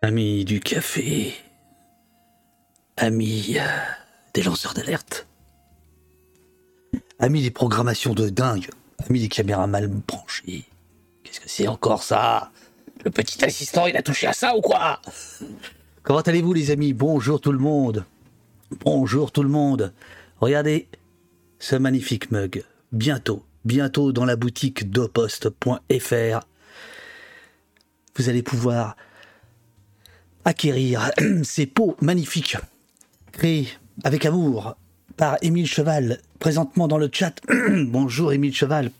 Amis du café, amis euh, des lanceurs d'alerte, amis des programmations de dingue, amis des caméras mal branchées. Qu'est-ce que c'est encore ça? Le petit assistant, il a touché à ça ou quoi? Comment allez-vous les amis? Bonjour tout le monde. Bonjour tout le monde. Regardez ce magnifique mug. Bientôt, bientôt dans la boutique dopost.fr. Vous allez pouvoir acquérir ces pots magnifiques créés avec amour par Émile Cheval, présentement dans le chat. Bonjour Émile Cheval.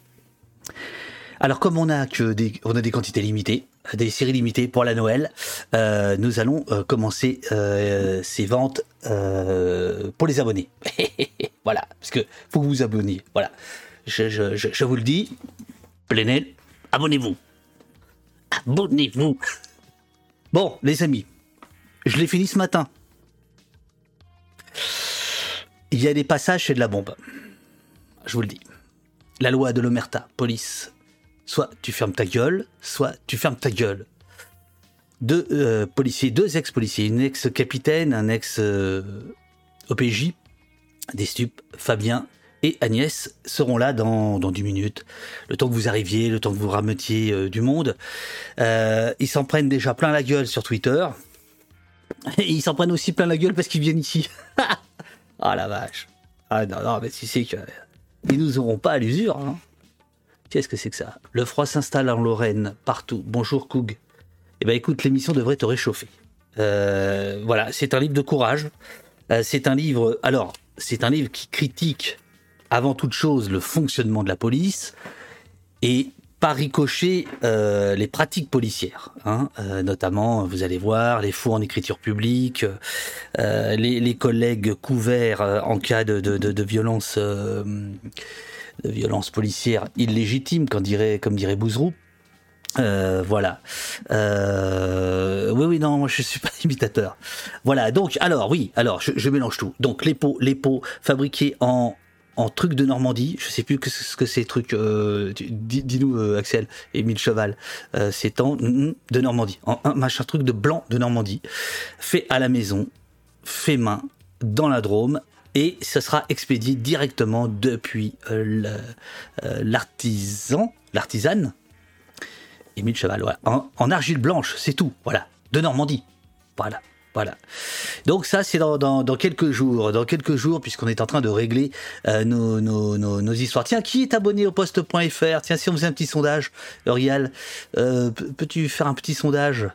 Alors comme on a que des, on a des quantités limitées, des séries limitées pour la Noël, euh, nous allons euh, commencer euh, ces ventes pour les abonnés. voilà, parce que faut que vous vous abonniez. Voilà, je vous le dis, Plenel, abonnez-vous. Abonnez-vous. Bon, les amis, je l'ai fini ce matin. Il y a des passages, c'est de la bombe. Je vous le dis. La loi de l'Omerta, police. Soit tu fermes ta gueule, soit tu fermes ta gueule. Deux euh, policiers, deux ex-policiers, une ex-capitaine, un ex-OPJ, des stupes, Fabien et Agnès seront là dans, dans 10 minutes. Le temps que vous arriviez, le temps que vous rametiez euh, du monde. Euh, ils s'en prennent déjà plein la gueule sur Twitter. Et ils s'en prennent aussi plein la gueule parce qu'ils viennent ici. Ah la vache. Ah non, non, mais tu sais que. Ils nous auront pas à l'usure. Hein. Qu'est-ce que c'est que ça? Le froid s'installe en Lorraine, partout. Bonjour Koug. Eh ben écoute, l'émission devrait te réchauffer. Euh, voilà, c'est un livre de courage. Euh, c'est un livre. Alors, c'est un livre qui critique avant toute chose le fonctionnement de la police et par ricochet euh, les pratiques policières, hein, euh, notamment, vous allez voir, les faux en écriture publique, euh, les, collègues couverts euh, en cas de, de, violence, de violence policière illégitime, comme dirait, comme dirait Bouzrou. Euh, voilà. Oui, oui, non, moi je suis pas imitateur. Voilà. Donc, alors, oui, alors, je, je mélange tout. Donc, les pots, les pots fabriqués en en truc de Normandie. Je sais plus ce que c'est truc. Euh, Dis-nous, euh, Axel, Émile Cheval. Euh, c'est en de Normandie, en un machin truc de blanc de Normandie, fait à la maison, fait main, dans la Drôme. Et ce sera expédié directement depuis l'artisan, l'artisane, Émile Cheval, en, en argile blanche, c'est tout, voilà, de Normandie, voilà. Voilà. Donc ça, c'est dans, quelques jours. Dans quelques jours, puisqu'on est en train de régler euh, nos, nos, nos, nos, histoires. Tiens, qui est abonné au poste.fr Tiens, si on faisait un petit sondage, Uriel, euh, peux-tu faire un petit sondage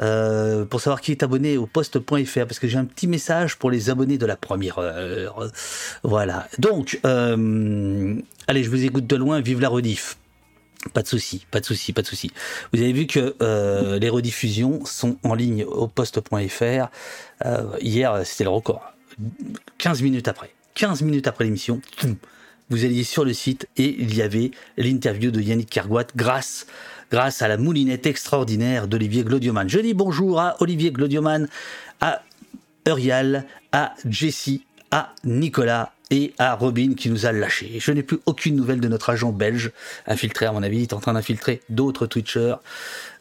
euh, pour savoir qui est abonné au poste.fr parce que j'ai un petit message pour les abonnés de la première heure. Voilà. Donc, euh, allez, je vous écoute de loin. Vive la rediff. Pas de souci, pas de souci, pas de souci. Vous avez vu que euh, les rediffusions sont en ligne au poste.fr. Euh, hier, c'était le record. 15 minutes après. 15 minutes après l'émission, vous alliez sur le site et il y avait l'interview de Yannick Kergoat grâce, grâce à la moulinette extraordinaire d'Olivier Glodioman. Je dis bonjour à Olivier Glodioman, à Urial, à Jessie, à Nicolas et à Robin qui nous a lâchés. Je n'ai plus aucune nouvelle de notre agent belge infiltré, à mon avis, il est en train d'infiltrer d'autres Twitchers.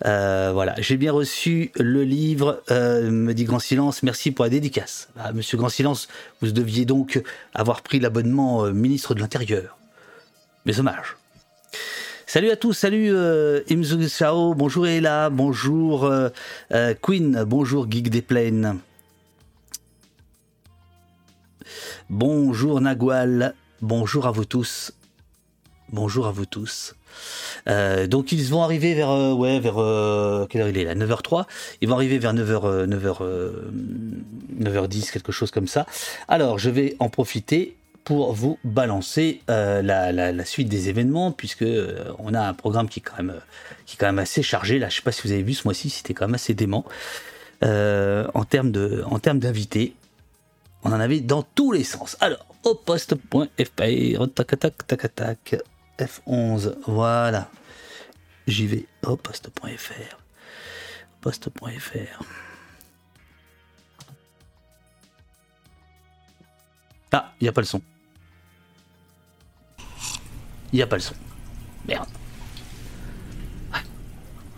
Euh, voilà, j'ai bien reçu le livre, euh, me dit Grand Silence, merci pour la dédicace. Ah, Monsieur Grand Silence, vous deviez donc avoir pris l'abonnement euh, ministre de l'Intérieur. Mes hommages. Salut à tous, salut euh, Sao, bonjour Ella, bonjour Queen, bonjour Geek des Plaines. Bonjour Nagual, bonjour à vous tous. Bonjour à vous tous. Euh, donc ils vont arriver vers euh, ouais vers euh, quelle heure il est là 9h03 ils vont arriver vers 9h 9h 9h10 quelque chose comme ça alors je vais en profiter pour vous balancer la, suite des événements puisque on a un programme qui est quand même assez chargé là je sais pas si vous avez vu ce mois-ci c'était quand même assez dément en termes d'invités on en avait dans tous les sens. Alors, au poste.fr, tac tac tac tac, F11, voilà. J'y vais au poste.fr. Poste.fr. Ah, il n'y a pas le son. Il n'y a pas le son. Merde.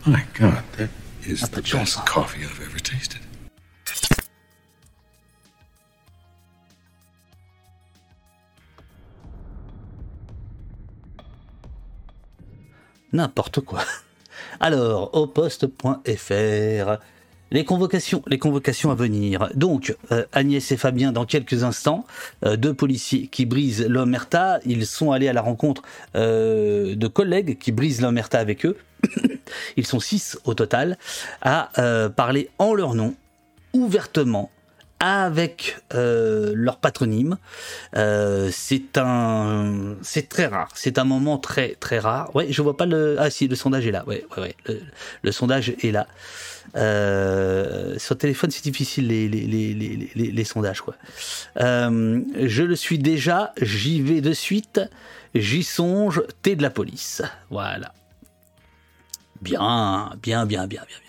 My God, that is the chance, best hein. coffee I've ever tasted. N'importe quoi. Alors, au poste.fr. Les convocations, les convocations à venir. Donc, euh, Agnès et Fabien, dans quelques instants, euh, deux policiers qui brisent l'omerta. Ils sont allés à la rencontre euh, de collègues qui brisent l'omerta avec eux. Ils sont six au total à parler en leur nom, ouvertement, avec euh, leur patronyme. Euh, c'est un, c'est très rare. C'est un moment très très rare. Ouais, je vois pas le. Ah si, le sondage est là. Ouais, ouais, ouais. Le, sondage est là. Euh, sur téléphone, c'est difficile les les, les, les, les, sondages quoi. Euh, je le suis déjà. J'y vais de suite. J'y songe. T'es de la police. Voilà. Bien, bien, bien, bien, bien, bien.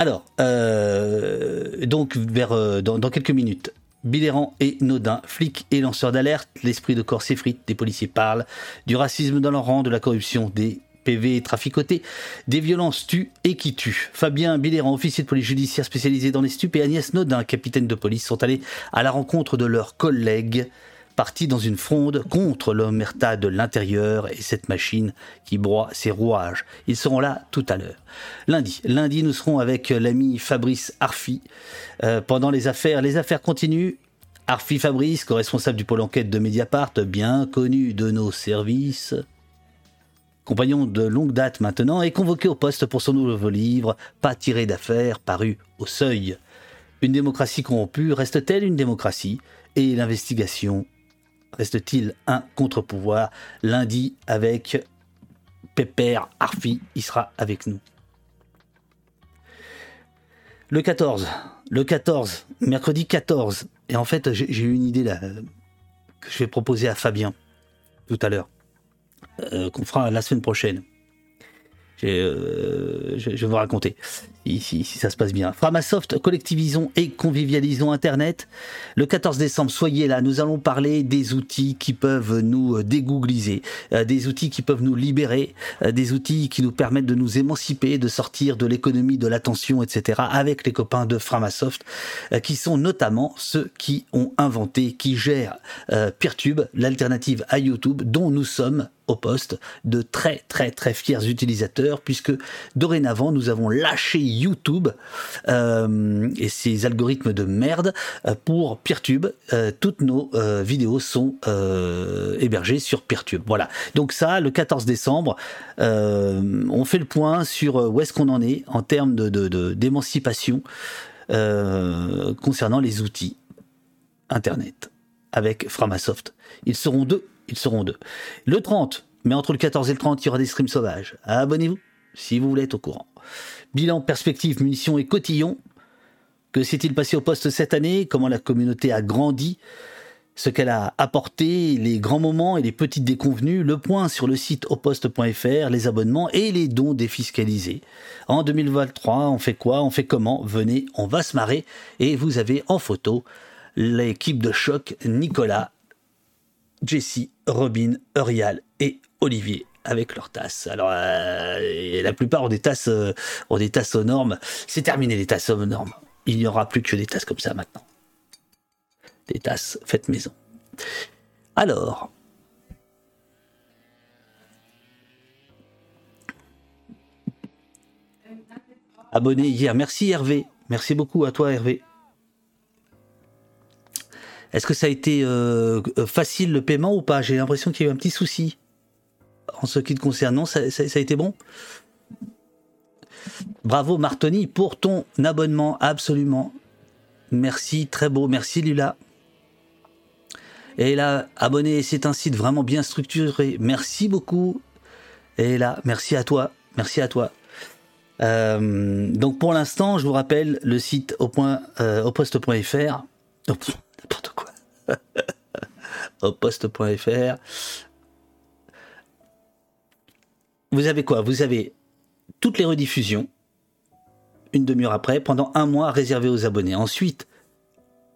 Alors, euh, donc, vers, euh, dans, quelques minutes, Biléran et Nodin, flics et lanceurs d'alerte, l'esprit de corps s'effrite, des policiers parlent, du racisme dans leur rang, de la corruption, des PV traficotés, des violences tuent et qui tuent. Fabien Biléran, officier de police judiciaire spécialisé dans les stupes, et Agnès Nodin, capitaine de police, sont allés à la rencontre de leurs collègues partis dans une fronde contre l'omerta de l'intérieur et cette machine qui broie ses rouages. Ils seront là tout à l'heure. Lundi, lundi, nous serons avec l'ami Fabrice Arfi. Euh, pendant les affaires, les affaires continuent. Arfi Fabrice, co-responsable du pôle enquête de Mediapart, bien connu de nos services, compagnon de longue date maintenant, est convoqué au poste pour son nouveau livre, Pas tiré d'affaires, paru au seuil. Une démocratie corrompue reste-t-elle une démocratie? Et l'investigation reste-t-il un contre-pouvoir? Lundi avec Pépère Arfi, il sera avec nous. Le 14, le 14, mercredi 14. Et en fait, j'ai eu une idée là que je vais proposer à Fabien tout à l'heure, euh, qu'on fera la semaine prochaine. Euh, je, vais vous raconter si, si ça se passe bien. Framasoft, collectivisons et convivialisons Internet. Le 14 décembre, soyez là. Nous allons parler des outils qui peuvent nous dégoogliser, euh, des outils qui peuvent nous libérer, euh, des outils qui nous permettent de nous émanciper, de sortir de l'économie de l'attention, etc. Avec les copains de Framasoft, euh, qui sont notamment ceux qui ont inventé, qui gèrent euh, Peertube, l'alternative à YouTube, dont nous sommes au poste de très très très fiers utilisateurs puisque dorénavant nous avons lâché YouTube euh, et ses algorithmes de merde euh, pour Peertube. Euh, toutes nos vidéos sont hébergées sur Peertube. Voilà. Donc ça, le 14 décembre, on fait le point sur où est-ce qu'on en est en termes de, d'émancipation concernant les outils Internet avec Framasoft. Ils seront deux. Ils seront deux. Le 30, mais entre le 14 et le 30, il y aura des streams sauvages. Abonnez-vous si vous voulez être au courant. Bilan, perspective, munitions et cotillons. Que s'est-il passé au poste cette année? Comment la communauté a grandi? Ce qu'elle a apporté, les grands moments et les petites déconvenues, le point sur le site oposte.fr, les abonnements et les dons défiscalisés. En 2023, on fait quoi? On fait comment? Venez, on va se marrer. Et vous avez en photo l'équipe de choc Nicolas, Jessie, Robin, Eurial et Olivier avec leurs tasses. Alors, euh, la plupart ont des tasses, euh, ont des tasses aux normes. C'est terminé les tasses aux normes. Il n'y aura plus que des tasses comme ça maintenant. Des tasses faites maison. Alors, abonné hier. Merci Hervé. Merci beaucoup à toi Hervé. Est-ce que ça a été euh, facile le paiement ou pas? J'ai l'impression qu'il y a eu un petit souci. En ce qui te concerne, non, ça, a été bon? Bravo Martoni pour ton abonnement, absolument. Merci, très beau. Merci Lula. Et là, abonné, c'est un site vraiment bien structuré. Merci beaucoup. Et là, merci à toi. Merci à toi. Euh, donc pour l'instant, je vous rappelle le site au point euh. N'importe quoi. au poste.fr. Vous avez quoi? Vous avez toutes les rediffusions, une demi-heure après, pendant un mois réservé aux abonnés. Ensuite,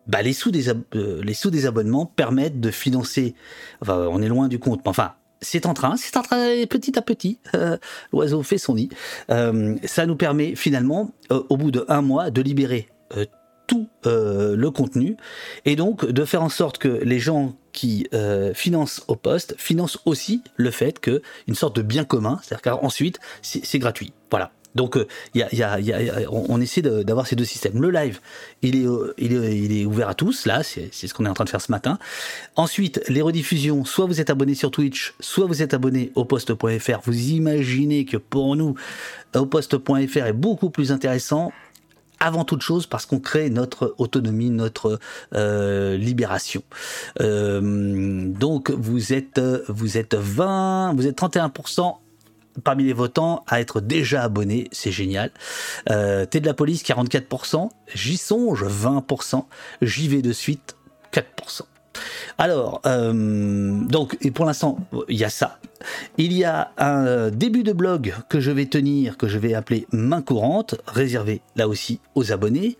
bah, les, sous des ab- euh, les sous des abonnements permettent de financer. Enfin, on est loin du compte, mais enfin, c'est en train, c'est en train petit à petit. L'oiseau fait son nid. ça nous permet finalement, au bout de un mois, de libérer tout le contenu et donc de faire en sorte que les gens qui financent au poste financent aussi le fait que une sorte de bien commun, c'est-à-dire qu'ensuite c'est gratuit. Voilà. Donc, y on, essaie d'avoir ces deux systèmes. Le live, il est, il est, ouvert à tous. Là, c'est ce qu'on est en train de faire ce matin. Ensuite, les rediffusions. Soit vous êtes abonné sur Twitch, soit vous êtes abonné au poste.fr. Vous imaginez que pour nous, au poste.fr est beaucoup plus intéressant avant toute chose parce qu'on crée notre autonomie, notre euh, libération. Euh, donc vous êtes vous êtes 20, vous êtes 31% parmi les votants à être déjà abonnés, c'est génial. Euh, T'es de la police 44%, j'y songe 20%, j'y vais de suite 4%. Alors, euh, donc, et pour l'instant, il y a ça. Il y a un début de blog que je vais tenir, que je vais appeler main courante, réservé là aussi aux abonnés.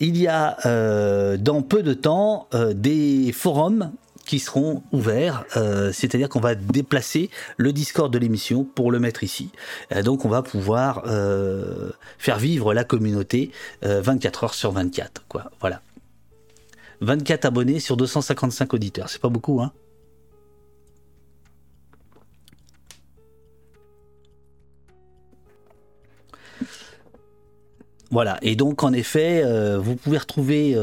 Il y a euh, dans peu de temps euh, des forums qui seront ouverts, euh, c'est-à-dire qu'on va déplacer le Discord de l'émission pour le mettre ici. Euh, donc on va pouvoir euh, faire vivre la communauté 24 heures sur 24, quoi. Voilà. 24 abonnés sur 255 auditeurs, c'est pas beaucoup, hein. Voilà, et donc en effet, vous pouvez retrouver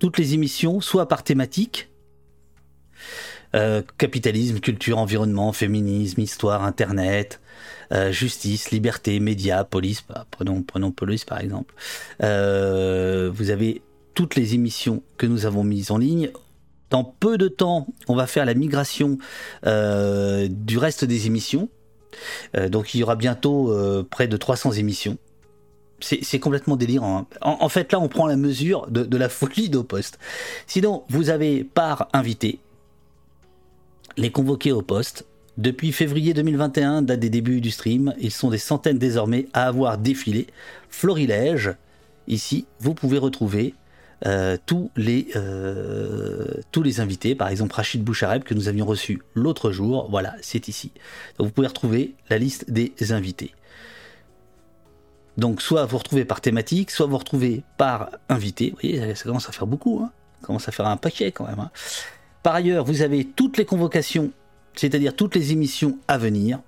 toutes les émissions, soit par thématique, euh, capitalisme, culture, environnement, féminisme, histoire, internet, euh, justice, liberté, médias, police, bah, prenons, prenons police par exemple. Euh, vous avez toutes les émissions que nous avons mises en ligne. Dans peu de temps, on va faire la migration du reste des émissions. donc il y aura bientôt près de 300 émissions c'est complètement délirant. Hein. En, fait, là, on prend la mesure de, la folie d'au poste. Sinon, vous avez par invité les convoqués au poste. Depuis février 2021, date des débuts du stream, ils sont des centaines désormais à avoir défilé. Florilège, ici, vous pouvez retrouver euh, tous, les, euh, tous les invités, par exemple Rachid Bouchareb que nous avions reçu l'autre jour, voilà, c'est ici. Vous pouvez retrouver la liste des invités. Donc soit vous retrouvez par thématique, soit vous retrouvez par invité. Vous voyez, ça commence à faire beaucoup, hein. ça commence à faire un paquet quand même. Hein. Par ailleurs, vous avez toutes les convocations, c'est-à-dire toutes les émissions à venir,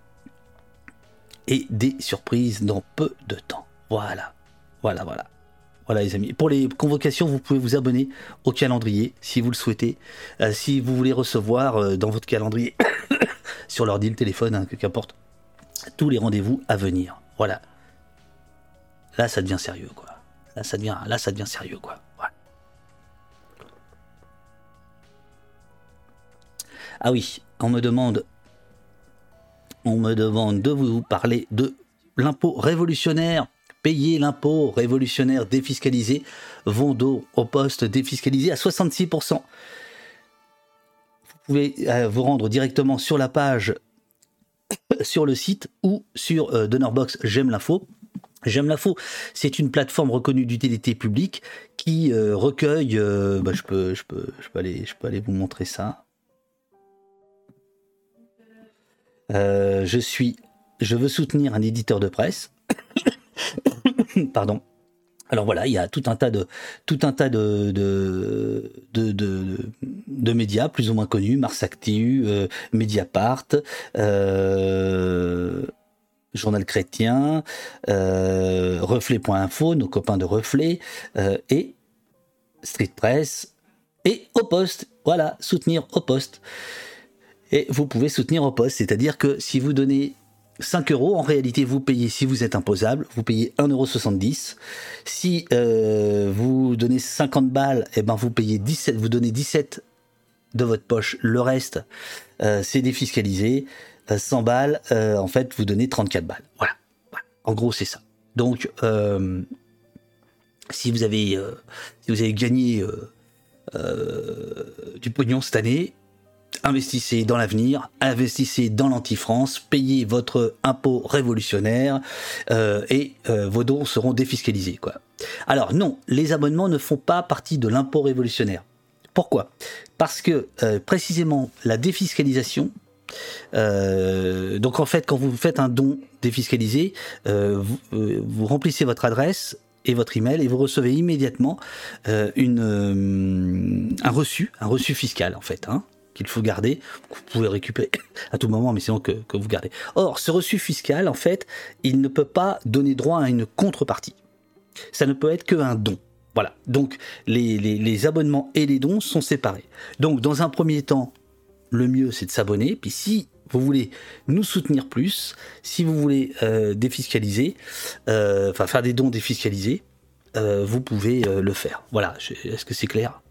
et des surprises dans peu de temps. Voilà, voilà, voilà. Voilà les amis. Pour les convocations, vous pouvez vous abonner au calendrier si vous le souhaitez. Euh, si vous voulez recevoir euh, dans votre calendrier, sur l'ordi, le téléphone, hein, qu'importe, tous les rendez-vous à venir. Voilà là ça devient sérieux quoi. Là ça devient, là ça devient sérieux quoi. Ah oui, on me demande, on me demande de vous parler de l'impôt révolutionnaire. Payer l'impôt révolutionnaire défiscalisé, Vondo au poste défiscalisé à 66%. Vous pouvez euh, vous rendre directement sur la page, sur le site ou sur euh, Donorbox J'aime l'info J'aime l'info. C'est une plateforme reconnue d'utilité publique qui euh, recueille. Euh, bah, je peux, je peux, je peux aller, vous montrer ça. Je suis, je veux soutenir un éditeur de presse. Pardon. Alors voilà, il y a tout un tas de tout un tas de médias plus ou moins connus, Mars Actu, Mediapart, euh, Journal Chrétien, euh, Reflet.info, nos copains de Reflet, euh, et Street Press, et au poste. Voilà, soutenir au poste. Et vous pouvez soutenir au poste, c'est-à-dire que si vous donnez 5 euros, en réalité, vous payez, si vous êtes imposable, vous payez 1,70€. Si euh, vous donnez 50 balles, et eh ben vous payez 17, vous donnez 17 de votre poche. Le reste, c'est défiscalisé. 100 balles, euh, en fait, vous donnez 34 balles. Voilà. En gros, c'est ça. Donc, euh, si vous avez, euh, si vous avez gagné du pognon cette année, investissez dans l'avenir, investissez dans l'anti-France, payez votre impôt révolutionnaire et vos dons seront défiscalisés. Alors non, les abonnements ne font pas partie de l'impôt révolutionnaire. pourquoi? Parce que euh, précisément la défiscalisation, euh, donc en fait quand vous faites un don défiscalisé, euh, vous, remplissez votre adresse et votre email et vous recevez immédiatement un reçu, un reçu fiscal en fait. Hein, qu'il faut garder, vous pouvez récupérer à tout moment, mais sinon que, que vous gardez. Or, ce reçu fiscal, en fait, il ne peut pas donner droit à une contrepartie. Ça ne peut être qu'un don. Voilà. Donc les, abonnements et les dons sont séparés. Donc dans un premier temps, le mieux c'est de s'abonner. Puis si vous voulez nous soutenir plus, si vous voulez euh, défiscaliser, euh, enfin faire des dons défiscalisés, euh, vous pouvez le faire. Voilà. Est-ce que c'est clair?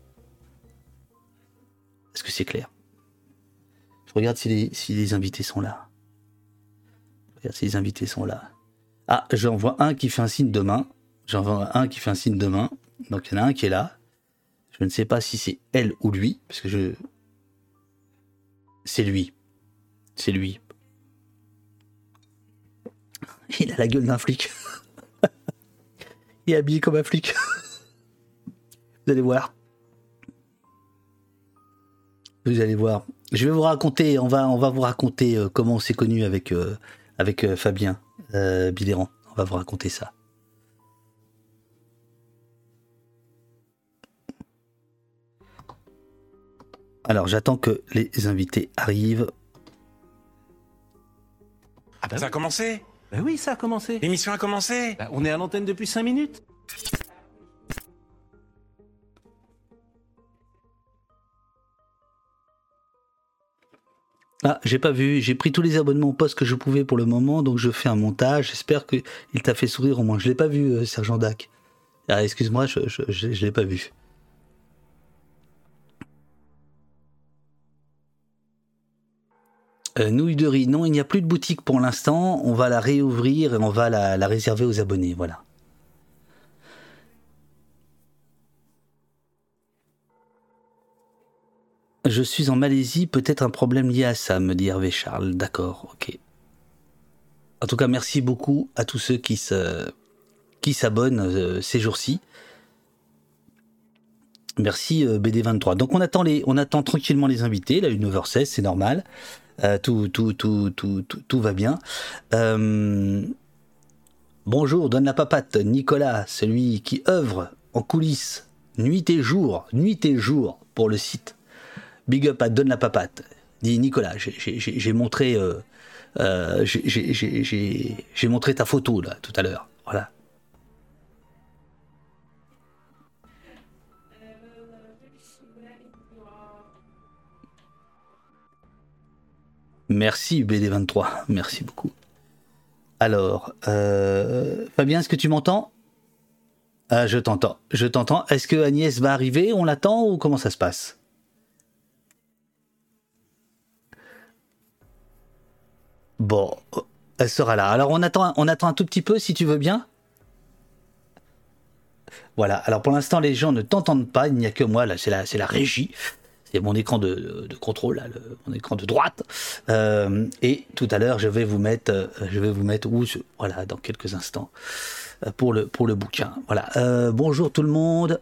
Est-ce que c'est clair? Regarde si les, si les invités sont là. Regarde si les invités sont là. Ah, j'en vois un qui fait un signe de main. J'en vois un qui fait un signe de main. Donc il y en a un qui est là. Je ne sais pas si c'est elle ou lui, parce que je. C'est lui. C'est lui. Il a la gueule d'un flic. Il est habillé comme un flic. Vous allez voir. Vous allez voir. Je vais vous raconter, on va, on va vous raconter euh, comment on s'est connu avec, euh, avec euh, Fabien Biléran. On va vous raconter ça. Alors j'attends que les invités arrivent. Ah bah ça a commencé Bah oui, ça a commencé. L'émission a commencé Bah, on est à l'antenne depuis 5 minutes. Ah, j'ai pas vu, j'ai pris tous les abonnements au poste que je pouvais pour le moment, donc je fais un montage. J'espère qu'il t'a fait sourire au moins. Je l'ai pas vu, euh, Sergent Dac. Ah, excuse-moi, je, je, l'ai pas vu. Euh, nouille de riz, non, il n'y a plus de boutique pour l'instant. On va la réouvrir et on va la, réserver aux abonnés. Voilà. Je suis en Malaisie, peut-être un problème lié à ça, me dit Hervé Charles. D'accord, ok. En tout cas, merci beaucoup à tous ceux qui se, s'abonnent euh, ces jours-ci. Merci euh, BD23. Donc on attend tranquillement les invités. Là, 9h16, c'est normal. Euh, tout, tout, tout, tout, tout, va bien. Bonjour, donne la papate, Nicolas, celui qui œuvre en coulisses, nuit et jour, nuit et jour pour le site. Big up à Donne la papate. Dit Nicolas, j'ai montré, ta photo là tout à l'heure. Voilà. Merci BD23, merci beaucoup. Alors, euh, Fabien, est-ce que tu m'entends? Ah, Je t'entends, je t'entends. Est-ce que Agnès va arriver? On l'attend ou comment ça se passe? Bon, elle sera là. Alors on attend, on attend un tout petit peu si tu veux bien. Voilà, alors pour l'instant les gens ne t'entendent pas, il n'y a que moi, là c'est la, la régie c'est mon écran de, contrôle, mon écran de droite. Euh, et tout à l'heure, je vais vous mettre, euh, je vais vous mettre où, voilà, dans quelques instants pour le pour le bouquin. Voilà. bonjour tout le monde.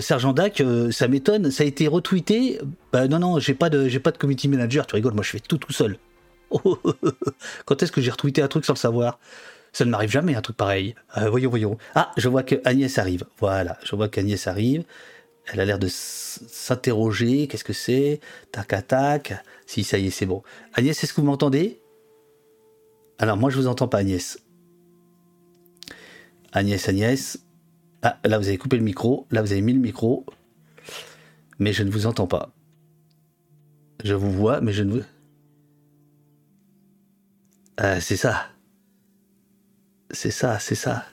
Sergent Dac, ça m'étonne, ça a été retweeté. Bah, non non, j'ai pas de j'ai pas de community manager. Tu rigoles, moi je fais tout tout seul. Quand est-ce que j'ai retweeté un truc sans le savoir? Ça ne m'arrive jamais un truc pareil. voyons, voyons. Ah, je vois que Agnès arrive. Voilà, je vois qu'Agnès arrive. Elle a l'air de s'interroger. Qu'est-ce que c'est? Tac, tac. Si, ça y est, c'est bon. Agnès, est-ce que vous m'entendez? Alors, moi, je vous entends pas, Agnès. Agnès, Agnès. Ah, là, vous avez coupé le micro. Là, vous avez mis le micro. Mais je ne vous entends pas. Je vous vois, mais je ne vous... Ah, c'est ça. C'est ça, c'est ça.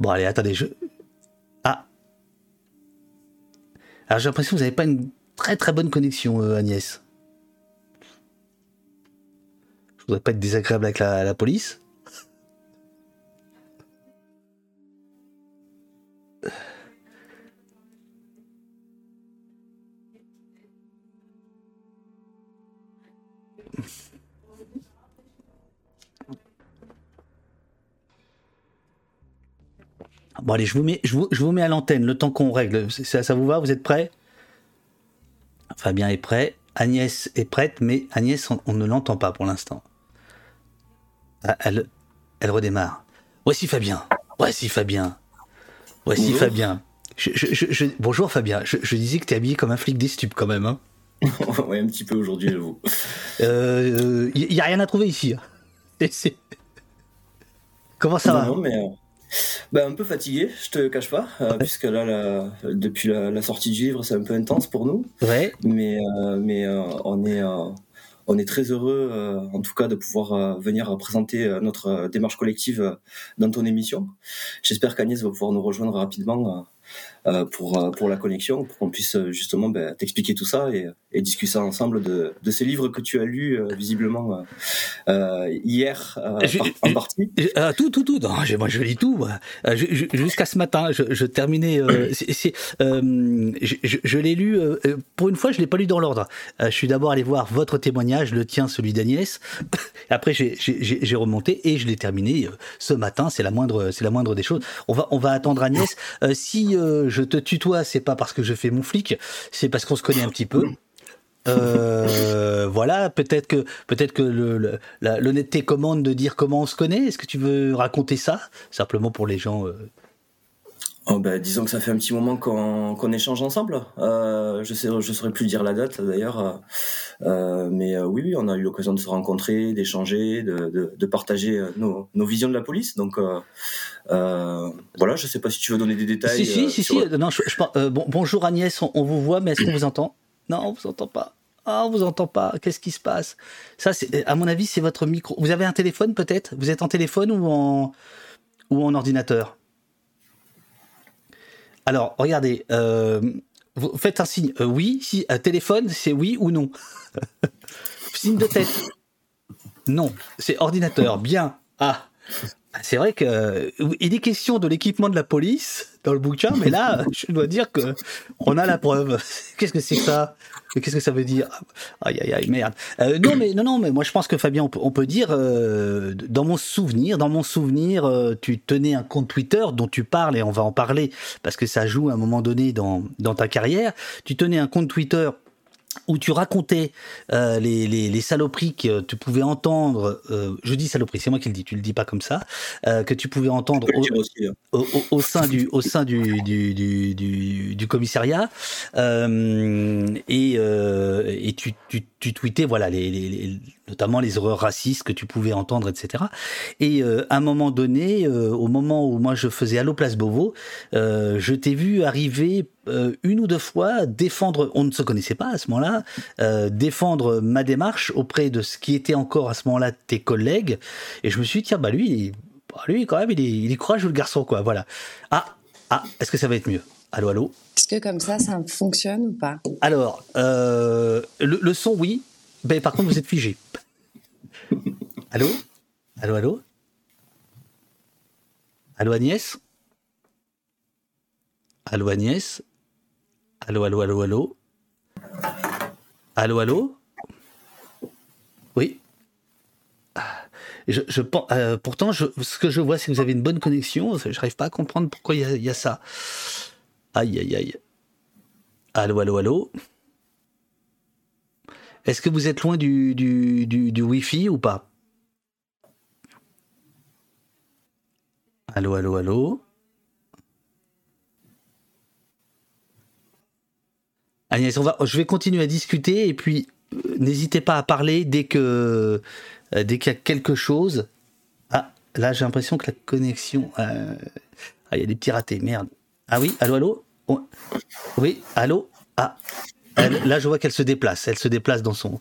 Bon, allez, attendez, je, Alors j'ai l'impression que vous n'avez pas une très très bonne connexion, euh, Agnès. Je voudrais pas être désagréable avec la, police. Bon allez, je vous mets, je vous, je vous mets à l'antenne le temps qu'on règle. Ça, ça vous va? Vous êtes prêts? Fabien est prêt. Agnès est prête, mais Agnès, on, on ne l'entend pas pour l'instant. Ah, elle, elle redémarre. Voici Fabien. Voici Fabien. Voici Bonjour. Fabien. Je, je- je- je- bonjour Fabien. Je, je disais que t'es habillé comme un flic des stupes quand même. Hein. ouais, un petit peu aujourd'hui, j'avoue. Euh, y, y a rien à trouver ici. hein. Comment ça non, va non, mais euh, bah, un peu fatigué, je te cache pas, euh, puisque là, la- depuis la, la sortie du livre, c'est un peu intense pour nous, Ouais. mais euh, mais euh, on est euh, on est très heureux, euh, en tout cas, de pouvoir euh, venir présenter euh, notre euh, démarche collective euh, dans ton émission. J'espère qu'Agnès va pouvoir nous rejoindre rapidement. Euh, pour, euh, pour la connexion, pour qu'on puisse euh, justement ben, t'expliquer tout ça et, et discuter ensemble de, de ces livres que tu as lus visiblement hier Je- en partie. Euh, tout, tout, tout. Non, moi, je lis tout. Jusqu'à ce matin, je, terminais. je l'ai lu. pour une fois, je l'ai pas lu dans l'ordre. Je suis d'abord allé voir votre témoignage, le tien, celui d'Agnès. Après, j'ai- remonté et je l'ai terminé ce matin. C'est la moindre, c'est la moindre des choses. On va, on va attendre Agnès. Si euh, je te tutoie, c'est pas parce que je fais mon flic, c'est parce qu'on se connaît un petit peu. Euh, voilà, peut-être que peut-être que l'honnêteté commande de dire comment on se connaît. Est-ce que tu veux raconter ça simplement pour les gens euh, Oh, ben, disons que ça fait un petit moment qu'on qu'on échange ensemble. Euh, je sais, je saurais plus dire la date d'ailleurs, euh, mais euh, oui, oui, on a eu l'occasion de se rencontrer, d'échanger, de, de, de partager euh, nos, nos visions de la police. Donc euh, euh, voilà, je sais pas si tu veux donner des détails. Si si si sur- si. Non, je, je pense- bon, bonjour Agnès, on, on vous voit, mais est-ce qu'on vous entend? Non, on vous entend pas. Ah, on vous entend pas. Qu'est-ce qui se passe? Ça, à mon avis, c'est votre micro. Vous avez un téléphone peut-être? Vous êtes en téléphone ou en ou en ordinateur? Alors, regardez. euh, faites un signe. euh, oui, si un téléphone, c'est oui ou non. signe de tête. Non, c'est ordinateur. Bien. Ah. C'est vrai que euh, il est question de l'équipement de la police dans le bouquin, mais là, je dois dire que on a la preuve. Qu'est-ce que c'est que ça? Qu'est-ce que ça veut dire? Aïe aïe aïe merde. Euh, non mais non non mais moi je pense que Fabien on peut, on peut dire euh, dans mon souvenir, dans mon souvenir, euh, tu tenais un compte Twitter dont tu parles et on va en parler parce que ça joue à un moment donné dans dans ta carrière. Tu tenais un compte Twitter où tu racontais euh, les, les, les saloperies que tu pouvais entendre, euh, je dis saloperies, c'est moi qui le dis, tu le dis pas comme ça, euh, que tu pouvais entendre au, aussi, hein. au, au- au sein du au sein du du, du, du, du commissariat et et tu, tu tu tweetais voilà les- notamment les erreurs racistes que tu pouvais entendre etc et euh, à un moment donné euh, au moment où moi je faisais Allo Place Beauvau euh, je t'ai vu arriver une ou deux fois défendre on ne se connaissait pas à ce moment-là défendre ma démarche auprès de ce qui était encore à ce moment-là tes collègues. Et je me suis dit tiens bah lui bah, lui quand même il est, il est courageux le garçon quoi voilà. Ah ah est-ce que ça va être mieux? Allô allô Est-ce que comme ça, ça fonctionne ou pas? Alors le, le son oui ben par contre vous êtes figé allô? Allô allô? Allô Agnès? Allô Agnès? Allô allô allô allô? Allô allô? Oui je, je euh, pourtant, je, ce que je vois, c'est que vous avez une bonne connexion. Je n'arrive pas à comprendre pourquoi il y y, a ça. Aïe, aïe, aïe. Allô, allô, allô? Est-ce que vous êtes loin du, du, du, Wi-Fi ou pas? Allô, allô, allô? Agnès, on va, je vais continuer à discuter et puis euh, n'hésitez pas à parler dès que euh, dès qu'il y a quelque chose. Ah, là j'ai l'impression que la connexion. euh, Ah, il y a des petits ratés, merde. Ah oui, allô, allô? Oui, allô? Ah, là je vois qu'elle se déplace. Elle se déplace dans son.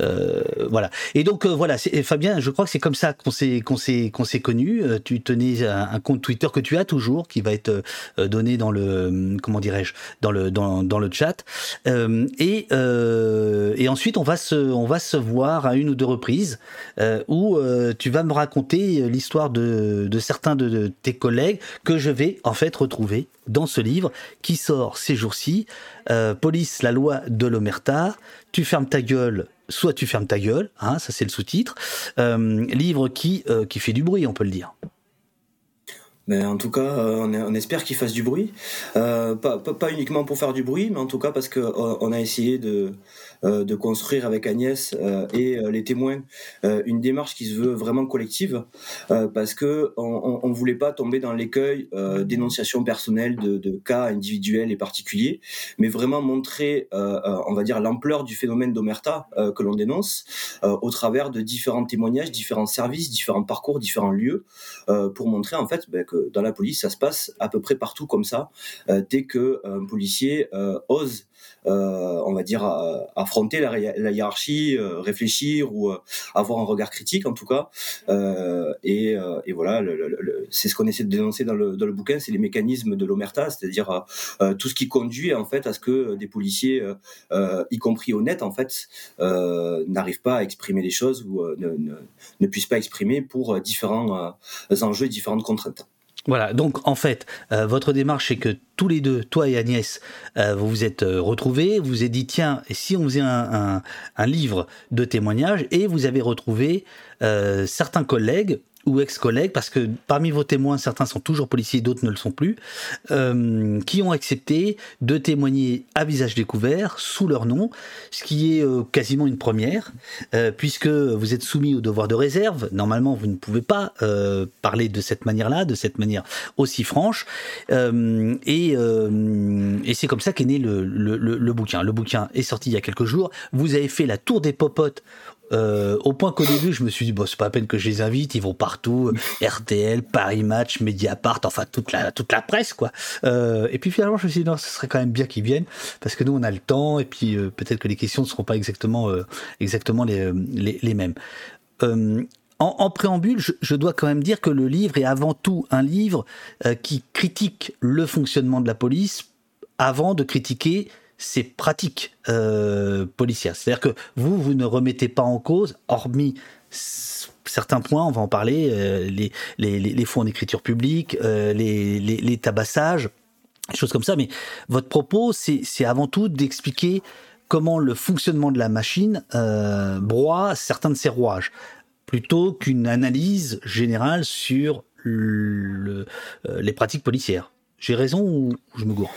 euh, voilà. Et donc euh, voilà, Fabien, je crois que c'est comme ça qu'on s'est qu'on s'est qu'on s'est connus. Euh, Tu tenais un, compte Twitter que tu as toujours, qui va être euh, donné dans le comment dirais-je dans le dans, dans le chat. Euh, et euh, et ensuite on va se on va se voir à une ou deux reprises euh, où euh, tu vas me raconter l'histoire de de certains de, de tes collègues que je vais en fait retrouver dans ce livre qui sort ces jours-ci. Euh, Police, la loi de l'omerta. Tu fermes ta gueule, soit tu fermes ta gueule. Hein, ça c'est le sous-titre. Euh, livre qui euh, qui fait du bruit, on peut le dire. Mais en tout cas, on, espère qu'il fasse du bruit. Pas, uniquement pour faire du bruit, mais en tout cas parce que euh, on a essayé de, de construire avec Agnès euh, et euh, les témoins. Une démarche qui se veut vraiment collective parce que on, on, voulait pas tomber dans l'écueil d'énonciation personnelle de, cas individuels et particuliers, mais vraiment montrer, on va dire, l'ampleur du phénomène d'omerta que l'on dénonce au travers de différents témoignages, différents services, différents parcours, différents lieux, pour montrer en fait ben, que dans la police, ça se passe à peu près partout comme ça, dès que un policier ose euh, on va dire, affronter la, hiérarchie, euh, réfléchir ou euh, avoir un regard critique en tout cas. Et, voilà, c'est ce qu'on essaie de dénoncer dans le, bouquin, c'est les mécanismes de l'omerta, c'est-à-dire tout ce qui conduit en fait à ce que des policiers, y compris honnêtes en fait, n'arrivent pas à exprimer les choses ou ne, puissent pas exprimer pour différents enjeux différentes contraintes. Voilà, donc en fait, euh, votre démarche, c'est que tous les deux, toi et Agnès, euh, vous vous êtes euh, retrouvés, vous vous dit, tiens, si on faisait un livre de témoignages, et vous avez retrouvé certains collègues ou ex-collègues, parce que parmi vos témoins, certains sont toujours policiers, d'autres ne le sont plus, euh, qui ont accepté de témoigner à visage découvert, sous leur nom, ce qui est euh, quasiment une première, euh, puisque vous êtes soumis au devoir de réserve. Normalement, vous ne pouvez pas parler de cette manière-là, de cette manière aussi franche. Et, et c'est comme ça qu'est né le, le, le, bouquin. Le bouquin est sorti il y a quelques jours. Vous avez fait la tour des popotes euh, au point qu'au début, je me suis dit, bon, c'est pas à peine que je les invite, ils vont partout, RTL, Paris Match, Mediapart, enfin toute la toute la presse, quoi. Euh, et puis finalement, je me suis dit, non, ce serait quand même bien qu'ils viennent, parce que nous, on a le temps, et puis euh, peut-être que les questions ne seront pas exactement exactement les, les, les mêmes. En, en, préambule, je, je, dois quand même dire que le livre est avant tout un livre qui critique le fonctionnement de la police avant de critiquer ces pratiques euh, policières. C'est-à-dire que vous, vous ne remettez pas en cause, hormis certains points, on va en parler, euh, les, fonds en écriture publique, euh, les, les, les tabassages, choses comme ça, mais votre propos, c'est avant tout d'expliquer comment le fonctionnement de la machine broie certains de ses rouages, plutôt qu'une analyse générale sur le, les pratiques policières. J'ai raison ou je me gourre?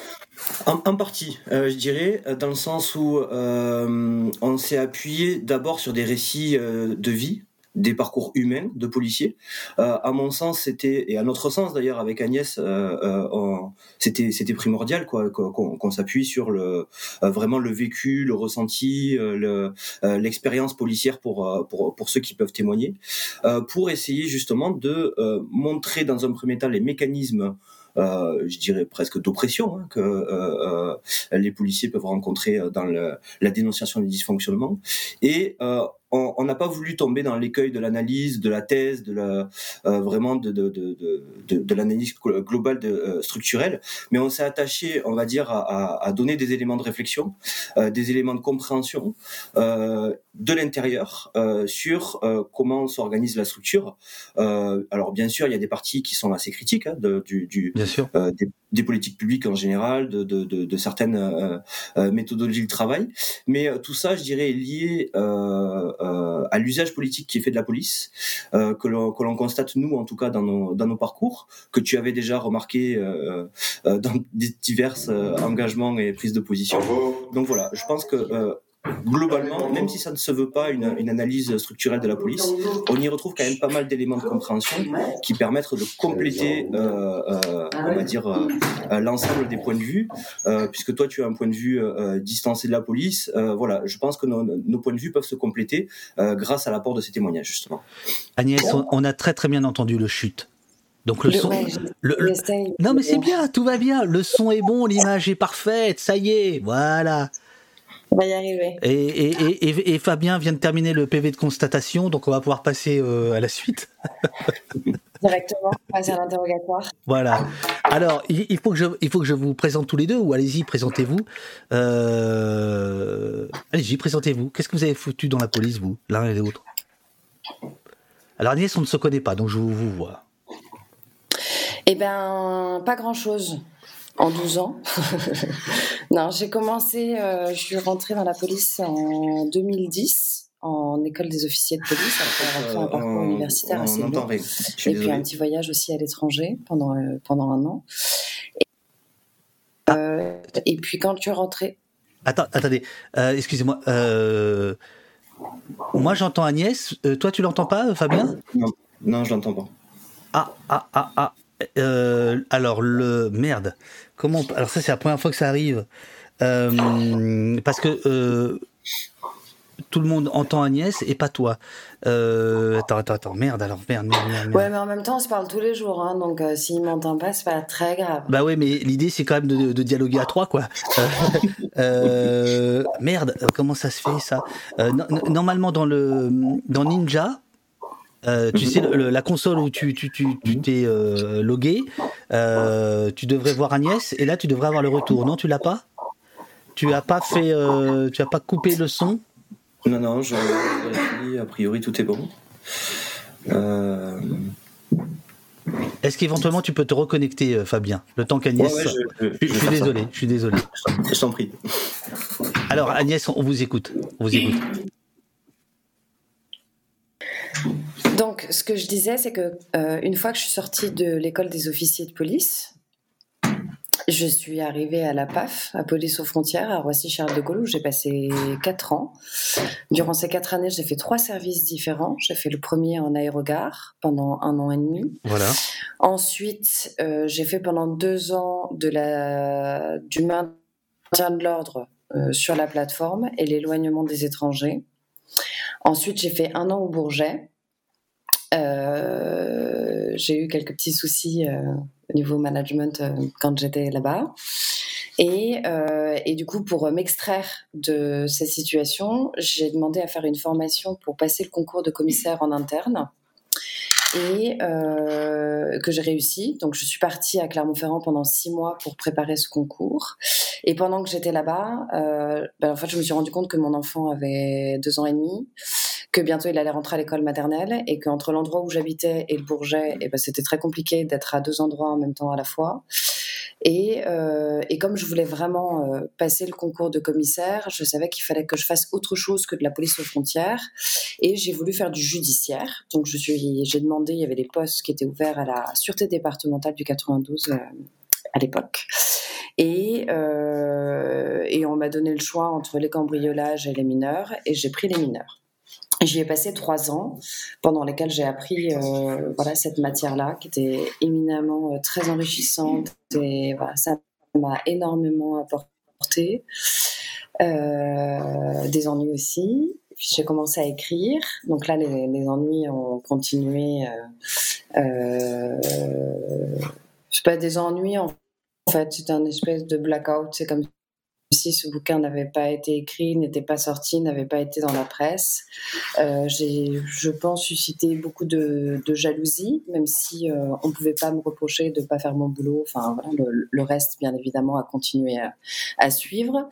En, partie, euh, je dirais, dans le sens où euh, on s'est appuyé d'abord sur des récits euh, de vie, des parcours humains de policiers. Euh, à mon sens, c'était et à notre sens d'ailleurs avec Agnès, c'était c'était primordial quoi qu'on qu s'appuie sur le vraiment le vécu, le ressenti, le l'expérience policière pour pour pour ceux qui peuvent témoigner, pour essayer justement de montrer dans un premier temps les mécanismes euh, je dirais presque d'oppression hein, que euh, euh, les policiers peuvent rencontrer dans le, la dénonciation des dysfonctionnements. Et on n'a pas voulu tomber dans l'écueil de l'analyse, de la thèse, de la euh, vraiment de de, de, de, de l'analyse globale de, euh, structurelle, mais on s'est attaché, on va dire, à, à, donner des éléments de réflexion, euh, des éléments de compréhension euh, de l'intérieur euh, sur comment s'organise la structure. alors bien sûr, il y a des parties qui sont assez critiques hein, de, du, du des, des, politiques publiques en général, de, de, de, de certaines méthodologies de travail, mais tout ça, je dirais, est lié euh, à l'usage politique qui est fait de la police, euh, que l'on constate nous en tout cas dans nos, dans nos parcours, que tu avais déjà remarqué euh, dans divers engagements et prises de position. Donc voilà, je pense que globalement, même si ça ne se veut pas une, une, analyse structurelle de la police, on y retrouve quand même pas mal d'éléments de compréhension qui permettent de compléter, euh, euh, on va dire, euh, l'ensemble des points de vue, euh, puisque toi tu as un point de vue euh, distancé de la police. Euh, voilà, je pense que nos, nos, points de vue peuvent se compléter grâce à l'apport de ces témoignages justement. Agnès, on a très très bien entendu le chute. Donc le, le son, ouais, le, le, non mais c'est bien, tout va bien. Le son est bon, l'image est parfaite, ça y est, voilà. On va y arriver. Et, et, et, et, Fabien vient de terminer le PV de constatation, donc on va pouvoir passer euh, à la suite. Directement, passer à l'interrogatoire. Voilà. Alors, il faut, que je, il faut que je vous présente tous les deux, ou allez-y, présentez-vous. Euh... Allez-y, présentez-vous. Qu'est-ce que vous avez foutu dans la police, vous, l'un et l'autre? Alors, Agnès, on ne se connaît pas, donc je vous, vous vois. Eh ben, pas grand-chose en 12 ans. non, j'ai commencé, euh, je suis rentrée dans la police en 2010. en école des officiers de police après avoir fait un parcours on- universitaire on assez long. Et puis désolé. un petit voyage aussi à l'étranger pendant, euh, pendant un an. Et, euh, et puis quand tu es rentré, Attends, attendez, euh, excusez-moi. euh, moi, j'entends Agnès. Euh, toi, tu l'entends pas, Fabien? Non, je l'entends pas. Ah, ah, ah, ah. Euh, alors, le. Merde. Comment. Alors, ça, c'est la première fois que ça arrive. Euh, parce que. euh, tout le monde entend Agnès et pas toi. Euh, attends, attends, attends. Merde, alors, merde, merde, merde. merde. ouais, mais en même temps, on se parle tous les jours, hein, donc euh, s'il m'entend pas, c'est pas très grave. Bah ouais, mais l'idée c'est quand même de, de dialoguer à trois, quoi. Euh, merde, comment ça se fait ça? No- Normalement dans le dans Ninja, euh, tu sais le- la console où tu tu tu tu t'es euh, logué, euh, tu devrais voir Agnès et là tu devrais avoir le retour. Non, tu l'as pas? Tu as pas fait, tu as pas coupé le son? Non, non, je. A priori, tout est bon. Est-ce qu'éventuellement tu peux te reconnecter, Fabien, le temps qu'Agnès. ouais, je, je- je, je je vais suis désolé, je suis désolé. Je t'en prie. Alors Agnès, on vous écoute, on vous écoute. Donc, ce que je disais, c'est que euh, une fois que je suis sortie de l'école des officiers de police, je suis arrivée à la PAF, à Police aux frontières, à Roissy-Charles de Gaulle, où j'ai passé quatre ans. Durant ces quatre années, j'ai fait trois services différents. J'ai fait le premier en aérogare pendant un an et demi. Voilà. Ensuite, euh, j'ai fait pendant deux ans de la, du maintien de l'ordre euh, sur la plateforme et l'éloignement des étrangers. Ensuite, j'ai fait un an au Bourget. Euh, j'ai eu quelques petits soucis euh, au niveau management euh, quand j'étais là-bas. Et, du coup, pour m'extraire de ces situations, j'ai demandé à faire une formation pour passer le concours de commissaire en interne et que j'ai réussi. Donc, je suis partie à Clermont-Ferrand pendant six mois pour préparer ce concours. Et pendant que j'étais là-bas, ben, en fait, je me suis rendu compte que mon enfant avait deux ans et demi, que bientôt il allait rentrer à l'école maternelle et qu'entre l'endroit où j'habitais et le Bourget, eh ben, c'était très compliqué d'être à deux endroits en même temps à la fois. Et, euh, comme je voulais vraiment euh, passer le concours de commissaire, je savais qu'il fallait que je fasse autre chose que de la police aux frontières. Et j'ai voulu faire du judiciaire. Donc j'ai demandé, il y avait des postes qui étaient ouverts à la sûreté départementale du 92 euh, à l'époque. Et on m'a donné le choix entre les cambriolages et les mineurs, et j'ai pris les mineurs. J'y ai passé trois ans, pendant lesquels j'ai appris euh, voilà, cette matière-là, qui était éminemment euh, très enrichissante, et voilà, ça m'a énormément apporté. Euh, des ennuis aussi. J'ai commencé à écrire. Donc là, les, les ennuis ont continué. Euh, euh, c'est pas des ennuis en fait, c'est un espèce de blackout. C'est comme si ce bouquin n'avait pas été écrit, n'était pas sorti, n'avait pas été dans la presse. Euh, j'ai, je pense, suscité beaucoup de, de jalousie, même si euh, on pouvait pas me reprocher de pas faire mon boulot. Enfin, voilà, le, le reste, bien évidemment, a continué à, à suivre.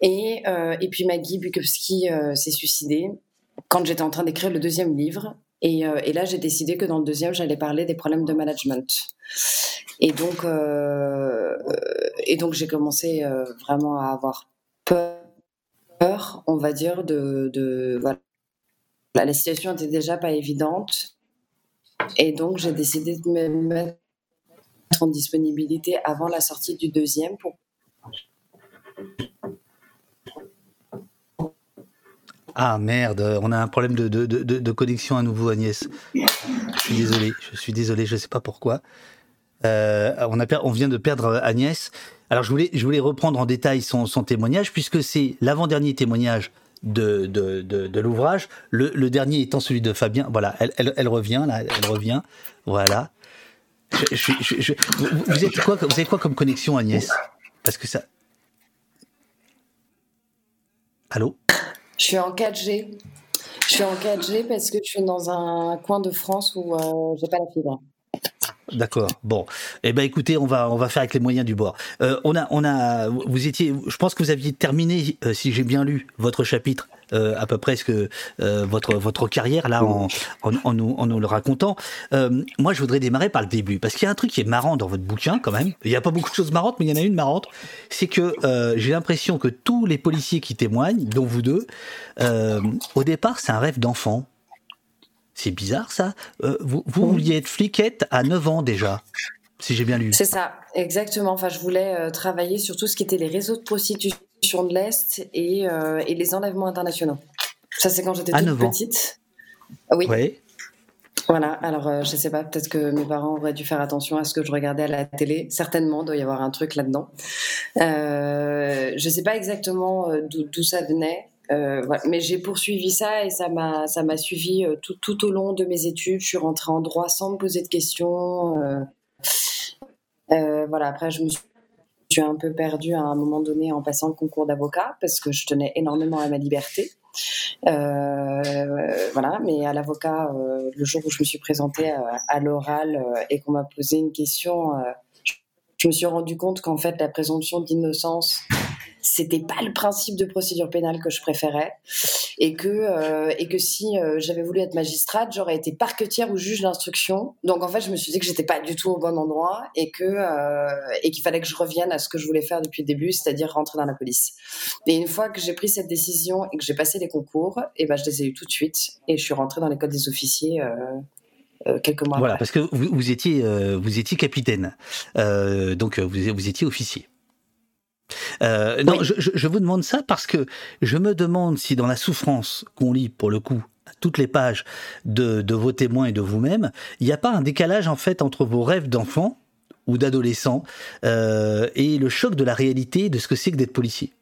Et, euh, et puis Maggie Bukowski euh, s'est suicidée quand j'étais en train d'écrire le deuxième livre. Et, euh, et là, j'ai décidé que dans le deuxième, j'allais parler des problèmes de management. Et donc, euh, et donc j'ai commencé euh, vraiment à avoir peur, on va dire, de, de voilà. La situation était déjà pas évidente. Et donc, j'ai décidé de me mettre en disponibilité avant la sortie du deuxième pour Ah merde, on a un problème de, connexion à nouveau, Agnès. Je suis désolé, je suis désolé, je sais pas pourquoi. Euh, on, vient de perdre Agnès. Alors je voulais, reprendre en détail son, témoignage, puisque c'est l'avant-dernier témoignage de, l'ouvrage, le, dernier étant celui de Fabien. Voilà, elle, revient, là, elle revient. Voilà. Vous avez quoi comme connexion, Agnès? Parce que ça. Allô? Je suis en 4G. Je suis en 4G parce que je suis dans un coin de France où euh, j'ai pas la fibre. D'accord. Bon, eh ben écoutez, on va on va faire avec les moyens du bord. Euh, on a on a vous étiez, je pense que vous aviez terminé, euh, si j'ai bien lu votre chapitre, euh, à peu près ce que euh, votre votre carrière là en en, nous en nous le racontant. Euh, moi, je voudrais démarrer par le début parce qu'il y a un truc qui est marrant dans votre bouquin quand même. Il y a pas beaucoup de choses marrantes, mais il y en a une marrante. C'est que euh, j'ai l'impression que tous les policiers qui témoignent, dont vous deux, au départ, c'est un rêve d'enfant. C'est bizarre ça. Euh, vous, vous vouliez être fliquette à 9 ans déjà, si j'ai bien lu. C'est ça, exactement. Enfin, je voulais euh, travailler sur tout ce qui était les réseaux de prostitution de l'Est et, euh, et les enlèvements internationaux. Ça, c'est quand j'étais toute 9 ans. petite. Oui, voilà. Alors, euh, je sais pas, peut-être que mes parents auraient dû faire attention à ce que je regardais à la télé. Certainement, il doit y avoir un truc là-dedans. Euh, je sais pas exactement d'où ça venait. Euh. Mais j'ai poursuivi ça et ça m'a ça m'a suivi euh, tout, tout au long de mes études. Je suis rentrée en droit sans me poser de questions. Euh, voilà. Après, je me suis un peu perdue à un moment donné en passant le concours d'avocat parce que je tenais énormément à ma liberté. Voilà, mais à l'avocat, le jour où je me suis présentée à, l'oral et qu'on m'a posé une question, je, je me suis rendu compte qu'en fait la présomption d'innocence, c'était pas le principe de procédure pénale que je préférais, et que euh, et que si euh, j'avais voulu être magistrate, j'aurais été parquetière ou juge d'instruction. Donc en fait, je me suis dit que j'étais pas du tout au bon endroit et que euh, et qu'il fallait que je revienne à ce que je voulais faire depuis le début, c'est-à-dire rentrer dans la police. Et une fois que j'ai pris cette décision et que j'ai passé les concours, et ben je les ai eu tout de suite et je suis rentrée dans l'école des officiers. Quelques mois Voilà, après. parce que vous, vous étiez vous étiez capitaine, donc vous, vous étiez officier. Euh, non, Oui. je, vous demande ça parce que je me demande si dans la souffrance qu'on lit pour le coup à toutes les pages de, de vos témoins et de vous-même, il n'y a pas un décalage en fait entre vos rêves d'enfant ou d'adolescent euh, et le choc de la réalité de ce que c'est que d'être policier?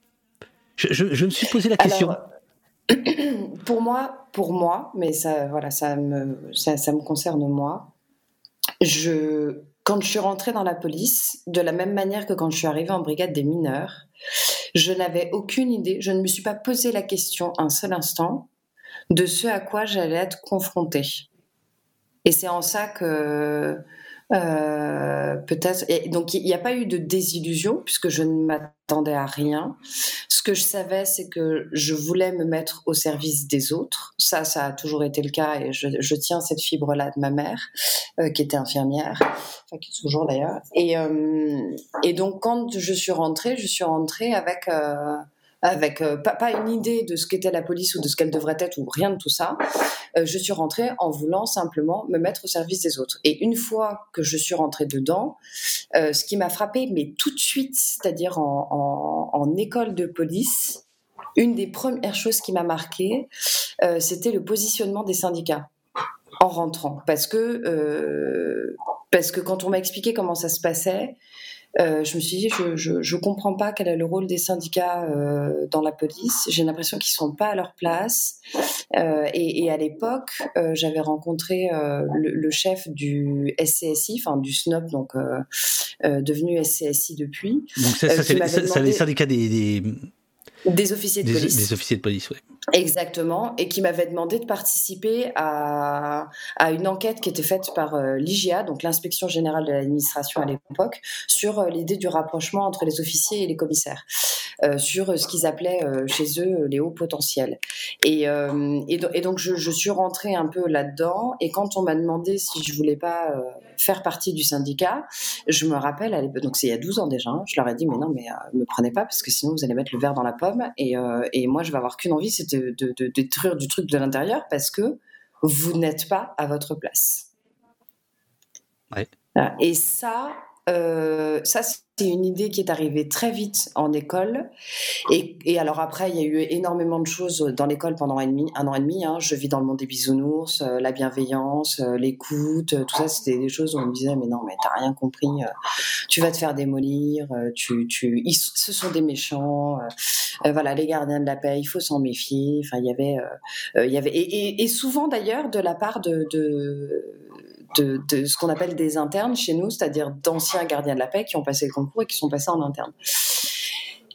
Je, je- je me suis posé la question. Alors, pour moi, pour moi, mais ça, voilà, ça me, ça, ça me concerne moi. Je, quand je suis rentrée dans la police, de la même manière que quand je suis arrivée en brigade des mineurs, je n'avais aucune idée, je ne me suis pas posé la question un seul instant de ce à quoi j'allais être confrontée. Et c'est en ça que euh, peut-être. Donc il n'y a pas eu de désillusion puisque je ne m'attendais à rien. Ce que je savais, c'est que je voulais me mettre au service des autres. Ça, ça a toujours été le cas et je, tiens cette fibre-là de ma mère, euh, qui était infirmière, enfin qui est toujours d'ailleurs. Et, euh, et donc quand je suis rentrée, je suis rentrée avec avec euh, pas, une idée de ce qu'était la police ou de ce qu'elle devrait être ou rien de tout ça. Euh, je suis rentrée en voulant simplement me mettre au service des autres. Et une fois que je suis rentrée dedans, euh, ce qui m'a frappée, mais tout de suite, c'est-à-dire en, en- école de police, une des premières choses qui m'a marquée, c'était le positionnement des syndicats en rentrant. Parce que, parce que quand on m'a expliqué comment ça se passait, euh, je me suis dit, je, je, je comprends pas quel est le rôle des syndicats euh, dans la police. J'ai l'impression qu'ils sont pas à leur place. Euh, et, et à l'époque, j'avais rencontré le, le chef du SCSI, enfin du SNOP, donc devenu SCSI depuis, Donc ça, c'est les syndicats des, des, des officiers de des- police. des officiers de police. ouais. Exactement, et qui m'avait demandé de participer à, à une enquête qui était faite par euh, l'IGA, donc l'inspection générale de l'administration à l'époque, sur euh, l'idée du rapprochement entre les officiers et les commissaires, sur euh, ce qu'ils appelaient euh, chez eux euh, les hauts potentiels. Et, et, do- et donc je, je suis rentrée un peu là-dedans, et quand on m'a demandé si je voulais pas faire partie du syndicat, je me rappelle, à donc c'est il y a 12 ans déjà, hein, je leur ai dit mais non mais me prenez pas parce que sinon vous allez mettre le verre dans la pomme et, et moi je vais avoir qu'une envie c'est de, de, de détruire du truc de l'intérieur parce que vous n'êtes pas à votre place. Ouais. Et ça, euh, ça c'est une idée qui est arrivée très vite en école. Et, alors après, il y a eu énormément de choses dans l'école pendant un, demi, un an et demi. hein. Je vis dans le monde des bisounours, euh, la bienveillance, euh, l'écoute, tout ça, c'était des choses où on me disait mais non, mais t'as rien compris. tu vas te faire démolir. tu, tu, ce sont des méchants. voilà, les gardiens de la paix, il faut s'en méfier. Enfin, il y avait, il y avait, et, souvent d'ailleurs de la part de de, ce qu'on appelle des internes chez nous, c'est-à-dire d'anciens gardiens de la paix qui ont passé le concours et qui sont passés en interne.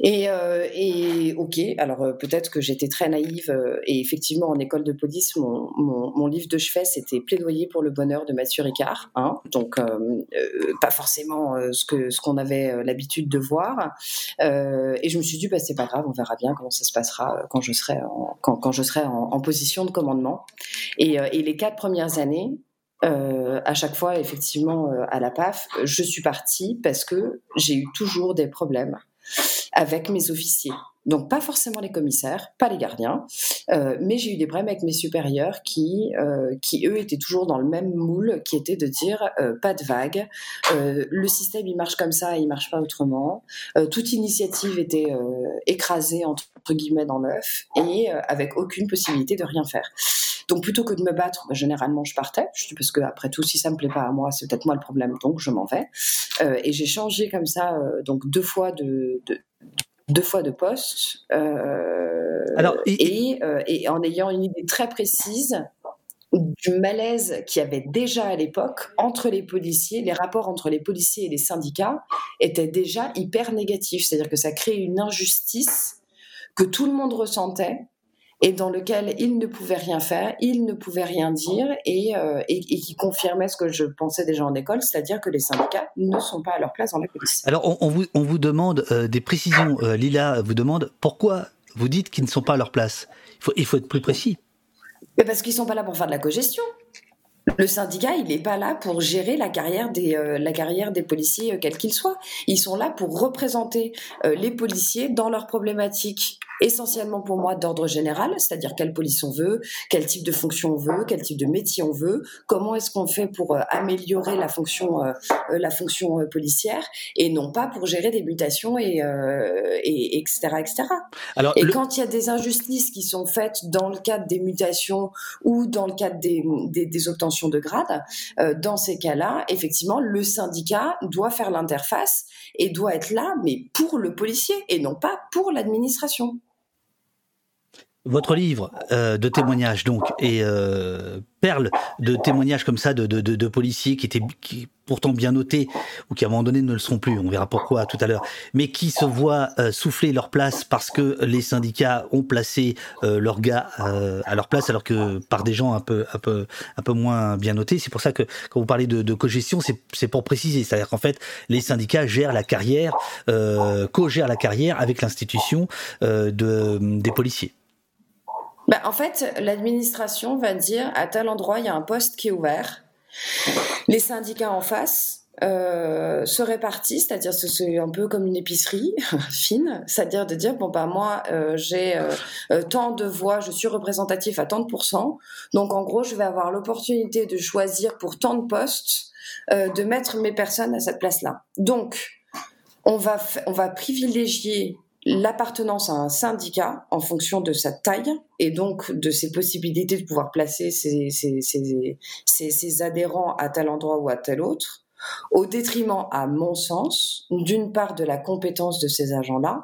Et, euh, ok, alors euh, peut-être que j'étais très naïve euh, et effectivement en école de police, mon, livre de chevet c'était plaidoyer pour le bonheur de Mathieu Ricard, hein, donc pas forcément ce que ce qu'on avait l'habitude de voir. et je me suis dit bah c'est pas grave, on verra bien comment ça se passera quand je serai en, quand, je serai en, position de commandement. Et les quatre premières années, euh, à chaque fois, effectivement, euh, à la PAF, je suis partie parce que j'ai eu toujours des problèmes avec mes officiers. Donc pas forcément les commissaires, pas les gardiens, euh, mais j'ai eu des problèmes avec mes supérieurs qui, euh, qui eux étaient toujours dans le même moule, qui était de dire euh, pas de vague, euh, le système il marche comme ça, il marche pas autrement. Euh, toute initiative était euh, écrasée entre guillemets dans l'œuf et avec aucune possibilité de rien faire. Donc plutôt que de me battre, bah, généralement je partais, parce que après tout si ça me plaît pas à moi, c'est peut-être moi le problème, donc je m'en vais. et j'ai changé comme ça donc deux fois de, de deux fois de poste euh, Alors, et, et, euh, et, en ayant une idée très précise du malaise qu'il y avait déjà à l'époque entre les policiers, les rapports entre les policiers et les syndicats étaient déjà hyper négatifs, c'est-à-dire que ça créait une injustice que tout le monde ressentait et dans lequel il ne pouvait rien faire, il ne pouvait rien dire et, euh, et, et, qui confirmait ce que je pensais déjà en école, c'est-à-dire que les syndicats ne sont pas à leur place dans la police. Alors on, on vous, on vous demande euh, des précisions. Euh, Lila vous demande pourquoi vous dites qu'ils ne sont pas à leur place. Il faut, il faut être plus précis. Mais parce qu'ils sont pas là pour faire de la cogestion. Le syndicat, il n'est pas là pour gérer la carrière des, euh, la carrière des policiers, euh, quels qu'ils soient. Ils sont là pour représenter euh, les policiers dans leurs problématiques, essentiellement pour moi d'ordre général, c'est-à-dire quelle police on veut, quel type de fonction on veut, quel type de métier on veut, comment est-ce qu'on fait pour améliorer la fonction, la fonction policière, et non pas pour gérer des mutations et, et etc., etc. Alors, et le... quand il y a des injustices qui sont faites dans le cadre des mutations ou dans le cadre des, des, des obtentions de grade, euh, dans ces cas-là, effectivement, le syndicat doit faire l'interface et doit être là, mais pour le policier et non pas pour l'administration. Votre livre euh, de témoignages donc est euh, perle de témoignages comme ça de, de, de, de policiers qui étaient qui, pourtant bien notés ou qui à un moment donné ne le seront plus. On verra pourquoi tout à l'heure, mais qui se voient euh, souffler leur place parce que les syndicats ont placé euh, leurs gars euh, à leur place alors que par des gens un peu un peu un peu moins bien notés. C'est pour ça que quand vous parlez de, de cogestion, c'est pour préciser, c'est-à-dire qu'en fait les syndicats gèrent la carrière, euh, co-gèrent la carrière avec l'institution de des policiers. Bah, en fait, l'administration va dire à tel endroit, il y a un poste qui est ouvert. Les syndicats en face euh, se répartissent, c'est-à-dire c'est un peu comme une épicerie fine, c'est-à-dire de dire bon bah moi euh, j'ai euh, tant de voix, je suis représentatif à tant de pourcents, donc en gros je vais avoir l'opportunité de choisir pour tant de postes de mettre mes personnes à cette place-là. Donc on va on va privilégier l'appartenance à un syndicat en fonction de sa taille et donc de ses possibilités de pouvoir placer ses, adhérents à tel endroit ou à tel autre, au détriment, à mon sens, d'une part de la compétence de ces agents-là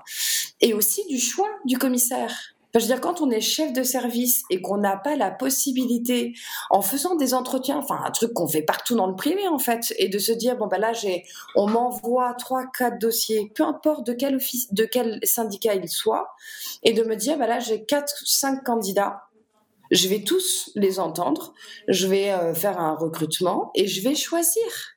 et aussi du choix du commissaire. Je veux dire, quand on est chef de service et qu'on n'a pas la possibilité, en faisant des entretiens, enfin un truc qu'on fait partout dans le privé en fait, et de se dire bon ben là j'ai, on m'envoie trois quatre dossiers, peu importe de quel office, de quel syndicat il soit, et de me dire ben là j'ai quatre cinq candidats, je vais tous les entendre, je vais euh, faire un recrutement et je vais choisir.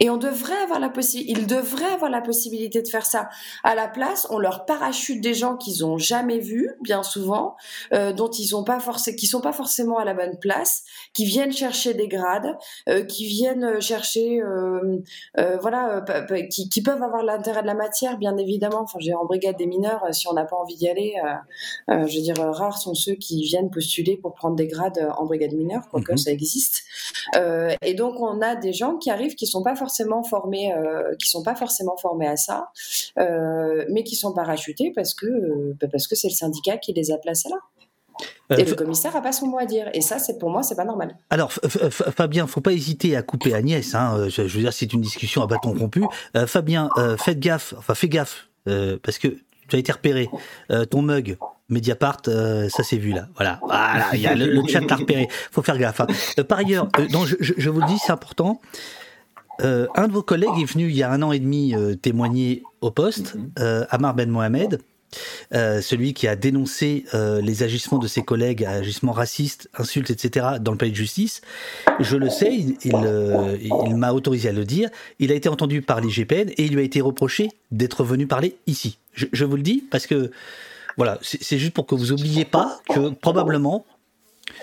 Et on devrait avoir la possibilité, ils devraient avoir la possibilité de faire ça. À la place, on leur parachute des gens qu'ils ont jamais vus, bien souvent, euh, dont ils ont pas forcément, qui sont pas forcément à la bonne place, qui viennent chercher des grades, euh, qui viennent chercher, euh, euh voilà, qui, qui, peuvent avoir l'intérêt de la matière, bien évidemment. Enfin, j'ai en brigade des mineurs, si on n'a pas envie d'y aller, euh, je veux dire, rares sont ceux qui viennent postuler pour prendre des grades en brigade mineure, quoique -hmm. ça existe. et donc, on a des gens qui arrivent qui sont pas forcément forcément formés, euh, qui sont pas forcément formés à ça, euh, mais qui sont parachutés parce que euh, parce que c'est le syndicat qui les a placés là. Et le commissaire a pas son mot à dire. Et ça, c'est pour moi, c'est pas normal. Alors, Fabien, faut pas hésiter à couper Agnès. Hein. Je, veux dire, c'est une discussion à bâton rompu. Euh, Fabien, euh, faites gaffe. Enfin, fais gaffe euh, parce que tu as été repéré. ton mug, Mediapart, euh, ça s'est vu là. Voilà, voilà. Il y a le, le chat l'a repéré. Faut faire gaffe. Hein. par ailleurs, non, je, je, vous le dis, c'est important euh, un de vos collègues est venu il y a un an et demi euh, témoigner au poste, Mhm. euh, Amar Ben Mohamed, celui qui a dénoncé les agissements de ses collègues, agissements racistes, insultes, etc., dans le palais de justice. Je le sais, il, il, il m'a autorisé à le dire. Il a été entendu par l'IGPN et il lui a été reproché d'être venu parler ici. Je, je vous le dis parce que, voilà, c'est c'est juste pour que vous oubliez pas que probablement,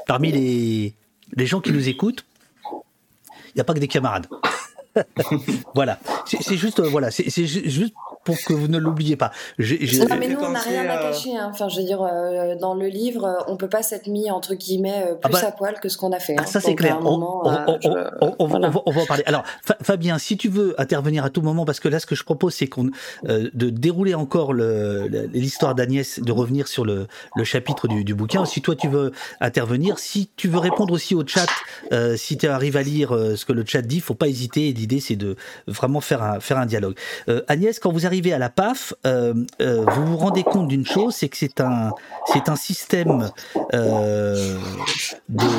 parmi les, les gens qui nous écoutent, il n'y a pas que des camarades. voilà, c'est juste, euh, voilà, c'est c'est ju- juste pour que vous ne l'oubliez pas. Non, mais nous, on n'a rien à cacher. hein. Enfin, je veux dire, euh, dans le livre, euh, on peut pas s'être mis, entre guillemets, euh, plus Ah bah, à poil que ce qu'on a fait. Ah, hein. ça c'est clair. On, moment, on- euh, on- je- on- on- on voilà. va, on va en parler. Alors, Fa- Fabien, si tu veux intervenir à tout moment, parce que là, ce que je propose, c'est qu'on euh, de dérouler encore l'histoire d'Agnès, de revenir sur le, le chapitre du, du bouquin. Si toi tu veux intervenir, si tu veux répondre aussi au chat, euh, si tu arrives à lire euh, ce que le chat dit, faut pas hésiter. L'idée, c'est de vraiment faire un faire un dialogue. Euh, Agnès, quand vous arrivez à la PAF, euh, euh, vous vous rendez compte d'une chose, c'est que c'est un c'est un système euh,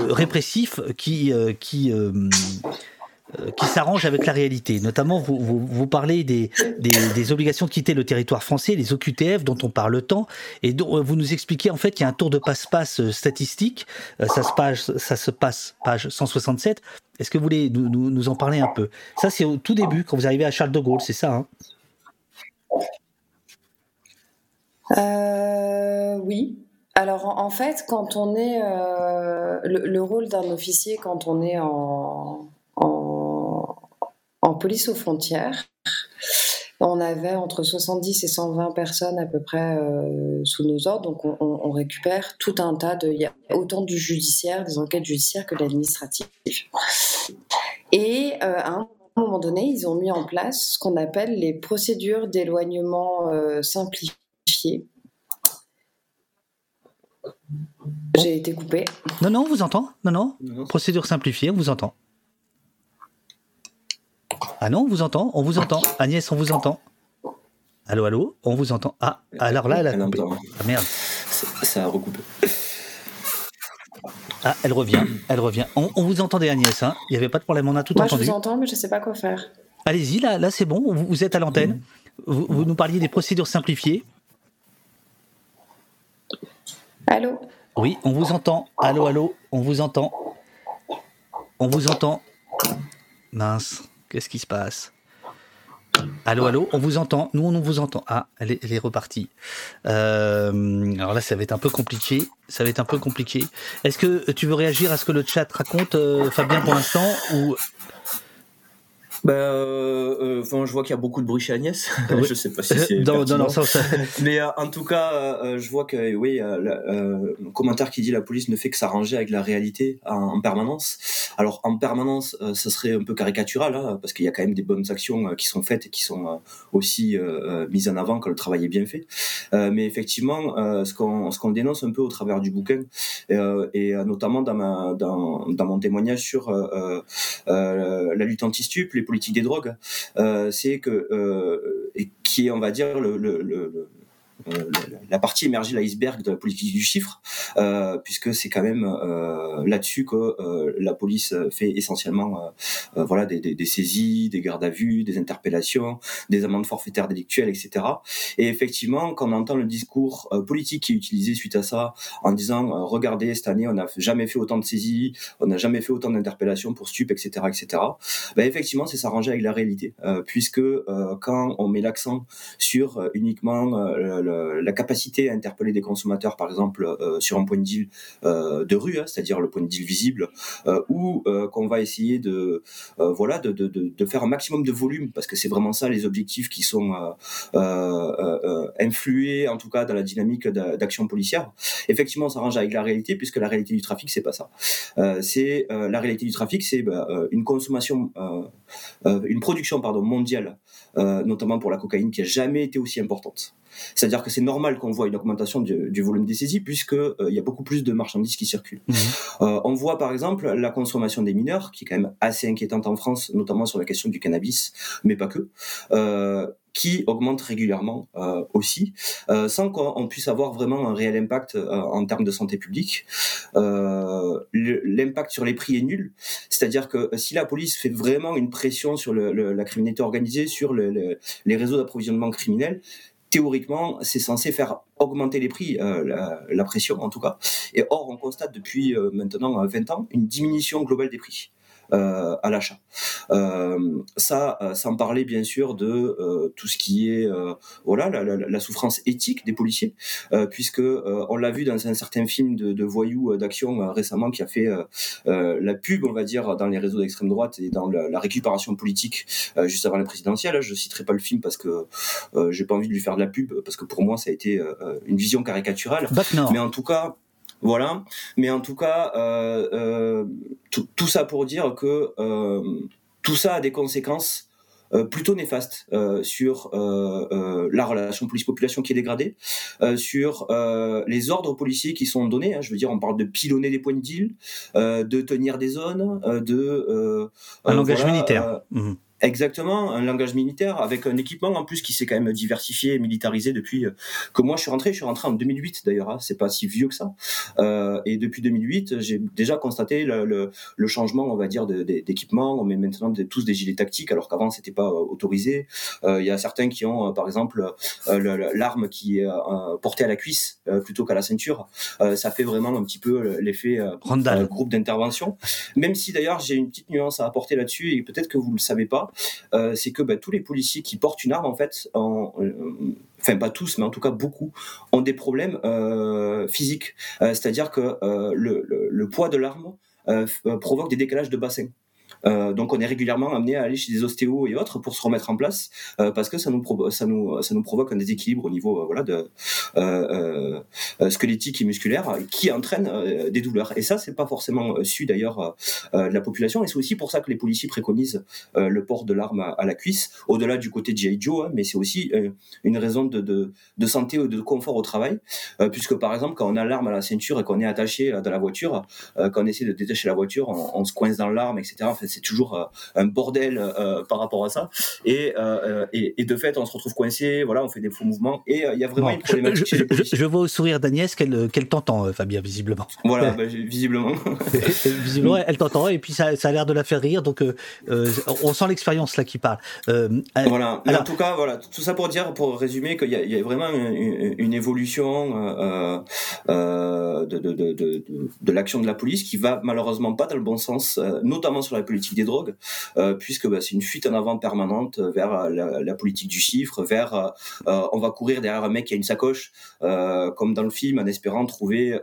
répressif qui qui qui s'arrange avec la réalité. Notamment, vous, vous, parlez des, des, obligations de quitter le territoire français, les OQTF dont on parle tant, et dont vous nous expliquez en fait qu'il y a un tour de passe-passe statistique. Ça se passe, ça se passe page 167. Est-ce que vous voulez nous, nous, nous en parler un peu? Ça, c'est au tout début quand vous arrivez à Charles de Gaulle, c'est ça hein? Euh, oui. Alors en, fait, quand on est euh, le, le rôle d'un officier quand on est en, en, police aux frontières, on avait entre 70 et 120 personnes à peu près euh, sous nos ordres, donc on, récupère tout un tas de, il y a autant du judiciaire, des enquêtes judiciaires que de l'administratif. Et à un moment donné, ils ont mis en place ce qu'on appelle les procédures d'éloignement simplifiées. J'ai été coupée. Non, non, on vous entend Non, non. Non, Procédure simplifiée, on vous entend. Ah non, on vous entend, on vous entend. Agnès, on vous entend. Allô, allô, on vous entend. Ah, alors là, elle a Elle coupé. entend. Ah merde. Ça a recoupé. Ah, elle revient, elle revient. On, on vous entendait, Agnès, hein Il n'y avait pas de problème, on a tout Moi, je entendu. vous entends, mais je ne sais pas quoi faire. Allez-y, là, là c'est bon, vous, vous êtes à l'antenne. Vous, vous nous parliez des procédures simplifiées. Allô? Oui, on vous entend. Allô, allô, on vous entend. On vous entend. Mince, qu'est-ce qui se passe? Allô, allô, on vous entend. Nous, on vous entend. Ah, elle est, repartie. Euh, alors là, ça va être un peu compliqué. Ça va être un peu compliqué. Est-ce que tu veux réagir à ce que le chat raconte, euh, Fabien, pour l'instant ou Ben, euh, euh, enfin, je vois qu'il y a beaucoup de bruit chez Agnès. Oui. je sais pas si c'est dans, dans pertinent. le sens Mais euh, en tout cas, euh, je vois que oui, euh, la- euh, commentaire qui dit la police ne fait que s'arranger avec la réalité en, en permanence. Alors en permanence, euh, ça serait un peu caricatural, hein, parce qu'il y a quand même des bonnes actions euh, qui sont faites et qui sont euh, aussi euh, euh, mises en avant quand le travail est bien fait. Euh, mais effectivement, euh, ce qu'on ce qu'on dénonce un peu au travers du bouquin euh, et euh, notamment dans ma dans, dans mon témoignage sur euh, euh, la lutte anti-stup, les des drogues, euh, c'est que euh, et qui est on va dire le, le, le- la- la partie émergée l'iceberg de la politique du chiffre, euh, puisque c'est quand même euh, là-dessus que euh, la police fait essentiellement euh, euh, voilà des, des, saisies, des gardes à vue, des interpellations, des amendes forfaitaires délictuelles, etc. Et effectivement, quand on entend le discours euh, politique qui est utilisé suite à ça, en disant euh, regardez cette année on n'a jamais fait autant de saisies, on n'a jamais fait autant d'interpellations pour stup, etc., etc. Ben effectivement, c'est s'arranger avec la réalité, euh, puisque euh, quand on met l'accent sur euh, uniquement euh, la capacité à interpeller des consommateurs, par exemple euh, sur un point de deal euh, de rue, hein, c'est-à-dire le point de deal visible, ou qu'on va essayer de faire un maximum de volume, parce que c'est vraiment ça les objectifs qui sont influés, en tout cas dans la dynamique d'a- d'action policière. Effectivement, on s'arrange avec la réalité, puisque la réalité du trafic, c'est pas ça. C'est la réalité du trafic, c'est bah, une consommation, une production pardon mondiale, notamment pour la cocaïne, qui a jamais été aussi importante. C'est-à-dire que c'est normal qu'on voit une augmentation du, du volume des saisies, puisque euh, il y a beaucoup plus de marchandises qui circulent. Mhm. Euh, on voit par exemple la consommation des mineurs, qui est quand même assez inquiétante en France, notamment sur la question du cannabis, mais pas que. Euh, qui augmente régulièrement aussi, sans qu'on puisse avoir vraiment un réel impact en termes de santé publique. L'impact sur les prix est nul, c'est-à-dire que si la police fait vraiment une pression sur le, la criminalité organisée, sur les réseaux d'approvisionnement criminel, théoriquement, c'est censé faire augmenter les prix, euh, la, pression en tout cas. Et or, on constate depuis euh, maintenant 20 ans une diminution globale des prix. Euh, à l'achat. Euh, ça, euh, sans parler bien sûr de tout ce qui est voilà la, la, la, souffrance éthique des policiers, puisque on l'a vu dans un certain film de, de voyous d'action récemment qui a fait la pub, on va dire, dans les réseaux d'extrême droite et dans la, récupération politique juste avant la présidentielle. Je citerai pas le film parce que j'ai pas envie de lui faire de la pub parce que pour moi ça a été une vision caricaturale. Mais en tout cas, voilà. Mais en tout cas, euh, euh, tout, ça pour dire que euh, tout ça a des conséquences plutôt néfastes sur la relation police-population qui est dégradée, sur les ordres policiers qui sont donnés. Hein. je veux dire, on parle de pilonner des points de deal, de tenir des zones, de un langage militaire. Mmh. Exactement, un langage militaire avec un équipement en plus qui s'est quand même diversifié et militarisé depuis euh, que moi je suis rentré. Je suis rentré en 2008 d'ailleurs, hein, c'est pas si vieux que ça. Euh, et depuis 2008, j'ai déjà constaté le, le, le, changement, on va dire, d'équipement. On met maintenant tous des gilets tactiques alors qu'avant c'était pas euh, autorisé. Euh, il y a certains qui ont, par exemple, l'arme qui est portée à la cuisse plutôt qu'à la ceinture. ça fait vraiment un petit peu l'effet groupe d'intervention. Même si d'ailleurs j'ai une petite nuance à apporter là-dessus et peut-être que vous le savez pas. Euh, c'est que bah, tous les policiers qui portent une arme, en fait, euh, enfin pas tous, mais en tout cas beaucoup, ont des problèmes euh, physiques. C'est-à-dire que le, le, poids de l'arme provoque des décalages de bassin. Euh, donc on est régulièrement amené à aller chez des ostéos et autres pour se remettre en place euh, parce que ça nous, ça nous, ça nous provoque un déséquilibre au niveau euh, voilà de squelettique et musculaire qui entraîne des douleurs. Et ça c'est pas forcément su d'ailleurs de la population et c'est aussi pour ça que les policiers préconisent le port de l'arme à, la cuisse au-delà du côté G.I. Joe, hein, mais c'est aussi une raison de, de, de, santé ou de confort au travail puisque par exemple quand on a l'arme à la ceinture et qu'on est attaché dans la voiture, quand on essaie de détacher la voiture, on, on se coince dans l'arme, etc. c'est toujours euh, un bordel euh, par rapport à ça. Euh, et, et, de fait, on se retrouve coincé, voilà, on fait des faux mouvements. Et il y a vraiment une problématique. Je, je, vois au sourire d'Agnès qu'elle t'entend, Fabien, visiblement. Voilà, bah, visiblement. visiblement, elle t'entend et puis ça, ça a l'air de la faire rire. Donc, on sent l'expérience là qui parle. voilà. en tout cas, voilà, tout ça pour dire, pour résumer, qu'il y, y, a vraiment une, évolution euh, de, de, de, de, de l'action de la police qui va malheureusement pas dans le bon sens, notamment sur la politique des drogues, euh, puisque bah, c'est une fuite en avant permanente vers euh, la, politique du chiffre, vers euh, on va courir derrière un mec qui a une sacoche, comme dans le film, en espérant trouver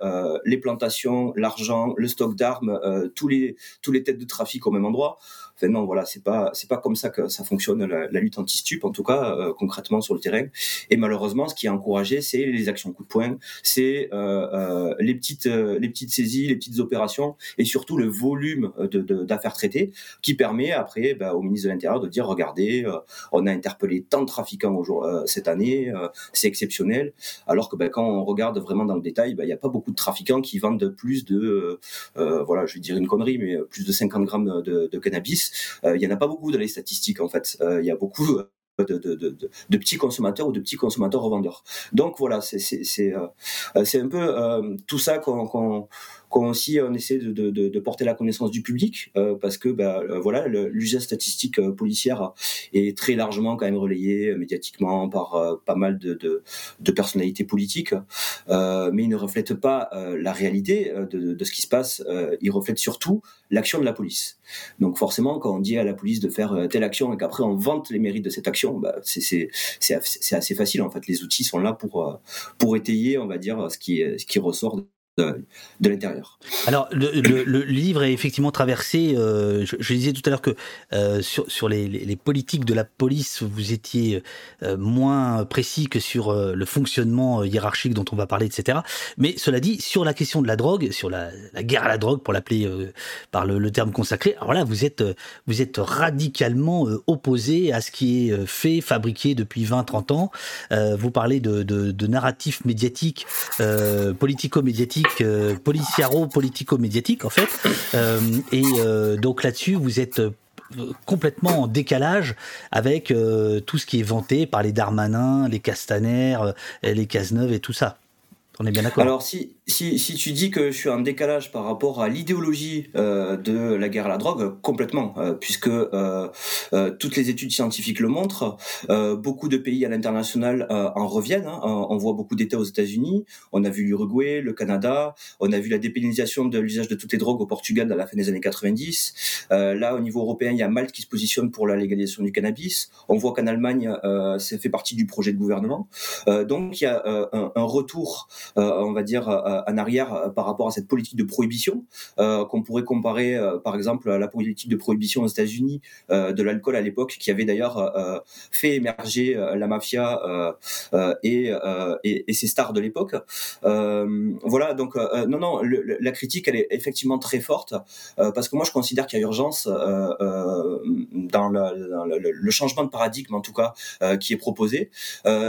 les plantations, l'argent, le stock d'armes, tous les tous les têtes de trafic au même endroit. Enfin non, voilà, c'est pas c'est pas comme ça que ça fonctionne la, lutte anti-stup, en tout cas concrètement sur le terrain. Et malheureusement, ce qui est encouragé, c'est les actions coup de poing, c'est les petites les petites saisies, les petites opérations, et surtout le volume d'affaires traitées qui permet après bah, au ministre de l'Intérieur de dire regardez, euh, on a interpellé tant de trafiquants euh, cette année, euh, c'est exceptionnel. Alors que bah, quand on regarde vraiment dans le détail, bah, il n'y a pas beaucoup de trafiquants qui vendent plus de, voilà, je vais dire une connerie, mais plus de 50 grammes de, de cannabis. Il y en a pas beaucoup dans les statistiques en fait. Il y a beaucoup de, de, petits consommateurs ou de petits consommateurs revendeurs. Donc voilà, c'est c'est un peu tout ça qu'on quand aussi on essaie de, de, de, porter la connaissance du public euh, parce que bah, euh, voilà l'usage statistique euh, policière est très largement quand même relayé médiatiquement par pas mal de, de, personnalités politiques. Mais il ne reflète pas la réalité de, ce qui se passe il reflète surtout l'action de la police. Donc forcément quand on dit à la police de faire telle action et qu'après on vante les mérites de cette action bah, c'est assez facile en fait. Les outils sont là pour pour étayer on va dire ce qui ce qui ressort de, l'intérieur. Alors, le, livre est effectivement traversé. Euh, je, disais tout à l'heure que euh, sur, les, politiques de la police, vous étiez euh, moins précis que sur le fonctionnement hiérarchique dont on va parler, etc. Mais cela dit, sur la question de la drogue, sur la, guerre à la drogue, pour l'appeler par le, terme consacré, alors là, vous êtes, vous êtes radicalement opposé à ce qui est fait, fabriqué depuis 20-30 ans. vous parlez de, de, de narratif médiatique, politico-médiatique en fait. Euh, et euh, donc là-dessus, vous êtes complètement en décalage avec tout ce qui est vanté par les Darmanin, les Castaner, les Cazeneuve et tout ça. On est bien d'accord. Alors si, si, si, tu dis que je suis en décalage par rapport à l'idéologie euh, de la guerre à la drogue, complètement, euh, puisque euh, euh, toutes les études scientifiques le montrent, euh, beaucoup de pays à l'international euh, en reviennent. Hein. on voit beaucoup d'États aux États-Unis, on a vu l'Uruguay, le Canada, on a vu la dépénalisation de l'usage de toutes les drogues au Portugal à la fin des années 90. là, au niveau européen, il y a Malte qui se positionne pour la légalisation du cannabis. On voit qu'en Allemagne, ça fait partie du projet de gouvernement. donc il y a un, un, retour on va dire, en arrière euh, par rapport à cette politique de prohibition, qu'on pourrait comparer, par exemple, à la politique de prohibition aux États-Unis de l'alcool à l'époque, qui avait d'ailleurs fait émerger la mafia et, et, ses stars de l'époque. voilà, donc non, non, la critique, elle est effectivement très forte, parce que moi, je considère qu'il y a urgence dans, le, changement de paradigme, en tout cas, qui est proposé.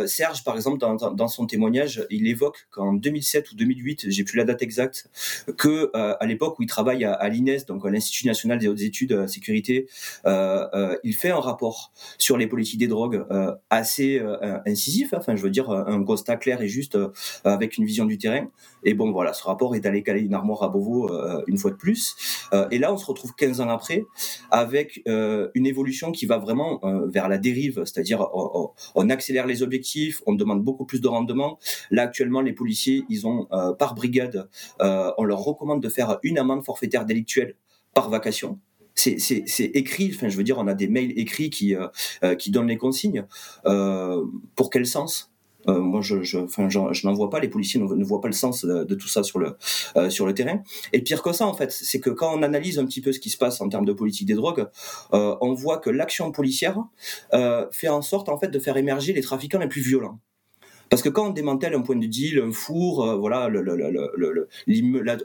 Serge, par exemple, dans, dans son témoignage, il évoque quand en 2007 ou 2008, j'ai plus la date exacte, que euh, à l'époque où il travaille à, l'INES, donc à l'Institut national des hautes études de sécurité, euh, euh, il fait un rapport sur les politiques des drogues assez incisif. Hein. Enfin, je veux dire un constat clair et juste avec une vision du terrain. Et bon, voilà, ce rapport est allé caler une armoire à Beauvau une fois de plus. et là, on se retrouve 15 ans après avec une évolution qui va vraiment vers la dérive, c'est-à-dire on, on, accélère les objectifs, on demande beaucoup plus de rendement. Là, actuellement, les policiers ils ont euh, par brigade, euh, on leur recommande de faire une amende forfaitaire délictuelle par vacation. C'est écrit, enfin je veux dire, on a des mails écrits qui euh, qui donnent les consignes. pour quel sens? Moi, je, enfin, je, n'en vois pas. Les policiers ne, voient pas le sens de, tout ça sur le sur le terrain. Et pire que ça, en fait, c'est que quand on analyse un petit peu ce qui se passe en termes de politique des drogues, on voit que l'action policière fait en sorte, en fait, de faire émerger les trafiquants les plus violents. Parce que quand on démantèle un point de deal, un four, euh, voilà, le, le, le,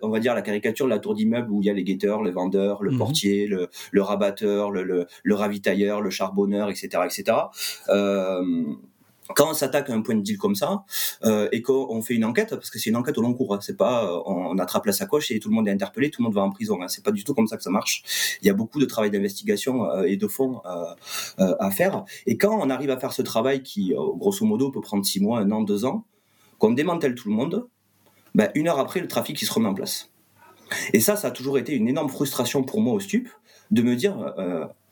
on va dire la caricature de la tour d'immeuble où il y a les guetteurs, les vendeurs, le mhm. portier, le, rabatteur, le, ravitailleur, le charbonneur, etc., etc. Euh, quand on s'attaque à un point de deal comme ça euh, et qu'on fait une enquête, parce que c'est une enquête au long cours, hein, c'est pas euh, on, attrape la sacoche et tout le monde est interpellé, tout le monde va en prison. Hein, c'est pas du tout comme ça que ça marche. Il y a beaucoup de travail d'investigation euh, et de fond à faire. Et quand on arrive à faire ce travail qui, grosso modo, peut prendre six mois, un an, deux ans, qu'on démantèle tout le monde, ben, une heure après, le trafic se remet en place. Et ça, ça a toujours été une énorme frustration pour moi au stup de me dire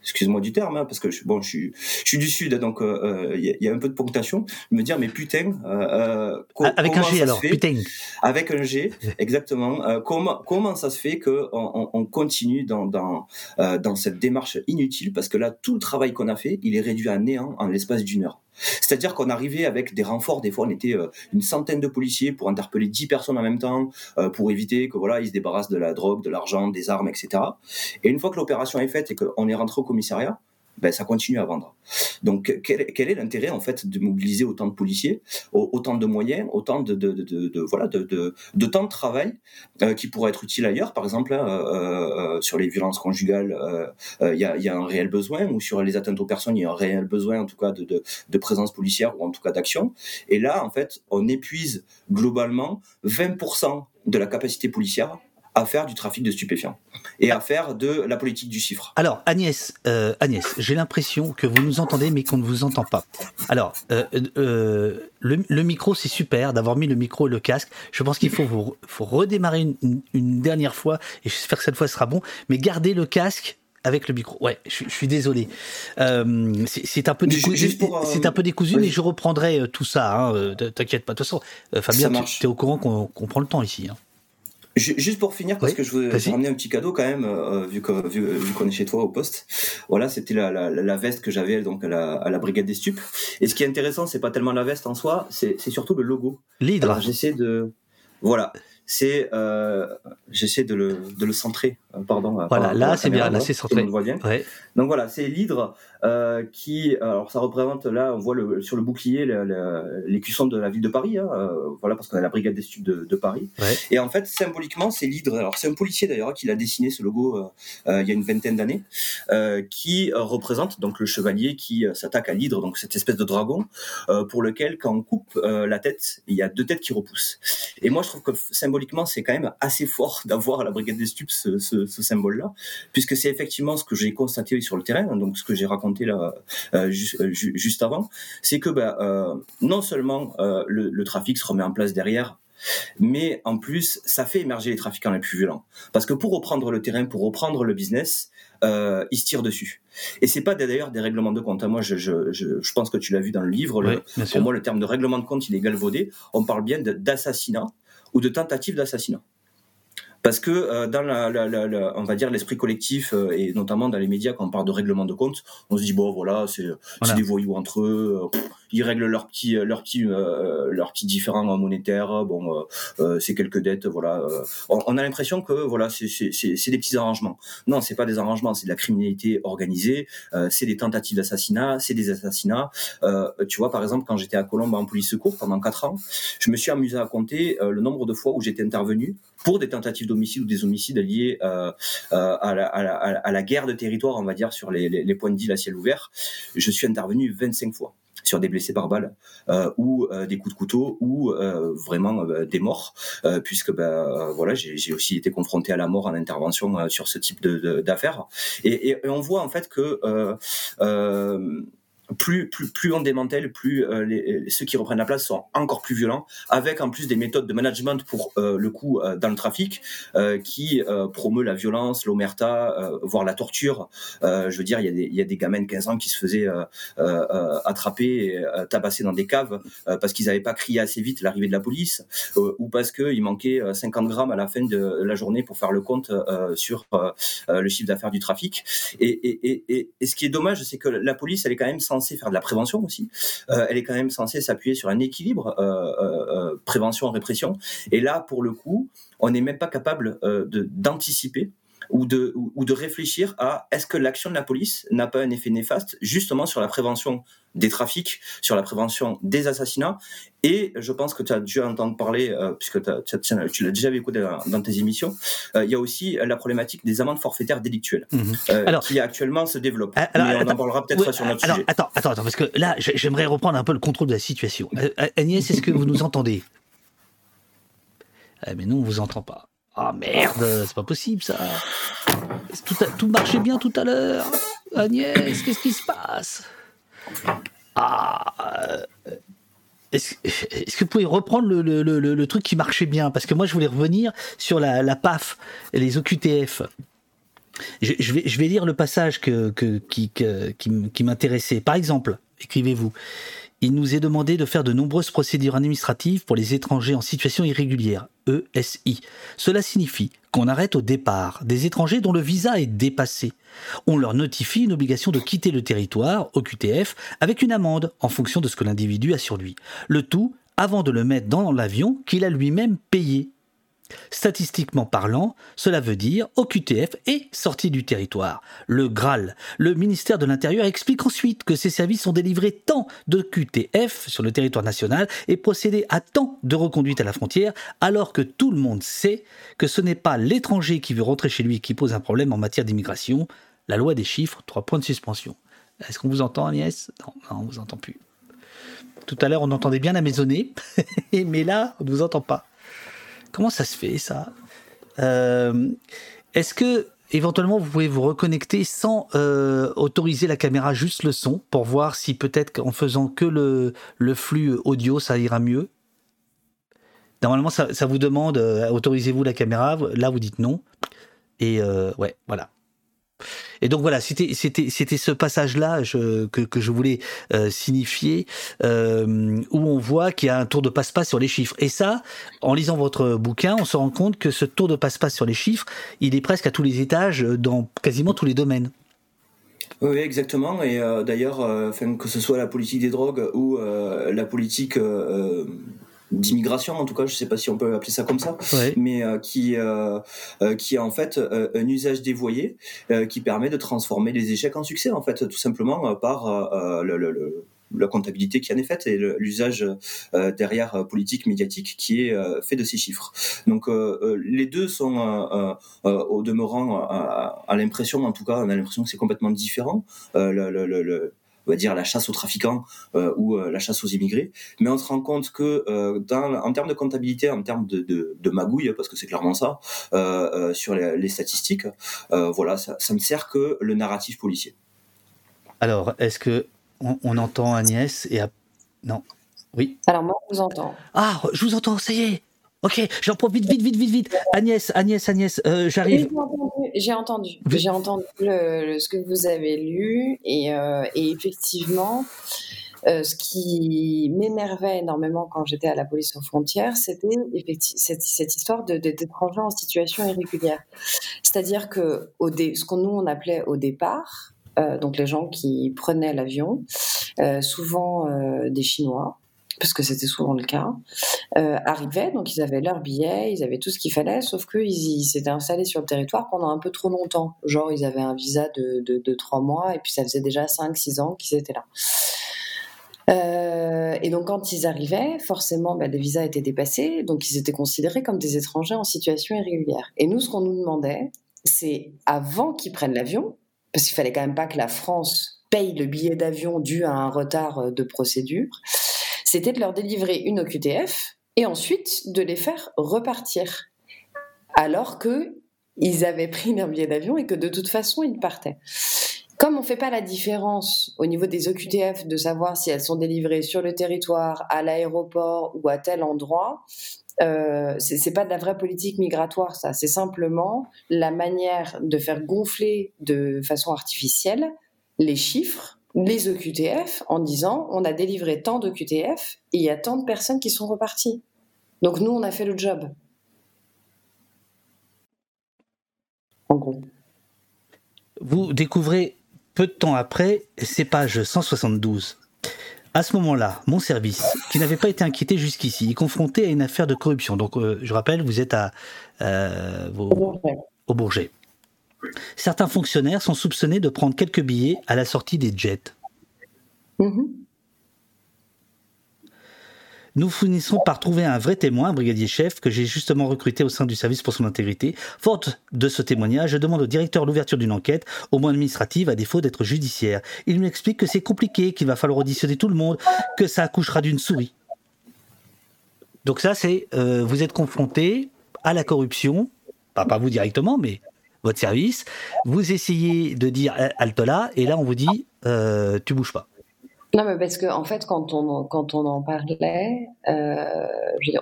excuse-moi du terme, hein, parce que je, bon, je suis, je suis du sud, donc il euh, euh, y, a un peu de ponctuation. Me dire, mais putain, euh, avec un G alors, putain, avec un G, exactement. comment comment ça se fait que on, on continue dans dans dans cette démarche inutile, parce que là, tout le travail qu'on a fait, il est réduit à néant en l'espace d'une heure. C'est-à-dire qu'on arrivait avec des renforts, des fois on était euh, une centaine de policiers pour interpeller dix personnes en même temps, euh, pour éviter que voilà ils se débarrassent de la drogue, de l'argent, des armes, etc. Et une fois que l'opération est faite et qu'on est rentré au commissariat, ben, ça continue à vendre. Donc, quel, est l'intérêt en fait de mobiliser autant de policiers, autant de moyens, autant de, voilà, de, temps de travail euh, qui pourrait être utile ailleurs, par exemple hein, euh, euh, sur les violences conjugales, il y, a, y, a, un réel besoin, ou sur les atteintes aux personnes, il y a un réel besoin en tout cas de présence policière ou en tout cas d'action. Et là, en fait, on épuise globalement 20% de la capacité policière à faire du trafic de stupéfiants et à faire de la politique du chiffre. Alors Agnès, euh, Agnès, j'ai l'impression que vous nous entendez mais qu'on ne vous entend pas. Alors euh, euh, le, micro c'est super d'avoir mis le micro et le casque. Je pense qu'il faut vous faut redémarrer une, dernière fois et j'espère que cette fois ce sera bon. Mais gardez le casque avec le micro. Ouais, je, suis désolé. c'est un peu décousu, c'est un peu décousu, mais je reprendrai tout ça. Hein, T'inquiète pas. De toute façon, Fabien, tu es au courant qu'on prend le temps ici. Hein. Juste pour finir, parce que je voulais ramener un petit cadeau quand même, euh, vu qu'on vu, qu'on est chez toi au poste. Voilà, c'était la, la, la, veste que j'avais donc à la, à la brigade des stupes. Et ce qui est intéressant, c'est pas tellement la veste en soi, c'est surtout le logo. L'hydre. J'essaie de, voilà, c'est, euh, j'essaie de le, de le centrer. Euh, pardon. Voilà, là c'est bien, là c'est centré. Ouais. Donc voilà, c'est l'hydre euh, qui, alors ça représente là, on voit le, sur le bouclier les cuissons de la ville de Paris, hein, euh, voilà parce qu'on a la brigade des stupes de, de Paris. Et en fait, symboliquement, c'est l'hydre. Alors c'est un policier d'ailleurs qui l'a dessiné ce logo euh, euh il y a une vingtaine d'années, qui représente donc le chevalier qui s'attaque à l'hydre, donc cette espèce de dragon pour lequel quand on coupe la tête, il y a deux têtes qui repoussent. Et moi, je trouve que symboliquement, c'est quand même assez fort d'avoir à la brigade des stupes ce, ce, ce symbole-là, puisque c'est effectivement ce que j'ai constaté sur le terrain, donc ce que j'ai raconté là juste avant, c'est que ben, non seulement le, le trafic se remet en place derrière mais en plus, ça fait émerger les trafiquants les plus violents. Parce que pour reprendre le terrain, pour reprendre le business, euh, ils se tirent dessus. Et c'est pas d'ailleurs des règlements de compte. Moi, je, je, je, pense que tu l'as vu dans le livre. pour moi, le terme de règlement de compte, il est galvaudé. On parle bien d'assassinat ou de tentative d'assassinat parce que euh, dans la, la, la, on va dire l'esprit collectif euh, et notamment dans les médias quand on parle de règlement de compte, on se dit bon voilà c'est des voyous entre eux, euh, ils règlent leurs petits leurs petits leurs petits différends monétaires, bon c'est quelques dettes voilà. On, a l'impression que voilà c'est c'est des petits arrangements. Non c'est pas des arrangements, c'est de la criminalité organisée, c'est des tentatives d'assassinat, c'est des assassinats. tu vois par exemple quand j'étais à Colombe en police secours pendant quatre ans, je me suis amusé à compter le nombre de fois où j'étais intervenu pour des tentatives d'homicide ou des homicides liés euh, euh, à, la, à, la, à, la, guerre de territoire, on va dire, sur les, les, les points de deal à ciel ouvert. Je suis intervenu 25 fois sur des blessés par balle euh, ou euh, des coups de couteau ou euh, vraiment euh, des morts puisque ben voilà j'ai aussi été confronté à la mort en intervention sur ce type de d'affaires et, et, on voit en fait que plus, plus, plus on démantèle, plus euh, les, ceux qui reprennent la place sont encore plus violents, avec en plus des méthodes de management pour euh, le coup euh, dans le trafic qui promeut la violence, l'omerta, voire la torture. je veux dire, il y, a des, il y a des gamins de 15 ans qui se faisaient attraper et tabasser dans des caves parce qu'ils n'avaient pas crié assez vite l'arrivée de la police ou parce qu'il manquait 50 grammes à la fin de la journée pour faire le compte sur le chiffre d'affaires du trafic. Et, et, et, et, ce qui est dommage, c'est que la police, elle est quand même sans censée faire de la prévention aussi. Euh, elle est quand même censée s'appuyer sur un équilibre euh, euh, prévention-répression. Et là, pour le coup, on n'est même pas capable d'anticiper ou de, ou de réfléchir à est-ce que l'action de la police n'a pas un effet néfaste justement sur la prévention des trafics, sur la prévention des assassinats? Et je pense que tu as dû entendre parler, euh, puisque tu l'as déjà vécu dans, tes émissions, euh, il y a aussi la problématique des amendes forfaitaires délictuelles, mhm. euh, alors, qui actuellement se développe. Alors, on en parlera peut-être sur notre sujet. Attends, attends, attends, parce que là, j'aimerais reprendre un peu le contrôle de la situation. Agnès, est-ce que vous nous entendez? Ah, Mais nous, on vous entend pas. Ah merde, c'est pas possible ça. Tout, tout marchait bien tout à l'heure. Agnès, qu'est-ce qui se passe ah, euh, est-ce, que vous pouvez reprendre le, truc qui marchait bien Parce que moi, je voulais revenir sur la, PAF les OQTF. Je, vais, lire le passage qui m'intéressait. Par exemple, écrivez-vous il nous est demandé de faire de nombreuses procédures administratives pour les étrangers en situation irrégulière, ESI. Cela signifie qu'on arrête au départ des étrangers dont le visa est dépassé. On leur notifie une obligation de quitter le territoire, au QTF, avec une amende en fonction de ce que l'individu a sur lui. Le tout avant de le mettre dans l'avion qu'il a lui-même payé. Statistiquement parlant, cela veut dire OQTF est sorti du territoire. Le Graal. Le ministère de l'Intérieur explique ensuite que ces services ont délivré tant de QTF sur le territoire national et procédé à tant de reconduites à la frontière, alors que tout le monde sait que ce n'est pas l'étranger qui veut rentrer chez lui qui pose un problème en matière d'immigration. La loi des chiffres, trois points de suspension. Est-ce qu'on vous entend, Agnès? Non, non, on vous entend plus. Tout à l'heure, on entendait bien la maisonnée, mais là, on ne vous entend pas. Comment ça se fait ça? Euh, Est-ce que éventuellement vous pouvez vous reconnecter sans euh, autoriser la caméra, juste le son, pour voir si peut-être qu'en faisant que le, flux audio, ça ira mieux? Normalement, ça, ça vous demande euh, autorisez-vous la caméra Là, vous dites non. Et ouais, voilà. Et donc voilà, c'était c'était c'était ce passage-là que, que je voulais euh, signifier euh, où on voit qu'il y a un tour de passe-passe sur les chiffres. Et ça, en lisant votre bouquin, on se rend compte que ce tour de passe-passe sur les chiffres, il est presque à tous les étages dans quasiment tous les domaines. Oui, exactement. Et euh, d'ailleurs, que ce soit la politique des drogues ou la politique d'immigration en tout cas je sais pas si on peut appeler ça comme ça mais euh, qui euh, euh, qui est en fait un usage dévoyé qui permet de transformer les échecs en succès en fait tout simplement par le, la comptabilité qui en est faite et l'usage derrière politique médiatique qui est fait de ces chiffres. Donc les deux sont au demeurant à, l'impression, en tout cas, on a l'impression que c'est complètement différent. le, on va dire la chasse aux trafiquants ou la chasse aux immigrés, mais on se rend compte que dans, en termes de comptabilité, en termes de, de, de magouille, parce que c'est clairement ça, sur les, les statistiques, voilà, ça, ça ne sert que le narratif policier. Alors, est-ce que on, entend Agnès et non Oui. Alors moi, je vous entends. Ah, je vous entends, ça y est. Ok, j'en profite vite, vite, vite, vite. Agnès, Agnès, Agnès, euh, j'arrive. J'ai entendu, j'ai entendu, ce que vous avez lu et, euh, effectivement, euh, ce qui m'énervait énormément quand j'étais à la police aux frontières, c'était cette, cette histoire d'étrangers en situation irrégulière. C'est-à-dire que au ce qu'on nous on appelait au départ, donc les gens qui prenaient l'avion, souvent des Chinois, parce que c'était souvent le cas, euh, arrivaient, donc ils avaient leur billet, ils avaient tout ce qu'il fallait, sauf qu'ils ils s'étaient installés sur le territoire pendant un peu trop longtemps. Genre, ils avaient un visa de, de, trois mois, et puis ça faisait déjà 5-6 ans qu'ils étaient là. Euh, et donc quand ils arrivaient, forcément, bah, les visas étaient dépassés, donc ils étaient considérés comme des étrangers en situation irrégulière. Et nous, ce qu'on nous demandait, c'est avant qu'ils prennent l'avion, parce qu'il fallait quand même pas que la France paye le billet d'avion dû à un retard de procédure, c'était de leur délivrer une OQTF et ensuite de les faire repartir. Alors que ils avaient pris leur billet d'avion et que de toute façon ils partaient. Comme on ne fait pas la différence au niveau des OQTF de savoir si elles sont délivrées sur le territoire, à l'aéroport ou à tel endroit, euh, c'est pas de la vraie politique migratoire, ça. C'est simplement la manière de faire gonfler de façon artificielle les chiffres les EQTF en disant on a délivré tant d'EQTF et il y a tant de personnes qui sont reparties. Donc nous, on a fait le job. En gros. Vous découvrez peu de temps après ces pages 172. À ce moment-là, mon service, qui n'avait pas été inquiété jusqu'ici, est confronté à une affaire de corruption. Donc, euh, je rappelle, vous êtes à euh, au Bourget. Certains fonctionnaires sont soupçonnés de prendre quelques billets à la sortie des jets. Mhm. Nous finissons par trouver un vrai témoin, un brigadier chef, que j'ai justement recruté au sein du service pour son intégrité. Forte de ce témoignage, je demande au directeur l'ouverture d'une enquête, au moins administrative, à défaut d'être judiciaire. Il m'explique que c'est compliqué, qu'il va falloir auditionner tout le monde, que ça accouchera d'une souris. Donc ça, c'est euh, vous êtes confronté à la corruption, pas vous directement, mais votre service, vous essayez de dire Altola, et là on vous dit euh, tu bouges pas. Non, mais parce qu'en en fait, quand on, quand on en parlait, euh,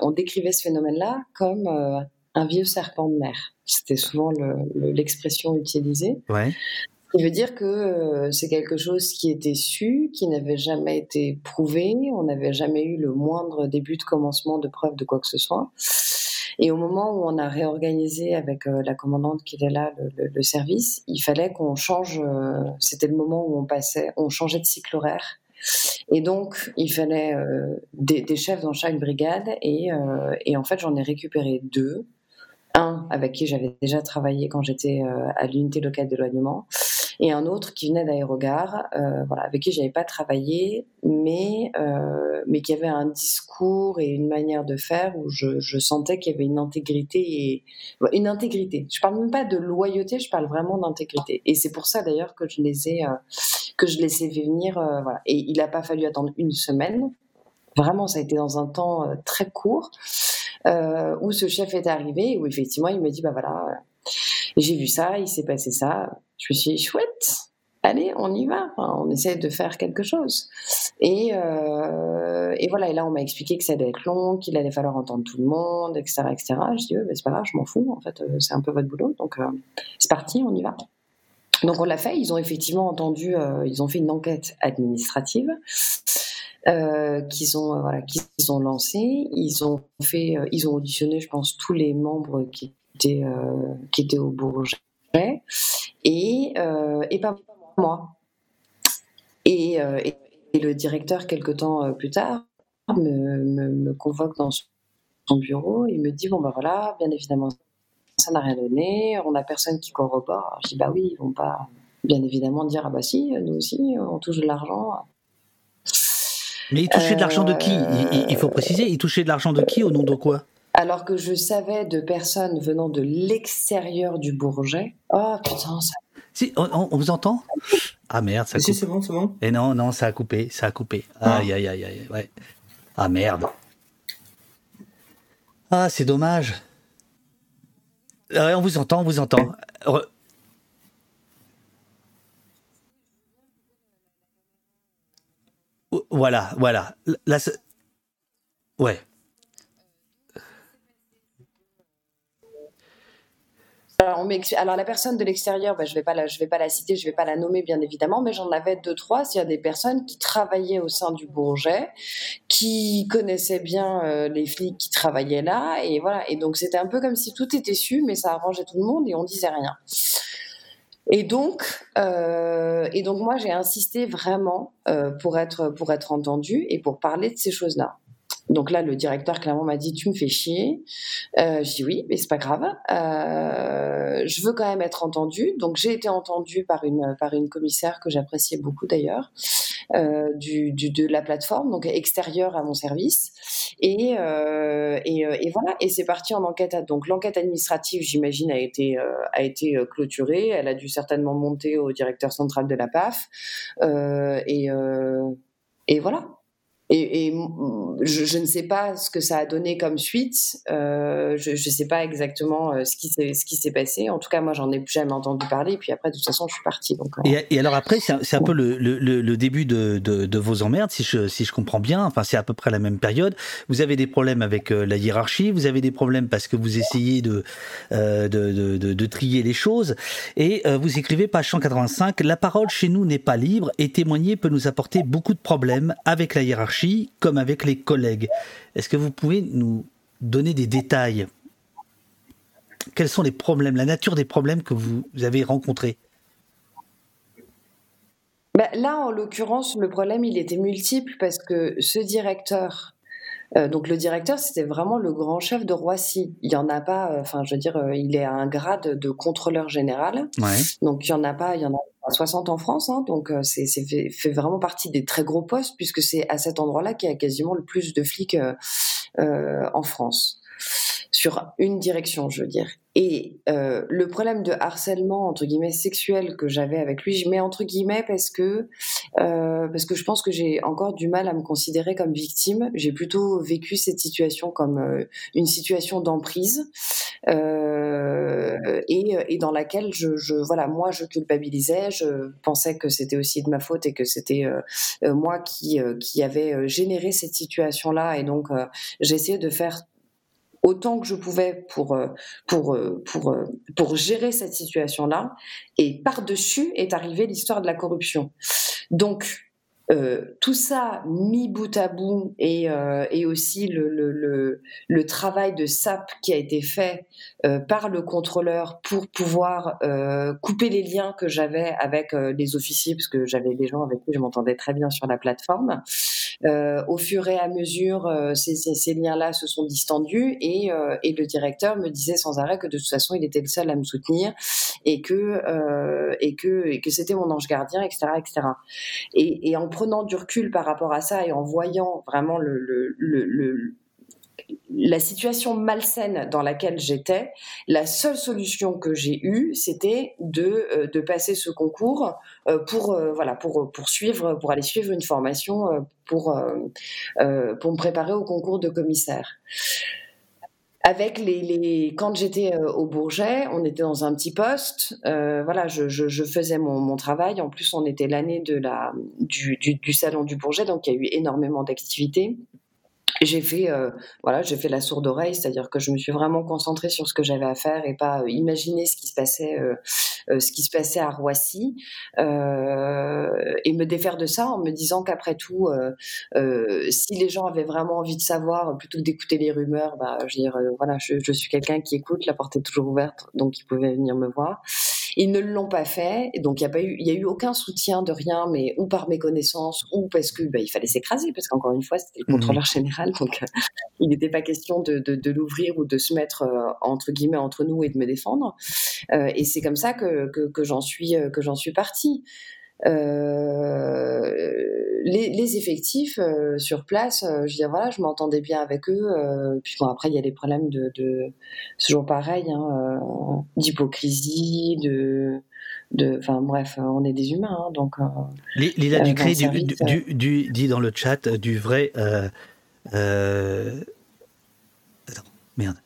on décrivait ce phénomène-là comme euh, un vieux serpent de mer. C'était souvent l'expression utilisée. Ouais. Qui veut dire que c'est quelque chose qui était su, qui n'avait jamais été prouvé, on n'avait jamais eu le moindre début de commencement de preuve de quoi que ce soit. Et au moment où on a réorganisé avec euh, la commandante qui était là le, service, il fallait qu'on change. Euh, c'était le moment où on passait, on changeait de cycle horaire. Et donc, il fallait euh, des, chefs dans chaque brigade. Et, et en fait, j'en ai récupéré deux. Un avec qui j'avais déjà travaillé quand j'étais à l'unité locale d'éloignement et un autre qui venait d'Aérogare, euh, voilà, avec qui j'avais pas travaillé, mais euh, mais qui avait un discours et une manière de faire où je, je sentais qu'il y avait une intégrité et une intégrité. Je parle même pas de loyauté, je parle vraiment d'intégrité. Et c'est pour ça d'ailleurs que je les ai euh, que je les ai fait venir, euh, voilà. Et il n'a pas fallu attendre une semaine. Vraiment, ça a été dans un temps euh, très court où ce chef est arrivé où effectivement il me dit bah voilà j'ai vu ça, il s'est passé ça. Je me suis dit, chouette, allez, on y va, on essaie de faire quelque chose. Et, euh, et voilà, et là, on m'a expliqué que ça allait être long, qu'il allait falloir entendre tout le monde, etc. etc. Je dis, c'est pas grave, je m'en fous, en fait, euh, c'est un peu votre boulot, donc euh, c'est parti, on y va. Donc on l'a fait, ils ont effectivement entendu, ils ont fait une enquête administrative. qu'ils ont voilà qu'ils ont lancé ils ont fait ils ont auditionné je pense tous les membres qui étaient qui étaient au Bourget et, euh, et pas moi. Et, euh, et, le directeur, quelque temps euh, plus tard, me, me, convoque dans son bureau et me dit Bon, ben voilà, bien évidemment, ça n'a rien donné, on n'a personne qui corrobore. Alors, je dis Bah oui, ils vont pas, bien évidemment, dire Ah bah si, nous aussi, on touche de l'argent. Mais il touchait de l'argent de qui? Il, faut préciser, il touchait de l'argent de qui au nom de quoi? Alors que je savais de personnes venant de l'extérieur du Bourget. Oh putain, ça. Si, on, vous entend? Ah merde, ça Si, coupe. c'est bon, c'est bon. Et non, non, ça a coupé, ça a coupé. Ah. Aïe, aïe, aïe, aïe, ouais. Ah merde. Ah, c'est dommage. Ouais, on vous entend, on vous entend. Re- Voilà, voilà. Là, ouais. Alors, la personne de l'extérieur, bah, je vais vais pas la citer, je vais pas la nommer bien évidemment, mais j'en avais deux trois. A des personnes qui travaillaient au sein du Bourget, qui connaissaient bien euh, les flics qui travaillaient là, et voilà. Et donc c'était un peu comme si tout était su, mais ça arrangeait tout le monde et on disait rien. Et donc, euh, et donc moi j'ai insisté vraiment euh, pour être pour être entendu et pour parler de ces choses-là. Donc là, le directeur clairement m'a dit tu me fais chier. Euh, j'ai dit oui, mais c'est pas grave. Euh, je veux quand même être entendue. Donc j'ai été entendue par une par une commissaire que j'appréciais beaucoup d'ailleurs euh, de la plateforme, donc extérieure à mon service. Et et, et voilà. Et c'est parti en enquête. Donc l'enquête administrative, j'imagine, a été a été clôturée. Elle a dû certainement monter au directeur central de la PAF. Et et voilà. Et, je, ne sais pas ce que ça a donné comme suite. Euh, je ne sais pas exactement euh, ce qui s'est passé. En tout cas, moi, j'en ai jamais entendu parler. Et puis après, de toute façon, je suis partie. Euh, Et, alors après, c'est un, peu le, début de, vos emmerdes, si je, comprends bien. Enfin, c'est à peu près la même période. Vous avez des problèmes avec la hiérarchie, vous avez des problèmes parce que vous essayez de, trier les choses. Et vous écrivez, page 185, La parole chez nous n'est pas libre et témoigner peut nous apporter beaucoup de problèmes avec la hiérarchie comme avec les collègues. Est-ce que vous pouvez nous donner des détails? Quels sont les problèmes, la nature des problèmes que vous avez rencontrés? Ben, là, en l'occurrence, le problème, il était multiple parce que ce directeur, euh, donc le directeur, c'était vraiment le grand chef de Roissy. Il y en a pas, euh, enfin, je veux dire, euh, il est à un grade de contrôleur général. Ouais. Donc il y en a pas, il y en a 60 en France, hein, donc euh, c'est c'est fait, fait vraiment partie des très gros postes puisque c'est à cet endroit-là qu'il y a quasiment le plus de flics euh, euh, en France sur une direction, je veux dire. Et euh, le problème de harcèlement entre guillemets sexuel que j'avais avec lui, je mets entre guillemets parce que euh, parce que je pense que j'ai encore du mal à me considérer comme victime. J'ai plutôt vécu cette situation comme euh, une situation d'emprise euh, et, et dans laquelle je, je voilà moi je culpabilisais, je pensais que c'était aussi de ma faute et que c'était euh, euh, moi qui euh, qui avait euh, généré cette situation là et donc euh, j'essayais de faire autant que je pouvais pour euh, pour euh, pour euh, pour gérer cette situation là et par dessus est arrivée l'histoire de la corruption donc tout ça mis bout à bout et, et aussi le, le, travail de SAP qui a été fait par le contrôleur pour pouvoir couper les liens que j'avais avec les officiers, parce que j'avais des gens avec qui je m'entendais très bien sur la plateforme. Euh, au fur et à mesure, euh, ces, ces, ces liens-là se sont distendus et, euh, et le directeur me disait sans arrêt que de toute façon, il était le seul à me soutenir et que, et que, et que c'était mon ange gardien, etc. etc. Et, et en prenant du recul par rapport à ça et en voyant vraiment le, le, le, le la situation malsaine dans laquelle j'étais, la seule solution que j'ai eue, c'était de, euh, de passer ce concours euh, pour euh, voilà pour poursuivre pour aller suivre une formation pour pour me préparer au concours de commissaire. Avec les, quand j'étais au Bourget, on était dans un petit poste. Voilà, je, je, faisais mon, mon, travail. En plus, on était l'année de la du, du, du salon du Bourget, donc il y a eu énormément d'activités j'ai fait euh, voilà j'ai fait la sourde oreille c'est-à-dire que je me suis vraiment concentrée sur ce que j'avais à faire et pas euh, imaginer ce qui se passait euh, ce qui se passait à Roissy euh, et me défaire de ça en me disant qu'après tout euh, si les gens avaient vraiment envie de savoir plutôt que d'écouter les rumeurs bah je veux dire voilà je suis quelqu'un qui écoute la porte est toujours ouverte donc ils pouvaient venir me voir ils ne l'ont pas fait, et donc il n'y a pas eu, il y a eu aucun soutien de rien, mais ou par méconnaissance, ou parce que bah, il fallait s'écraser, parce qu'encore une fois c'était le contrôleur mmh. général, donc euh, il n'était pas question de, de, de l'ouvrir ou de se mettre euh, entre guillemets entre nous et de me défendre. Euh, et c'est comme ça que, que, que j'en suis que j'en suis partie. Euh, les, les, effectifs euh, sur place, euh, je dire voilà, je m'entendais bien avec eux. puis bon, après il y a les problèmes de, de toujours pareil, hein, d'hypocrisie, de enfin bref, on est des humains, hein, donc. Lila Ducré du, du, dit dans le chat du vrai. attends, merde.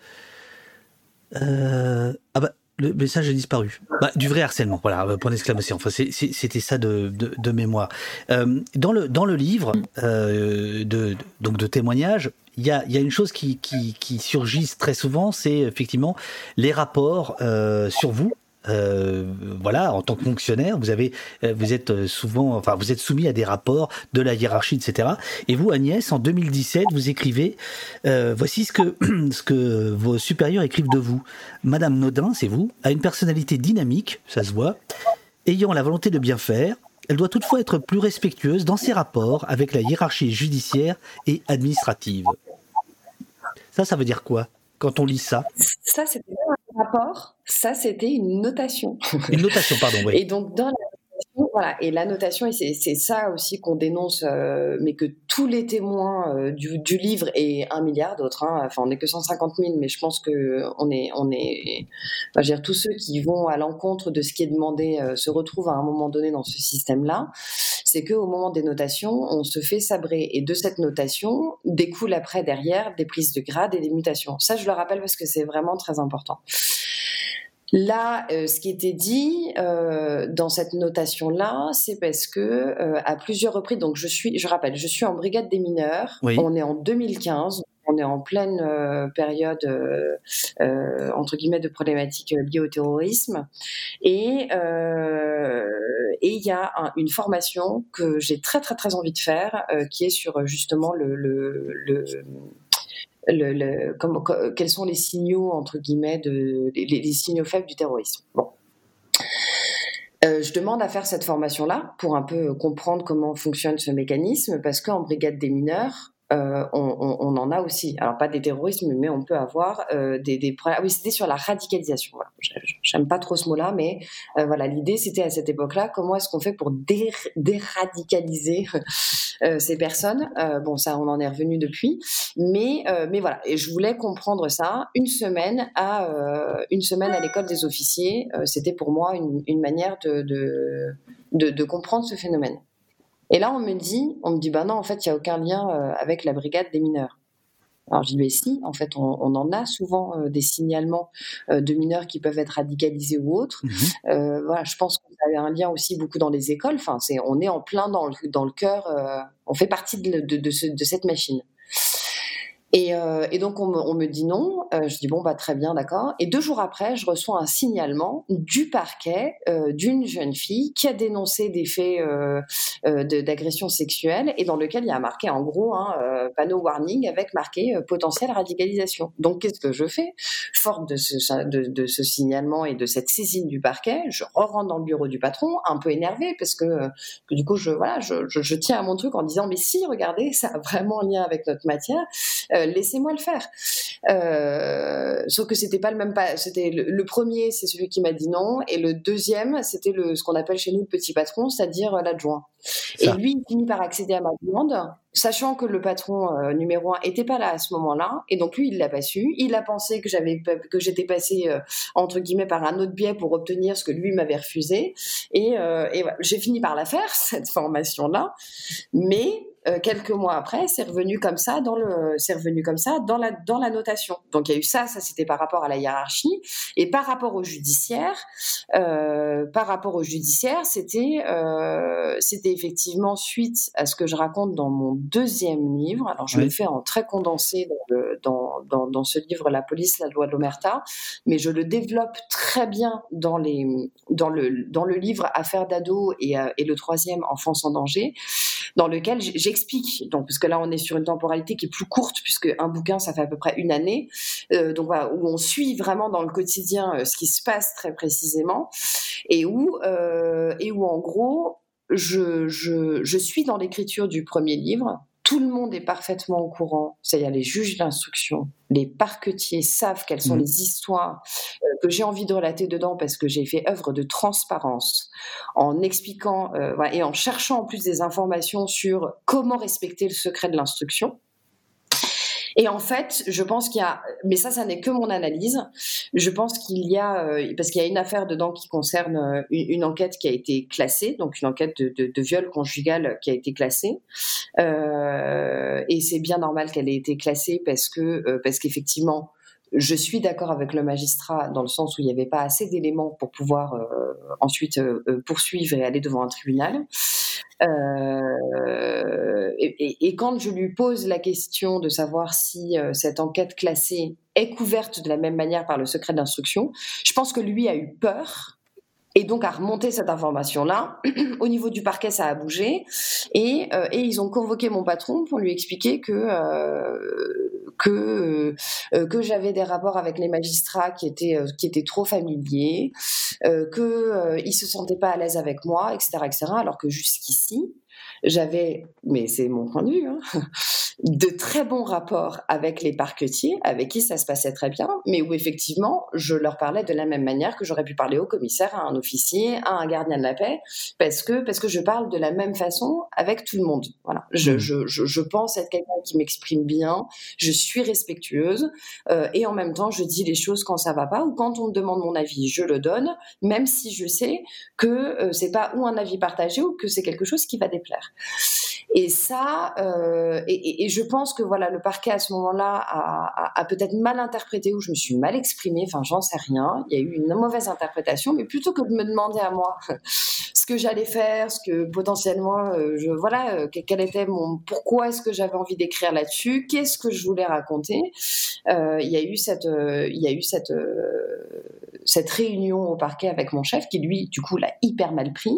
ah bah le message a disparu. Bah, du vrai harcèlement, voilà, euh, point d'exclamation. Enfin, c'était ça de, mémoire. Euh, dans, le, livre euh, de, donc de témoignages, il y a, une chose qui, qui, très souvent, c'est effectivement les rapports sur vous, voilà, en tant que fonctionnaire, vous avez, euh, vous êtes souvent, enfin, vous êtes soumis à des rapports de la hiérarchie, etc. Et vous, Agnès, en 2017, vous écrivez, euh, voici ce que, ce que vos supérieurs écrivent de vous. Madame Nodin, c'est vous, a une personnalité dynamique, ça se voit, ayant la volonté de bien faire. Elle doit toutefois être plus respectueuse dans ses rapports avec la hiérarchie judiciaire et administrative. Ça, ça veut dire quoi quand on lit ça? Ça, c'était rapport. Ça, c'était une notation. Une notation, pardon, oui. Et donc, dans la voilà, et la notation, et c'est ça aussi qu'on dénonce, euh, mais que tous les témoins euh, du, livre et un milliard d'autres, hein, enfin on n'est que 150 000, mais je pense que on est, on est, je veux dire, tous ceux qui vont à l'encontre de ce qui est demandé euh, se retrouvent à un moment donné dans ce système-là. C'est qu'au moment des notations, on se fait sabrer, et de cette notation découle après derrière des prises de grade et des mutations. Ça, je le rappelle parce que c'est vraiment très important. Là, euh, ce qui était dit euh, dans cette notation-là, c'est parce que euh, à plusieurs reprises, donc je suis, je rappelle, je suis en brigade des mineurs. On est en 2015. On est en pleine période entre guillemets de problématiques liées au terrorisme, et et il y a une formation que j'ai très très très envie de faire, qui est sur justement le, le, le le, comme, quels sont les signaux entre guillemets de les, signaux faibles du terrorisme. Bon. Euh, je demande à faire cette formation-là pour un peu comprendre comment fonctionne ce mécanisme, parce qu'en brigade des mineurs, euh, on, en a aussi. Alors pas des terrorismes, mais on peut avoir euh, des, des Ah oui, c'était sur la radicalisation. J'aime pas trop ce mot-là, mais euh, voilà, l'idée c'était à cette époque-là, comment est-ce qu'on fait pour déradicaliser ces personnes? Bon, ça, on en est revenu depuis, mais mais voilà. Et je voulais comprendre ça. Une semaine à une semaine à l'école des officiers, c'était pour moi une, manière de, de, de comprendre ce phénomène. Et là, on me dit, on me dit, bah non, en fait, il n'y a aucun lien euh, avec la brigade des mineurs. Alors je dis, mais si, en fait, on, en a souvent euh, des signalements euh, de mineurs qui peuvent être radicalisés ou autres. Mhm. voilà, je pense qu'on a un lien aussi beaucoup dans les écoles. Enfin, c'est, on est en plein dans le, dans le cœur, on fait partie de, de, de cette machine. Et, euh, et, donc on me, on me dit non. Euh, je dis bon bah très bien d'accord. Et deux jours après, je reçois un signalement du parquet euh, d'une jeune fille qui a dénoncé des faits euh, euh, d'agression sexuelle et dans lequel il y a marqué en gros un hein, panneau warning avec marqué potentielle radicalisation. Donc qu'est-ce que je fais? Forte de ce, de, de ce, signalement et de cette saisine du parquet, je rentre dans le bureau du patron, un peu énervé parce que, que du coup je voilà je, je, tiens à mon truc en disant mais si regardez ça a vraiment un lien avec notre matière euh, laissez-moi le faire. Euh, sauf que c'était pas le même pas. C'était le, premier, c'est celui qui m'a dit non, et le deuxième, c'était le ce qu'on appelle chez nous le petit patron, c'est-à-dire euh, l'adjoint. Et lui, il finit par accéder à ma demande, sachant que le patron numéro un était pas là à ce moment-là, et donc lui, il l'a pas su. Il a pensé que j'avais que j'étais passé entre guillemets par un autre biais pour obtenir ce que lui m'avait refusé, et, j'ai fini par la faire cette formation-là, mais euh, quelques mois après, c'est revenu comme ça dans le, c'est revenu comme ça dans la dans la notation. Donc il y a eu ça, ça c'était par rapport à la hiérarchie et par rapport au judiciaire, euh, par rapport au judiciaire, c'était euh, c'était effectivement suite à ce que je raconte dans mon deuxième livre. Alors je le fais en très condensé dans, dans, dans, ce livre La police, la loi de l'omerta, mais je le développe très bien dans les dans le dans le livre Affaires d'ado et, et le troisième Enfance en danger, dans lequel j'ai explique, donc, parce que là, on est sur une temporalité qui est plus courte, puisque un bouquin, ça fait à peu près une année, euh, donc voilà, où on suit vraiment dans le quotidien euh, ce qui se passe très précisément, et où, euh, et où en gros, je, je, je suis dans l'écriture du premier livre, tout le monde est parfaitement au courant, c'est-à-dire les juges d'instruction, les parquetiers savent quelles sont mmh. les histoires euh, que j'ai envie de relater dedans parce que j'ai fait œuvre de transparence en expliquant euh, et en cherchant en plus des informations sur comment respecter le secret de l'instruction. Et en fait, je pense qu'il y a, mais ça, ça n'est que mon analyse. Je pense qu'il y a, euh, parce qu'il y a une affaire dedans qui concerne euh, une, enquête qui a été classée, donc une enquête de, viol conjugal qui a été classée. Euh, et c'est bien normal qu'elle ait été classée parce que, parce qu'effectivement, je suis d'accord avec le magistrat dans le sens où il n'y avait pas assez d'éléments pour pouvoir ensuite poursuivre et aller devant un tribunal. Euh, et, quand je lui pose la question de savoir si euh, cette enquête classée est couverte de la même manière par le secret d'instruction, je pense que lui a eu peur et donc à remonter cette information-là. Au niveau du parquet, ça a bougé. Et, euh, et, ils ont convoqué mon patron pour lui expliquer que euh, euh, que j'avais des rapports avec les magistrats qui étaient qui étaient trop familiers, que ils se sentaient pas à l'aise avec moi, etc., etc. Alors que jusqu'ici, j'avais, mais c'est mon point de vue, hein, de très bons rapports avec les parquetiers, avec qui ça se passait très bien, mais où effectivement, je leur parlais de la même manière que j'aurais pu parler au commissaire, à un officier, à un gardien de la paix, parce que, parce que je parle de la même façon avec tout le monde. Voilà. Je, mmh. je, je, je pense être quelqu'un qui m'exprime bien, je suis respectueuse, euh, et en même temps, je dis les choses quand ça va pas, ou quand on me demande mon avis, je le donne, même si je sais que euh, c'est pas ou un avis partagé ou que c'est quelque chose qui va déplaire. Et ça, euh, et, je pense que voilà, le parquet à ce moment-là a, peut-être mal interprété ou je me suis mal exprimée. Enfin, j'en sais rien. Il y a eu une mauvaise interprétation, mais plutôt que de me demander à moi ce que j'allais faire, ce que potentiellement, euh, voilà, euh, était mon, pourquoi est-ce que j'avais envie d'écrire là-dessus, qu'est-ce que je voulais raconter. Euh, il y a eu cette, il y a eu cette cette réunion au parquet avec mon chef, qui lui, du coup, l'a hyper mal pris,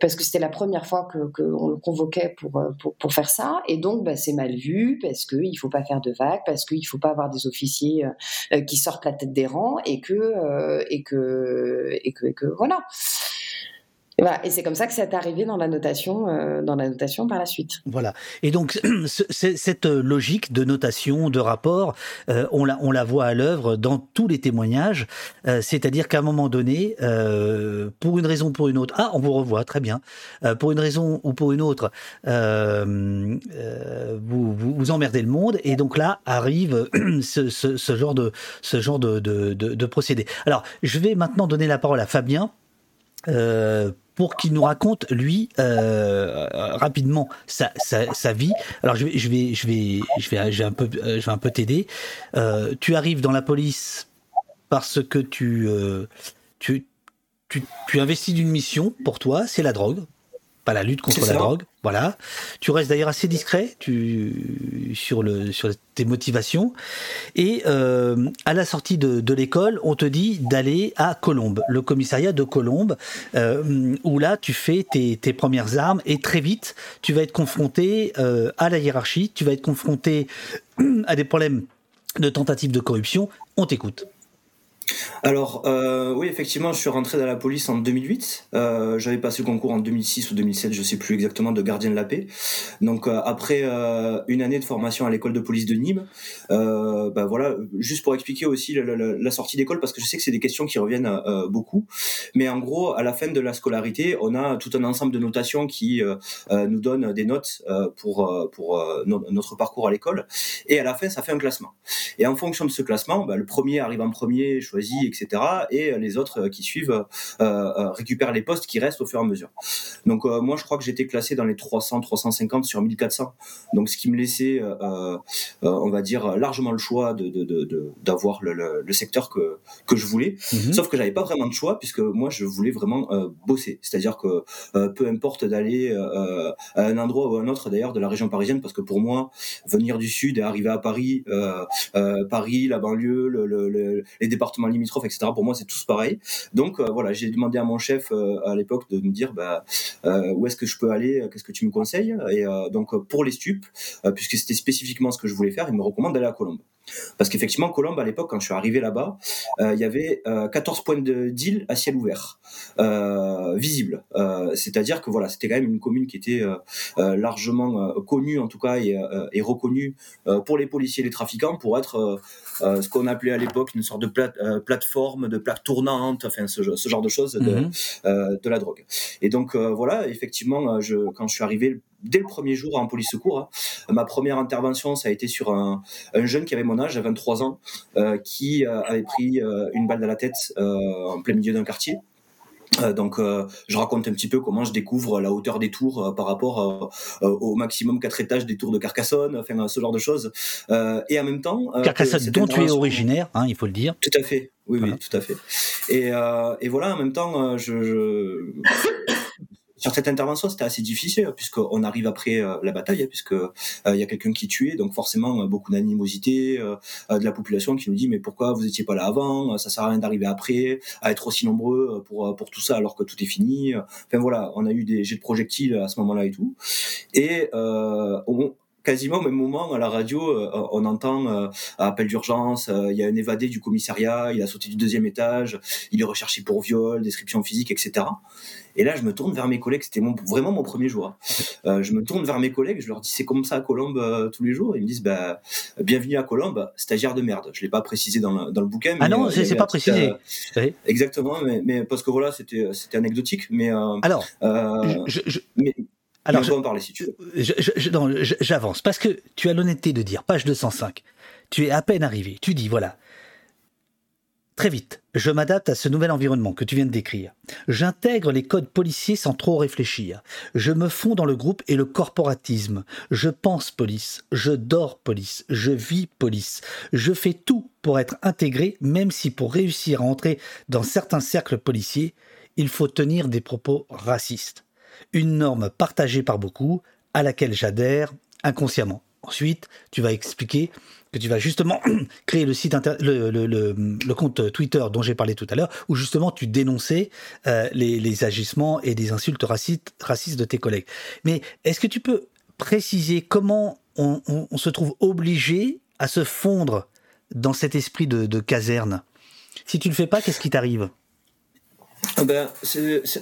parce que c'était la première fois qu'on que le convoquait pour, euh, pour, pour, faire ça, et donc bah, c'est mal vu, parce qu'il ne faut pas faire de vagues, parce qu'il ne faut pas avoir des officiers euh, euh, qui sortent la tête des rangs, et que, et que, et que, et que voilà. Et, c'est comme ça que c'est arrivé dans la notation, euh, dans la notation par la suite. Voilà. Et donc cette logique de notation, de rapport, euh, on la voit à l'œuvre dans tous les témoignages. Euh, c'est-à-dire qu'à un moment donné, pour une raison ou pour une autre, ah, on vous revoit très bien. pour une raison ou pour une autre, vous, vous, emmerdez le monde, et donc là arrive ce, genre de procédé. Alors, je vais maintenant donner la parole à Fabien. Euh, pour qu'il nous raconte lui euh, rapidement sa, sa, vie. Alors je vais je vais je vais je vais, un peu je vais un peu t'aider. Euh, tu arrives dans la police parce que tu euh, tu tu, tu investis d'une mission pour toi, c'est la drogue pas la lutte contre la drogue. Voilà. Tu restes d'ailleurs assez discret tu, sur, le, sur tes motivations. Et euh, à la sortie de, de l'école, on te dit d'aller à Colombe, le commissariat de Colombe, euh, où là tu fais tes, tes, premières armes et très vite tu vas être confronté euh, à la hiérarchie, tu vas être confronté à des problèmes de tentative de corruption. On t'écoute. Alors, euh, oui, effectivement, je suis rentré dans la police en 2008. Euh, J'avais passé le concours en 2006 ou 2007, je sais plus exactement, de gardien de la paix. Donc, euh, après euh, une année de formation à l'école de police de Nîmes, euh, bah voilà, juste pour expliquer aussi la, sortie d'école, parce que je sais que c'est des questions qui reviennent euh, beaucoup. Mais en gros, à la fin de la scolarité, on a tout un ensemble de notations qui nous donnent des notes pour pour notre parcours à l'école. Et à la fin, ça fait un classement. Et en fonction de ce classement, bah, le premier arrive en premier, etc. Et les autres euh, qui suivent euh, euh, récupèrent les postes qui restent au fur et à mesure. Donc moi, je crois que j'étais classé dans les 300, 350 sur 1400. Donc ce qui me laissait, on va dire, largement le choix de d'avoir le, le, secteur que que je voulais. Mhm. Sauf que j'avais pas vraiment de choix puisque moi, je voulais vraiment bosser. C'est-à-dire que peu importe d'aller à un endroit ou à un autre d'ailleurs de la région parisienne, parce que pour moi, venir du sud et arriver à Paris, Paris, la banlieue, le, les départements limitrophes, etc. Pour moi, c'est tous pareil. Donc euh, voilà, j'ai demandé à mon chef euh, à l'époque de me dire bah, euh, où est-ce que je peux aller, qu'est-ce que tu me conseilles? Et donc pour les stupes, puisque c'était spécifiquement ce que je voulais faire, il me recommande d'aller à Colombe. Parce qu'effectivement, Colombe, à l'époque, quand je suis arrivé là-bas, euh, il y avait euh, 14 points de deal à ciel ouvert, euh, visibles. Euh, c'est-à-dire que voilà, c'était quand même une commune qui était euh, largement connue, en tout cas, et, et reconnue pour les policiers et les trafiquants pour être ce qu'on appelait à l'époque une sorte de plate, plateforme, de plaque tournante, enfin ce, ce genre de choses de, mhm. de la drogue. Et donc voilà, effectivement, je, quand je suis arrivé, dès le premier jour en police secours. Hein. Ma première intervention, ça a été sur un, un jeune qui avait mon âge, à 23 ans, qui avait pris une balle dans la tête en plein milieu d'un quartier. Euh, donc, euh, je raconte un petit peu comment je découvre la hauteur des tours euh, par rapport au maximum quatre étages des tours de Carcassonne, enfin ce genre de choses. et en même temps, Carcassonne, dont tu es originaire, hein, il faut le dire. Tout à fait. Oui, oui, tout à fait. Et, et voilà, en même temps, je, je sur cette intervention, c'était assez difficile puisqu'on arrive après euh, la bataille, puisque euh, il y a quelqu'un qui tuait, donc forcément euh, beaucoup d'animosité de la population qui nous dit mais pourquoi vous étiez pas là avant Ça sert à rien d'arriver après, à être aussi nombreux pour pour tout ça alors que tout est fini. Enfin voilà, on a eu des jets de projectiles à ce moment-là et tout. Et on, quasiment au même moment à la radio, on entend appel d'urgence, il y a un évadé du commissariat, il a sauté du deuxième étage, il est recherché pour viol, description physique, etc. Et là, je me tourne vers mes collègues. C'était vraiment mon premier jour. Hein. Euh, je me tourne vers mes collègues. Je leur dis c'est comme ça à Colombe euh, tous les jours. Ils me disent bah bienvenue à Colombe, stagiaire de merde. Je l'ai pas précisé dans le, dans le bouquin. ah non, c'est pas précisé. exactement, mais, parce que voilà, c'était anecdotique. Mais euh, alors, je, mais, alors, je, en parler si tu veux. J'avance parce que tu as l'honnêteté de dire page 205. Tu es à peine arrivé. Tu dis voilà, Très vite, je m'adapte à ce nouvel environnement que tu viens de décrire. J'intègre les codes policiers sans trop réfléchir. Je me fonds dans le groupe et le corporatisme. Je pense police, je dors police, je vis police. Je fais tout pour être intégré, même si pour réussir à entrer dans certains cercles policiers, il faut tenir des propos racistes. Une norme partagée par beaucoup, à laquelle j'adhère inconsciemment. Ensuite, tu vas expliquer que tu vas justement créer le site le, compte Twitter dont j'ai parlé tout à l'heure, où justement tu dénonçais euh, les, agissements et des insultes racistes, de tes collègues. Mais est-ce que tu peux préciser comment on, se trouve obligé à se fondre dans cet esprit de caserne? Si tu ne le fais pas, qu'est-ce qui t'arrive? Ah ben,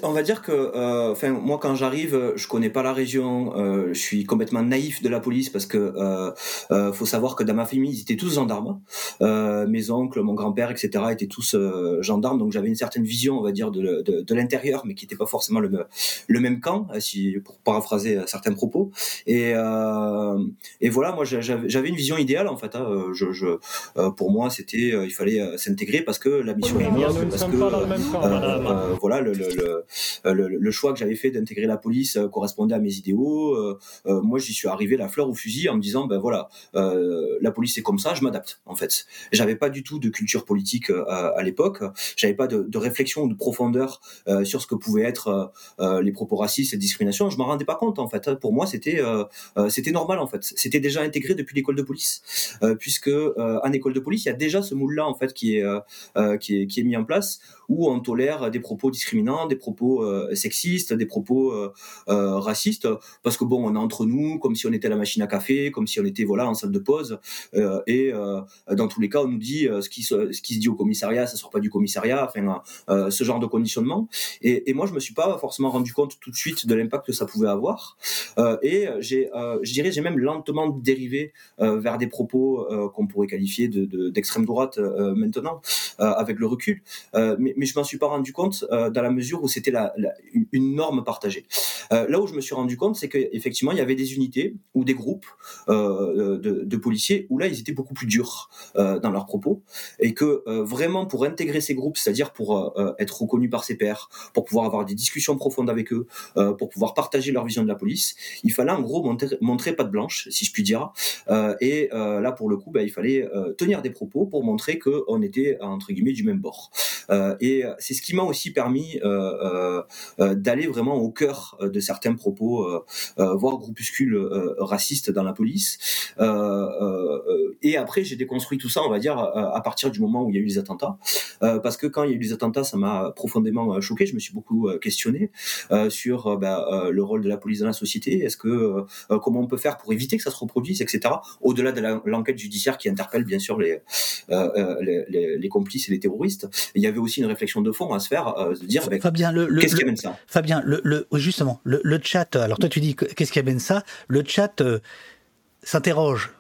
on va dire que, euh, enfin, moi quand j'arrive, je connais pas la région, euh, je suis complètement naïf de la police parce que euh, euh faut savoir que dans ma famille ils étaient tous gendarmes, euh, mes oncles, mon grand-père, etc. étaient tous euh, gendarmes, donc j'avais une certaine vision, on va dire, de, de, de l'intérieur, mais qui n'était pas forcément le, le même camp, si pour paraphraser certains propos. Et, et voilà, moi j'avais une vision idéale en fait. Hein, je, je pour moi c'était, il fallait s'intégrer parce que la mission est parce que euh, voilà, le, le, le, le, choix que j'avais fait d'intégrer la police euh, correspondait à mes idéaux. Euh, moi, j'y suis arrivé la fleur au fusil en me disant, ben voilà, la police c'est comme ça, je m'adapte. En fait, j'avais pas du tout de culture politique à, à l'époque. J'avais pas de, réflexion de profondeur sur ce que pouvaient être les propos racistes et discrimination. Je m'en rendais pas compte en fait. Pour moi, c'était c'était normal en fait. C'était déjà intégré depuis l'école de police, puisque en école de police, il y a déjà ce moule-là en fait qui est, qui est qui est mis en place où on tolère des propos discriminants, des propos euh, sexistes, des propos euh, euh, racistes, parce que bon, on est entre nous, comme si on était à la machine à café, comme si on était voilà en salle de pause, et dans tous les cas, on nous dit ce qui se, dit au commissariat, ça sort pas du commissariat, enfin ce genre de conditionnement. Et, et, moi, je me suis pas forcément rendu compte tout de suite de l'impact que ça pouvait avoir, et j'ai, je dirais, j'ai même lentement dérivé vers des propos qu'on pourrait qualifier de, d'extrême droite maintenant, avec le recul. mais, mais je m'en suis pas rendu compte euh, dans la mesure où c'était la, une norme partagée. Euh, là où je me suis rendu compte, c'est qu'effectivement, il y avait des unités ou des groupes euh, de, policiers où là, ils étaient beaucoup plus durs dans leurs propos et que vraiment pour intégrer ces groupes, c'est-à-dire pour être reconnus par ses pairs, pour pouvoir avoir des discussions profondes avec eux, pour pouvoir partager leur vision de la police, il fallait en gros montrer, montrer patte blanche, si je puis dire. et là, pour le coup, bah, il fallait tenir des propos pour montrer qu'on était entre guillemets du même bord. et c'est ce qui m'a aussi permis euh, euh, euh, d'aller vraiment au cœur de certains propos, voire groupuscules racistes dans la police. et après, j'ai déconstruit tout ça, on va dire, à partir du moment où il y a eu les attentats, parce que quand il y a eu les attentats, ça m'a profondément choqué. Je me suis beaucoup questionné sur bah, le rôle de la police dans la société. Est-ce que comment on peut faire pour éviter que ça se reproduise, etc. Au-delà de l'enquête judiciaire qui interpelle bien sûr les, les, complices et les terroristes, il y avait aussi une réflexion de fond à se faire, euh, de dire Fabien, le, qu'est-ce qui amène ça? Fabien, le, justement, le, chat, alors toi tu dis qu'est-ce qui amène ça? Le chat euh, s'interroge.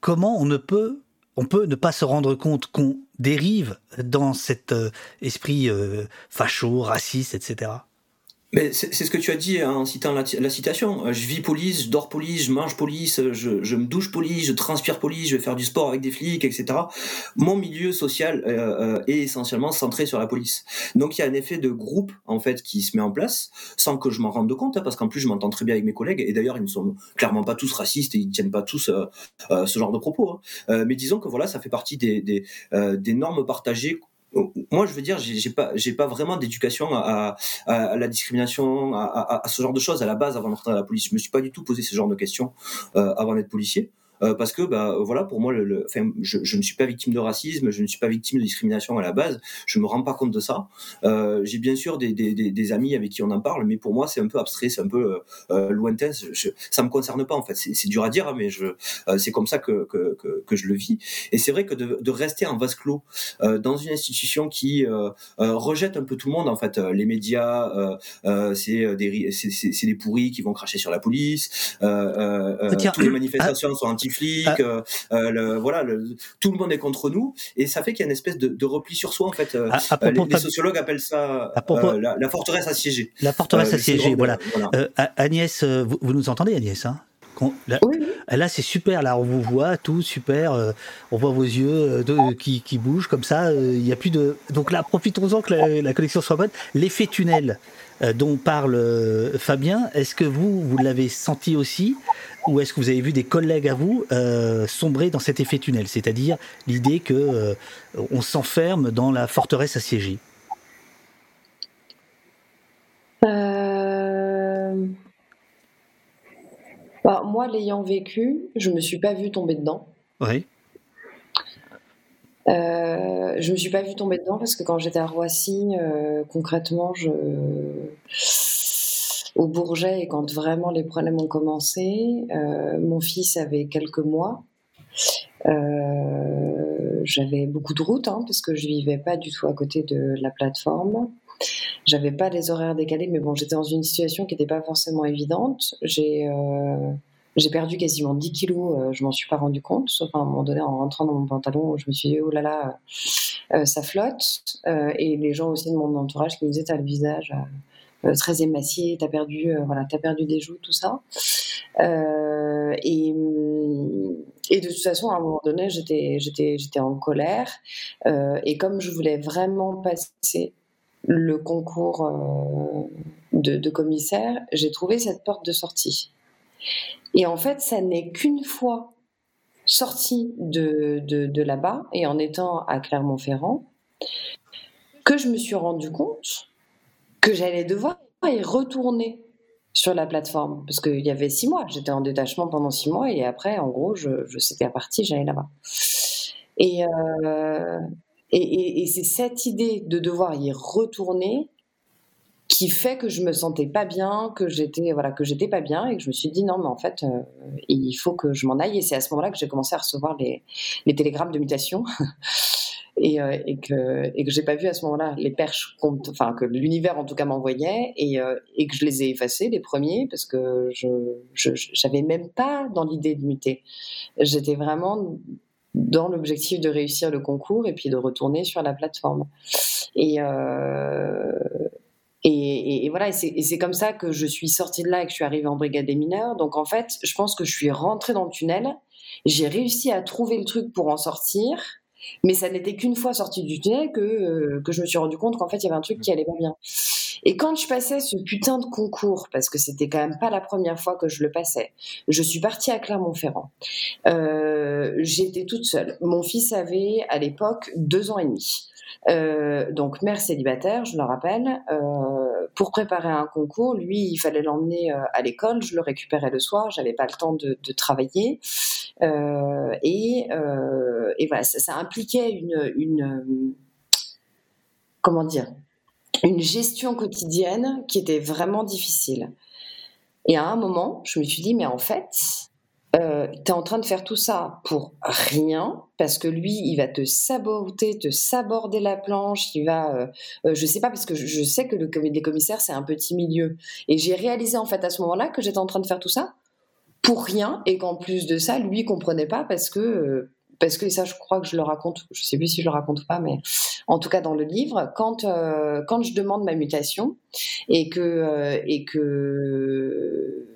Comment on ne peut, on peut ne pas se rendre compte qu'on dérive dans cet euh, esprit facho, raciste, etc. Mais c'est ce que tu as dit en citant la, citation. Je vis police, je dors police, je mange police, je, me douche police, je transpire police, je vais faire du sport avec des flics, etc. Mon milieu social euh, est essentiellement centré sur la police. Donc il y a un effet de groupe en fait qui se met en place, sans que je m'en rende compte, hein, parce qu'en plus je m'entends très bien avec mes collègues. Et d'ailleurs ils ne sont clairement pas tous racistes et ils tiennent pas tous ce genre de propos. Hein. mais disons que voilà, ça fait partie des normes partagées moi, je veux dire, j'ai pas, j'ai pas vraiment d'éducation à, à, la discrimination, à, à, ce genre de choses à la base avant d'entrer dans la police. Je me suis pas du tout posé ce genre de questions euh, avant d'être policier. Euh, parce que bah voilà pour moi le, enfin, je, je, ne suis pas victime de racisme je ne suis pas victime de discrimination à la base je me rends pas compte de ça. Euh, j'ai bien sûr des, des, des, amis avec qui on en parle mais pour moi c'est un peu abstrait c'est un peu euh, lointain je, ça me concerne pas en fait. C'est dur à dire hein, mais je euh, c'est comme ça que, que, que, que, je le vis. Et c'est vrai que de, de, rester en vase clos euh, dans une institution qui rejette un peu tout le monde en fait les médias c'est des c'est des pourris qui vont cracher sur la police toutes les manifestations sont anti flics, ah. euh, euh, voilà, tout le monde est contre nous, et ça fait qu'il y a une espèce de, repli sur soi en fait. Euh, les, sociologues appellent ça la, forteresse assiégée. La forteresse assiégée, voilà. Agnès, vous, nous entendez, Agnès hein? Là, là c'est super, là on vous voit, tout super, on voit vos yeux qui, qui, bougent comme ça, il n'y a plus de... Donc là, profitons-en que la, la, connexion soit bonne. L'effet tunnel dont parle Fabien, est-ce que vous, vous l'avez senti aussi ou est-ce que vous avez vu des collègues à vous euh, sombrer dans cet effet tunnel, c'est-à-dire l'idée que euh, on s'enferme dans la forteresse assiégée euh, bah, Moi, l'ayant vécu, je me suis pas vue tomber dedans. Oui. Je me suis pas vue tomber dedans parce que quand j'étais à Roissy, concrètement, je au Bourget et quand vraiment les problèmes ont commencé, euh, mon fils avait quelques mois. Euh, j'avais beaucoup de routes hein, parce que je vivais pas du tout à côté de la plateforme. J'avais pas les horaires décalés, mais bon, j'étais dans une situation qui n'était pas forcément évidente. J'ai euh, j'ai perdu quasiment 10 kilos, je m'en suis pas rendu compte, sauf à un moment donné en rentrant dans mon pantalon, je me suis dit oh là là, ça flotte. et les gens aussi de mon entourage qui me disaient t'as le visage euh, très émacié, t'as perdu, euh, voilà, perdu des joues, tout ça. Euh, et, de toute façon, à un moment donné, j'étais, j'étais, en colère. et comme je voulais vraiment passer le concours de, commissaire, j'ai trouvé cette porte de sortie. Et en fait, ça n'est qu'une fois sortie de, de, là-bas et en étant à Clermont-Ferrand que je me suis rendu compte que j'allais devoir y retourner sur la plateforme parce qu'il y avait six mois. J'étais en détachement pendant six mois et après, en gros, je, je c'était parti, j'allais là-bas. Euh, et, et, c'est cette idée de devoir y retourner qui fait que je me sentais pas bien, que j'étais voilà que j'étais pas bien et que je me suis dit non mais en fait euh, il faut que je m'en aille. Et c'est à ce moment-là que j'ai commencé à recevoir les, télégrammes de mutation. Et, euh, et que et que j'ai pas vu à ce moment-là les perches enfin que l'univers en tout cas m'envoyait et, euh, et que je les ai effacés les premiers parce que je j'avais même pas dans l'idée de muter. J'étais vraiment dans l'objectif de réussir le concours et puis de retourner sur la plateforme. Et et, et, voilà, et c'est comme ça que je suis sortie de là et que je suis arrivée en brigade des mineurs. Donc en fait, je pense que je suis rentrée dans le tunnel. J'ai réussi à trouver le truc pour en sortir. Mais ça n'était qu'une fois sortie du tunnel que, euh, que je me suis rendu compte qu'en fait, il y avait un truc qui allait pas bien. Et quand je passais ce putain de concours, parce que c'était quand même pas la première fois que je le passais, je suis partie à Clermont-Ferrand. Euh, J'étais toute seule. Mon fils avait à l'époque deux ans et demi. Euh, donc mère célibataire, je le rappelle, euh, pour préparer un concours, lui, il fallait l'emmener euh, à l'école, je le récupérais le soir, j'avais pas le temps de, de travailler, euh, et, euh, et, voilà, ça, ça impliquait une, une comment dire, une gestion quotidienne qui était vraiment difficile. Et à un moment, je me suis dit, mais en fait, euh, tu es en train de faire tout ça pour rien, parce que lui, il va te saboter, te saborder la planche, il va, euh, euh, je sais pas, parce que je, sais que le des commissaires, c'est un petit milieu. Et j'ai réalisé en fait à ce moment-là que j'étais en train de faire tout ça pour rien, et qu'en plus de ça, lui comprenait pas parce que parce que ça, je crois que je le raconte, je sais plus si je le raconte ou pas, mais en tout cas dans le livre, quand euh, quand je demande ma mutation et que euh, et que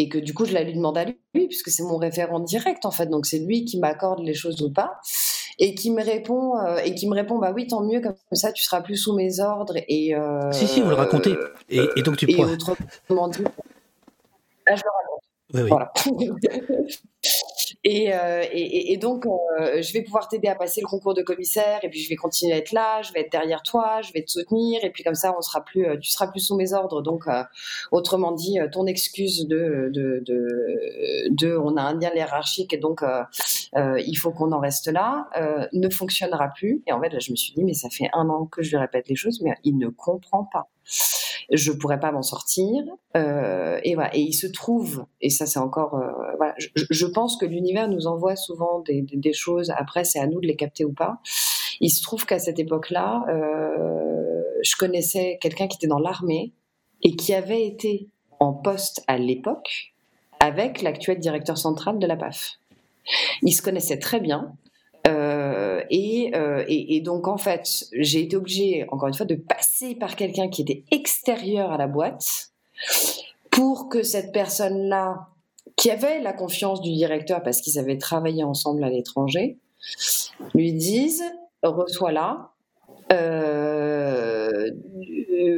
et que du coup je la lui demande à lui puisque c'est mon référent direct en fait, donc c'est lui qui m'accorde les choses ou pas. Et qui me répond euh, et qui me répond bah oui tant mieux comme ça tu seras plus sous mes ordres et si si vous le racontez. et, et donc tu et autrement dit là je le raconte. Oui, oui. voilà Et, euh, et, et, donc, euh, je vais pouvoir t'aider à passer le concours de commissaire, et puis je vais continuer à être là, je vais être derrière toi, je vais te soutenir, et puis comme ça, on sera plus, euh, tu seras plus sous mes ordres. Donc, euh, autrement dit, ton excuse de, de, de, de, on a un lien hiérarchique, et donc il faut qu'on en reste là, ne fonctionnera plus. Et en fait, là, je me suis dit, mais ça fait un an que je lui répète les choses, mais il ne comprend pas je pourrais pas m'en sortir. Euh, et voilà. Et il se trouve, et ça c'est encore, euh, je, pense que l'univers nous envoie souvent des, choses. Après, c'est à nous de les capter ou pas. Il se trouve qu'à cette époque-là, euh, je connaissais quelqu'un qui était dans l'armée et qui avait été en poste à l'époque avec l'actuel directeur central de la PAF. Ils se connaissaient très bien. Et, euh, et, donc, en fait, j'ai été obligée, encore une fois, de passer par quelqu'un qui était extérieur à la boîte pour que cette personne-là, qui avait la confiance du directeur parce qu'ils avaient travaillé ensemble à l'étranger, lui dise reçois-la. Euh,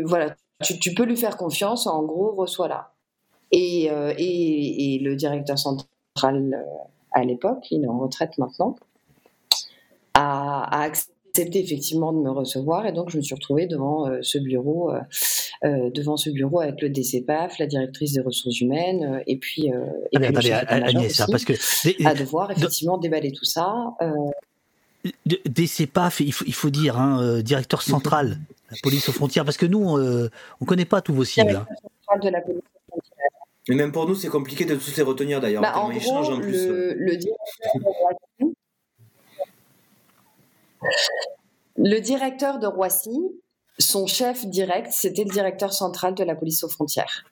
voilà, tu, peux lui faire confiance, en gros, reçois-la. Et, euh, le directeur central euh, à l'époque, il est en retraite maintenant, a, a, accepté effectivement de me recevoir et donc je me suis retrouvée devant euh, ce bureau, euh, euh, devant ce bureau avec le DCPAF, la directrice des ressources humaines et puis, et ah, puis attendez, Agnès, ça, parce que à devoir effectivement déballer tout ça. DCPAF, il faut, il faut dire, hein, directeur central, la police aux frontières, parce que nous, on ne connaît pas tous vos sigles. Hein. De la police aux frontières. Mais même pour nous, c'est compliqué de tous les retenir d'ailleurs. Bah, en gros, en plus. Le, le directeur le directeur de Roissy, son chef direct, c'était le directeur central de la police aux frontières.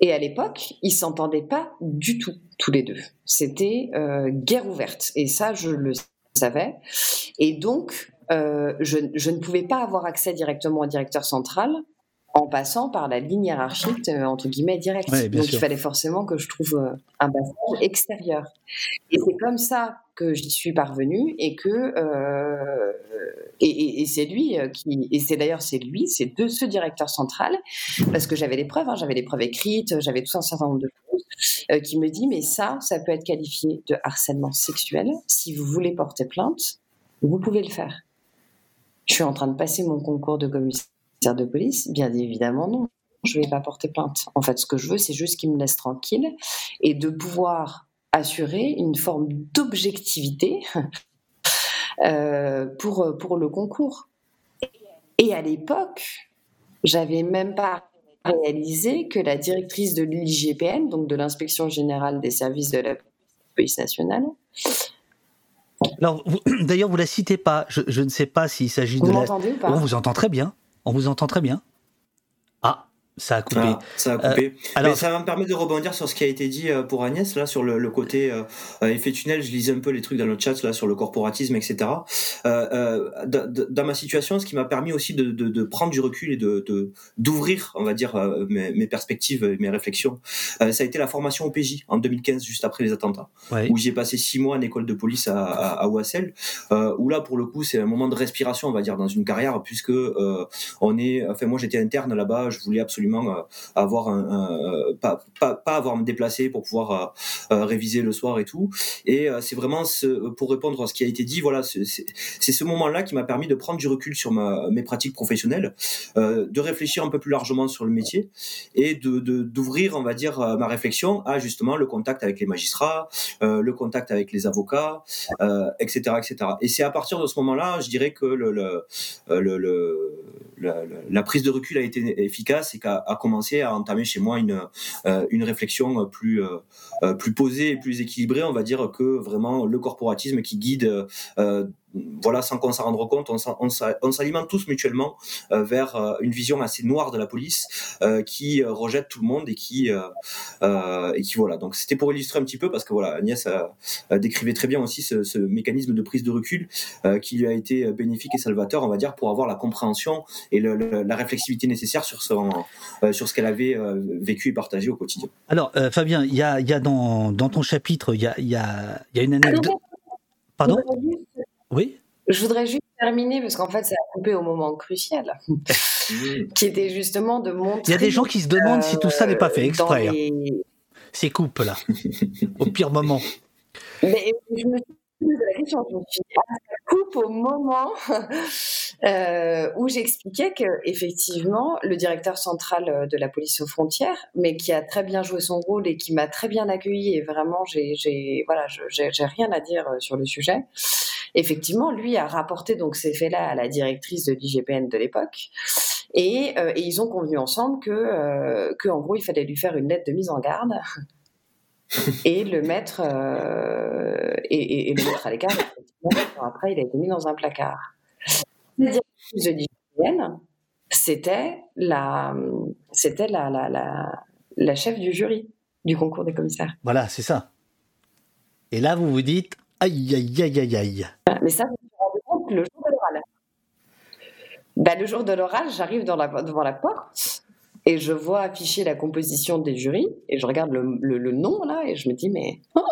Et à l'époque, ils s'entendaient pas du tout, tous les deux. C'était euh, guerre ouverte. Et ça, je le savais. Et donc, euh, je, je, ne pouvais pas avoir accès directement au directeur central en passant par la ligne hiérarchique euh, entre guillemets directe. Ouais, Donc sûr. il fallait forcément que je trouve euh, un passage extérieur. Et c'est comme ça que j'y suis parvenue et que euh, et, et, et c'est lui qui et c'est d'ailleurs c'est lui, c'est de ce directeur central parce que j'avais les preuves, hein, j'avais les preuves écrites, j'avais tout un certain nombre de choses euh, qui me dit mais ça, ça peut être qualifié de harcèlement sexuel. Si vous voulez porter plainte, vous pouvez le faire. Je suis en train de passer mon concours de commissaire de police Bien évidemment, non. Je ne vais pas porter plainte. En fait, ce que je veux, c'est juste qu'il me laisse tranquille et de pouvoir assurer une forme d'objectivité euh, pour, pour le concours. Et à l'époque, j'avais même pas réalisé que la directrice de l'IGPN, donc de l'inspection générale des services de la police nationale, alors, d'ailleurs, vous la citez pas. Je, je ne sais pas s'il s'agit de. Vous la... m'entendez ou pas? On vous entend très bien. On vous entend très bien. Ça a coupé. Ah, ça a coupé. Euh, alors, Mais ça va me permettre de rebondir sur ce qui a été dit euh, pour Agnès là sur le, le côté euh, effet tunnel. Je lisais un peu les trucs dans le chat là sur le corporatisme, etc. Euh, dans ma situation, ce qui m'a permis aussi de, de, de, prendre du recul et de d'ouvrir, on va dire, mes, mes, perspectives, et mes réflexions, ça a été la formation au PJ en 2015, juste après les attentats, ouais. où j'ai passé six mois en école de police à, à, à Ouassel, où là pour le coup c'est un moment de respiration, on va dire, dans une carrière, puisque on est, enfin moi j'étais interne là-bas, je voulais absolument avoir un, un pas, pas, pas avoir à me déplacer pour pouvoir euh, réviser le soir et tout. Et euh, c'est vraiment pour répondre à ce qui a été dit, voilà, c'est ce moment-là qui m'a permis de prendre du recul sur ma, mes pratiques professionnelles, euh, de réfléchir un peu plus largement sur le métier et de d'ouvrir, on va dire, ma réflexion à justement le contact avec les magistrats, le contact avec les avocats, etc., etc. Et c'est à partir de ce moment-là, je dirais que le, le, le, la, la, prise de recul a été efficace et qu'a a commencé à entamer chez moi une, euh, une réflexion plus, euh, plus posée et plus équilibrée, on va dire, que vraiment le corporatisme qui guide euh, voilà, sans qu'on s'en rende compte, on s'alimente tous mutuellement vers une vision assez noire de la police qui rejette tout le monde et qui et qui voilà. Donc c'était pour illustrer un petit peu parce que voilà, Agnès a, décrivait très bien aussi ce, ce, mécanisme de prise de recul qui lui a été bénéfique et salvateur, on va dire, pour avoir la compréhension et le, la réflexivité nécessaire sur son sur ce qu'elle avait vécu et partagé au quotidien. Alors Fabien, il y a, y a dans, dans ton chapitre, il y a, y, a, y a une anecdote. Pardon? Oui Je voudrais juste terminer, parce qu'en fait, ça a coupé au moment crucial, qui était justement de montrer. Il y a des gens qui se demandent si tout ça n'est pas fait euh, exprès. Hein. Ces coupes, là, au pire moment. Mais je me suis la question, je me suis coupe au moment euh, où j'expliquais que effectivement le directeur central euh, de la police aux frontières, mais qui a très bien joué son rôle et qui m'a très bien accueilli et vraiment j'ai voilà j'ai rien à dire sur le sujet. Effectivement, lui a rapporté donc ces faits-là à la directrice de l'IGPN de l'époque. Et, et, ils ont convenu ensemble que, que, en gros, il fallait lui faire une lettre de mise en garde et le mettre euh, et, le mettre à l'écart. Après, il a été mis dans un placard. La directrice de l'hygiène, c'était la, c'était la, la, la, la, chef du jury du concours des commissaires. Voilà, c'est ça. Et là, vous vous dites, aïe, aïe, aïe, aïe, aïe. Mais ça, vous vous rendez compte le jour de l'oral. Ben, le jour de l'oral, j'arrive devant la porte et je vois afficher la composition des jurys et je regarde le, nom là et je me dis mais oh!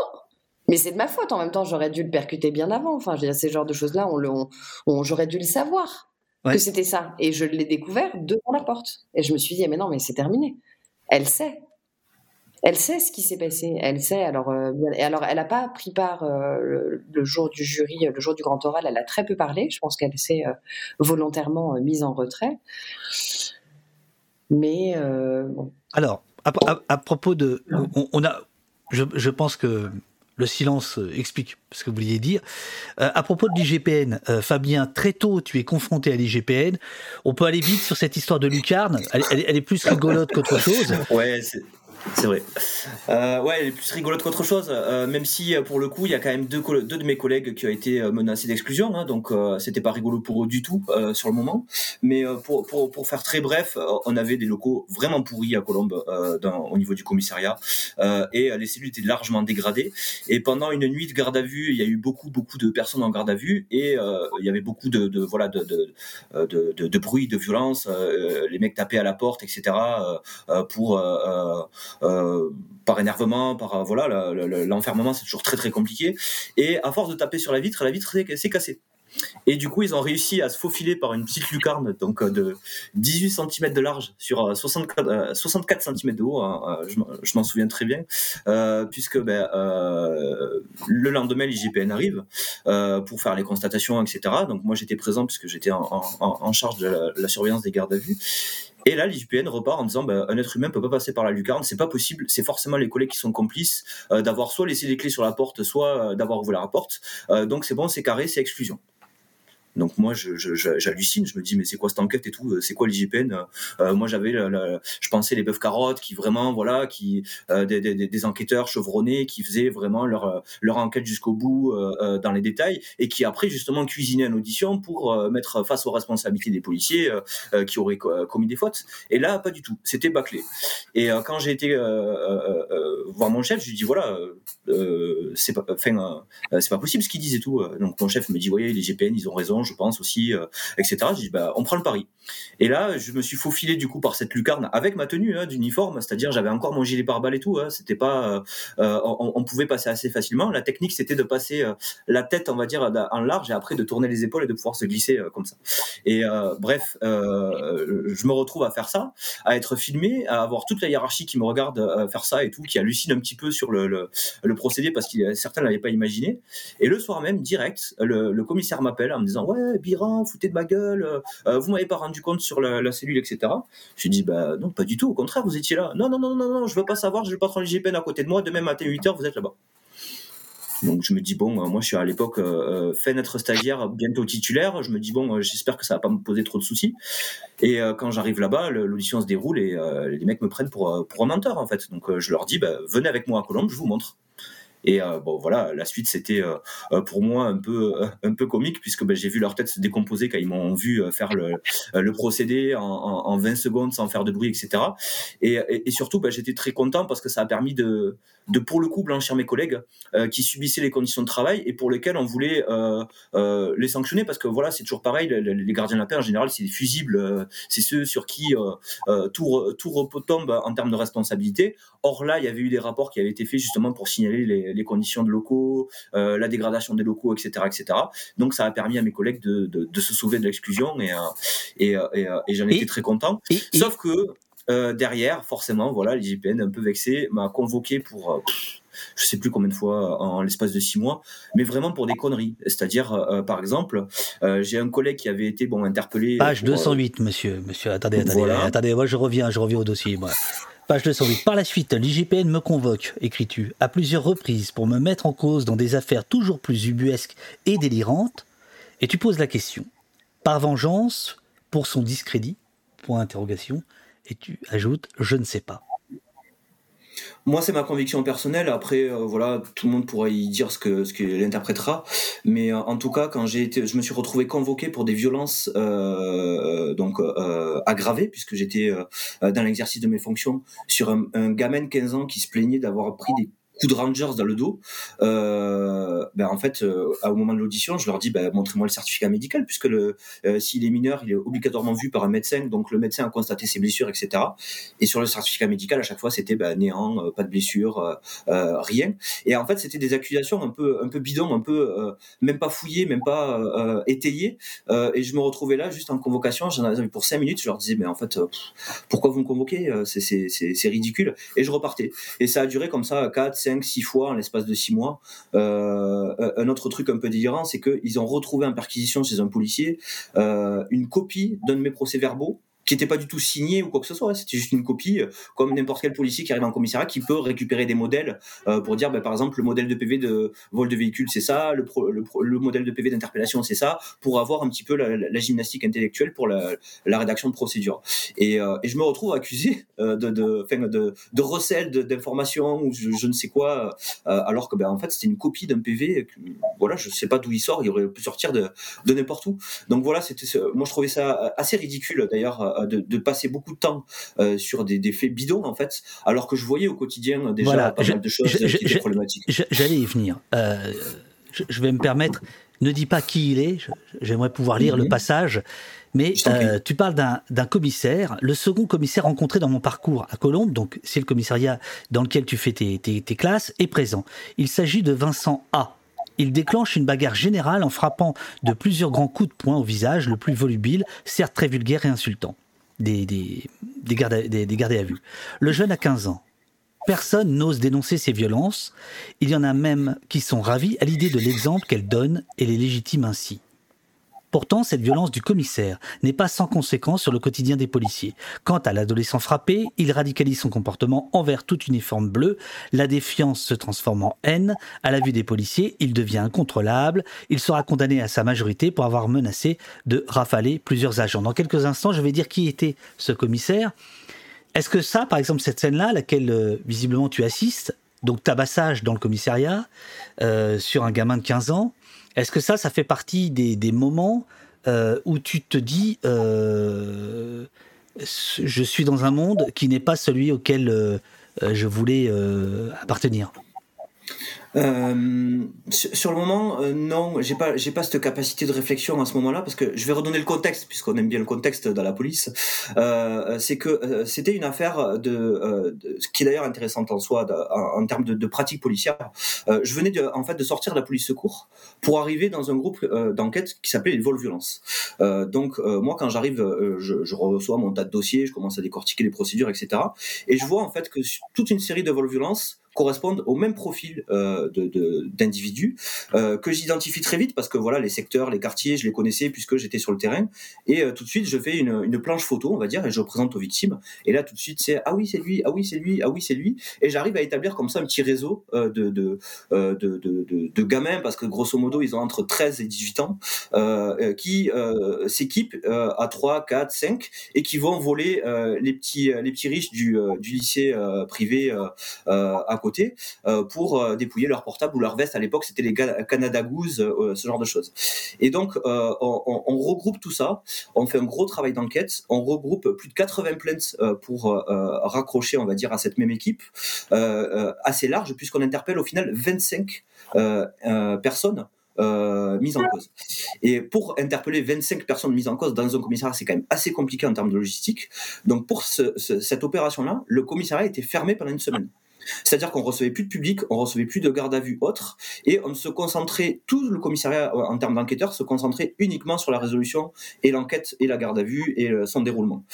Mais c'est de ma faute en même temps j'aurais dû le percuter bien avant. Enfin je ces genres de choses là on, on, j'aurais dû le savoir que c'était ça. Et je l'ai découvert devant la porte. Et je me suis dit mais non mais c'est terminé. Elle sait elle sait ce qui s'est passé elle sait alors euh, et alors elle n'a pas pris part euh, le, jour du jury le jour du grand oral elle a très peu parlé je pense qu'elle s'est euh, volontairement mise en retrait mais euh, bon. Alors, à, propos de, on, a, je, je, pense que le silence explique ce que vous vouliez dire. Euh, à propos de l'IGPN, euh, Fabien, très tôt, tu es confronté à l'IGPN. On peut aller vite sur cette histoire de lucarne. Elle, elle est plus rigolote qu'autre chose. Ouais, c'est vrai. Euh, ouais, elle est plus rigolote qu'autre chose, euh, même si euh, pour le coup, il y a quand même deux, deux de mes collègues qui ont été euh, menacés d'exclusion, hein, donc euh, c'était pas rigolo pour eux du tout euh, sur le moment. Mais pour, pour, pour, faire très bref, on avait des locaux vraiment pourris à Colombes dans, au niveau du commissariat et les cellules étaient largement dégradées. Et pendant une nuit de garde à vue, il y a eu beaucoup beaucoup de personnes en garde à vue et il y avait beaucoup de, de voilà de de, de, de, bruit, de violence. les mecs tapaient à la porte, etc. pour par énervement, par euh, voilà, l'enfermement, c'est toujours très très compliqué. Et à force de taper sur la vitre, la vitre s'est cassée. Et du coup, ils ont réussi à se faufiler par une petite lucarne donc euh, de 18 cm de large sur 64, 64 cm de haut. Hein, je, m'en souviens très bien, puisque ben, le lendemain, l'IGPN arrive pour faire les constatations, etc. Donc moi, j'étais présent puisque j'étais en, charge de la, surveillance des gardes à vue. Et là, l'IGPN repart en disant bah, un être humain peut pas passer par la lucarne, c'est pas possible, c'est forcément les collègues qui sont complices euh, d'avoir soit laissé les clés sur la porte, soit euh, d'avoir ouvert la porte. Euh, donc c'est bon, c'est carré, c'est exclusion. Donc moi, j'hallucine, je, je, me dis mais c'est quoi cette enquête et tout euh, C'est quoi l'IGPN euh, euh, Moi, j'avais, je pensais les bœufs carottes qui vraiment, voilà, qui des, des, des, enquêteurs chevronnés qui faisaient vraiment leur leur enquête jusqu'au bout dans les détails et qui après justement cuisinaient en audition pour mettre face aux responsabilités des policiers qui auraient commis des fautes. Et là, pas du tout. C'était bâclé. Et quand j'ai été voir mon chef, je lui dis voilà, c'est pas, enfin, c'est pas possible ce qu'ils disent et tout. Donc mon chef me dit voyez, les GPN, ils ont raison je pense aussi, euh, etc. Je dis bah on prend le pari. Et là, je me suis faufilé du coup par cette lucarne avec ma tenue hein, d'uniforme, c'est-à-dire j'avais encore mon gilet pare-balles et tout. Hein, c'était pas, euh, euh, on, pouvait passer assez facilement. La technique c'était de passer la tête, on va dire, en large et après de tourner les épaules et de pouvoir se glisser comme ça. Et bref, je me retrouve à faire ça, à être filmé, à avoir toute la hiérarchie qui me regarde faire ça et tout, qui hallucine un petit peu sur le, le, procédé parce que certains l'avaient pas imaginé. Et le soir même, direct, le, commissaire m'appelle en me disant ouais, Biran, foutez de ma gueule, euh, euh, vous m'avez pas rendu compte sur la, cellule, etc. Je dit bah non, pas du tout, au contraire, vous étiez là. Non, non, non, non, non, je veux pas savoir, j'ai le patron du GPN à côté de moi, demain matin 8h, vous êtes là-bas. Donc je me dis bon, euh, moi je suis à l'époque euh, fait naître stagiaire, bientôt titulaire. Je me dis bon, j'espère que ça va pas me poser trop de soucis. Et quand j'arrive là-bas, l'audition se déroule et les mecs me prennent pour pour un menteur en fait. Donc je leur dis bah, venez avec moi à Colombe, je vous montre. Et bon voilà, la suite c'était pour moi un peu un peu comique puisque ben, j'ai vu leur tête se décomposer quand ils m'ont vu faire le, le procédé en, en, 20 secondes sans faire de bruit, etc. Et, surtout, ben, j'étais très content parce que ça a permis de, de pour le coup blanchir mes collègues qui subissaient les conditions de travail et pour lesquels on voulait les sanctionner parce que voilà, c'est toujours pareil, les, gardiens de la paix en général, c'est des fusibles, c'est ceux sur qui tout, tout repos tombe en termes de responsabilité. Or là, il y avait eu des rapports qui avaient été faits justement pour signaler les, conditions de locaux, euh, la dégradation des locaux, etc., etc. Donc ça a permis à mes collègues de, de, se sauver de l'exclusion et, euh, et, euh, et, et j'en étais très content. Sauf que derrière, forcément, voilà, l'IGPN un peu vexé m'a convoqué pour je sais plus combien de fois en l'espace de six mois, mais vraiment pour des conneries. C'est-à-dire, par exemple, j'ai un collègue qui avait été bon interpellé. Page 208, monsieur. Monsieur, attendez, attendez, attendez. Moi, je reviens, je reviens au dossier. Moi. Page 208. Par la suite, l'IGPN me convoque, écris-tu, à plusieurs reprises pour me mettre en cause dans des affaires toujours plus ubuesques et délirantes, et tu poses la question. Par vengeance, pour son discrédit, point d'interrogation, et tu ajoutes, je ne sais pas. Moi, c'est ma conviction personnelle. Après, euh, voilà, tout le monde pourra y dire ce que ce qu'il interprétera. Mais euh, en tout cas, quand j'ai été, je me suis retrouvé convoqué pour des violences euh, donc aggravées, puisque j'étais dans l'exercice de mes fonctions sur un, un gamin de 15 ans qui se plaignait d'avoir pris des coup de Rangers dans le dos, euh, ben en fait, euh, au moment de l'audition, je leur dis, ben, montrez-moi le certificat médical, puisque euh, s'il est mineur, il est obligatoirement vu par un médecin, donc le médecin a constaté ses blessures, etc. Et sur le certificat médical, à chaque fois, c'était ben, néant, pas de blessure, rien. Et en fait, c'était des accusations un peu, un peu bidons, un peu même pas fouillées, même pas étayées. et je me retrouvais là, juste en convocation, j'en avais pour cinq minutes, je leur disais, mais en fait, pourquoi vous me convoquez C'est ridicule. Et je repartais. Et ça a duré comme ça 4, 5, 6 fois en l'espace de 6 mois. Euh, un autre truc un peu délirant, c'est qu'ils ont retrouvé en perquisition chez un policier euh, une copie d'un de mes procès-verbaux qui n'était pas du tout signé ou quoi que ce soit. C'était juste une copie, euh, comme n'importe quel policier qui arrive en commissariat, qui peut récupérer des modèles euh, pour dire, ben, par exemple, le modèle de PV de vol de véhicule, c'est ça, le, le, modèle de PV d'interpellation, c'est ça, pour avoir un petit peu la, gymnastique intellectuelle pour la, rédaction de procédure. Et, euh, et, je me retrouve accusé de, de, de, de recel d'informations ou je, ne sais quoi, alors que ben, en fait c'était une copie d'un PV. voilà, je sais pas d'où il sort, il aurait pu sortir de, de n'importe où. Donc voilà, c'était, moi je trouvais ça assez ridicule d'ailleurs euh, de, passer beaucoup de temps euh, sur des, faits bidons en fait, alors que je voyais au quotidien déjà pas mal de choses qui étaient problématiques. J'allais y venir. Euh, je, vais me permettre. Ne dis pas qui il est. J'aimerais pouvoir lire le mhm. passage. Mais tu parles d'un commissaire, le second commissaire rencontré dans mon parcours à Colombes, donc c'est le commissariat dans lequel tu fais tes, tes classes, est présent. Il s'agit de Vincent A. Il déclenche une bagarre générale en frappant de plusieurs grands coups de poing au visage, le plus volubile, certes très vulgaire et insultant des, des, des, gardés à vue. Le jeune a 15 ans. Personne n'ose dénoncer ces violences. Il y en a même qui sont ravis à l'idée de l'exemple qu'elle donne et les légitime ainsi. Pourtant, cette violence du commissaire n'est pas sans conséquence sur le quotidien des policiers. Quant à l'adolescent frappé, il radicalise son comportement envers toute uniforme bleu, la défiance se transforme en haine, à la vue des policiers, il devient incontrôlable, il sera condamné à sa majorité pour avoir menacé de rafaler plusieurs agents. Dans quelques instants, je vais dire qui était ce commissaire. Est-ce que ça, par exemple, cette scène-là, à laquelle euh, visiblement tu assistes, donc tabassage dans le commissariat, euh, sur un gamin de 15 ans, est-ce que ça, ça fait partie des, moments euh, où tu te dis, euh, je suis dans un monde qui n'est pas celui auquel euh, je voulais appartenir? Euh, sur le moment, euh, non, j'ai pas, j'ai pas cette capacité de réflexion à ce moment-là parce que je vais redonner le contexte puisqu'on aime bien le contexte dans la police. Euh, c'est que euh, c'était une affaire de, de, qui est d'ailleurs intéressante en soi en, termes de, pratique policière. je venais de, en fait de sortir de la police secours pour arriver dans un groupe d'enquête qui s'appelait les vols violences. donc moi, quand j'arrive, je, je, reçois mon tas de dossiers, je commence à décortiquer les procédures, etc. Et je vois en fait que toute une série de vols violences correspondent au même profil euh, d'individus euh, que j'identifie très vite parce que voilà les secteurs, les quartiers, je les connaissais puisque j'étais sur le terrain. Et euh, tout de suite je fais une, une, planche photo on va dire et je présente aux victimes. Et là tout de suite c'est ah oui c'est lui, ah oui c'est lui, ah oui c'est lui. Et j'arrive à établir comme ça un petit réseau euh, de, de, de, de, de, gamins parce que grosso modo ils ont entre 13 et 18 ans qui s'équipent à 3, 4, 5 et qui vont voler les petits les petits riches du, du lycée privé à côté côté pour dépouiller leur portable ou leur veste. À l'époque, c'était les Canada Goose, ce genre de choses. Et donc, on, on, regroupe tout ça, on fait un gros travail d'enquête, on regroupe plus de 80 plaintes pour raccrocher, on va dire, à cette même équipe, assez large, puisqu'on interpelle au final 25 personnes euh, mise en cause. Et pour interpeller 25 personnes mises en cause dans un commissariat, c'est quand même assez compliqué en termes de logistique. Donc pour cette opération-là, le commissariat était fermé pendant une semaine. C'est-à-dire qu'on recevait plus de public, on recevait plus de garde à vue autres, et on se concentrait, tout le commissariat en termes d'enquêteurs se concentrait uniquement sur la résolution et l'enquête et la garde à vue et son déroulement.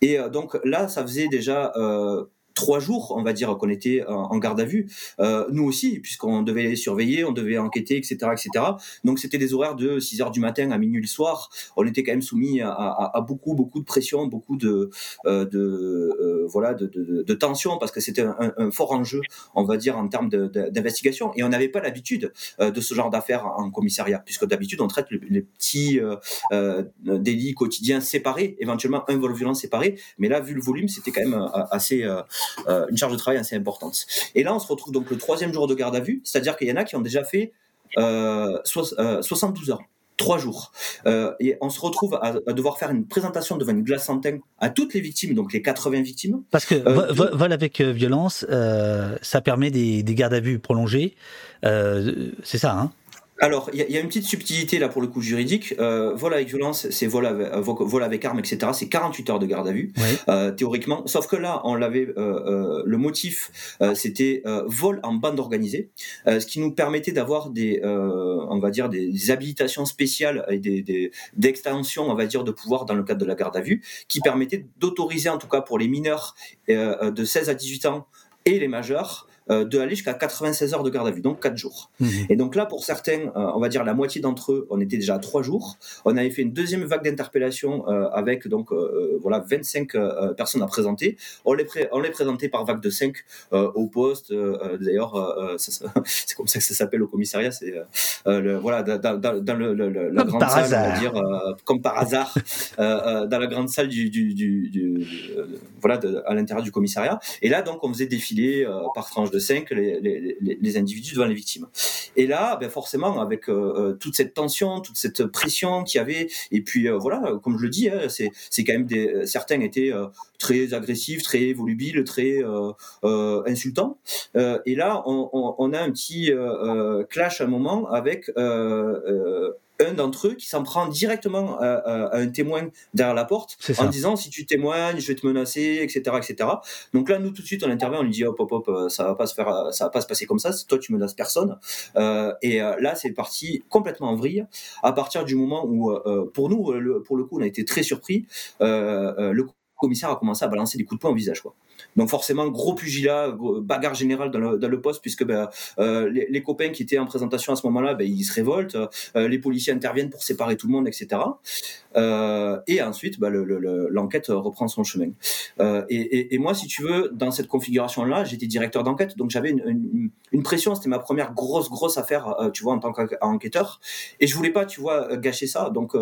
Et euh, donc là, ça faisait déjà euh, trois jours, on va dire, qu'on était en garde à vue. Euh, nous aussi, puisqu'on devait les surveiller, on devait enquêter, etc., etc. Donc c'était des horaires de 6 heures du matin à minuit le soir. On était quand même soumis à, beaucoup, beaucoup de pression, beaucoup de, euh, de euh, voilà, de, de, de, tension, parce que c'était un, fort enjeu, on va dire, en termes d'investigation. Et on n'avait pas l'habitude de ce genre d'affaires en commissariat, puisque d'habitude on traite les, petits délits quotidiens séparés, éventuellement un vol violent séparé. Mais là, vu le volume, c'était quand même assez euh, une charge de travail assez importante. Et là, on se retrouve donc le troisième jour de garde à vue, c'est-à-dire qu'il y en a qui ont déjà fait 72 euh, heures trois jours. Euh, et on se retrouve à, devoir faire une présentation devant une glace antenne à toutes les victimes, donc les 80 victimes. Parce que vol avec violence, ça permet des, des gardes à vue prolongées. c'est ça, hein? Alors, il y, a une petite subtilité là pour le coup juridique. Euh, vol avec violence, c'est vol avec, euh, vol avec arme, etc. C'est 48 heures de garde à vue, euh, théoriquement. Sauf que là, on l'avait, euh, le motif, c'était vol en bande organisée, ce qui nous permettait d'avoir des, on va dire, des, habilitations spéciales et des, des d'extension, on va dire, de pouvoir dans le cadre de la garde à vue, qui permettait d'autoriser, en tout cas pour les mineurs de 16 à 18 ans et les majeurs, euh, de aller jusqu'à 96 heures de garde à vue, donc 4 jours. Mmh. Et donc là, pour certains, euh, on va dire la moitié d'entre eux, on était déjà à 3 jours. On avait fait une deuxième vague d'interpellation euh, avec donc voilà 25 personnes à présenter. On les, on les présentait par vague de 5 au poste. D'ailleurs, c'est comme ça que ça s'appelle au commissariat. C'est voilà dans, le, la grande salle, on va dire, comme par hasard, dans la grande salle du, du, voilà à l'intérieur du commissariat. Et là, donc, on faisait défiler par tranche de 5 les, individus devant les victimes. Et là, ben forcément, avec euh, euh, toute cette tension, toute cette pression qu'il y avait, et puis euh, voilà, comme je le dis, hein, c'est, c'est quand même des, certains étaient très agressifs, très volubiles, très insultants. et là, on, on, on, a un petit clash à un moment avec un d'entre eux qui s'en prend directement à, un témoin derrière la porte en disant si tu témoignes, je vais te menacer, etc., etc. Donc là, nous tout de suite, on intervient, on lui dit hop, hop, hop, euh, ça va pas se faire, euh, ça va pas se passer comme ça. Toi, tu menaces personne. Euh, et là, c'est parti complètement en vrille. À partir du moment où, pour nous, pour le coup, on a été très surpris. le commissaire a commencé à balancer des coups de poing au visage. Quoi. Donc forcément, gros pugilat, bagarre générale dans le, dans le poste, puisque ben, euh, les, copains qui étaient en présentation à ce moment-là, ben, ils se révoltent, euh, les policiers interviennent pour séparer tout le monde, etc. Euh, et ensuite, ben, l'enquête le, reprend son chemin. Et, et, moi, si tu veux, dans cette configuration-là, j'étais directeur d'enquête, donc j'avais une, pression. C'était ma première grosse, grosse affaire, tu vois, en tant qu'enquêteur. Et je voulais pas, tu vois, gâcher ça. Donc,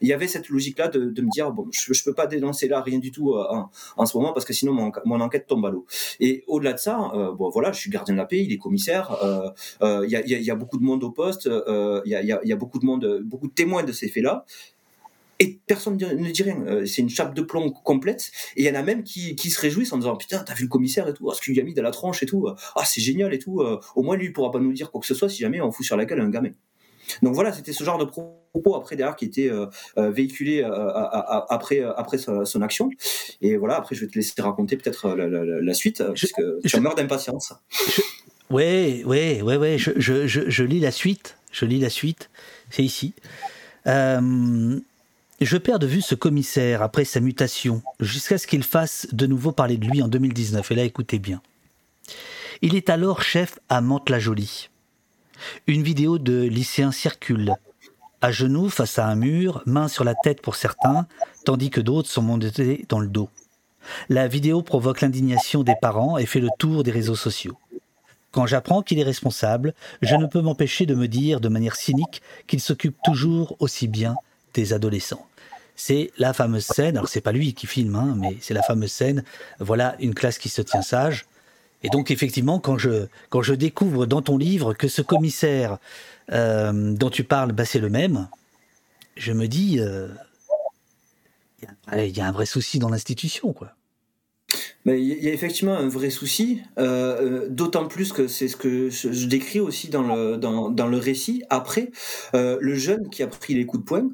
il y avait cette logique-là de, me dire, bon, je, je peux pas dénoncer là rien du tout en, en ce moment, parce que sinon mon enquête tombe à l'eau. Et au-delà de ça, euh, bon voilà, je suis gardien de la paix, il est commissaire, euh, euh, il y, a, y, a, beaucoup de monde au poste, il y, a, y, a, beaucoup de monde, beaucoup de témoins de ces faits-là et personne ne dit rien. C'est une chape de plomb complète. Et il y en a même qui, se réjouissent en disant putain t'as vu le commissaire et tout, ah, ce qu'il lui a mis dans la tronche et tout, ah c'est génial et tout. Au moins lui il pourra pas nous dire quoi que ce soit si jamais on fout sur la gueule un gamin. Donc voilà, c'était ce genre de propos après derrière qui était euh, euh véhiculé euh, après après son, action. Et voilà, après je vais te laisser raconter peut-être la, la, la, suite, je, puisque je, tu meurs d'impatience. Oui, oui, oui, oui. Je, je, je, lis la suite. Je lis la suite. C'est ici. je perds de vue ce commissaire après sa mutation, jusqu'à ce qu'il fasse de nouveau parler de lui en 2019. Et là, écoutez bien. Il est alors chef à Mantes-la-Jolie. Une vidéo de lycéens circule. À genoux face à un mur, main sur la tête pour certains, tandis que d'autres sont montés dans le dos. La vidéo provoque l'indignation des parents et fait le tour des réseaux sociaux. Quand j'apprends qu'il est responsable, je ne peux m'empêcher de me dire de manière cynique qu'il s'occupe toujours aussi bien des adolescents. C'est la fameuse scène, alors c'est pas lui qui filme, hein, mais c'est la fameuse scène, voilà une classe qui se tient sage, Et donc effectivement, quand je quand je découvre dans ton livre que ce commissaire euh, dont tu parles, bah, c'est le même, je me dis, euh, il y, a un vrai souci dans l'institution, quoi. Mais il y a effectivement un vrai souci, euh, d'autant plus que c'est ce que je, décris aussi dans le, dans, dans le récit. Après, le jeune qui a pris les coups de poing,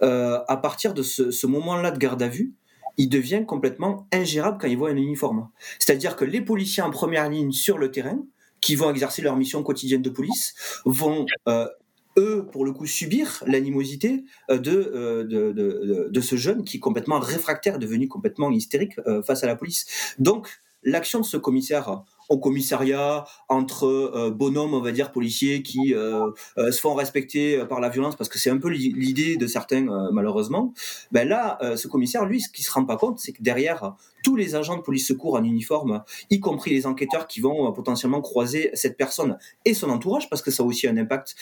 à partir de ce, ce moment-là de garde à vue, il devient complètement ingérable quand il voit un uniforme. C'est-à-dire que les policiers en première ligne sur le terrain, qui vont exercer leur mission quotidienne de police, vont euh, eux, pour le coup, subir l'animosité euh, euh, de, ce jeune qui est complètement réfractaire, devenu complètement hystérique face à la police. Donc, l'action de ce commissaire au commissariat entre euh, bonhommes, on va dire, policiers qui euh, euh, se font respecter par la violence, parce que c'est un peu l'idée de certains, malheureusement. Ben là, ce commissaire, lui, ce qu'il se rend pas compte, c'est que derrière tous les agents de police secours en uniforme, y compris les enquêteurs qui vont potentiellement croiser cette personne et son entourage, parce que ça a aussi un impact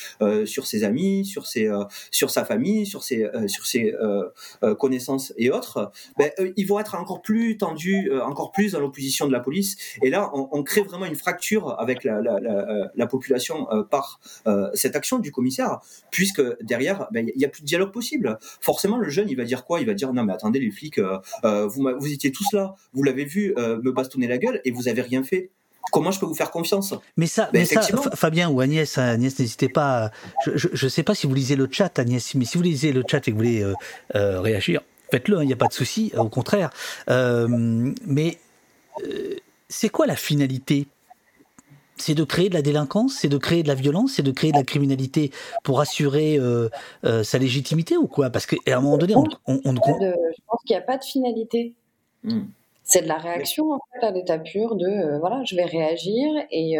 sur ses amis, sur ses, sur sa famille, sur ses, sur ses connaissances et autres. Ben, ils vont être encore plus tendus, encore plus dans l'opposition de la police. Et là, on, on crée vraiment une fracture avec la, la, population euh, par euh, cette action du commissaire, puisque derrière, ben, il n'y a plus de dialogue possible. Forcément, le jeune, il va dire quoi? Il va dire non, mais attendez, les flics, euh, vous, vous étiez tous là, vous l'avez vu me bastonner la gueule et vous avez rien fait comment je peux vous faire confiance? Mais ça, ben, mais ça Fabien ou Agnès, Agnès, n'hésitez pas. Je ne sais pas si vous lisez le chat, Agnès, mais si vous lisez le chat et que vous voulez réagir, faites-le, hein, il n'y a pas de souci, au contraire. mais c'est quoi la finalité? C'est de créer de la délinquance, c'est de créer de la violence, c'est de créer de la criminalité pour assurer euh, euh, sa légitimité ou quoi? Parce qu'à un moment donné, on, on, je pense qu'il n'y a pas de finalité. Hmm. C'est de la réaction en fait à l'état pur de euh, voilà, je vais réagir et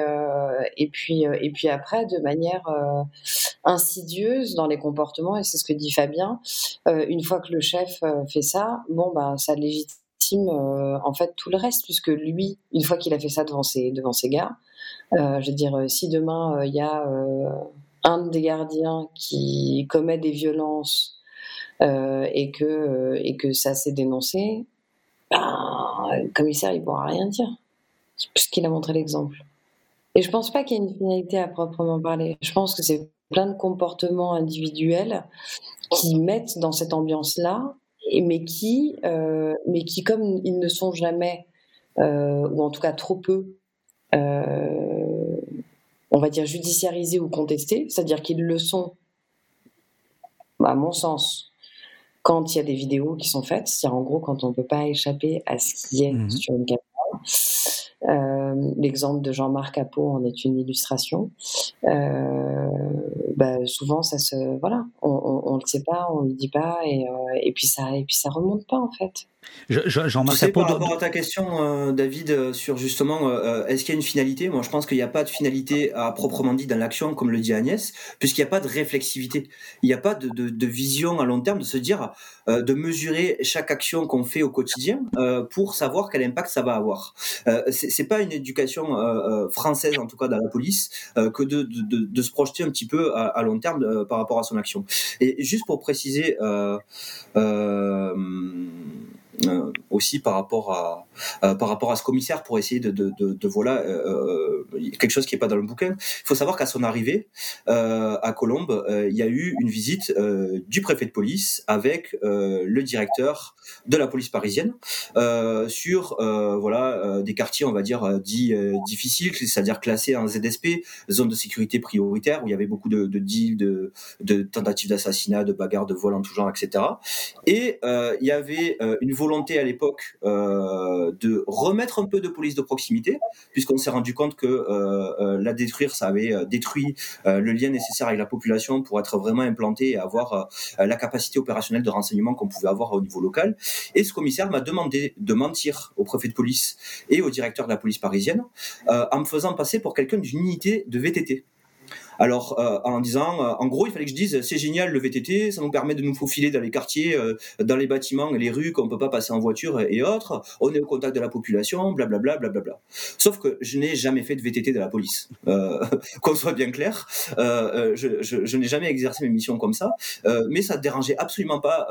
et puis et puis après de manière insidieuse dans les comportements et c'est ce que dit Fabien. une fois que le chef fait ça, bon bah ça légitime euh, en fait tout le reste, puisque lui, une fois qu'il a fait ça devant ses, devant ses gars, euh, je veux dire, euh, si demain il y a un des gardiens qui commet des violences et, que, et que ça s'est dénoncé, ben, le commissaire il pourra rien dire, puisqu'il a montré l'exemple. Et je pense pas qu'il y ait une finalité à proprement parler. Je pense que c'est plein de comportements individuels qui mettent dans cette ambiance-là mais qui, euh, mais qui, comme ils ne sont jamais, euh, ou en tout cas trop peu, euh, on va dire judiciarisés ou contestés, c'est-à-dire qu'ils le sont, à mon sens, quand il y a des vidéos qui sont faites, c'est-à-dire en gros quand on ne peut pas échapper à ce qui est mmh sur une caméra. L'exemple de Jean-Marc Capot en est une illustration. Bah, souvent, ça se, voilà, on, ne le sait pas, on le dit pas, et, et puis ça, et puis ça remonte pas en fait. Jean-Marc sais, Par rapport à ta question, euh, David, euh, sur justement, euh, est-ce qu'il y a une finalité? Moi, je pense qu'il n'y a pas de finalité à proprement dit dans l'action, comme le dit Agnès, puisqu'il n'y a pas de réflexivité. Il n'y a pas de, de, de, vision à long terme de se dire, de mesurer chaque action qu'on fait au quotidien pour savoir quel impact ça va avoir. C'est pas une éducation française, en tout cas dans la police, que de, de, se projeter un petit peu à, à long terme par rapport à son action. Et juste pour préciser. Euh, euh, aussi par rapport à euh, par rapport à ce commissaire pour essayer de, de, de, de voilà euh, quelque chose qui est pas dans le bouquin. Il faut savoir qu'à son arrivée à Colombe, il y a eu une visite du préfet de police avec le directeur de la police parisienne sur voilà des quartiers on va dire dits difficiles, c'est-à-dire classés en ZSP, zone de sécurité prioritaire où il y avait beaucoup de, de deals, de, de tentatives d'assassinat, de bagarres, de vols en tout genre, etc. Et il y avait une volonté à l'époque euh, de remettre un peu de police de proximité, puisqu'on s'est rendu compte que euh, euh, la détruire, ça avait détruit le lien nécessaire avec la population pour être vraiment implanté et avoir la capacité opérationnelle de renseignement qu'on pouvait avoir au niveau local. Et ce commissaire m'a demandé de mentir au préfet de police et au directeur de la police parisienne en me faisant passer pour quelqu'un d'une unité de VTT Alors, euh, en disant, euh, en gros, il fallait que je dise, c'est génial le VTT, ça nous permet de nous faufiler dans les quartiers, euh, dans les bâtiments les rues qu'on peut pas passer en voiture et autres. On est au contact de la population, blablabla, blablabla. Sauf que je n'ai jamais fait de VTT de la police. Qu'on soit bien clair, je, je, je n'ai jamais exercé mes missions comme ça, mais ça ne dérangeait absolument pas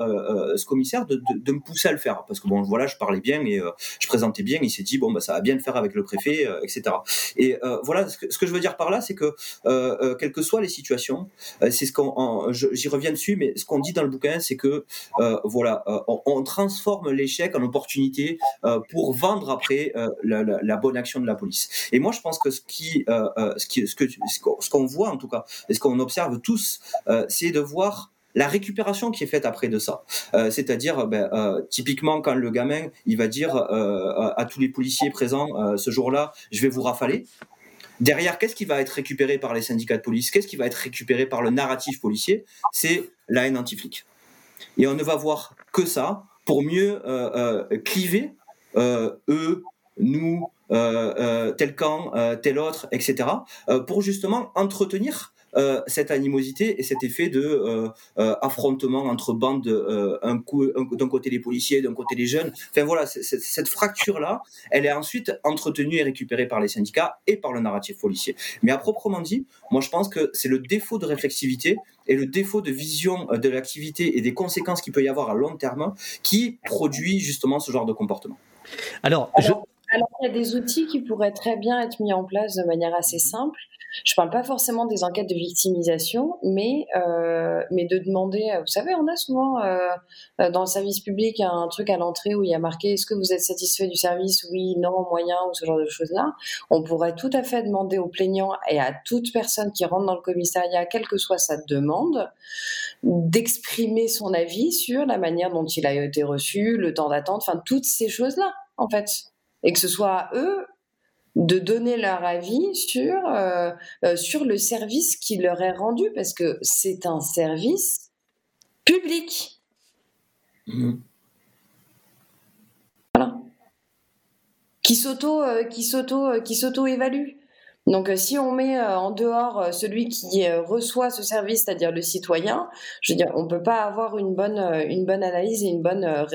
ce commissaire de, de, de, me pousser à le faire, parce que bon, voilà, je parlais bien et je présentais bien. Il s'est dit bon, bah ça va bien le faire avec le préfet, etc. Et voilà, ce que, ce que, je veux dire par là, c'est que quelles que soient les situations, c'est ce qu'on, j'y reviens dessus, mais ce qu'on dit dans le bouquin, c'est que voilà, on, transforme l'échec en opportunité pour vendre après la, bonne action de la police. Et moi, je pense que ce qui, ce qui, ce que, ce qu'on voit en tout cas, et ce qu'on observe tous, c'est de voir la récupération qui est faite après de ça. Euh, C'est-à-dire, ben, euh, typiquement, quand le gamin, il va dire euh, à tous les policiers présents ce jour-là, je vais vous rafaler. Derrière, qu'est-ce qui va être récupéré par les syndicats de police? Qu'est-ce qui va être récupéré par le narratif policier? C'est la haine anti-flic. Et on ne va voir que ça pour mieux cliver eux, nous, tel camp, tel autre, etc., pour justement entretenir euh, cette animosité et cet effet de euh, euh, affrontement entre bandes, un coup d'un côté les policiers, d'un côté les jeunes. Enfin voilà, cette fracture là, elle est ensuite entretenue et récupérée par les syndicats et par le narratif policier. Mais à proprement dit, moi je pense que c'est le défaut de réflexivité et le défaut de vision de l'activité et des conséquences qu'il peut y avoir à long terme qui produit justement ce genre de comportement. Alors, je... Alors, il y a des outils qui pourraient très bien être mis en place de manière assez simple. Je parle pas forcément des enquêtes de victimisation, mais, euh, mais de demander, vous savez, on a souvent euh, euh, dans le service public un truc à l'entrée où il y a marqué est-ce que vous êtes satisfait du service? Oui, non, moyen, ou ce genre de choses-là. On pourrait tout à fait demander aux plaignants et à toute personne qui rentre dans le commissariat, quelle que soit sa demande, d'exprimer son avis sur la manière dont il a été reçu, le temps d'attente, enfin toutes ces choses-là, en fait. Et que ce soit eux de donner leur avis sur, euh, euh, sur le service qui leur est rendu, parce que c'est un service public. Mmh. Voilà. Qui s'auto, euh, qui s'auto, qui s'auto-évalue. Donc, si on met en dehors celui qui reçoit ce service, c'est-à-dire le citoyen, je veux dire, on peut pas avoir une bonne, une bonne analyse et une bonne,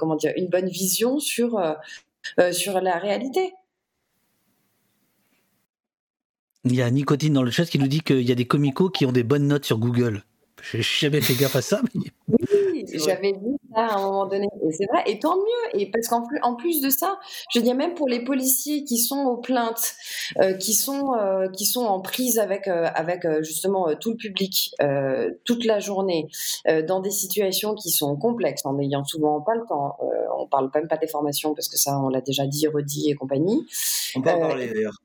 comment dire, une bonne vision sur, sur la réalité. Il y a Nicotine dans le chat qui nous dit qu'il y a des comicos qui ont des bonnes notes sur Google. J'ai jamais fait gaffe à ça. Oui, j'avais vu ça à un moment donné. Et c'est vrai, et tant mieux. Et parce qu'en plus, en plus de ça, je dis même pour les policiers qui sont aux plaintes, euh, qui sont euh, qui sont en prise avec euh, avec justement tout le public toute la journée, dans des situations qui sont complexes, en n'ayant souvent pas le temps. on parle même pas des formations parce que ça, on l'a déjà dit, redit et compagnie. On peut en parler d'ailleurs.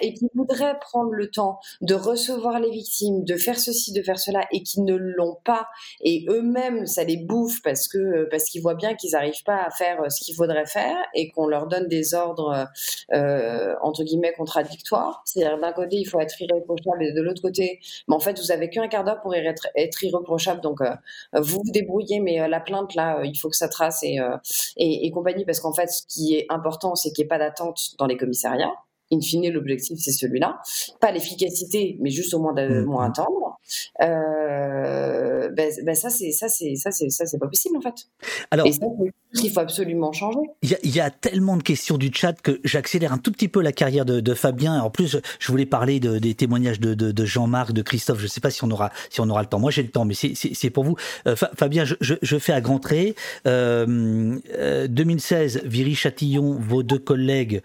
Et qui voudraient prendre le temps de recevoir les victimes, de faire ceci, de faire cela, et qui ne l'ont pas, et eux-mêmes, ça les bouffe parce que parce qu'ils voient bien qu'ils n'arrivent pas à faire ce qu'il faudrait faire, et qu'on leur donne des ordres euh, entre guillemets contradictoires. C'est-à-dire d'un côté, il faut être irréprochable, et de l'autre côté, mais en fait, vous avez qu'un quart d'heure pour être, irréprochable, donc euh, vous vous débrouillez, mais euh, la plainte là, il faut que ça trace et compagnie, parce qu'en fait, ce qui est important, c'est qu'il n'y ait pas d'attente dans les commissariats in fine, l'objectif, c'est celui-là. Pas l'efficacité, mais juste au moins, mmh, moins mmh. attendre. Euh, ben, ben, ça, c'est ça, c'est ça, c'est ça, c'est pas possible en fait. Alors, et ça, il faut absolument changer. Il y, y, a tellement de questions du chat que j'accélère un tout petit peu la carrière de, de Fabien. En plus, je voulais parler de, des témoignages de, Jean-Marc, de Christophe. Je ne sais pas si on aura si on aura le temps. Moi, j'ai le temps, mais c'est pour vous. Euh, Fabien, je, je, je, fais à grands traits. Euh, 2016, euh, Viry-Châtillon, vos deux collègues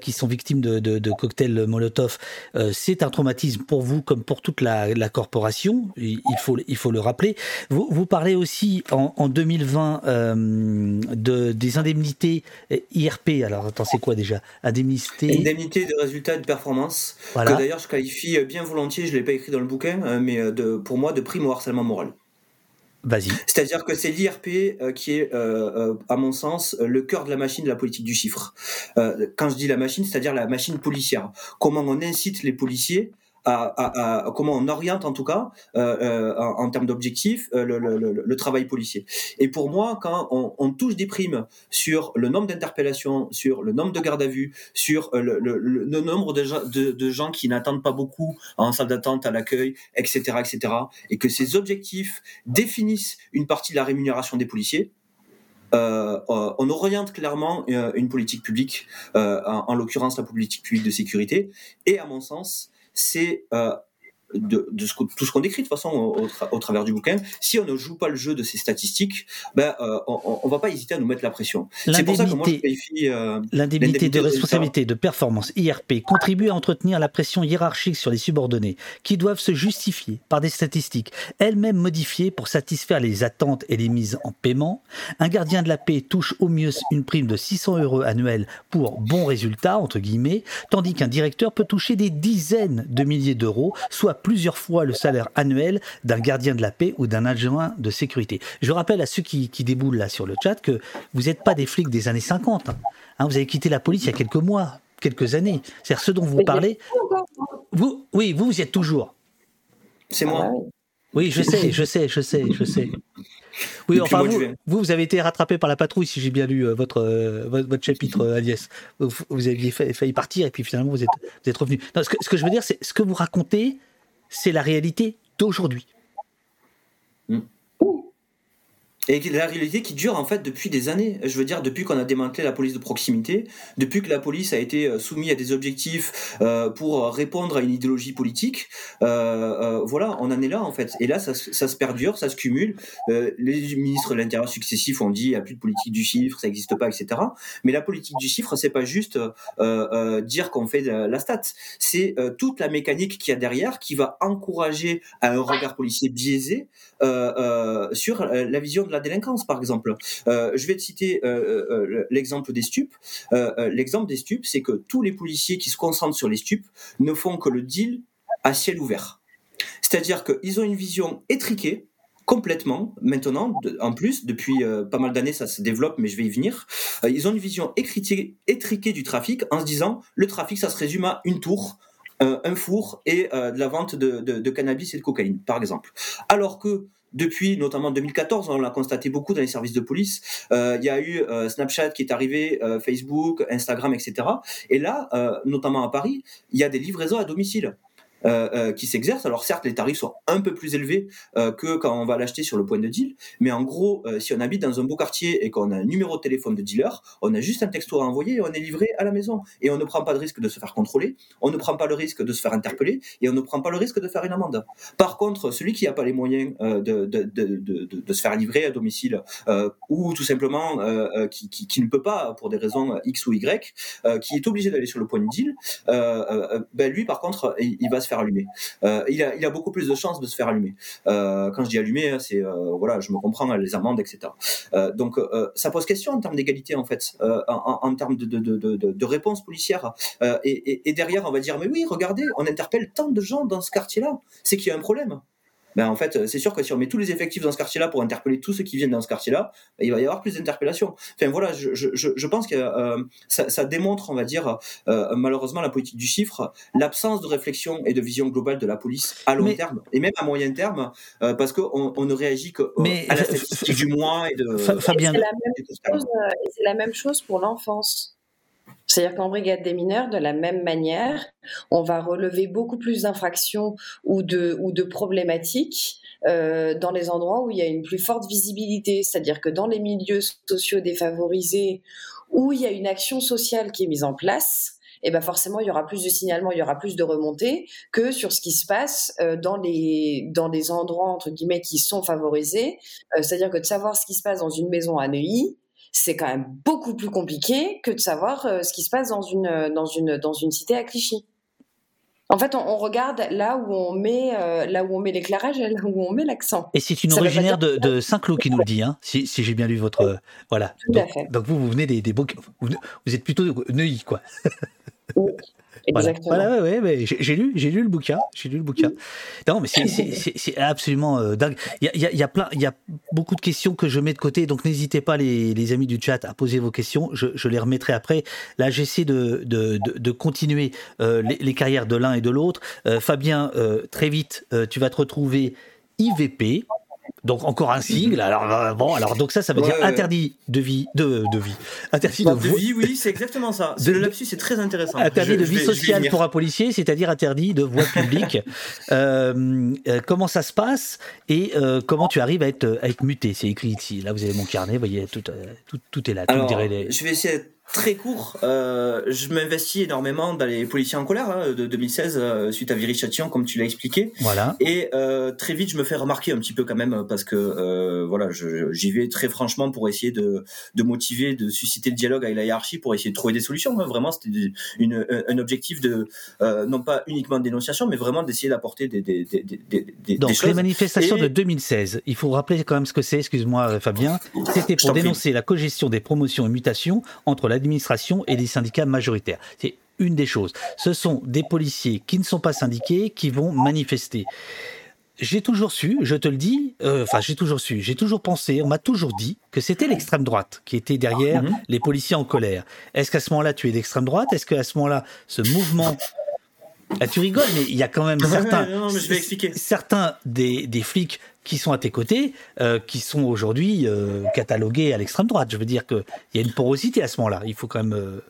qui sont victimes de, de, cocktails Molotov, c'est un traumatisme pour vous comme pour toute la, la corporation. Il faut il faut le rappeler. Vous, vous parlez aussi en, en 2020 de, des indemnités IRP. Alors, attends, c'est quoi déjà? Indemnité? Indemnité de résultats de performance. Que d'ailleurs, je qualifie bien volontiers, je ne l'ai pas écrit dans le bouquin, euh, mais euh, de, pour moi, de prime au harcèlement moral. Vas-y. C'est-à-dire que c'est l'IRP euh, qui est, à mon sens, le cœur de la machine de la politique du chiffre. quand je dis la machine, c'est-à-dire la machine policière. Comment on incite les policiers comment on oriente en tout cas euh, en, en, termes d'objectifs le, le, travail policier. Et pour moi, quand on, touche des primes sur le nombre d'interpellations, sur le nombre de gardes à vue, sur le, nombre de, gens qui n'attendent pas beaucoup en salle d'attente à l'accueil, etc., etc., et que ces objectifs définissent une partie de la rémunération des policiers, euh, euh, on oriente clairement euh, une politique publique, en l'occurrence la politique publique de sécurité. Et à mon sens, c'est de, de ce, tout ce qu'on décrit de toute façon au, au, travers du bouquin, si on ne joue pas le jeu de ces statistiques, ben, euh, on, on va pas hésiter à nous mettre la pression. C'est pour ça que moi je qualifie euh, l'indemnité de responsabilité de performance IRP contribue à entretenir la pression hiérarchique sur les subordonnés qui doivent se justifier par des statistiques elles-mêmes modifiées pour satisfaire les attentes et les mises en paiement. Un gardien de la paix touche au mieux une prime de 600 euros annuels pour bon résultat entre guillemets, tandis qu'un directeur peut toucher des dizaines de milliers d'euros, soit plusieurs fois le salaire annuel d'un gardien de la paix ou d'un adjoint de sécurité. Je rappelle à ceux qui, qui déboulent là sur le chat que vous n'êtes pas des flics des années 50. Hein. Hein, vous avez quitté la police il y a quelques mois, quelques années. C'est-à-dire ce dont vous parlez. Vous, oui, vous, vous y êtes toujours. C'est moi. Ah oui, je sais, je sais, je sais, je sais. Oui, enfin, vous, vous, avez été rattrapé par la patrouille, si j'ai bien lu euh, votre, euh, votre, chapitre, euh, Agnès. Vous, vous aviez failli partir et puis finalement, vous êtes, vous êtes revenu. Non, ce, que, ce que je veux dire, c'est ce que vous racontez, c'est la réalité d'aujourd'hui. Mm. Et la réalité qui dure en fait depuis des années. Je veux dire, depuis qu'on a démantelé la police de proximité, depuis que la police a été euh, soumise à des objectifs euh, pour répondre à une idéologie politique, euh, euh, voilà, on en est là en fait. Et là, ça, se perdure, ça se cumule. Euh, les ministres de l'Intérieur successifs ont dit il n'y a plus de politique du chiffre, ça n'existe pas, etc. Mais la politique du chiffre, c'est pas juste dire qu'on fait la stat. C'est toute la mécanique qu'il y a derrière qui va encourager à un regard policier biaisé sur la vision de la délinquance, par exemple. Euh, je vais te citer euh, euh, l'exemple des stupes. L'exemple des stupes, c'est que tous les policiers qui se concentrent sur les stupes ne font que le deal à ciel ouvert. C'est-à-dire qu'ils ont une vision étriquée, complètement maintenant, en plus, depuis pas mal d'années, ça se développe, mais je vais y venir. ils ont une vision étriquée du trafic en se disant, le trafic, ça se résume à une tour, un four et de la vente de, de, cannabis et de cocaïne, par exemple. Alors que depuis notamment 2014, on l'a constaté beaucoup dans les services de police. Euh, il y a eu euh, Snapchat qui est arrivé, euh, Facebook, Instagram, etc. Et là, notamment à Paris, il y a des livraisons à domicile. Euh, euh, qui s'exerce. Alors certes, les tarifs sont un peu plus élevés euh, que quand on va l'acheter sur le point de deal, mais en gros, si on habite dans un beau quartier et qu'on a un numéro de téléphone de dealer, on a juste un texto à envoyer et on est livré à la maison. Et on ne prend pas de risque de se faire contrôler, on ne prend pas le risque de se faire interpeller et on ne prend pas le risque de faire une amende. Par contre, celui qui n'a pas les moyens de, de, de, de, se faire livrer à domicile ou tout simplement qui, qui, qui, ne peut pas pour des raisons X ou Y, qui est obligé d'aller sur le point de deal, ben lui par contre, il, il va se allumer. Euh, il, a, beaucoup plus de chances de se faire allumer. Euh, quand je dis allumer, hein, c'est euh, voilà, je me comprends les amendes, etc. donc ça pose question en termes d'égalité en fait, en, termes de, de, de, réponse policière. Et derrière, on va dire mais oui, regardez, on interpelle tant de gens dans ce quartier-là, c'est qu'il y a un problème ben en fait, c'est sûr que si on met tous les effectifs dans ce quartier-là pour interpeller tous ceux qui viennent dans ce quartier-là, ben, il va y avoir plus d'interpellations. Enfin voilà, je, je, je pense que euh, ça, ça, démontre, on va dire, euh, malheureusement la politique du chiffre, l'absence de réflexion et de vision globale de la police à long terme et même à moyen terme, euh, parce qu'on on ne réagit que mais, à la statistique du mois et de. Fabien, c'est la même chose pour l'enfance. C'est-à-dire qu'en brigade des mineurs, de la même manière, on va relever beaucoup plus d'infractions ou de, ou de problématiques euh, dans les endroits où il y a une plus forte visibilité. C'est-à-dire que dans les milieux sociaux défavorisés, où il y a une action sociale qui est mise en place, eh ben forcément il y aura plus de signalements, il y aura plus de remontées que sur ce qui se passe euh, dans les dans endroits entre guillemets qui sont favorisés. Euh, c'est-à-dire que de savoir ce qui se passe dans une maison à Neuilly, c'est quand même beaucoup plus compliqué que de savoir euh, ce qui se passe dans une, euh, dans une, dans une cité à Clichy. En fait, on, regarde là où on met euh, là où on met l'éclairage et là où on met l'accent. Et c'est une originaire de, de Saint-Cloud qui nous le dit, hein, si, si j'ai bien lu votre voilà. donc, donc, vous vous venez des, des beaux, vous, êtes plutôt Neuilly quoi. Exactement. Voilà, ouais, ouais, ouais, j'ai lu, j'ai lu le bouquin, j'ai lu le bouquin. Non, mais c'est- absolument euh, dingue. Il y a, y, plein, il y a beaucoup de questions que je mets de côté, donc n'hésitez pas les, les amis du chat à poser vos questions. Je, je les remettrai après. Là, j'essaie de, de, de, de continuer euh, les, les carrières de l'un et de l'autre. Euh, Fabien, euh, très vite, tu vas te retrouver IVP. Donc encore un sigle. Alors euh, bon, alors donc ça, ça veut Ouais, dire ouais. interdit de vie, de, de vie, interdit Bah, de, de vie, oui, c'est exactement ça. De- Le lapsus, c'est très intéressant. Interdit Je- de je vie vais- sociale pour un policier, c'est-à-dire interdit de voie publique. Euh, euh, comment ça se passe et euh, comment tu arrives à être, à être muté? C'est écrit ici. Là, vous avez mon carnet, vous voyez, tout, tout, tout est là. Alors, les- je vais essayer très court. Euh, je m'investis énormément dans les policiers en colère hein, de 2016 euh, suite à Viry-Châtillon, comme tu l'as expliqué. Voilà. Et euh, très vite, je me fais remarquer un petit peu quand même parce que euh, voilà, j'y vais très franchement pour essayer de, de motiver, de susciter le dialogue avec la hiérarchie pour essayer de trouver des solutions. hein. Vraiment, c'était un objectif de euh, non pas uniquement de dénonciation, mais vraiment d'essayer d'apporter des, des, des, des, Donc, les choses. manifestations Et- de 2016, il faut rappeler quand même ce que c'est, excuse-moi euh, Fabien, c'était pour dénoncer la cogestion des promotions et mutations entre l'administration et les syndicats majoritaires. C'est une des choses. Ce sont des policiers qui ne sont pas syndiqués qui vont manifester. J'ai toujours su, je te le dis, euh, enfin j'ai toujours su, j'ai toujours pensé, on m'a toujours dit que c'était l'extrême droite qui était derrière Mhm. les policiers en colère. Est-ce qu'à ce moment-là tu es d'extrême droite? Est-ce qu'à ce moment-là ce mouvement... Ah, tu rigoles, mais il y a quand même certains, Non, non, mais je vais expliquer. certains des, des flics qui sont à tes côtés, euh, qui sont aujourd'hui euh, catalogués à l'extrême droite. Je veux dire qu'il y a une porosité à ce moment-là. Il faut quand même... euh,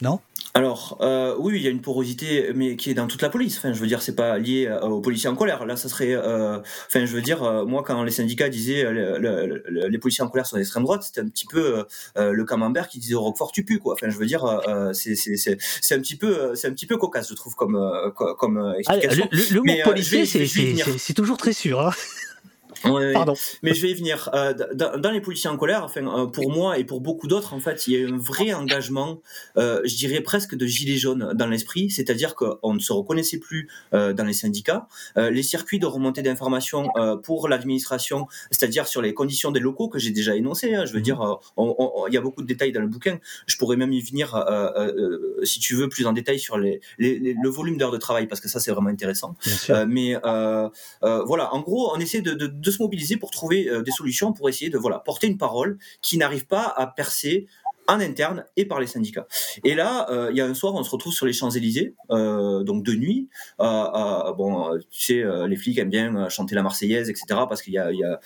non? Alors, euh, oui, il y a une porosité, mais qui est dans toute la police. Enfin, je veux dire, c'est pas lié aux policiers en colère. Là, ça serait, euh, enfin, je veux dire, euh, moi, quand les syndicats disaient le- le- le- les policiers en colère sont d'extrême droite, c'était un petit peu le camembert qui disait au Roquefort tu pues, quoi. Enfin, je veux dire, c'est un petit peu, c'est un petit peu cocasse, je trouve, comme co- comme Ah, explication. le, mot policier, c'est toujours très sûr. hein. Ouais, Pardon. Mais je vais y venir. Euh, dans, dans les policiers en colère, enfin, euh, pour moi et pour beaucoup d'autres, en fait, il y a eu un vrai engagement, euh, je dirais presque de gilet jaune dans l'esprit, c'est-à-dire qu'on ne se reconnaissait plus euh, dans les syndicats. Euh, les circuits de remontée d'informations euh, pour l'administration, c'est-à-dire sur les conditions des locaux que j'ai déjà énoncées. hein, je veux dire, on- on- il y a beaucoup de détails dans le bouquin. Je pourrais même y venir, euh, euh, euh, si tu veux, plus en détail sur les, les- les- le volume d'heures de travail, parce que ça, c'est vraiment intéressant. Euh, mais voilà, en gros, on essaie de, de, de se mobiliser pour trouver euh, des solutions, pour essayer de voilà porter une parole qui n'arrive pas à percer en interne et par les syndicats. Et là, euh, il y a un soir, on se retrouve sur les Champs Élysées, euh, donc de nuit. Euh, bon, tu sais, les flics aiment bien chanter la Marseillaise, etc. Parce qu'il y a, il y a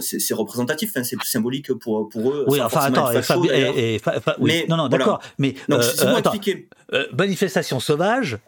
c'est représentatif, hein, c'est symbolique pour pour eux. oui, enfin, attends, facho, et- et oui. Mais non, non, voilà. d'accord. Mais Donc, attends, manifestation sauvage,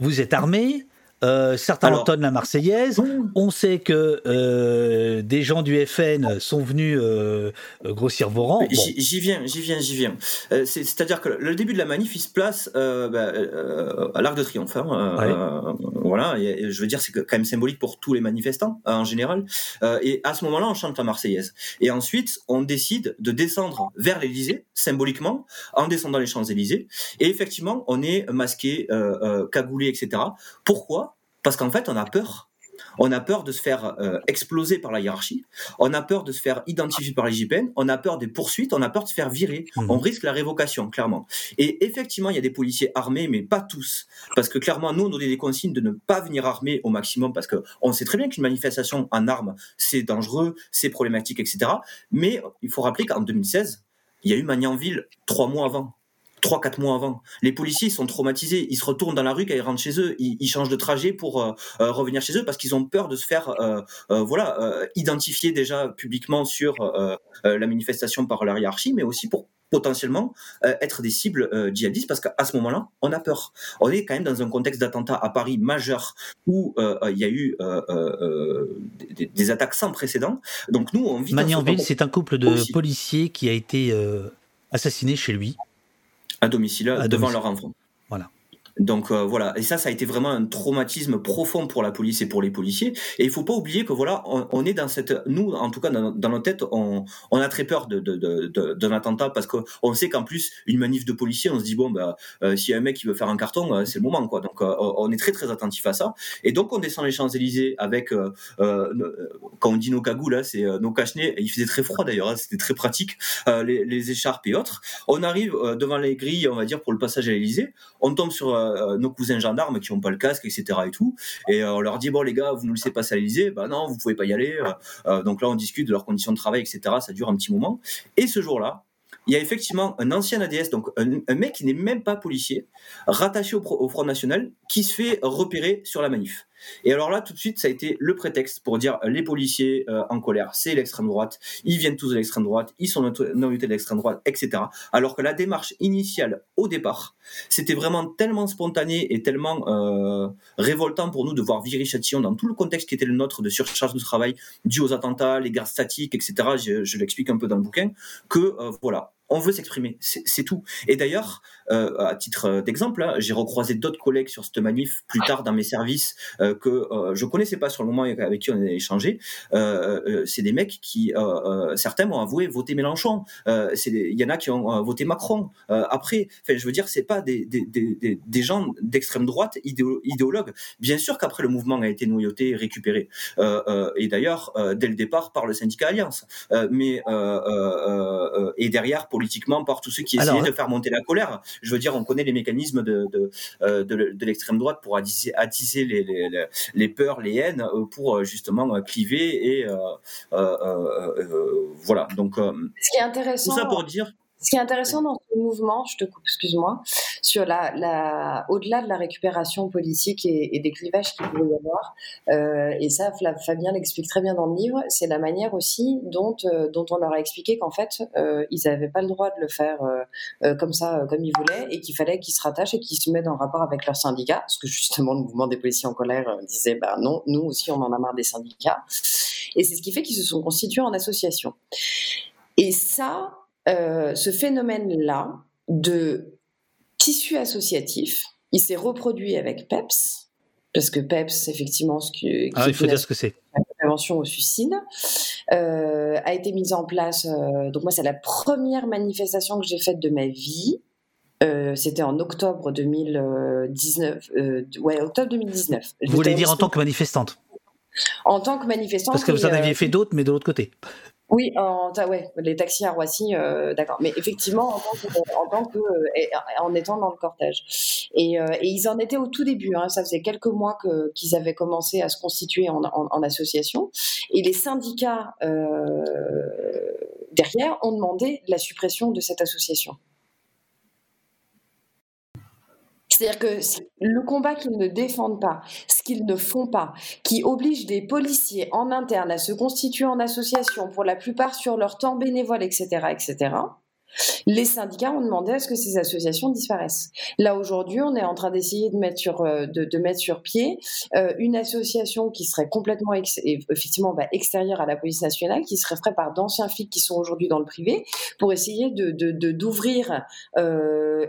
vous êtes armés, euh, certains Alors- entonnent la Marseillaise. On sait que euh, des gens du FN sont venus euh, grossir vos rangs. Bon. J'y viens, j'y viens, j'y viens. Euh, c'est- C'est-à-dire que le début de la manif, il se place euh, bah, euh, à l'Arc de Triomphe. hein, Ouais. voilà, et, et je veux dire, c'est quand même symbolique pour tous les manifestants euh, en général. Euh, et à ce moment-là, on chante la Marseillaise. Et ensuite, on décide de descendre vers l'Élysée, symboliquement, en descendant les Champs-Élysées. Et effectivement, on est masqué, euh, euh, cagoulé, etc. Pourquoi? Parce qu'en fait, on a peur. On a peur de se faire euh, exploser par la hiérarchie. On a peur de se faire identifier par les JPN. On a peur des poursuites. On a peur de se faire virer. Mhm. On risque la révocation, clairement. Et effectivement, il y a des policiers armés, mais pas tous. Parce que clairement, nous, on donnait des consignes de ne pas venir armés au maximum parce que on sait très bien qu'une manifestation en armes, c'est dangereux, c'est problématique, etc. Mais il faut rappeler qu'en 2016, il y a eu Magnanville trois mois avant. Trois, quatre mois avant. Les policiers sont traumatisés. Ils se retournent dans la rue quand ils rentrent chez eux. Ils, ils changent de trajet pour euh, euh, revenir chez eux parce qu'ils ont peur de se faire, euh, voilà, identifier déjà publiquement sur la manifestation par la hiérarchie, mais aussi pour potentiellement euh, être des cibles euh, djihadistes parce qu'à ce moment-là, on a peur. On est quand même dans un contexte d'attentat à Paris majeur où euh, il y a eu des, des attaques sans précédent. Donc nous, on vit Magnanville, c'est un couple de policiers qui a été assassiné chez lui. À domicile À devant domicile. leur enfant. Donc euh, voilà, et ça, ça a été vraiment un traumatisme profond pour la police et pour les policiers. Et il faut pas oublier que voilà, on, est dans cette, nous, en tout cas dans, dans nos têtes, on, on a très peur de, de, de, d'un attentat parce qu'on sait qu'en plus une manif de policiers, on se dit bon bah euh, s'il y a un mec qui veut faire un carton, euh, c'est le moment quoi. Donc euh, on est très très attentif à ça. Et donc on descend les Champs Élysées avec, quand on dit nos cagoules, là, c'est nos cache Il faisait très froid d'ailleurs, hein, c'était très pratique, les, les, écharpes et autres. On arrive devant les grilles, on va dire pour le passage à l'Élysée. On tombe sur euh, nos cousins gendarmes qui ont pas le casque, etc. et tout. Et euh, on leur dit bon les gars, vous nous laissez passer à l'Elysée Bah non, vous pouvez pas y aller. Euh, donc là, on discute de leurs conditions de travail, etc. Ça dure un petit moment. Et ce jour-là, il y a effectivement un ancien ADS, donc un, mec qui n'est même pas policier, rattaché au, Front National, qui se fait repérer sur la manif. Et alors là, tout de suite, ça a été le prétexte pour dire les policiers euh, en colère, c'est l'extrême droite, ils viennent tous de l'extrême droite, ils sont notés de l'extrême droite, etc. Alors que la démarche initiale, au départ, c'était vraiment tellement spontané et tellement euh, révoltant pour nous de voir Viry Châtillon dans tout le contexte qui était le nôtre de surcharge de travail dû aux attentats, les gardes statiques, etc. Je, l'explique un peu dans le bouquin, que euh, voilà, on veut s'exprimer, c'est tout. Et d'ailleurs, euh, à titre d'exemple, hein, j'ai recroisé d'autres collègues sur cette manif plus tard dans mes services euh, que euh, je connaissais pas sur le moment avec qui on a échangé. c'est des mecs qui, certains m'ont avoué voter Mélenchon. Il y en a qui ont voté Macron. après, je veux dire, c'est pas des, des, gens d'extrême droite idéologues. Bien sûr qu'après le mouvement a été noyauté et récupéré. et d'ailleurs, dès le départ par le syndicat Alliance. mais et derrière politiquement par tous ceux qui essayaient de faire monter la colère. Je veux dire, on connaît les mécanismes de, de, euh, de, l'extrême droite pour attiser, attiser les, les, les, peurs, les haines, euh, pour euh, justement cliver et voilà. Donc, ce qui est intéressant. Tout ça pour dire. Ce qui est intéressant dans ce mouvement, je te coupe, excuse-moi, sur la, la au-delà de la récupération politique et, des clivages qu'il peut y avoir, euh, et ça, Fabien l'explique très bien dans le livre, c'est la manière aussi dont, euh, dont on leur a expliqué qu'en fait, euh, ils n'avaient pas le droit de le faire comme ça, comme ils voulaient, et qu'il fallait qu'ils se rattachent et qu'ils se mettent en rapport avec leurs syndicats, parce que justement, le mouvement des policiers en colère disait, bah non, nous aussi, on en a marre des syndicats. Et c'est ce qui fait qu'ils se sont constitués en association. Et ça, euh, ce phénomène-là de tissu associatif, il s'est reproduit avec PEPS, parce que PEPS, effectivement, ce qui, ah, il faut dire ce que c'est. Prévention au suicide euh, a été mise en place. Euh, donc moi, c'est la première manifestation que j'ai faite de ma vie. C'était en octobre 2019. ouais, octobre 2019. Vous voulez dire en tant que manifestante En tant que manifestante. Parce que vous en aviez fait d'autres, mais de l'autre côté. Oui, en, ouais, les taxis à Roissy, euh, d'accord. Mais effectivement, en tant que, en, en étant dans le cortège. Et, euh, et, ils en étaient au tout début. Hein, ça faisait quelques mois que, qu'ils avaient commencé à se constituer en, en association. Et les syndicats euh, derrière ont demandé la suppression de cette association. C'est-à-dire que le combat qu'ils ne défendent pas, ce qu'ils ne font pas, qui oblige des policiers en interne à se constituer en association, pour la plupart sur leur temps bénévole, etc., etc., les syndicats ont demandé à ce que ces associations disparaissent. Là aujourd'hui, on est en train d'essayer de mettre sur euh, pied euh, une association qui serait complètement effectivement bah, extérieure à la police nationale, qui serait faite par d'anciens flics qui sont aujourd'hui dans le privé, pour essayer d'ouvrir euh,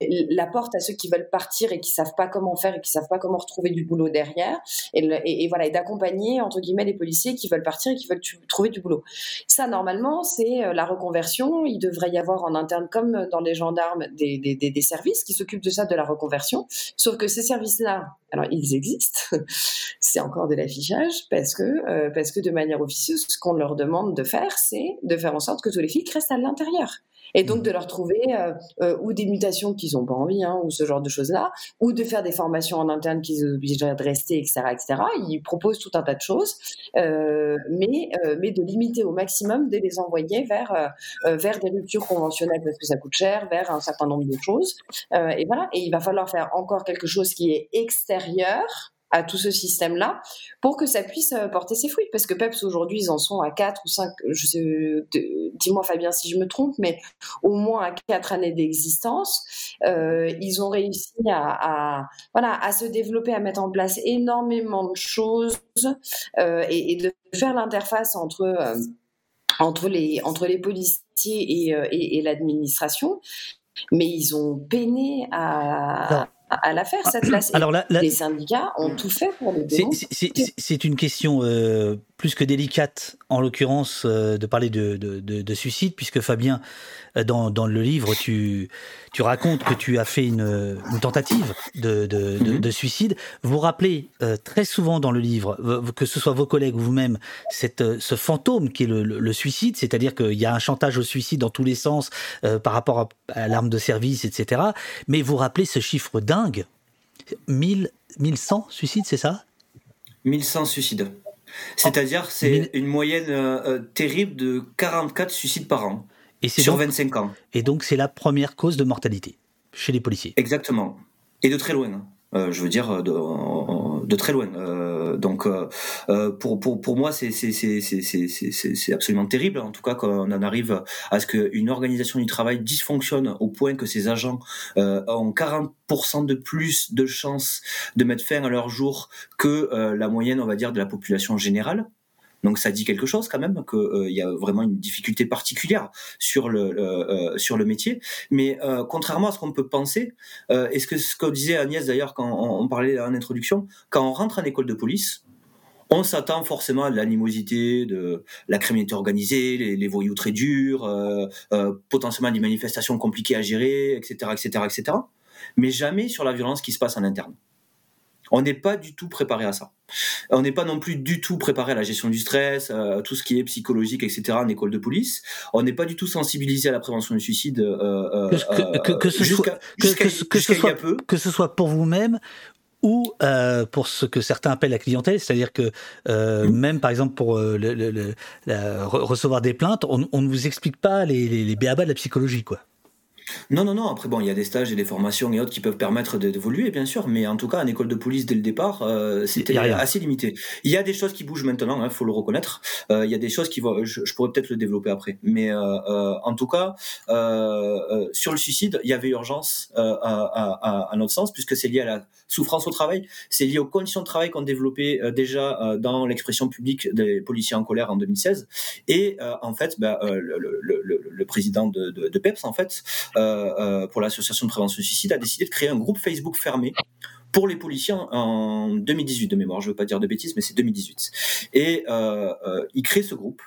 la porte à ceux qui veulent partir et qui savent pas comment faire et qui savent pas comment retrouver du boulot derrière, et, voilà, et d'accompagner entre guillemets les policiers qui veulent partir et qui veulent trouver du boulot. Ça normalement, c'est la reconversion. Il devrait y avoir en interne, comme dans les gendarmes, des, des, des services qui s'occupent de ça, de la reconversion. Sauf que ces services-là, alors ils existent, c'est encore de l'affichage, parce que, euh, parce que de manière officieuse, ce qu'on leur demande de faire, c'est de faire en sorte que tous les flics restent à l'intérieur et donc mmh. de leur trouver euh, euh, ou des mutations qu'ils n'ont pas envie, hein, ou ce genre de choses-là, ou de faire des formations en interne qu'ils obligeraient de rester, etc., etc. Ils proposent tout un tas de choses, euh, mais mais de limiter au maximum de les envoyer vers vers des ruptures conventionnelles parce que ça coûte cher, vers un certain nombre de choses, et voilà. Et il va falloir faire encore quelque chose qui est extérieur à tout ce système-là pour que ça puisse euh, porter ses fruits. Parce que PEPS, aujourd'hui, ils en sont à 4 ou 5, je sais, dis-moi Fabien si je me trompe, mais au moins à 4 années d'existence. Euh, ils ont réussi à, voilà, à se développer, à mettre en place énormément de choses euh, et, de faire l'interface entre... Euh, entre les, entre les policiers et, et, et l'administration, mais ils ont peiné à, à la faire cette lacet. Alors là, là- les syndicats ont tout fait pour le C'est- une question euh, plus que délicate, en l'occurrence, euh, de parler de, de, de- de suicide, puisque Fabien, euh, dans, dans le livre, tu, tu racontes que tu as fait une, une tentative de, de, de- de suicide. Vous rappelez euh, très souvent dans le livre, que ce soit vos collègues ou vous-même, ce fantôme qui est le, le- le suicide, c'est-à-dire qu'il y a un chantage au suicide dans tous les sens par rapport à, à l'arme de service, etc. Mais vous rappelez ce chiffre dingue, 1000, 1100 suicides, c'est ça? 1100 suicides. C'est-à-dire, c'est Mille- une moyenne euh, euh, terrible de 44 suicides par an Et c'est sur donc- 25 ans. Et donc, c'est la première cause de mortalité chez les policiers. Exactement. Et de très loin. Euh, je veux dire de, de très loin. Euh, donc euh, euh, pour, pour, pour moi c'est absolument terrible en tout cas qu'on en arrive à ce qu'une organisation du travail dysfonctionne au point que ces agents euh, ont 40% de plus de chances de mettre fin à leur jour que euh, la moyenne on va dire de la population générale. Donc ça dit quelque chose quand même qu'il y a vraiment une difficulté particulière sur le, euh, sur le métier. Mais euh, contrairement à ce qu'on peut penser, euh, et ce que, ce que disait Agnès d'ailleurs quand on, parlait en introduction, quand on rentre en école de police, on s'attend forcément à de l'animosité, de la criminalité organisée, les, voyous très durs, euh, euh, potentiellement des manifestations compliquées à gérer, etc., etc., etc. Mais jamais sur la violence qui se passe en interne. On n'est pas du tout préparé à ça. On n'est pas non plus du tout préparé à la gestion du stress, à tout ce qui est psychologique, etc. en école de police. On n'est pas du tout sensibilisé à la prévention du suicide. Euh, Que- ce soit- pour vous-même ou euh, pour ce que certains appellent la clientèle, c'est-à-dire que euh, Mm. même par exemple pour euh, le, le- le- la- re- recevoir des plaintes, on, on ne vous explique pas les, les, les béabas de la psychologie, quoi. Non, non, non. Après, bon, il y a des stages et des formations et autres qui peuvent permettre d'évoluer, bien sûr. Mais en tout cas, en école de police, dès le départ, euh, c'était assez limité. Il y a des choses qui bougent maintenant, il faut le reconnaître. Euh, il y a des choses qui vont. Je, je pourrais peut-être le développer après. Mais euh, euh, en tout cas, euh, euh, sur le suicide, il y avait urgence euh, à, à, à, notre sens, puisque c'est lié à la souffrance au travail. C'est lié aux conditions de travail qu'on développait déjà dans l'expression publique des policiers en colère en 2016. Et euh, en fait, bah, le, le, le, le président de, de, de PEPS, en fait, pour l'association de prévention du suicide, a décidé de créer un groupe Facebook fermé pour les policiers en- en 2018 de mémoire. Je veux pas dire de bêtises, mais c'est 2018. Et euh, euh, il crée ce groupe.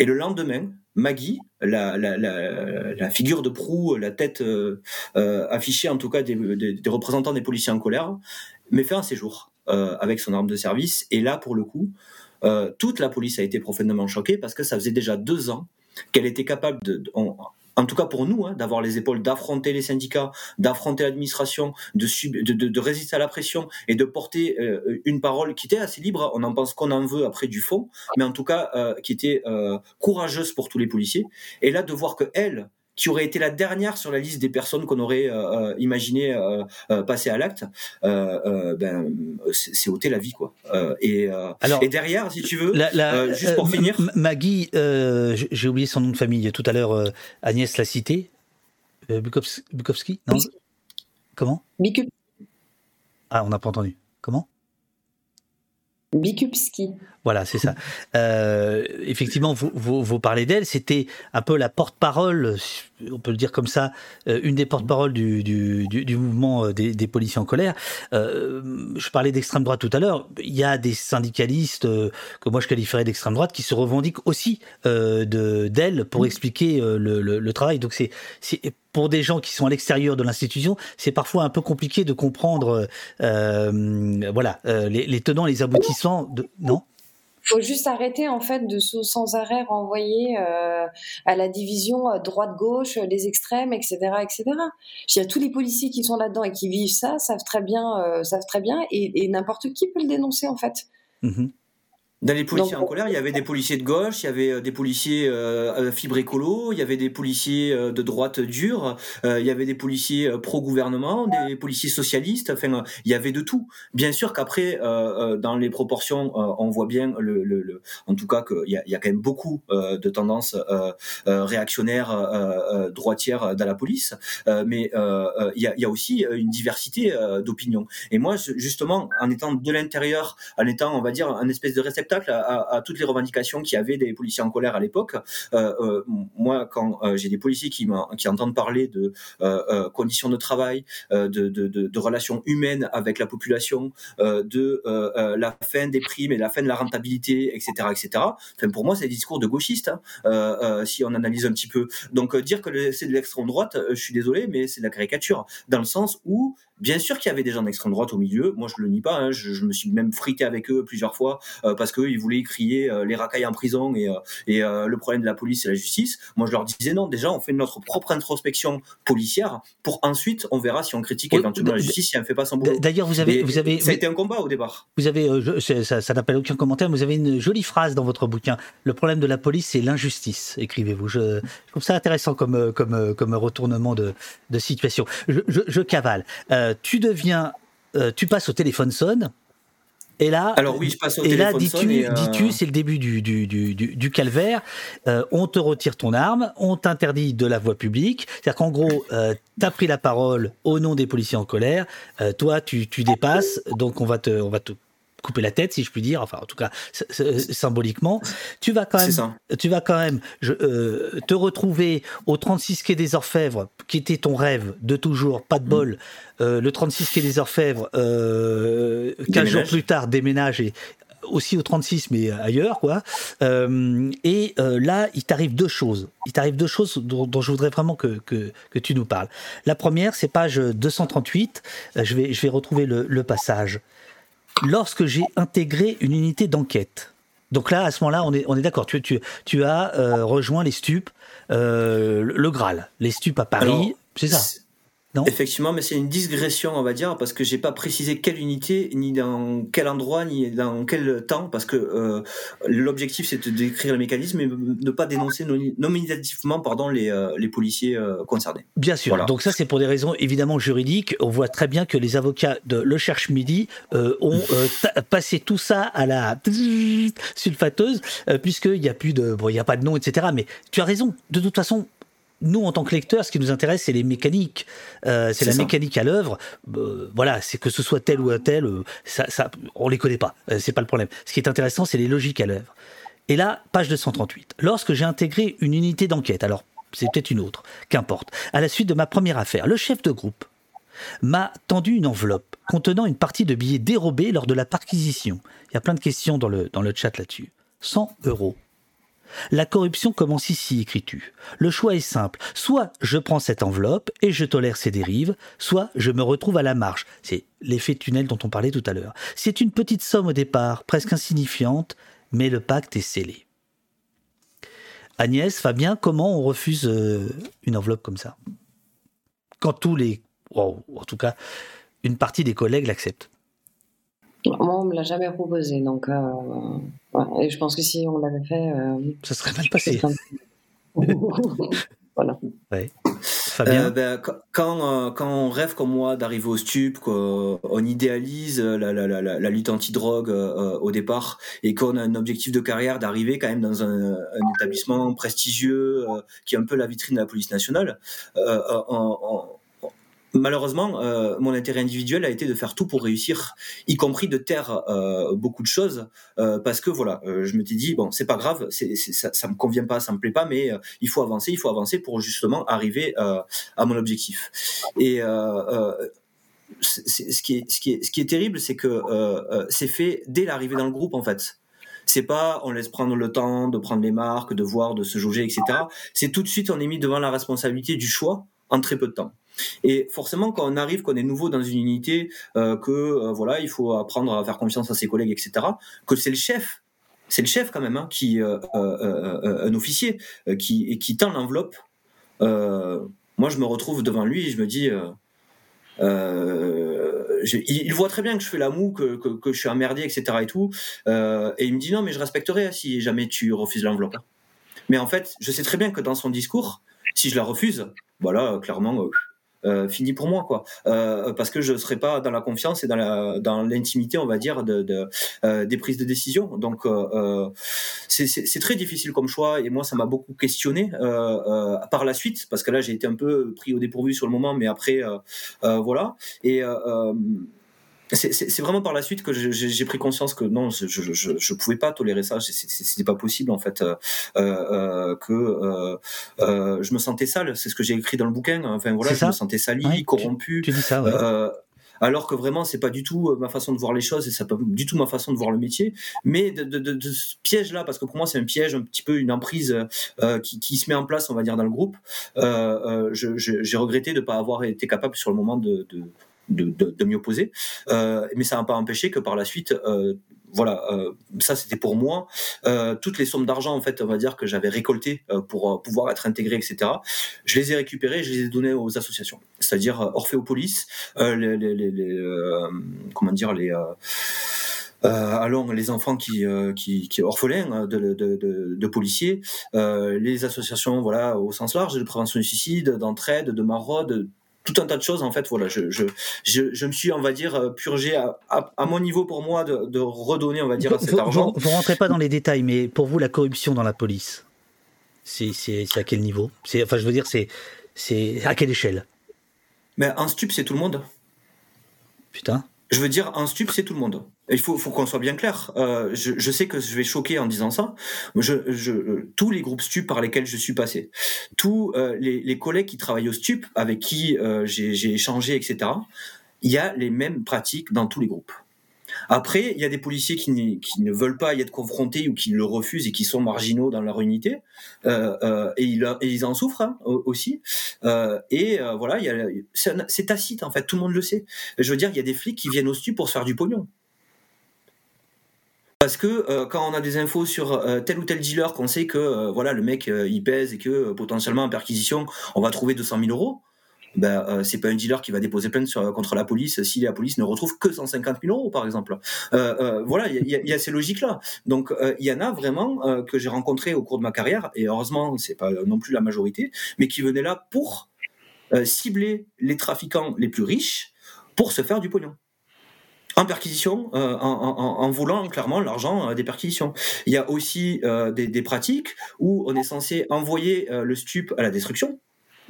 Et le lendemain, Maggie, la, figure de proue, la tête euh, euh, affichée en tout cas des, représentants des policiers en colère, met fait un séjour euh, avec son arme de service. Et là, pour le coup, euh, toute la police a été profondément choquée parce que ça faisait déjà deux ans qu'elle était capable de, en tout cas pour nous, hein, d'avoir les épaules, d'affronter les syndicats, d'affronter l'administration, de, de, de, de résister à la pression et de porter euh, une parole qui était assez libre. On en pense qu'on en veut après du fond, mais en tout cas euh, qui était euh, courageuse pour tous les policiers. Et là, de voir que elle, qui aurait été la dernière sur la liste des personnes qu'on aurait euh, euh, imaginé euh, passer à l'acte, euh, euh, ben, c'est ôter la vie, quoi. Euh, et, euh, Alors, et derrière, si tu veux, la- la- euh, juste pour euh, finir. Maggie, euh, j'ai- oublié son nom de famille tout à l'heure, Agnès l'a cité. Euh, Bukowski, Bukowski Non Oui. Comment Bikup- Ah, on n'a pas entendu. Comment? Bikupski. Voilà, c'est ça. Euh, effectivement, vous, vous, vous parlez d'elle, c'était un peu la porte-parole, on peut le dire comme ça, euh, une des porte-paroles du, du, du, mouvement euh, des, des policiers en colère. Euh, je parlais d'extrême droite tout à l'heure. Il y a des syndicalistes que moi je qualifierais d'extrême droite qui se revendiquent aussi euh, de d'elle pour expliquer le, le, le travail. Donc c'est c'est pour des gens qui sont à l'extérieur de l'institution, c'est parfois un peu compliqué de comprendre, euh, voilà, les, les tenants, les aboutissants. De... Non? Faut juste arrêter en fait de sans arrêt renvoyer euh, à la division euh, droite-gauche, euh, les extrêmes, etc., etc. Il y a tous les policiers qui sont là-dedans et qui vivent ça, savent très bien, savent très bien, et, n'importe qui peut le dénoncer en fait. Mhm. Dans les policiers Donc, en colère, il y avait des policiers de gauche, il y avait euh, des policiers euh, fibre écolo, il y avait des policiers euh, de droite dure, euh, il y avait des policiers euh, pro-gouvernement, des policiers socialistes, enfin, euh, il y avait de tout. Bien sûr qu'après, dans les proportions, euh, on voit bien, le, le, le- en tout cas, qu'il y y a quand même beaucoup euh, de tendances euh, euh, réactionnaires, euh, euh, droitières dans la police, euh, mais il, y a, il y a aussi une diversité euh, d'opinions. Et moi, justement, en étant de l'intérieur, en étant, on va dire, un espèce de réceptacle à, toutes les revendications qu'il y avait des policiers en colère à l'époque. moi, quand j'ai des policiers qui, qui entendent parler de conditions de travail, de, relations humaines avec la population, de la fin des primes et la fin de la rentabilité, etc., etc. Pour moi, c'est des discours de gauchistes, hein, si on analyse un petit peu. Donc, dire que c'est de l'extrême droite, je suis désolé, mais c'est de la caricature, dans le sens où Bien sûr qu'il y avait des gens d'extrême droite au milieu. Moi, je le nie pas. Hein. Je, me suis même frité avec eux plusieurs fois euh, parce qu'ils voulaient crier euh, les racailles en prison et, euh, et le problème de la police et la justice. Moi, je leur disais non. Déjà, on fait notre propre introspection policière pour ensuite, on verra si on critique éventuellement la justice si elle ne fait pas son boulot. D'ailleurs, vous avez, vous avez, ça a été un combat au départ. Vous avez, ça, ça n'appelle aucun commentaire. Vous avez une jolie phrase dans votre bouquin. Le problème de la police, c'est l'injustice. Écrivez-vous. Je, trouve ça intéressant comme, comme, comme retournement de, de situation. Je, je, je cavale. tu deviens euh, tu passes au téléphone sonne. Et là, Alors oui, je passe au et là, dis-tu, euh, dis-tu, c'est le début du, du, du, du calvaire. Euh, on te retire ton arme, on t'interdit de la voie publique. C'est-à-dire qu'en gros, euh, t'as pris la parole au nom des policiers en colère. toi, tu, tu dépasses, donc on va te, on va te couper la tête, si je puis dire, enfin en tout cas symboliquement, tu vas quand même, tu vas quand même je, euh, te retrouver au 36 quai des Orfèvres, qui était ton rêve de toujours, pas de mm. bol. Euh, le 36 quai des Orfèvres, euh, 15 jours plus tard, déménage et aussi au 36 mais ailleurs quoi. Euh, et euh, là il t'arrive deux choses. Il t'arrive deux choses dont, je voudrais vraiment que, que, que, tu nous parles. La première c'est page 238 je vais je vais retrouver le, le passage lorsque j'ai intégré une unité d'enquête. Donc là, à ce moment-là, on est, on est d'accord. Tu, tu, tu as euh, rejoint les stupes, euh, le Graal, les stupes à Paris, c'est ça Effectivement, mais c'est une digression, on va dire, parce que j'ai pas précisé quelle unité, ni dans quel endroit, ni dans quel temps, parce que euh, l'objectif c'est de décrire le mécanisme et ne pas dénoncer nominativement pardon, les, euh, les policiers euh, concernés. Bien sûr. Donc ça, c'est pour des raisons évidemment juridiques. On voit très bien que les avocats de Le Cherche Midi ont passé tout ça à la sulfateuse, puisqu'il n'y a plus de, bon, il n'y a pas de nom, etc. Mais tu as raison. De toute façon, nous, en tant que lecteurs, ce qui nous intéresse, c'est les mécaniques. Euh, c'est la mécanique à l'œuvre. Euh, voilà, c'est que ce soit tel ou tel, euh, ça, ça, on les connaît pas. c'est pas le problème. Ce qui est intéressant, c'est les logiques à l'œuvre. Et là, page 238. Lorsque j'ai intégré une unité d'enquête, alors c'est peut-être une autre, qu'importe, à la suite de ma première affaire, le chef de groupe m'a tendu une enveloppe contenant une partie de billets dérobés lors de la perquisition. Il y a plein de questions dans le, dans le chat là-dessus. 100 euros. La corruption commence ici, écris-tu. Le choix est simple. Soit je prends cette enveloppe et je tolère ses dérives, soit je me retrouve à la marge. C'est l'effet tunnel dont on parlait tout à l'heure. C'est une petite somme au départ, presque insignifiante, mais le pacte est scellé. Agnès, Fabien, comment on refuse euh, une enveloppe comme ça? Quand tous les... en tout cas, une partie des collègues l'acceptent. Moi, on me l'a jamais proposé, donc euh, et je pense que si on l'avait fait, euh, ça serait mal passé. voilà. Ouais. Euh, ben, quand, quand on rêve comme moi d'arriver au stup, qu'on idéalise la, la, la, la lutte anti-drogue au départ et qu'on a un objectif de carrière d'arriver quand même dans un, un établissement prestigieux qui est un peu la vitrine de la police nationale, on, malheureusement, euh, mon intérêt individuel a été de faire tout pour réussir, y compris de taire euh, beaucoup de choses, euh, parce que voilà, je me suis dit bon, c'est pas grave, ça, ça me convient pas, ça me plaît pas, mais il faut avancer, il faut avancer pour justement arriver à mon objectif. Et ce qui est ce qui est ce qui est terrible, c'est que c'est fait dès l'arrivée dans le groupe en fait. C'est pas on laisse prendre le temps de prendre les marques, de voir, de se jauger, etc. C'est tout de suite on est mis devant la responsabilité du choix en très peu de temps. Et forcément, quand on arrive, qu'on est nouveau dans une unité, euh, que euh, voilà, il faut apprendre à faire confiance à ses collègues, etc. Que c'est le chef, c'est le chef quand même, hein, qui euh, un officier qui qui tend l'enveloppe. moi, je me retrouve devant lui et je me dis. il, voit très bien que je fais la moue, que, que, que je suis emmerdé, etc. et tout. et il me dit non, mais je respecterai si jamais tu refuses l'enveloppe. Mais en fait, je sais très bien que dans son discours, si je la refuse, voilà, clairement, euh, fini pour moi quoi. Euh, parce que je serais pas dans la confiance et dans la dans l'intimité on va dire de, de euh, des prises de décision. Donc euh, c'est très difficile comme choix et moi ça m'a beaucoup questionné par la suite parce que là j'ai été un peu pris au dépourvu sur le moment mais après voilà. Et c'est vraiment par la suite que j'ai pris conscience que non, je, je, je, je, pouvais pas tolérer ça. C'était pas possible en fait euh, euh, que euh, euh, je me sentais sale. C'est ce que j'ai écrit dans le bouquin. Enfin voilà, je me sentais sali, corrompu. Tu, dis ça, ouais. Euh, alors que vraiment c'est pas du tout ma façon de voir les choses et c'est pas du tout ma façon de voir le métier mais de, de, de, ce piège là parce que pour moi c'est un piège un petit peu une emprise euh, qui, qui, se met en place on va dire dans le groupe euh, j'ai regretté de pas avoir été capable sur le moment de, de, de, de m'y opposer. Euh, mais ça n'a pas empêché que par la suite, euh, voilà, euh, ça c'était pour moi. Euh, toutes les sommes d'argent, en fait, on va dire que j'avais récoltées euh, pour euh, pouvoir être intégré, etc. Je les ai récupérées, je les ai données aux associations, c'est-à-dire Orphéopolis, les, les, les, comment dire les euh, allons les enfants qui qui, qui orphelins de, de, de, de policiers, euh, les associations voilà au sens large de prévention du suicide, d'entraide, de maraude, tout un tas de choses. En fait, voilà, je, je, je, je me suis, on va dire, euh, purgé à, à, mon niveau pour moi de, de, redonner, on va dire, cet argent. Vous, vous rentrez pas dans les détails, mais pour vous, la corruption dans la police, c'est à quel niveau? C'est, enfin, je veux dire, c'est c'est à quelle échelle? Mais un stup, c'est tout le monde. Putain. Je veux dire, un stup, c'est tout le monde. Il faut, qu'on soit bien clair. Euh, je, sais que je vais choquer en disant ça. Je, je, tous les groupes stup par lesquels je suis passé, tous euh, les, collègues qui travaillent au stup, avec qui euh, j'ai échangé, etc., il y a les mêmes pratiques dans tous les groupes. Après, il y a des policiers qui, ne veulent pas y être confrontés ou qui le refusent et qui sont marginaux dans leur unité, euh, euh, et, ils, en souffrent aussi. Et voilà, c'est tacite en fait, tout le monde le sait. Je veux dire, il y a des flics qui viennent au stup pour se faire du pognon. Parce que euh, quand on a des infos sur tel ou tel dealer, qu'on sait que voilà le mec il pèse et que potentiellement en perquisition on va trouver 200 000 euros, ben c'est pas un dealer qui va déposer plainte contre la police si la police ne retrouve que 150 000 euros par exemple. voilà, il y a, ces logiques là. Donc il y en a vraiment que j'ai rencontré au cours de ma carrière et heureusement c'est pas non plus la majorité, mais qui venaient là pour cibler les trafiquants les plus riches pour se faire du pognon en perquisition, euh, en, en, voulant clairement l'argent euh, des perquisitions. Il y a aussi euh, des, des, pratiques où on est censé envoyer le stup à la destruction.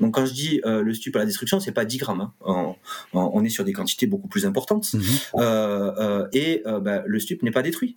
Donc quand je dis le stup à la destruction, c'est pas 10 grammes. Hein. On, on, est sur des quantités beaucoup plus importantes. Mmh. et bah, le stup n'est pas détruit.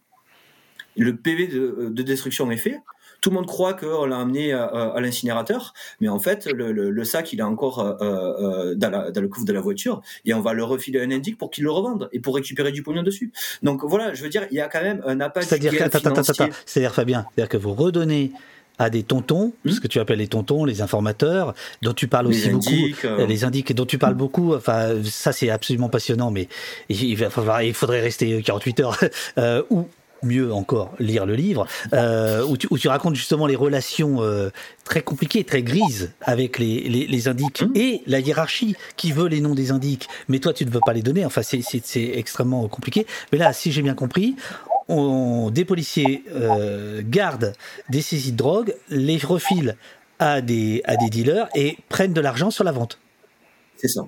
Le PV de, de destruction est fait tout le monde croit qu'on l'a amené à, à l'incinérateur, mais en fait, le, le, le, sac, il est encore euh, euh, dans, la, dans, le couvre de la voiture, et on va le refiler à un indique pour qu'il le revende et pour récupérer du pognon dessus. Donc voilà, je veux dire, il y a quand même un appât C'est-à-dire, c'est-à-dire Fabien, c'est-à-dire que vous redonnez à des tontons, hmm. ce que tu appelles les tontons, les informateurs, dont tu parles aussi beaucoup, euh... les indiques dont tu parles beaucoup. Enfin, ça c'est absolument passionnant, mais il, il faudrait rester 48 heures. euh, ou mieux encore lire le livre, euh, où, tu, où, tu, racontes justement les relations euh, très compliquées, très grises avec les, les, les indiques mmh. et la hiérarchie qui veut les noms des indiques, mais toi tu ne veux pas les donner, enfin c'est extrêmement compliqué. Mais là, si j'ai bien compris, on, des policiers euh, gardent des saisies de drogue, les refilent à des, à des dealers et prennent de l'argent sur la vente. C'est ça.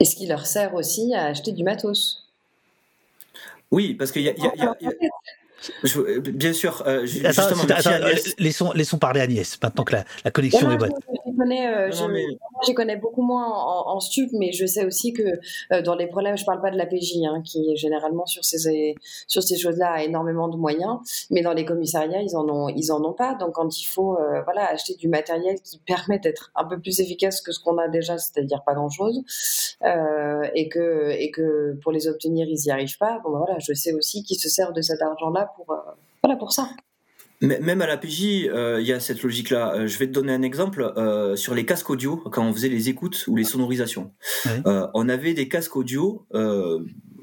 Et ce qui leur sert aussi à acheter du matos? Oui, parce qu'il y a, y a, y a, y a je, euh, bien sûr, euh, attends, justement, attends, Agnès... laissons, laissons parler Agnès, maintenant que la, la connexion est bonne. Je connais, euh, non, je, mais... je, connais beaucoup moins en, en, stup, mais je sais aussi que euh, dans les problèmes, je parle pas de la PJ, hein, qui généralement sur ces, sur ces choses-là a énormément de moyens, mais dans les commissariats, ils en ont, ils en ont pas. Donc quand il faut euh, voilà, acheter du matériel qui permet d'être un peu plus efficace que ce qu'on a déjà, c'est-à-dire pas grand-chose, euh, et, que, et que pour les obtenir, ils y arrivent pas, bon ben voilà, je sais aussi qu'ils se servent de cet argent-là pour, voilà, pour ça. Même à la PJ, il euh, y a cette logique-là. Euh, je vais te donner un exemple euh, sur les casques audio quand on faisait les écoutes ou les sonorisations. Ouais. Euh, on avait des casques audio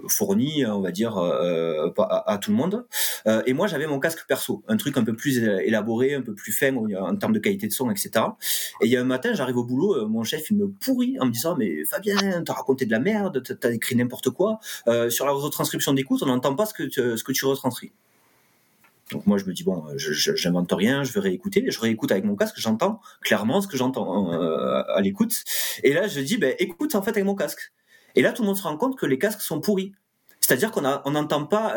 fournis, on va dire, à, à, tout le monde. et moi, j'avais mon casque perso, un truc un peu plus élaboré, un peu plus fin en termes de qualité de son, etc. Et il y a un matin, j'arrive au boulot, mon chef il me pourrit en me disant mais Fabien, t'as raconté de la merde, t'as écrit n'importe quoi. sur la retranscription d'écoute, on n'entend pas ce que tu, ce que tu retranscris. Donc moi je me dis bon, je j'invente rien, je vais réécouter, je réécoute avec mon casque, j'entends clairement ce que j'entends euh, à l'écoute. Et là je dis ben écoute en fait avec mon casque. Et là tout le monde se rend compte que les casques sont pourris. C'est-à-dire qu'on on n'entend pas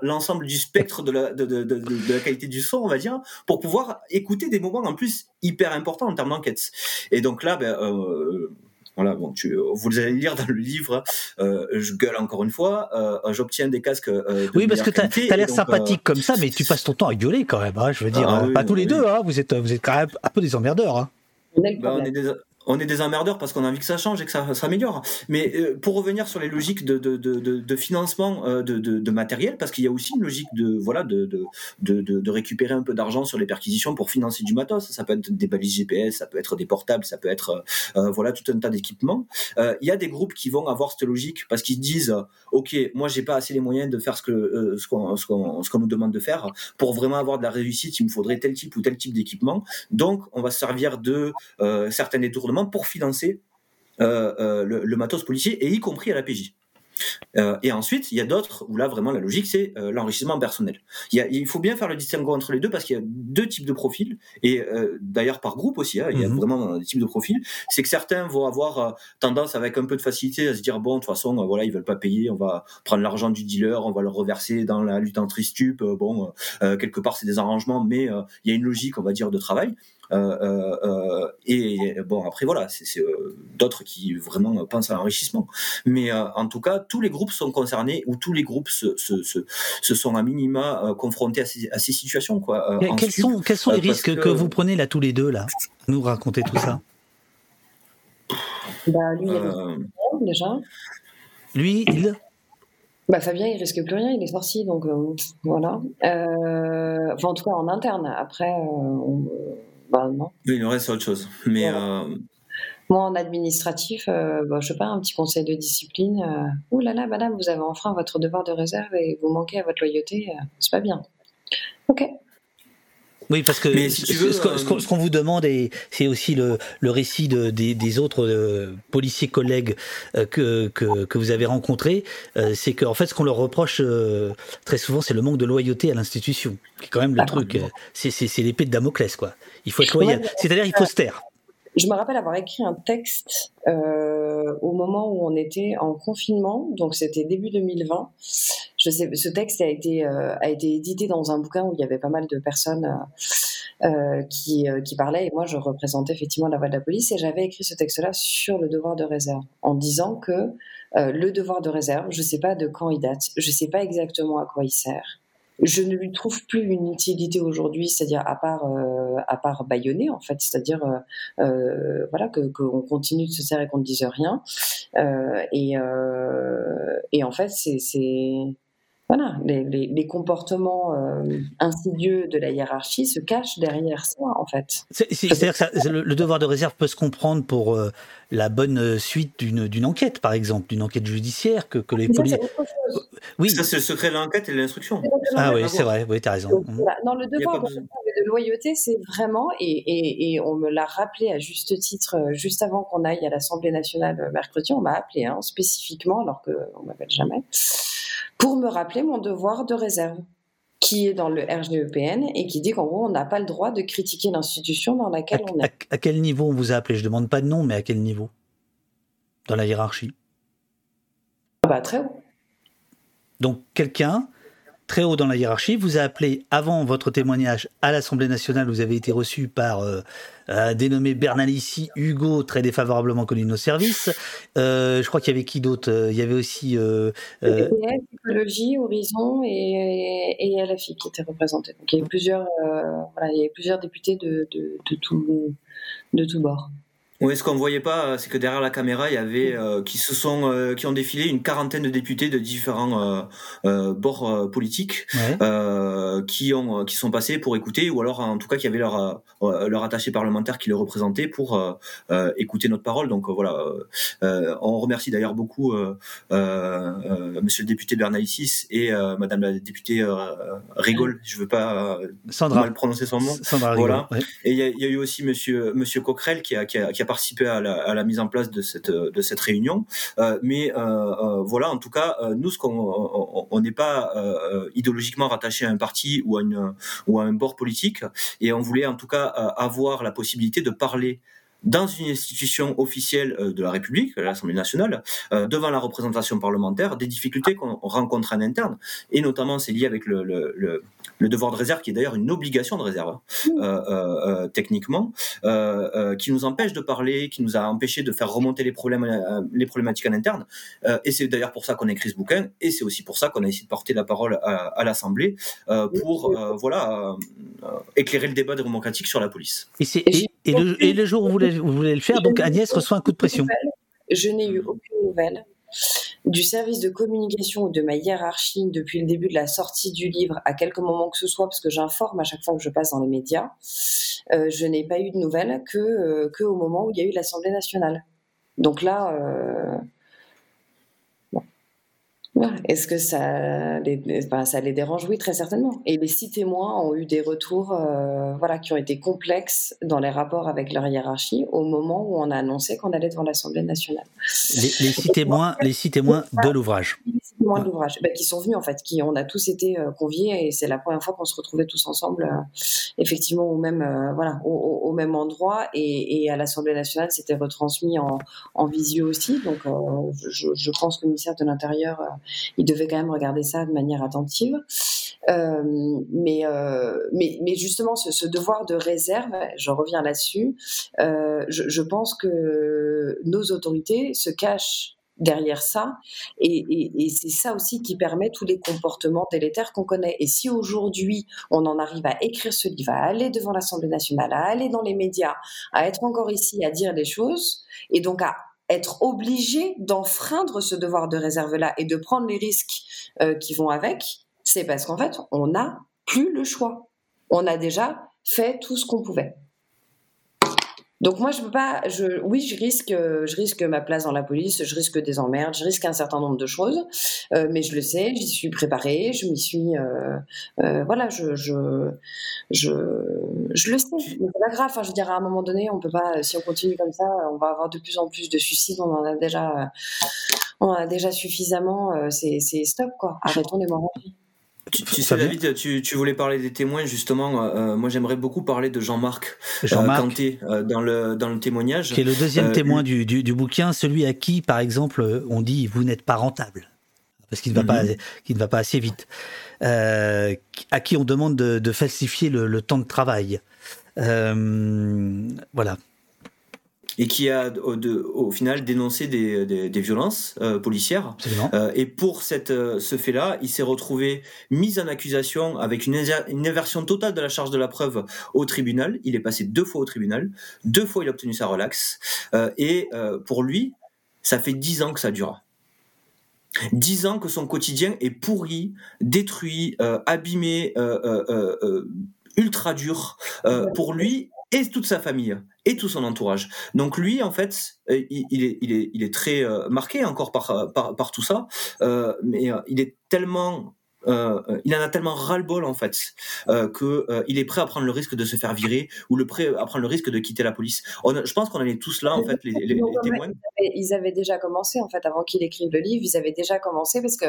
l'ensemble du spectre de la, de, de, de, de, la qualité du son, on va dire, pour pouvoir écouter des moments en plus hyper importants en termes d'enquête. Et donc là, ben, euh, Voilà, bon, tu, vous allez lire dans le livre. Euh, je gueule encore une fois. Euh, J'obtiens des casques. Euh, de Oui, parce que qualité, as l'air sympathique comme ça, mais tu passes ton temps à gueuler quand même. hein, je veux dire, Ah euh, oui, pas tous les oui. deux. Hein, vous êtes, vous êtes quand même un peu des emmerdeurs. Hein. On est le Bah, on, est des, on est des emmerdeurs parce qu'on a envie que ça change et que ça s'améliore. Mais euh, pour revenir sur les logiques de, financement euh, de, matériel, parce qu'il y a aussi une logique de voilà de, récupérer un peu d'argent sur les perquisitions pour financer du matos. Ça peut être des balises GPS, ça peut être des portables, ça peut être euh, voilà tout un tas d'équipements. Il y a des groupes qui vont avoir cette logique parce qu'ils disent ok moi j'ai pas assez les moyens de faire ce que ce qu'on nous demande de faire pour vraiment avoir de la réussite il me faudrait tel type ou tel type d'équipement donc on va se servir de certains détournements pour financer euh, euh, le, le matos policier et y compris à la PJ. Euh, et ensuite, il y a d'autres où là vraiment la logique c'est euh, l'enrichissement personnel. Il, y a- il faut bien faire le distinguo entre les deux parce qu'il y a deux types de profils et euh, d'ailleurs par groupe aussi. hein, il y a Mhm. vraiment des types de profils. C'est que certains vont avoir tendance avec un peu de facilité à se dire bon de toute façon voilà ils veulent pas payer, on va prendre l'argent du dealer, on va le reverser dans la lutte anti-stup. Bon quelque part c'est des arrangements, mais il y a une logique on va dire de travail. Euh, euh, euh, et bon après voilà c'est euh, d'autres qui vraiment pensent à l'enrichissement mais euh, en tout cas tous les groupes sont concernés ou tous les groupes se, se, se, se sont à minima euh, confrontés à ces, à ces situations quoi euh, quels, sont, quels sont les risques que... que- vous prenez là tous les deux là Nous raconter tout ça? Bah, lui, il Euh, déjà. Lui, il? Bah, Fabien, il risque plus rien, il est sorti, donc euh, voilà. Euh, enfin, en tout cas, en interne. Après, euh, on- bah, non. oui, le reste c'est autre chose mais Voilà. euh, Moi, en administratif, euh, bah, je sais pas, un petit conseil de discipline. Euh, Ouh là là, madame, vous avez enfreint votre devoir de réserve et vous manquez à votre loyauté. euh, c'est pas bien. Ok. Oui, parce que Mais si tu ce- veux, ce qu'on ce qu'on- ce qu'on vous demande, et c'est aussi le, le récit de- des, des autres euh, policiers collègues euh, que, que, que vous avez rencontrés, euh, c'est qu'en fait, ce qu'on leur reproche euh, très souvent, c'est le manque de loyauté à l'institution, qui est quand même le Ah, truc. euh, c'est l'épée de Damoclès, quoi. Il faut être loyal. C'est-à-dire, il faut se taire. Je me rappelle avoir écrit un texte euh, au moment où on était en confinement, donc c'était début 2020. Je sais, ce texte a été euh, a été édité dans un bouquin où il y avait pas mal de personnes euh, qui qui parlaient et moi je représentais effectivement la voix de la police et j'avais écrit ce texte-là sur le devoir de réserve en disant que le devoir de réserve, je sais pas de quand il date, je sais pas exactement à quoi il sert. Je ne lui trouve plus une utilité aujourd'hui, c'est-à-dire à part euh, à part bâillonner en fait, c'est-à-dire euh, euh, voilà que qu'on continue de se serrer et qu'on ne dise rien Euh, et et en fait c'est voilà les, les, les comportements euh, insidieux de la hiérarchie se cachent derrière ça en fait C'est- c'est- C'est-à-dire que ça- le, le devoir de réserve peut se comprendre pour euh, la bonne suite d'une enquête, par exemple, d'une enquête judiciaire, que, que les policiers. Oui. ça c'est le secret de l'enquête et de l'instruction Ah oui, c'est vrai. Oui, t'as raison. Donc, Mhm. voilà. Non, le devoir de, loyauté, c'est vraiment, et, et, et on me l'a rappelé à juste titre, euh, juste avant qu'on aille à l'Assemblée nationale euh, mercredi, on m'a appelé hein, spécifiquement, alors qu'on m'appelle jamais, pour me rappeler mon devoir de réserve, qui est dans le RGEPN et qui dit qu'en gros, on n'a pas le droit de critiquer l'institution dans À, laquelle on est. à quel niveau on vous a appelé? Je demande pas de nom, mais à quel niveau? Dans la hiérarchie. Ah bah, très haut. Donc quelqu'un très haut dans la hiérarchie vous a appelé avant votre témoignage à l'Assemblée nationale. Vous avez été reçu par euh, un dénommé Bernalici Hugo, très défavorablement connu de nos services. Euh, je crois qu'il y avait qui d'autre? Euh, Il y avait aussi euh, euh, Écologie, Horizon et, et LFI qui étaient représentés. Donc il y avait plusieurs, voilà, il y avait plusieurs députés de, de, de tout, de tout bord. Oui, ce qu'on voyait pas, euh, c'est que derrière la caméra, il y avait euh, qui se sont, euh, qui ont défilé une quarantaine de députés de différents euh, euh, bords euh, politiques, ouais. euh, qui ont, qui sont passés pour écouter, ou alors en tout cas qui avaient leur leur attaché parlementaire qui le représentait pour écouter notre parole. Donc voilà, on remercie d'ailleurs beaucoup euh, euh, euh, Monsieur le député Bernalicis et Madame la députée Rigole. Je veux pas euh, Sandra. mal prononcer son nom. Sandra Voilà. Ouais. Et il y, y a eu aussi Monsieur Monsieur Coquerel qui a, qui a, qui a participé à la, mise en place de cette de cette réunion. Euh, mais euh, euh, voilà, en tout cas, nous, on- n'est pas idéologiquement rattaché à un parti ou à un bord politique, et on voulait en tout cas avoir la possibilité de parler dans une institution officielle de la République, l'Assemblée nationale, devant la représentation parlementaire, des difficultés qu'on rencontre en interne. Et notamment, c'est lié avec le, le, le, le, devoir de réserve, qui est d'ailleurs une obligation de réserve, hein, mmh. techniquement, qui nous empêche de parler, qui nous a empêché de faire remonter les, problèmes, les problématiques en interne. et c'est d'ailleurs pour ça qu'on a écrit ce bouquin, et c'est aussi pour ça qu'on a essayé de porter la parole à, à l'Assemblée pour voilà éclairer le débat démocratique sur la police. Et, et, le, et le, jour où vous voulez, vous voulez le faire, donc Agnès reçoit un coup de pression. Je n'ai eu aucune nouvelle du service de communication ou de ma hiérarchie depuis le début de la sortie du livre, à quelque moment que ce soit, parce que j'informe à chaque fois que je passe dans les médias, euh, je n'ai pas eu de nouvelles que, euh, que au moment où il y a eu l'Assemblée nationale. Donc là, euh, est-ce que ça les, ça les dérange? Oui, très certainement. Et les six témoins ont eu des retours euh, voilà, qui ont été complexes dans les rapports avec leur hiérarchie au moment où on a annoncé qu'on allait devant l'Assemblée nationale. Les, six témoins, les six témoins de l'ouvrage. Les six témoins de l'ouvrage, bah, qui sont venus en fait, qui on a tous été euh, conviés et c'est la première fois qu'on se retrouvait tous ensemble, euh, effectivement au même voilà au, même endroit et, à l'Assemblée nationale c'était retransmis en, en visio aussi. Donc je, je, pense que le ministère de l'Intérieur il devait quand même regarder ça de manière attentive. Euh, mais, euh, mais, mais justement, ce, devoir de réserve, je reviens là-dessus, euh, je, pense que nos autorités se cachent derrière ça. Et, et c'est ça aussi qui permet tous les comportements délétères qu'on connaît. Et si aujourd'hui on en arrive à écrire ce livre, à aller devant l'Assemblée nationale, à aller dans les médias, à être encore ici, à dire des choses, et donc à être obligé d'enfreindre ce devoir de réserve-là et de prendre les risques euh, qui vont avec, c'est parce qu'en fait, on n'a plus le choix. On a déjà fait tout ce qu'on pouvait. Donc moi je peux pas, oui je risque, je risque ma place dans la police, je risque des emmerdes, je risque un certain nombre de choses, euh, mais je le sais, j'y suis préparée, je m'y suis, euh, euh, voilà, je, je, le sais. C'est pas grave, je veux dire à un moment donné, on peut pas, si on continue comme ça, on va avoir de plus en plus de suicides, on en a déjà, on a déjà suffisamment, c'est stop quoi, arrêtons les morts tu, sais, David, tu, tu, voulais parler des témoins, justement. Euh, euh, moi, j'aimerais beaucoup parler de Jean-Marc Jean euh, Kanté dans, le, dans le témoignage. Qui est le deuxième témoin du, du, du, bouquin, celui à qui, par exemple, on dit vous n'êtes pas rentable, parce qu'il ne, va pas, mhm. ne va pas assez vite. à qui on demande de, de falsifier le, le, temps de travail. voilà et qui a au, de, au final dénoncé des, des, des violences euh, policières. Euh, et pour cette, euh, ce fait-là, il s'est retrouvé mis en accusation avec une, une, inversion totale de la charge de la preuve au tribunal. Il est passé deux fois au tribunal, deux fois il a obtenu sa relaxe. Et pour lui, ça fait dix ans que ça dure. Dix ans que son quotidien est pourri, détruit, abîmé, ultra dur. pour lui, et toute sa famille et tout son entourage. Donc lui, en fait, euh, il, est, il, est, il est très euh, marqué encore par, par, par tout ça, euh, mais il est tellement euh, il en a tellement ras-le-bol en fait euh, que il est prêt à prendre le risque de se faire virer ou le prêt à prendre le risque de quitter la police. je pense qu'on en est tous là en fait les, les, témoins. Ils avaient, déjà commencé en fait avant qu'il écrive le livre. Ils avaient déjà commencé parce que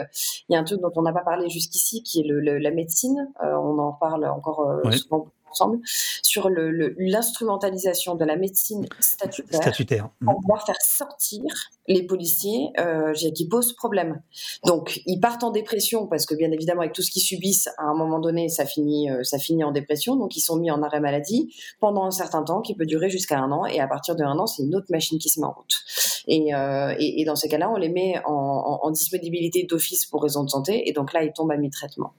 il y a un truc dont on n'a pas parlé jusqu'ici qui est le, la médecine. on en parle encore souvent ensemble, sur l'instrumentalisation le, de la médecine statutaire, statutaire. pour pouvoir faire sortir les policiers euh, qui posent problème. Donc, ils partent en dépression parce que, bien évidemment, avec tout ce qu'ils subissent, à un moment donné, ça finit, euh, ça finit en dépression. Donc, ils sont mis en arrêt maladie pendant un certain temps qui peut durer jusqu'à un an. Et à partir de un an, c'est une autre machine qui se met en route. Et, euh, et, et dans ces cas-là, on les met en, en, en disponibilité d'office pour raison de santé. Et donc là, ils tombent à mi-traitement.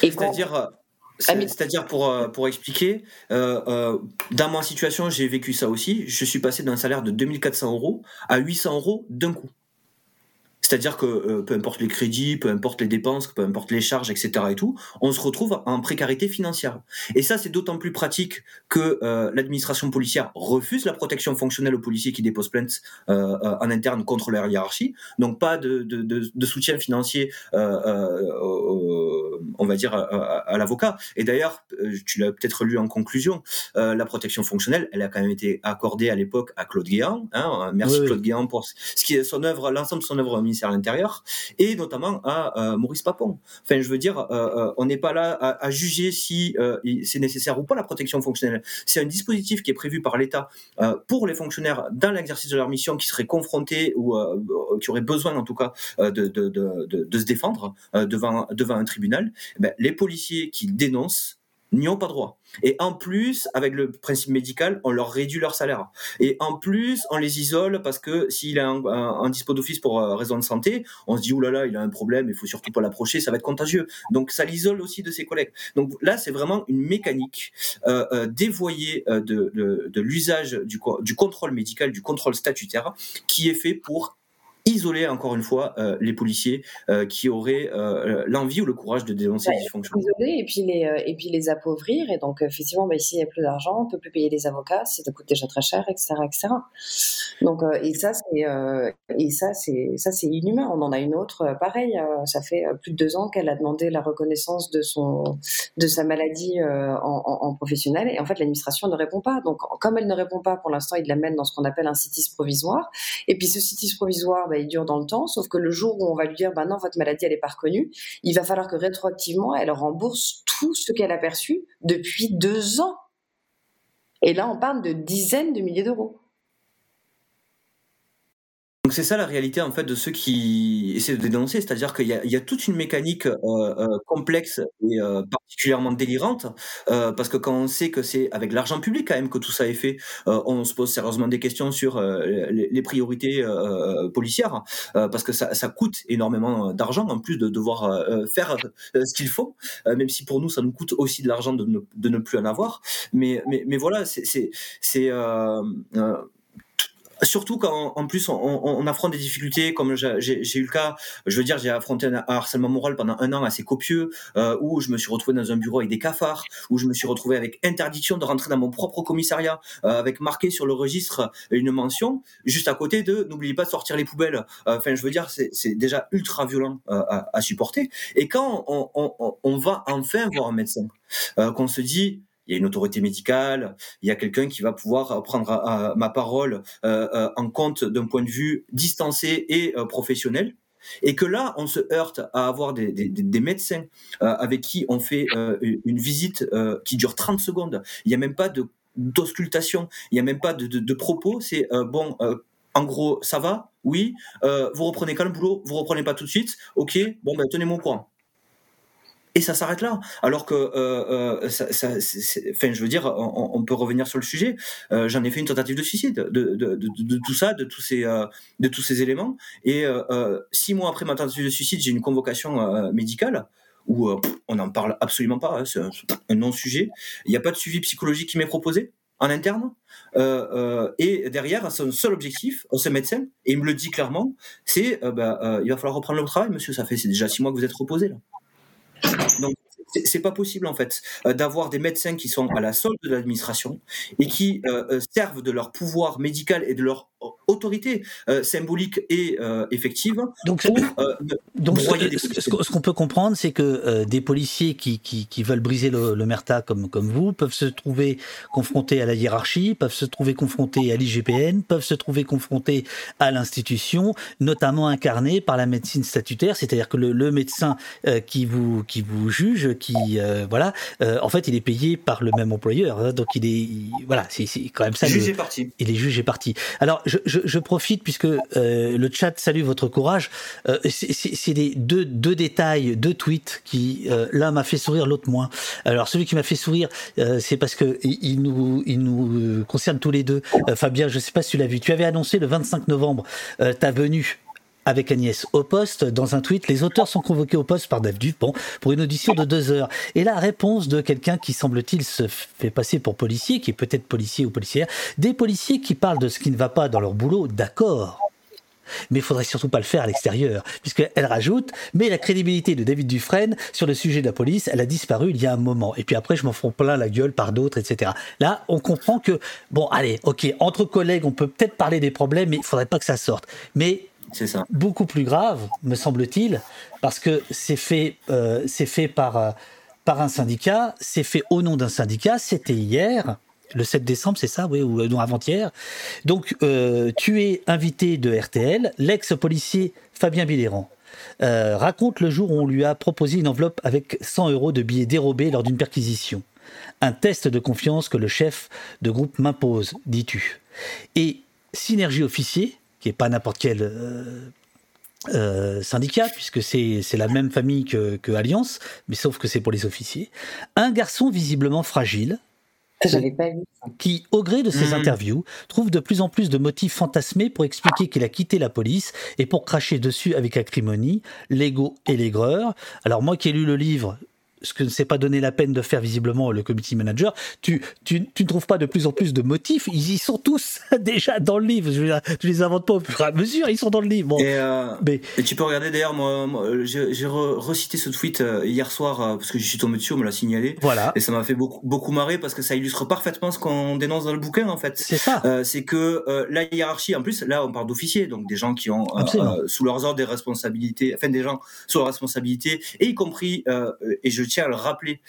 C'est-à-dire, c'est-à-dire pour euh, pour expliquer, euh, euh, dans ma situation, j'ai vécu ça aussi. Je suis passé d'un salaire de 2400 euros à 800 euros d'un coup. C'est-à-dire que euh, peu importe les crédits, peu importe les dépenses, peu importe les charges, etc. et tout, on se retrouve en précarité financière. Et ça, c'est d'autant plus pratique que euh, l'administration policière refuse la protection fonctionnelle aux policiers qui déposent plainte euh, en interne contre leur hiérarchie. Donc pas de, de, de, de soutien financier on va dire, à, l'avocat. Et d'ailleurs, tu l'as peut-être lu en conclusion, la protection fonctionnelle, elle a quand même été accordée à l'époque à Claude Guéant. Hein, merci Claude Guéant pour ce qui est son œuvre, l'ensemble de son œuvre ministère de l'Intérieur, et notamment à Maurice Papon. Enfin, je veux dire, on n'est pas là à, juger si c'est nécessaire ou pas la protection fonctionnelle. C'est un dispositif qui est prévu par l'État pour les fonctionnaires dans l'exercice de leur mission qui seraient confrontés ou qui auraient besoin en tout cas de se défendre devant, devant un tribunal. Eh ben, les policiers qui dénoncent n'y ont pas droit. Et en plus, avec le principe médical, on leur réduit leur salaire. Et en plus, on les isole parce que s'il a un, un, dispo d'office pour euh, raison de santé, on se dit, oulala, il a un problème, il faut surtout pas l'approcher, ça va être contagieux. Donc ça l'isole aussi de ses collègues. Donc là, c'est vraiment une mécanique euh, euh dévoyée euh, de, de, de l'usage du, du contrôle médical, du contrôle statutaire, qui est fait pour isoler encore une fois euh, les policiers euh, qui auraient euh, l'envie ou le courage de dénoncer les dysfonctionnements. Isoler et puis les et puis les appauvrir et donc effectivement bah, ici il n'y a plus d'argent, on peut plus payer les avocats, ça coûte déjà très cher, etc., etc. Donc et ça c'est et ça c'est ça c'est inhumain. On en a une autre pareil. ça fait plus de deux ans qu'elle a demandé la reconnaissance de son de sa maladie en, en, professionnel et en fait l'administration ne répond pas. Donc comme elle ne répond pas pour l'instant, il l'amène dans ce qu'on appelle un CITIS provisoire et puis ce CITIS provisoire bah, il dure dans le temps, sauf que le jour où on va lui dire, bah non, votre maladie, elle n'est pas reconnue, il va falloir que rétroactivement, elle rembourse tout ce qu'elle a perçu depuis deux ans. Et là, on parle de dizaines de milliers d'euros. Donc c'est ça la réalité en fait de ceux qui essaient de dénoncer, c'est-à-dire qu'il y, y a, toute une mécanique euh, euh, complexe et euh, particulièrement délirante, parce que quand on sait que c'est avec l'argent public quand même que tout ça est fait, on se pose sérieusement des questions sur les, les, priorités policières, parce que ça, ça coûte énormément d'argent en plus de devoir faire ce qu'il faut, même si pour nous ça nous coûte aussi de l'argent de de ne plus en avoir. Mais, mais, mais voilà, c'est Surtout quand en plus on, on, affronte des difficultés comme j'ai eu le cas, je veux dire j'ai affronté un harcèlement moral pendant un an assez copieux euh, où je me suis retrouvé dans un bureau avec des cafards, où je me suis retrouvé avec interdiction de rentrer dans mon propre commissariat, euh, avec marqué sur le registre une mention juste à côté de n'oubliez pas de sortir les poubelles. Euh, enfin je veux dire c'est déjà ultra violent à, à, supporter. Et quand on, on, on va enfin voir un médecin, qu'on se dit il y a une autorité médicale, il y a quelqu'un qui va pouvoir prendre ma parole euh, euh, en compte d'un point de vue distancé et euh, professionnel. Et que là, on se heurte à avoir des, médecins avec qui on fait une visite qui dure 30 secondes. Il n'y a même pas d'auscultation, il n'y a même pas de, propos. C'est bon, en gros, ça va, oui. vous reprenez quand le boulot, vous reprenez pas tout de suite? Ok, bon ben tenez-moi au courant et ça s'arrête là. Alors que, euh, euh ça, ça enfin, je veux dire, on, peut revenir sur le sujet. Euh, J'en ai fait une tentative de suicide, de, tout ça, de tous ces, euh, de tous ces éléments. Et euh, euh, six mois après ma tentative de suicide, j'ai une convocation médicale où on n'en parle absolument pas. Hein, c'est un, non-sujet. Il n'y a pas de suivi psychologique qui m'est proposé en interne. Euh, et derrière, son seul objectif, ce médecin, et il me le dit clairement, c'est bah, il va falloir reprendre le travail, monsieur. Ça fait c'est déjà six mois que vous êtes reposé là. Donc, c'est pas possible en fait euh, d'avoir des médecins qui sont à la solde de l'administration et qui euh, euh, servent de leur pouvoir médical et de leur autorité symbolique et effective. Donc, donc ce, qu'on peut comprendre, c'est que des policiers qui, qui, qui, veulent briser le, le merta comme, comme vous peuvent se trouver confrontés à la hiérarchie, peuvent se trouver confrontés à l'IGPN, peuvent se trouver confrontés à l'institution, notamment incarnée par la médecine statutaire, c'est-à-dire que le, le médecin qui vous qui vous juge, qui euh, voilà, euh, en fait, il est payé par le même employeur, hein, donc il est voilà, c'est quand même ça. Jugé parti. Il est jugé parti. Alors, je, je, je profite puisque euh, le chat salue votre courage. c'est des deux, deux détails, deux tweets qui l'un m'a fait sourire, l'autre moins. Alors, celui qui m'a fait sourire, c'est parce que il nous il nous concerne tous les deux. Fabien, je sais pas si tu l'as vu. Tu avais annoncé le 25 novembre ta venue avec Agnès au poste. Dans un tweet, les auteurs sont convoqués au poste par Dave Dupont pour une audition de deux heures. Et la réponse de quelqu'un qui semble-t-il se fait passer pour policier, qui est peut-être policier ou policière, des policiers qui parlent de ce qui ne va pas dans leur boulot, d'accord. Mais il faudrait surtout pas le faire à l'extérieur, puisqu'elle rajoute, mais la crédibilité de David Dufresne sur le sujet de la police, elle a disparu il y a un moment. Et puis après, je m'en fous plein la gueule par d'autres, etc. Là, on comprend que, bon, allez, ok, entre collègues, on peut peut-être parler des problèmes, mais il faudrait pas que ça sorte. Mais C'est ça. beaucoup plus grave, me semble-t-il, parce que c'est fait, euh, c'est fait par, euh, par un syndicat, c'est fait au nom d'un syndicat, c'était hier, le 7 décembre, c'est ça, oui, ou euh, non, avant-hier. Donc, tu es invité de RTL, l'ex-policier Fabien Billéran. euh, raconte le jour où on lui a proposé une enveloppe avec 100 euros de billets dérobés lors d'une perquisition. Un test de confiance que le chef de groupe m'impose, dis-tu. Et Synergie Officier, qui est pas n'importe quel euh, euh, syndicat, puisque c'est c'est la même famille que, que Alliance, mais sauf que c'est pour les officiers. Un garçon visiblement fragile, pas vu. qui, au gré de ses Mhm. interviews, trouve de plus en plus de motifs fantasmés pour expliquer qu'il a quitté la police et pour cracher dessus avec acrimonie l'ego et l'aigreur. Alors moi qui ai lu le livre, ce que ne s'est pas donné la peine de faire visiblement le committee manager, tu, tu, tu ne trouves pas de plus en plus de motifs, ils y sont tous déjà dans le livre, je tu les inventes pas au fur et à mesure, ils sont dans le livre. Bon, Et, euh, mais et tu peux regarder d'ailleurs, moi, moi, j'ai j'ai re- recité ce tweet euh, hier soir euh, parce que je suis tombé dessus, on me l'a signalé. voilà, Et ça m'a fait beaucoup, beaucoup marrer parce que ça illustre parfaitement ce qu'on dénonce dans le bouquin en fait. c'est ça. Euh, c'est que euh, la hiérarchie, en plus, là on parle d'officiers, donc des gens qui ont sous leurs ordres des responsabilités, enfin des gens sous leurs responsabilités, et y compris, et je tiens à le rappeler,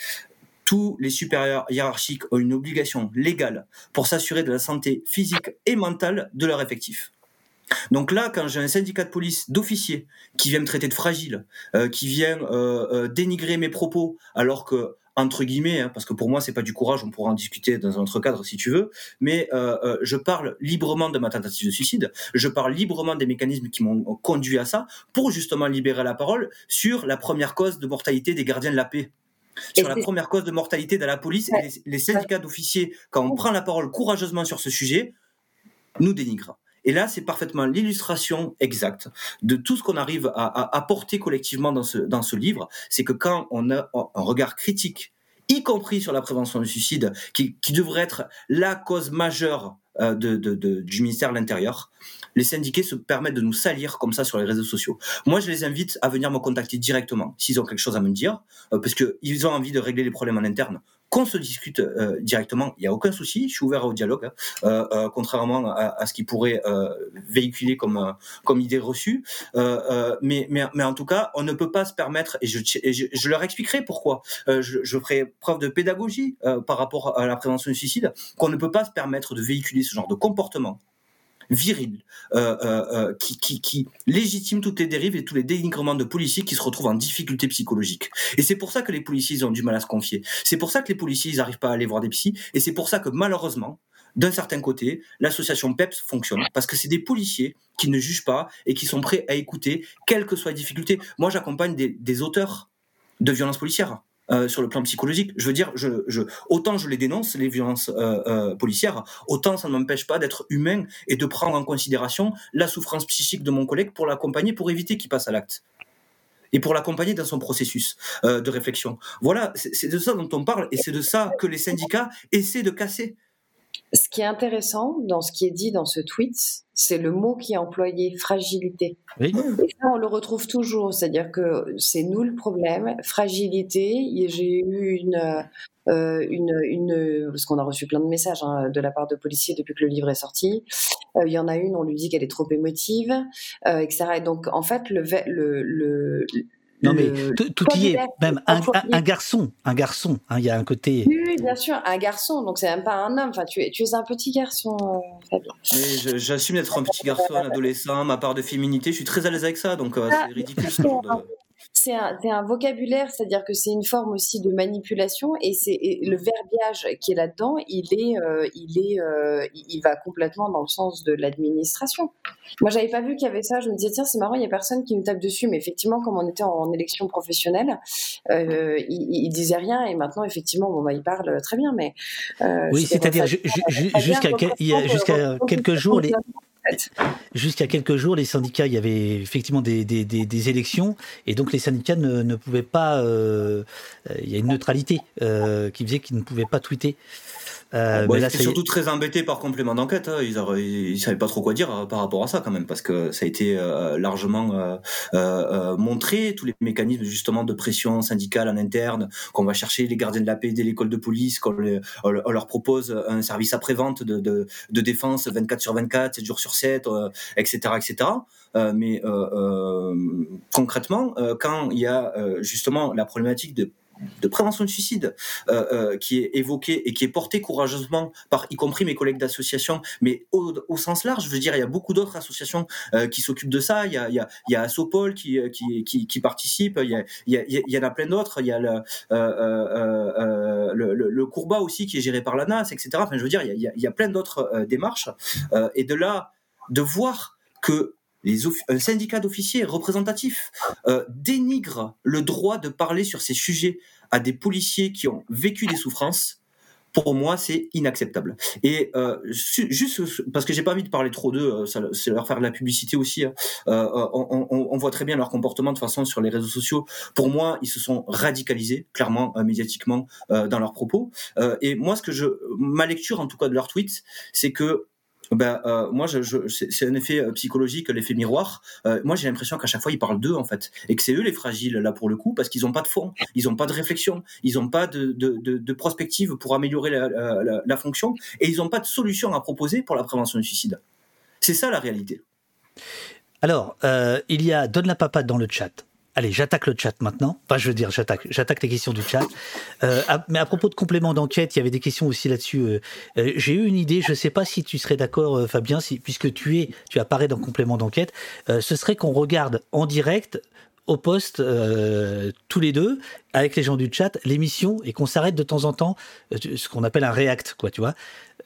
tous les supérieurs hiérarchiques ont une obligation légale pour s'assurer de la santé physique et mentale de leur effectif. Donc là, quand j'ai un syndicat de police d'officiers qui vient me traiter de fragile, euh, qui vient euh, euh, dénigrer mes propos, alors que entre guillemets, hein, parce que pour moi c'est pas du courage, on pourra en discuter dans un autre cadre si tu veux, mais euh, euh, je parle librement de ma tentative de suicide, je parle librement des mécanismes qui m'ont conduit à ça, pour justement libérer la parole sur la première cause de mortalité des gardiens de la paix. Et Sur la première cause de mortalité dans la police, et les, les syndicats d'officiers, quand on prend la parole courageusement sur ce sujet, nous dénigrent. Et là, c'est parfaitement l'illustration exacte de tout ce qu'on arrive à, apporter collectivement dans ce, dans ce livre. C'est que quand on a un regard critique, y compris sur la prévention du suicide, qui, qui devrait être la cause majeure euh, du ministère de l'Intérieur, les syndiqués se permettent de nous salir comme ça sur les réseaux sociaux. Moi, je les invite à venir me contacter directement s'ils ont quelque chose à me dire, euh, parce qu'ils ont envie de régler les problèmes en interne. Qu'on se discute euh, directement, il n'y a aucun souci, je suis ouvert au dialogue, hein, euh, euh, contrairement à, ce qui pourrait euh, véhiculer comme, euh, comme idée reçue. Euh, mais, mais, mais en tout cas, on ne peut pas se permettre, et je, je, leur expliquerai pourquoi, je, je ferai preuve de pédagogie par rapport à la prévention du suicide, qu'on ne peut pas se permettre de véhiculer ce genre de comportement viril, euh, euh, euh, qui, qui, qui légitime toutes les dérives et tous les dénigrements de policiers qui se retrouvent en difficulté psychologique. Et c'est pour ça que les policiers ils ont du mal à se confier. C'est pour ça que les policiers ils n'arrivent pas à aller voir des psys. Et c'est pour ça que malheureusement, d'un certain côté, l'association PEPS fonctionne parce que c'est des policiers qui ne jugent pas et qui sont prêts à écouter, quelles que soient les difficultés. Moi, j'accompagne des auteurs de violences policières. Euh, sur le plan psychologique, je veux dire, autant je les dénonce les violences euh, euh, policières, autant ça ne m'empêche pas d'être humain et de prendre en considération la souffrance psychique de mon collègue pour l'accompagner, pour éviter qu'il passe à l'acte et pour l'accompagner dans son processus euh, de réflexion. Voilà, c'est de ça dont on parle et c'est de ça que les syndicats essaient de casser. Ce qui est intéressant dans ce qui est dit dans ce tweet, c'est le mot qui est employé, fragilité. Oui. Et ça, on le retrouve toujours, c'est-à-dire que c'est nous le problème, fragilité. J'ai eu une, euh, une, une, parce qu'on a reçu plein de messages hein, de la part de policiers depuis que le livre est sorti. Euh, Il y en a une, on lui dit qu'elle est trop émotive, euh, etc. Et donc, en fait, le, le, le, Non mais le- tout, y est, même un, un- employé. un garçon, un garçon, hein, il y a un côté... Oui, oui, bien sûr, un garçon, donc c'est même pas un homme. Enfin, tu es, tu es un petit garçon, euh, Fabien. J'assume d'être un petit garçon, un adolescent, ma part de féminité, je suis très à l'aise avec ça, donc euh, Ah, c'est ridicule ce genre de... C'est un, vocabulaire, c'est-à-dire que c'est une forme aussi de manipulation et c'est le verbiage qui est là-dedans, il est, euh, il est, euh, il va complètement dans le sens de l'administration. Moi, j'avais pas vu qu'il y avait ça. Je me disais tiens, c'est marrant, il y a personne qui nous tape dessus. Mais effectivement, comme on était en, élection professionnelle, euh, il, il disait rien et maintenant, effectivement, bon bah, il parle très bien. Mais Oui, c'est-à-dire jusqu'à jusqu'à quelques jours, les, Jusqu'à quelques jours, les syndicats, il y avait effectivement des, élections, et donc les syndicats ne, ne pouvaient pas. euh, euh, il y a une neutralité euh, qui faisait qu'ils ne pouvaient pas tweeter. Euh, Bon, mais ils là, étaient ça y est. surtout très embêtés par complément d'enquête. hein. Ils, auraient- ils savaient pas trop quoi dire euh, par rapport à ça quand même, parce que ça a été euh, largement euh, euh, euh, montré tous les mécanismes justement de pression syndicale en interne, qu'on va chercher les gardiens de la paix dès l'école de police, qu'on leur- propose un service après-vente de, de, de défense 24 sur 24, 7 jours sur 7, euh, etc., etc. Euh, mais euh, euh, concrètement, euh, quand il y a euh, justement la problématique de de prévention du suicide euh, euh, qui est évoquée et qui est portée courageusement par y compris mes collègues d'association, mais au, sens large, je veux dire, il y a beaucoup d'autres associations euh, qui s'occupent de ça. Il y a, il y a, qui, euh, qui, participe. Il y, a, il, y en a plein d'autres. Il y a le, euh, euh, euh, le, Courbat aussi qui est géré par la NAS, etc. Enfin, je veux dire, il y a, il y plein d'autres euh, démarches. Euh, et de là, de voir que un syndicat d'officiers représentatifs euh, dénigre le droit de parler sur ces sujets à des policiers qui ont vécu des souffrances, pour moi, c'est inacceptable. Et euh, juste parce que j'ai pas envie de parler trop d'eux, c'est leur faire de la publicité aussi. Hein. Euh, on, on, voit très bien leur comportement de façon sur les réseaux sociaux. Pour moi, ils se sont radicalisés clairement euh, médiatiquement euh, dans leurs propos. et moi, ce que je, ma lecture en tout cas de leurs tweets, c'est que ben euh, moi c'est un effet psychologique l'effet miroir. Euh, moi j'ai l'impression qu'à chaque fois ils parlent d'eux en fait. Et que c'est eux les fragiles là pour le coup parce qu'ils ont pas de fond ils ont pas de réflexion ils ont pas de, de, prospective pour améliorer la, fonction et ils ont pas de solution à proposer pour la prévention du suicide. C'est ça la réalité. Alors euh, il y a donne la papade dans le chat Allez, j'attaque le chat maintenant. Enfin, je veux dire, j'attaque, j'attaque les questions du chat. Euh, à, mais à propos de complément d'enquête, il y avait des questions aussi là-dessus. Euh, euh, j'ai eu une idée. Je ne sais pas si tu serais d'accord, euh, Fabien, si, puisque tu es, tu apparais dans complément d'enquête. Euh, ce serait qu'on regarde en direct au poste euh, tous les deux avec les gens du chat l'émission et qu'on s'arrête de temps en temps ce qu'on appelle un react quoi tu vois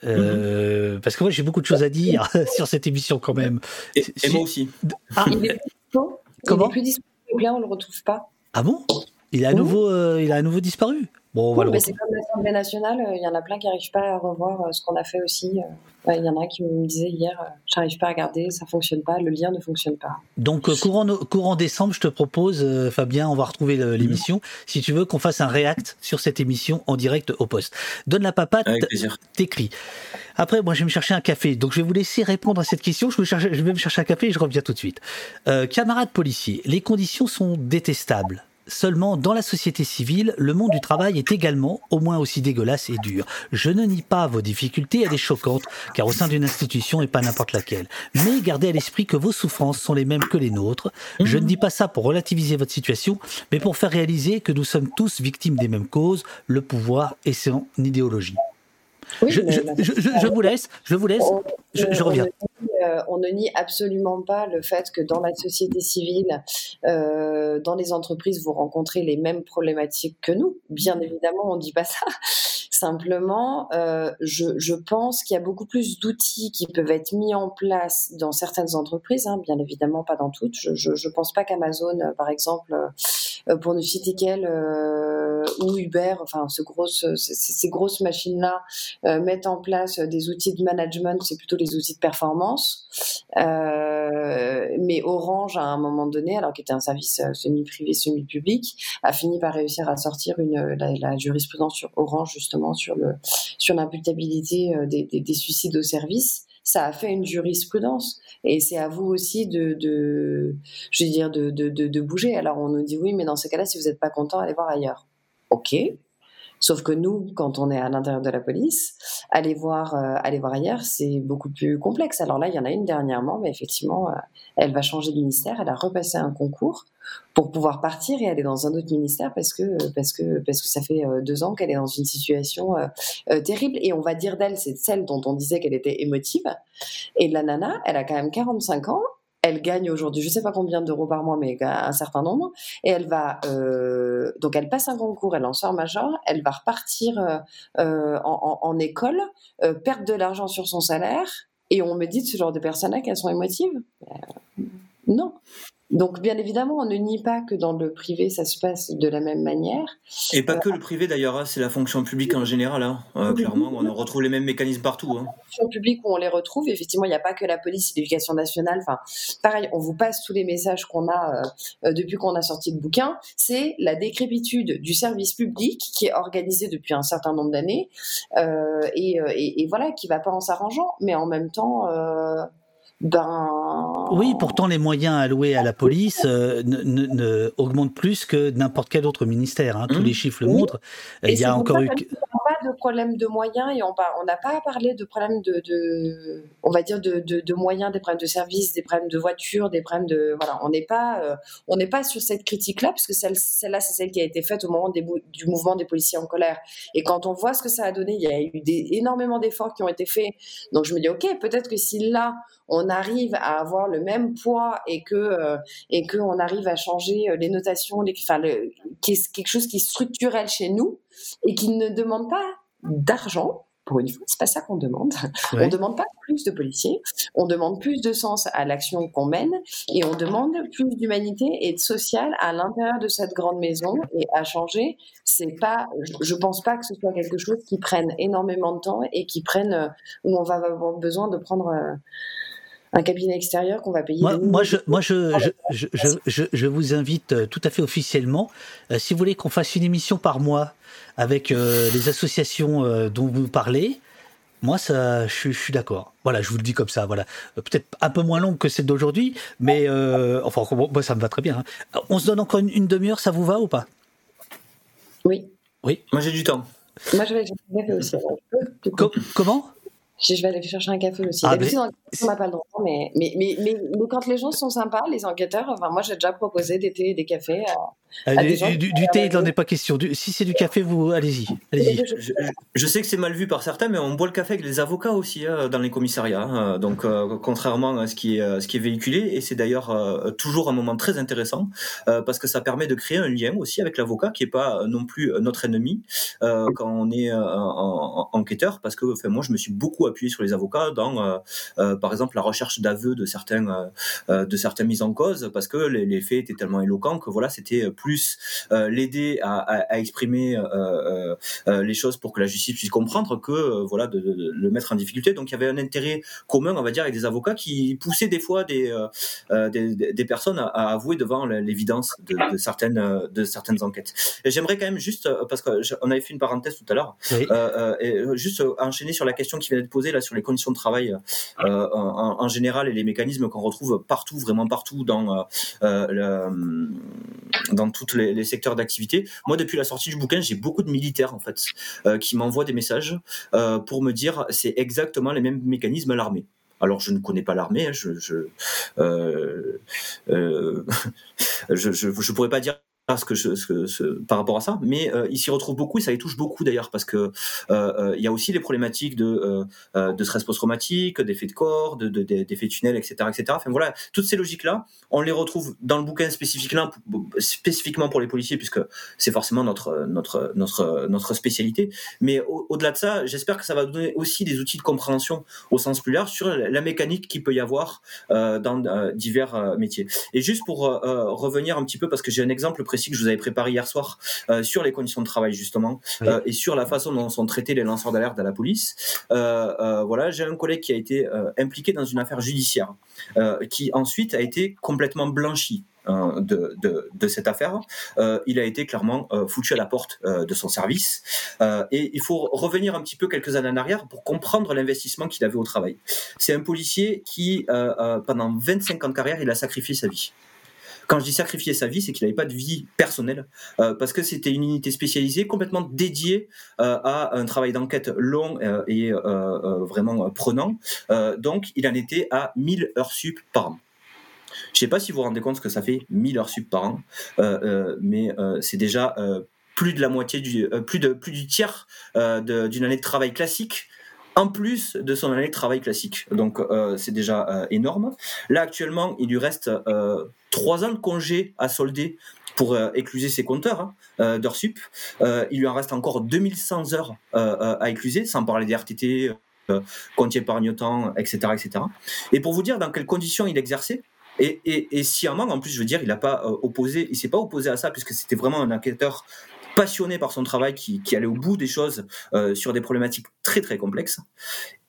euh, mm -hmm. parce que moi j'ai beaucoup de choses à dire sur cette émission quand même et, et moi aussi ah, il est dispo? comment? Il est plus dispo? Là on le retrouve pas. Ah bon? Il a à nouveau euh, il a à nouveau disparu Bon, on va oui, c'est comme l'Assemblée nationale, il y en a plein qui n'arrivent pas à revoir euh, ce qu'on a fait aussi. Il y en a qui me disaient hier, j'arrive pas à regarder, ça fonctionne pas, le lien ne fonctionne pas. Donc courant, courant décembre, je te propose, euh, Fabien, on va retrouver l'émission, mmh. si tu veux qu'on fasse un react sur cette émission en direct au poste. Donne la papate, t'écris. Après, moi, je vais me chercher un café, donc je vais vous laisser répondre à cette question. Je, me chercher, je vais me chercher un café et je reviens tout de suite. Euh, camarades policiers, les conditions sont détestables. Seulement, dans la société civile, le monde du travail est également au moins aussi dégueulasse et dur. Je ne nie pas vos difficultés, elle est choquante, car au sein d'une institution et pas n'importe laquelle. Mais gardez à l'esprit que vos souffrances sont les mêmes que les nôtres. Je ne dis pas ça pour relativiser votre situation, mais pour faire réaliser que nous sommes tous victimes des mêmes causes, le pouvoir et son idéologie. Oui, je, je, je, je, vous laisse, je vous laisse, on, je, reviens. On ne, nie, euh, on ne, nie, absolument pas le fait que dans la société civile, euh, dans les entreprises, vous rencontrez les mêmes problématiques que nous. Bien évidemment, on ne dit pas ça. Simplement, euh, je, pense qu'il y a beaucoup plus d'outils qui peuvent être mis en place dans certaines entreprises, hein, bien évidemment pas dans toutes. Je ne pense pas qu'Amazon, par exemple, euh, pour ne citer qu'elle, euh, ou Uber, enfin ce grosse, ces, grosses machines-là euh, mettent en place des outils de management, c'est plutôt les outils de performance. Euh, mais Orange, à un moment donné, alors qu'il était un service semi-privé, semi-public, a fini par réussir à sortir une, la, la jurisprudence sur Orange, justement, sur le sur l'imputabilité des, des, des suicides au service ça a fait une jurisprudence. Et c'est à vous aussi de, je veux dire, de, de, de, de bouger. Alors on nous dit oui, mais dans ce cas-là, si vous n'êtes pas content, allez voir ailleurs. Ok. Sauf que nous, quand on est à l'intérieur de la police, aller voir, euh, aller voir ailleurs, c'est beaucoup plus complexe. Alors là, il y en a une dernièrement, mais effectivement, euh, elle va changer de ministère. Elle a repassé un concours pour pouvoir partir et aller dans un autre ministère parce que parce que parce que ça fait euh, deux ans qu'elle est dans une situation euh, euh, terrible. Et on va dire d'elle, c'est celle dont on disait qu'elle était émotive. Et la nana, elle a quand même 45 ans elle gagne aujourd'hui, je sais pas combien d'euros par mois, mais un certain nombre, et elle va euh, donc elle passe un concours, elle en sort major, elle va repartir euh, en, en, en, école, euh, perdre de l'argent sur son salaire, et on me dit de ce genre de personnes-là qu'elles sont émotives. Non. Donc, bien évidemment, on ne nie pas que dans le privé, ça se passe de la même manière. Et pas que le privé d'ailleurs, hein, c'est la fonction publique en général. Hein. Euh, clairement, on retrouve les mêmes mécanismes partout. Hein. La fonction publique où on les retrouve, effectivement, il n'y a pas que la police et l'éducation nationale. Enfin, pareil, on vous passe tous les messages qu'on a euh, euh, depuis qu'on a sorti le bouquin. C'est la décrépitude du service public qui est organisé depuis un certain nombre d'années et, et, et, voilà, qui va pas en s'arrangeant, mais en même temps ben... Oui, pourtant les moyens alloués à la police euh, ne, ne, augmentent plus que n'importe quel autre ministère. Hein. Tous mmh. les chiffres le montrent. Il y a encore eu. Pas de problème de moyens et on n'a pas parlé de problème de, de, on va dire de, de, moyens, des problèmes de services, des problèmes de voitures, des problèmes de voilà. On n'est pas euh, on n'est pas sur cette critique-là puisque celle, celle-là c'est celle qui a été faite au moment du mouvement des policiers en colère. Et quand on voit ce que ça a donné, il y a eu des, énormément d'efforts qui ont été faits. Donc je me dis ok, peut-être que si là on arrive à avoir le même poids et que euh, et que on arrive à changer euh, les notations, les, enfin, quelque chose qui est structurel chez nous et qui ne demande pas d'argent. Pour une fois, c'est pas ça qu'on demande. On demande pas plus de policiers, on demande plus de sens à l'action qu'on mène et on demande plus d'humanité et de social à l'intérieur de cette grande maison et à changer. C'est pas, je pense pas que ce soit quelque chose qui prenne énormément de temps et qui prenne euh, où on va avoir besoin de prendre un cabinet extérieur qu'on va payer. Moi, moi, je, moi je, je, je, je, vous invite euh, tout à fait officiellement, euh, si vous voulez qu'on fasse une émission par mois avec euh, les associations dont vous parlez, moi, ça, je, suis d'accord. Voilà, je vous le dis comme ça. Voilà, peut-être un peu moins longue que celle d'aujourd'hui, mais enfin, moi, ça me va très bien. Hein. On se donne encore une, demi-heure, ça vous va ou pas? Oui. Oui. Moi, j'ai du temps. Moi, je vais aussi. comment? Je vais aller chercher un café aussi. Ah, D'habitude, on n'a pas le droit, mais, mais, mais, mais, quand les gens sont sympas, les enquêteurs, enfin, moi, j'ai déjà proposé des thés et des cafés. À, du, thé, il n'en est pas question. si c'est du café, vous allez-y. Allez je, sais que c'est mal vu par certains, mais on boit le café avec les avocats aussi hein, dans les commissariats. Hein. donc, euh, contrairement à ce qui est, ce qui est véhiculé, et c'est d'ailleurs euh, toujours un moment très intéressant euh, parce que ça permet de créer un lien aussi avec l'avocat qui est pas non plus notre ennemi quand on est enquêteur, parce que enfin, moi, je me suis beaucoup appuyé sur les avocats dans, par exemple, la recherche d'aveux de certains de certaines mises en cause, parce que les, les faits étaient tellement éloquents que voilà, c'était plus euh, l'aider à, exprimer euh, euh, les choses pour que la justice puisse comprendre que voilà de, le mettre en difficulté. Donc il y avait un intérêt commun, on va dire, avec des avocats qui poussaient des fois des des, personnes à, avouer devant l'évidence de, certaines de certaines enquêtes. Et j'aimerais quand même juste parce qu'on avait fait une parenthèse tout à l'heure, et juste enchaîner sur la question qui vient d'être posée là sur les conditions de travail en, général et les mécanismes qu'on retrouve partout, vraiment partout dans le, dans tous les, secteurs d'activité. Moi, depuis la sortie du bouquin, j'ai beaucoup de militaires en fait euh, qui m'envoient des messages euh, pour me dire c'est exactement les mêmes mécanismes à l'armée. Alors je ne connais pas l'armée, hein, je je, euh, je, je, je pourrais pas dire ce que je, ce, par rapport à ça, mais euh, il s'y retrouve beaucoup et ça les touche beaucoup d'ailleurs parce que euh, euh, il y a aussi les problématiques de, de stress post-traumatique, d'effets de corps, de, de, d'effets tunnels, etc., etc. Enfin voilà, toutes ces logiques-là, on les retrouve dans le bouquin spécifiquement, spécifiquement pour les policiers puisque c'est forcément notre notre notre notre spécialité. Mais au, delà de ça, j'espère que ça va donner aussi des outils de compréhension au sens plus large sur la mécanique qu'il peut y avoir dans divers métiers. Et juste pour revenir un petit peu parce que j'ai un exemple précis que je vous avais préparé hier soir euh, sur les conditions de travail justement euh, et sur la façon dont sont traités les lanceurs d'alerte à la police. Euh, voilà, j'ai un collègue qui a été impliqué dans une affaire judiciaire qui ensuite a été complètement blanchi. De, de, cette affaire, il a été clairement foutu à la porte de son service. et il faut revenir un petit peu quelques années en arrière pour comprendre l'investissement qu'il avait au travail. C'est un policier qui, pendant 25 ans de carrière, il a sacrifié sa vie. Quand je dis sacrifier sa vie, c'est qu'il n'avait pas de vie personnelle, euh, parce que c'était une unité spécialisée complètement dédiée euh, à un travail d'enquête long euh, et vraiment prenant. donc, il en était à 1000 heures sup par an. Je ne sais pas si vous vous rendez compte ce que ça fait 1000 heures sup par an, mais c'est déjà plus de la moitié du, plus de plus du tiers d'une année de travail classique en plus de son année de travail classique. Donc euh, c'est déjà euh, énorme. Là actuellement, il lui reste euh, trois ans de congé à solder pour écluser ses compteurs hein, d'heures sup. il lui en reste encore 2100 heures à écluser, sans parler des RTT, compte épargne-temps, etc., etc. Et pour vous dire dans quelles conditions il exerçait, Et, et, et sciemment, en plus, je veux dire, il n'a pas euh, opposé, il s'est pas opposé à ça puisque c'était vraiment un enquêteur passionné par son travail qui, allait au bout des choses euh, sur des problématiques très très complexes.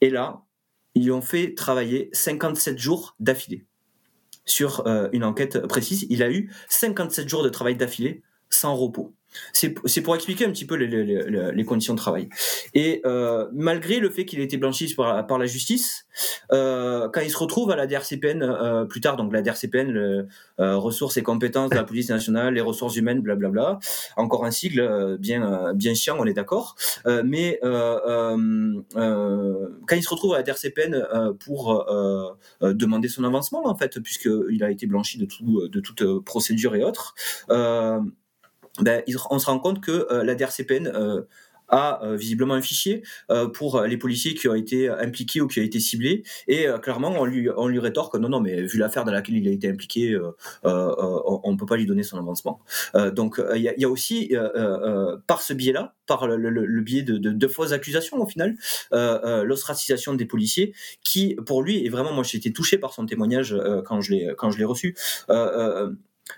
Et là, ils lui ont fait travailler 57 jours d'affilée sur euh, une enquête précise. Il a eu 57 jours de travail d'affilée sans repos. C'est pour expliquer un petit peu les, les, les, conditions de travail. Et euh, malgré le fait qu'il ait été blanchi par, par la justice, euh, quand il se retrouve à la DRCPN euh, plus tard, donc la DRCPN, le, euh, ressources et compétences de la police nationale, les ressources humaines, blablabla, encore un sigle euh, bien euh, bien chiant, on est d'accord. mais quand il se retrouve à la DRCPN pour demander son avancement, en fait, puisqu'il a été blanchi de tout de toute procédure et autres ben, on se rend compte que euh, la DRCPN euh, a euh, visiblement un fichier pour les policiers qui ont été impliqués ou qui ont été ciblés. Et clairement on lui on lui rétorque non non mais vu l'affaire dans laquelle il a été impliqué on ne peut pas lui donner son avancement. Donc il y y, a, aussi par ce biais là par le, le, le biais de, de, de, fausses accusations au final l'ostracisation des policiers qui pour lui et vraiment moi j'ai été touché par son témoignage quand je l'ai reçu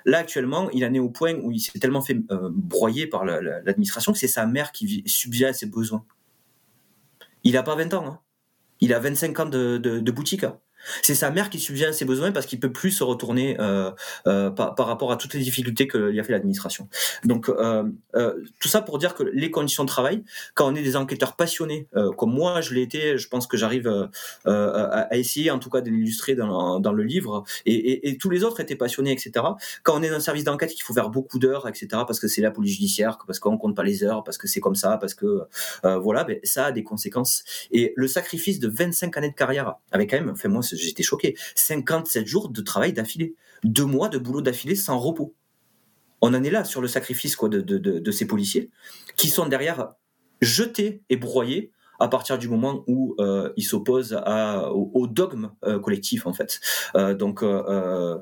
Là, actuellement, il en est au point où il s'est tellement fait euh, broyer par l'administration que c'est sa mère qui subvient à ses besoins. Il n'a pas 20 ans. Hein. Il a 25 ans de, de, boutique. C'est sa mère qui subvient à ses besoins parce qu'il peut plus se retourner euh, euh, par, rapport à toutes les difficultés que lui a fait l'administration. Donc euh, tout ça pour dire que les conditions de travail, quand on est des enquêteurs passionnés, comme moi je l'ai été, je pense que j'arrive à, essayer en tout cas de l'illustrer dans, le livre, et, tous les autres étaient passionnés, etc. Quand on est dans un service d'enquête, qu'il faut faire beaucoup d'heures, etc. Parce que c'est la police judiciaire, parce qu'on compte pas les heures, parce que c'est comme ça, parce que voilà, ben, ça a des conséquences. Et le sacrifice de 25 années de carrière, avec quand même, enfin moi j'étais choqué. 57 jours de travail d'affilée. Deux mois de boulot d'affilée sans repos. On en est là sur le sacrifice de ces policiers qui sont derrière jetés et broyés à partir du moment où euh, ils s'opposent au, au, dogme euh, collectif en fait. Euh, donc euh,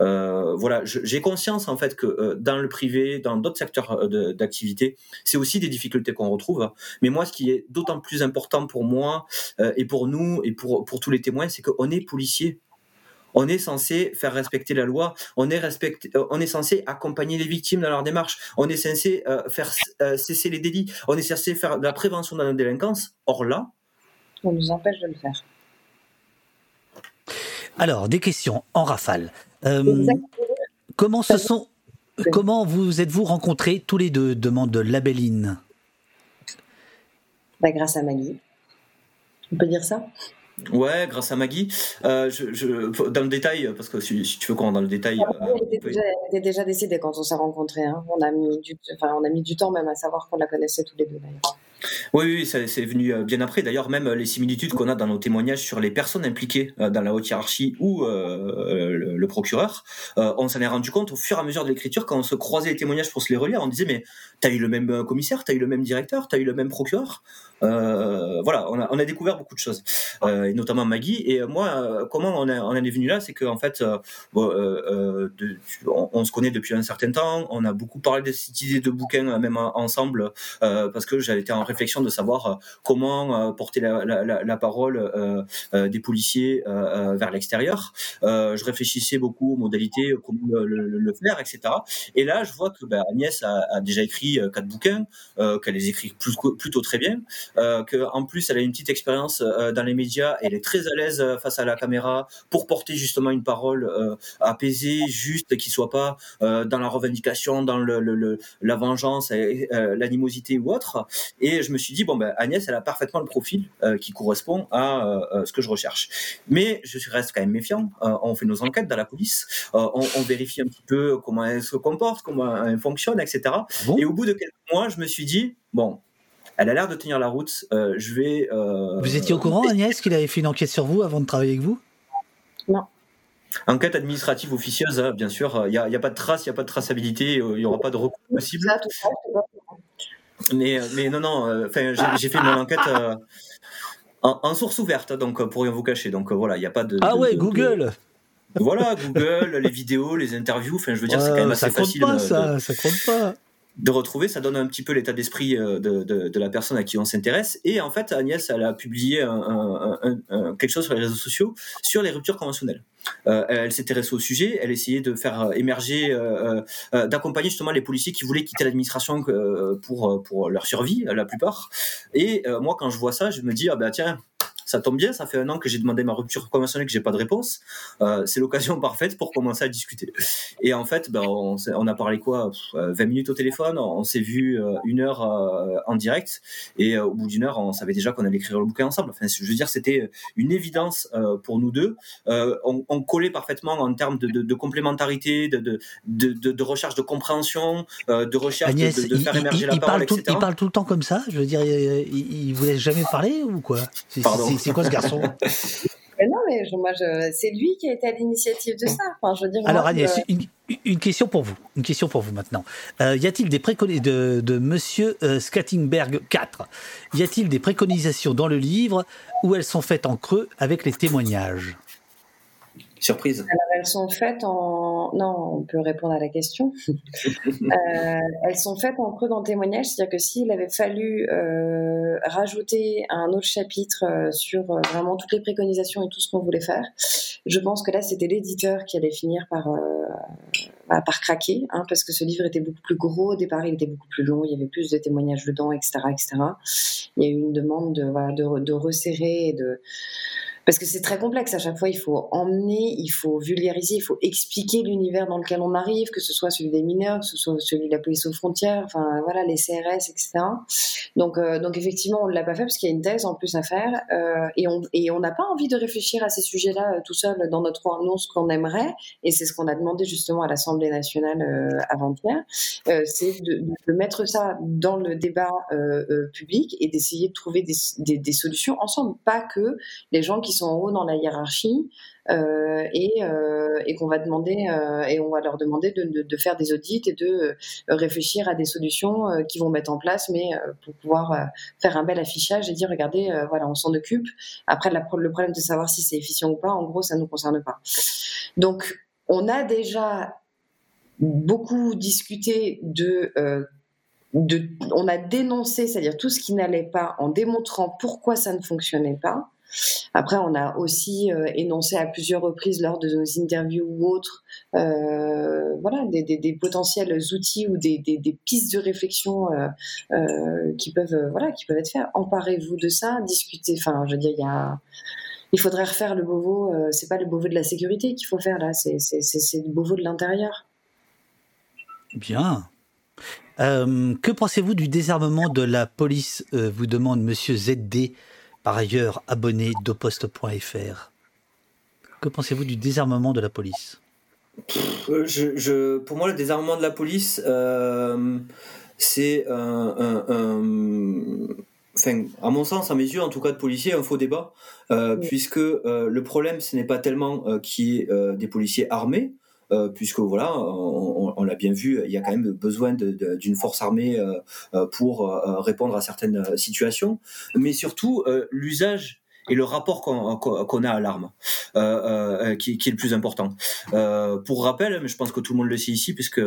euh, voilà, j'ai conscience en fait que dans le privé, dans d'autres secteurs d'activité, c'est aussi des difficultés qu'on retrouve. Mais moi, ce qui est d'autant plus important pour moi et pour nous et pour pour tous les témoins, c'est qu'on est policiers on est censé faire respecter la loi, on est, respect, on est censé accompagner les victimes dans leur démarche, on est censé euh, faire euh, cesser les délits, on est censé faire de la prévention de la délinquance. Or là, on nous empêche de le faire. Alors, des questions en rafale. Euh, comment se sont, comment vous êtes-vous rencontrés tous les deux demande Labelline. Bah, grâce à Maggie. On peut dire ça? Ouais, grâce à Maggie. Euh, je, je, dans le détail, parce que si, si tu veux qu'on rentre dans le détail. Ah, euh, elle, était déjà, elle, était déjà, décidée quand on s'est rencontrés. Hein. On, a mis du, enfin, on a mis du temps même à savoir qu'on la connaissait tous les deux d'ailleurs. Oui, oui, c'est venu euh, bien après. D'ailleurs, même les similitudes qu'on a dans nos témoignages sur les personnes impliquées dans la haute hiérarchie ou euh, le, le, procureur, euh, on s'en est rendu compte au fur et à mesure de l'écriture, quand on se croisait les témoignages pour se les relire, on disait mais t'as eu le même commissaire, t'as eu le même directeur, t'as eu le même procureur. Euh, voilà, on a, on a, découvert beaucoup de choses, euh, et notamment Maggie. Et moi, comment on, on en est venu là, c'est qu'en fait, de, on, se connaît depuis un certain temps. On a beaucoup parlé de cette idée de bouquin, même ensemble, parce que j'avais été en réflexion de savoir comment porter la, la, la, parole des policiers vers l'extérieur. je réfléchissais beaucoup aux modalités, comment le, le, le, faire, etc. Et là, je vois que ben, Agnès a, a, déjà écrit quatre bouquins, qu'elle les écrit plutôt très bien euh, qu'en plus elle a une petite expérience euh, dans les médias, elle est très à l'aise euh, face à la caméra pour porter justement une parole euh, apaisée, juste, qui soit pas euh, dans la revendication, dans le, le, le la vengeance, euh, l'animosité ou autre. Et je me suis dit bon ben Agnès, elle a parfaitement le profil qui correspond à ce que je recherche. Mais je reste quand même méfiant. on fait nos enquêtes dans la police, on, on, vérifie un petit peu comment elle se comporte, comment elle fonctionne, etc. Bon? Et au bout de quelques mois, je me suis dit bon, elle a l'air de tenir la route. Euh, je vais. Euh, vous étiez au courant, Agnès, qu'il avait fait une enquête sur vous avant de travailler avec vous? Non. Enquête administrative officieuse, hein, bien sûr. Il n'y a, a, pas de trace, il n'y a pas de traçabilité, il n'y aura pas de recours possible. Mais, mais non, non. Enfin, j'ai fait mon enquête. Euh, en, en, source ouverte, donc pour rien vous cacher. Donc voilà, il n'y a pas de. Ah de, ouais, de, Google. Voilà, Google, les vidéos, les interviews. Enfin, je veux dire, c'est quand même assez ça compte facile. Pas, ça, ça compte pas. De retrouver, ça donne un petit peu l'état d'esprit de, de, de, la personne à qui on s'intéresse. Et en fait, Agnès, elle a publié un, un, quelque chose sur les réseaux sociaux sur les ruptures conventionnelles. Euh, elle s'intéressait au sujet, elle essayait de faire émerger, euh, euh, d'accompagner justement les policiers qui voulaient quitter l'administration pour pour leur survie, la plupart. Et moi, quand je vois ça, je me dis ah ben tiens, ça tombe bien, ça fait un an que j'ai demandé ma rupture conventionnelle, que j'ai pas de réponse. Euh, c'est l'occasion parfaite pour commencer à discuter. Et en fait, ben, on, on a parlé quoi 20 minutes au téléphone, on s'est vu euh, une heure euh, en direct, et au bout d'une heure, on savait déjà qu'on allait écrire le bouquin ensemble. Enfin, je veux dire, c'était une évidence pour nous deux. On, on, collait parfaitement en termes de, de, de complémentarité, de, de, de, recherche de compréhension, de recherche de, faire émerger la parole, etc. il parle tout le temps comme ça? Je veux dire, il, il vous laisse jamais parler ou quoi? Pardon c'est quoi ce garçon? Non, mais moi, c'est lui qui a été à l'initiative de ça. Enfin, je veux dire, Alors, Agnès, une, question pour vous. Une question pour vous maintenant. Euh, y a-t-il des préconisations de, de Monsieur euh, Skattingberg 4 Y a-t-il des préconisations dans le livre où elles sont faites en creux avec les témoignages? Surprise. Alors, elles sont faites en. Non, on peut répondre à la question. euh, elles sont faites en creux le témoignage, c'est-à-dire que s'il avait fallu euh, rajouter un autre chapitre euh, sur vraiment toutes les préconisations et tout ce qu'on voulait faire, je pense que là, c'était l'éditeur qui allait finir par, bah, par craquer, hein, parce que ce livre était beaucoup plus gros. Au départ, il était beaucoup plus long, il y avait plus de témoignages dedans, etc. etc. Il y a eu une demande de, voilà, de, de resserrer et de parce que c'est très complexe. À chaque fois, il faut emmener, il faut vulgariser, il faut expliquer l'univers dans lequel on arrive, que ce soit celui des mineurs, que ce soit celui de la police aux frontières, enfin voilà, les CRS, etc. Donc, euh, donc effectivement, on ne l'a pas fait parce qu'il y a une thèse en plus à faire euh, et on et on n'a pas envie de réfléchir à ces sujets-là euh, tout seul dans notre coin. Non, ce qu'on aimerait et c'est ce qu'on a demandé justement à l'Assemblée nationale avant-hier, c'est de, de, mettre ça dans le débat public et d'essayer de trouver des, des, des solutions ensemble, pas que les gens qui sont en haut dans la hiérarchie euh, et, euh, et qu'on va demander euh, et on va leur demander de, faire des audits et de réfléchir à des solutions qu'ils vont mettre en place, mais pour pouvoir faire un bel affichage et dire regardez, voilà, on s'en occupe. Après, le problème de savoir si c'est efficient ou pas, en gros, ça nous concerne pas. Donc, on a déjà beaucoup discuté de de, on a dénoncé, c'est-à-dire tout ce qui n'allait pas, en démontrant pourquoi ça ne fonctionnait pas. Après, on a aussi euh, énoncé à plusieurs reprises lors de nos interviews ou autres, euh, voilà, des, potentiels outils ou des, pistes de réflexion euh, qui peuvent, voilà, qui peuvent être faites. Emparez-vous de ça, discutez. Enfin, je veux dire, il faudrait refaire le Beauvau. Euh, c'est pas le Beauvau de la sécurité qu'il faut faire là, c'est le Beauvau de l'intérieur. Bien. Que pensez-vous du désarmement de la police Vous demande Monsieur ZD par ailleurs abonné d'oposte.fr. Que pensez-vous du désarmement de la police? Euh, je, Pour moi, le désarmement de la police, euh, c'est un, Enfin, à mon sens, à mes yeux, en tout cas de policiers, un faux débat, euh, puisque le problème, ce n'est pas tellement qu'il y ait des policiers armés, euh, puisque voilà, on, on, l'a bien vu, il y a quand même besoin d'une force armée euh, euh, pour répondre à certaines situations, mais surtout l'usage et le rapport qu'on a à l'arme, qui, qui, est le plus important. pour rappel, mais je pense que tout le monde le sait ici, puisque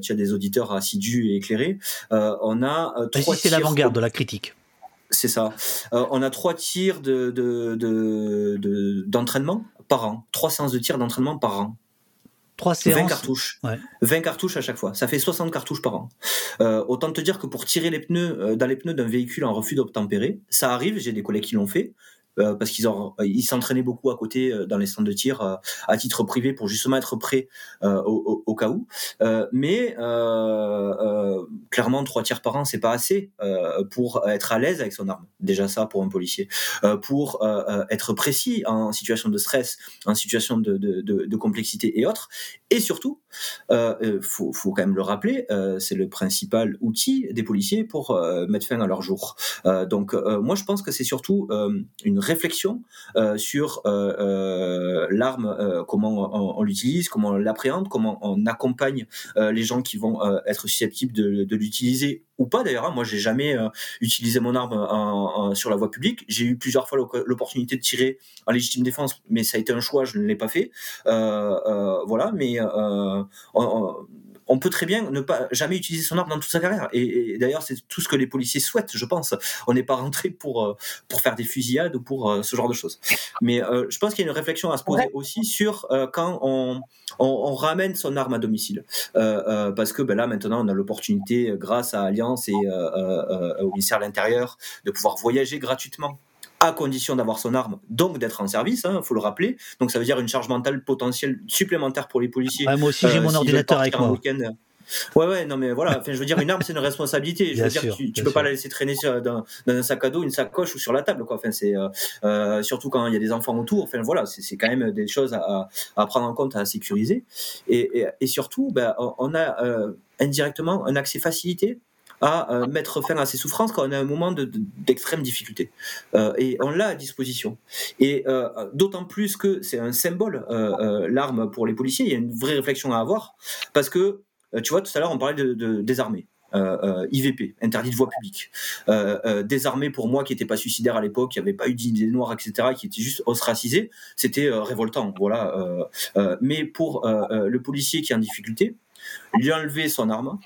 tu as des auditeurs assidus et éclairés, on a trois. c'est l'avant-garde de la critique. C'est ça. on a trois tirs de d'entraînement de, de, par an, trois séances de tir d'entraînement par an. 20 cartouches. 20 cartouches à chaque fois. Ça fait 60 cartouches par an. Euh, autant te dire que pour tirer les pneus euh, dans les pneus d'un véhicule en refus d'obtempérer, ça arrive, j'ai des collègues qui l'ont fait. Euh, parce qu'ils ont ils s'entraînaient beaucoup à côté euh, dans les centres de tir euh, à titre privé pour justement être prêts au, au, cas où. mais clairement trois tirs par an c'est pas assez pour être à l'aise avec son arme. Déjà ça pour un policier. pour être précis en situation de stress, en situation de, de, de, complexité et autres. Et surtout, euh, faut, faut quand même le rappeler, c'est le principal outil des policiers pour mettre fin à leur jour. donc moi je pense que c'est surtout une réflexion euh, sur euh, euh, l'arme, comment on, l'utilise, comment on l'appréhende, comment on accompagne les gens qui vont être susceptibles de, l'utiliser ou pas d'ailleurs. Hein. Moi, j'ai jamais utilisé mon arme sur la voie publique. J'ai eu plusieurs fois l'opportunité de tirer en légitime défense, mais ça a été un choix, je ne l'ai pas fait. voilà, mais on, peut très bien ne pas jamais utiliser son arme dans toute sa carrière. Et, d'ailleurs, c'est tout ce que les policiers souhaitent, je pense. On n'est pas rentré pour euh, pour faire des fusillades ou pour euh, ce genre de choses. Mais euh, je pense qu'il y a une réflexion à se poser aussi sur quand on, on, ramène son arme à domicile, parce que ben là maintenant on a l'opportunité, grâce à Alliance et au ministère de l'Intérieur, de pouvoir voyager gratuitement à condition d'avoir son arme, donc d'être en service, il hein, faut le rappeler. Donc ça veut dire une charge mentale potentielle supplémentaire pour les policiers. moi aussi j'ai mon ordinateur avec moi. Ouais, ouais, non, mais voilà. Enfin, je veux dire, une arme, c'est une responsabilité. Je veux dire, tu, tu peux pas la laisser traîner dans, un sac à dos, une sacoche ou sur la table, quoi. Enfin, c'est euh, euh, surtout quand il y a des enfants autour. Enfin, voilà, c'est quand même des choses à, à, prendre en compte, à sécuriser. Et, et, surtout, ben, on a euh, indirectement un accès facilité à mettre fin à ces souffrances quand on a un moment d'extrême difficulté. et on l'a à disposition. Et d'autant plus que c'est un symbole, l'arme pour les policiers, il y a une vraie réflexion à avoir, parce que euh, tu vois, tout à l'heure, on parlait de, de. Euh, euh, IVP, interdit de voie publique. Euh, désarmé pour moi qui n'était pas suicidaire à l'époque, qui n'avait pas eu d'idées noires, etc., qui était juste ostracisé, c'était révoltant. Voilà. mais pour le policier qui est en difficulté, lui enlever son arme,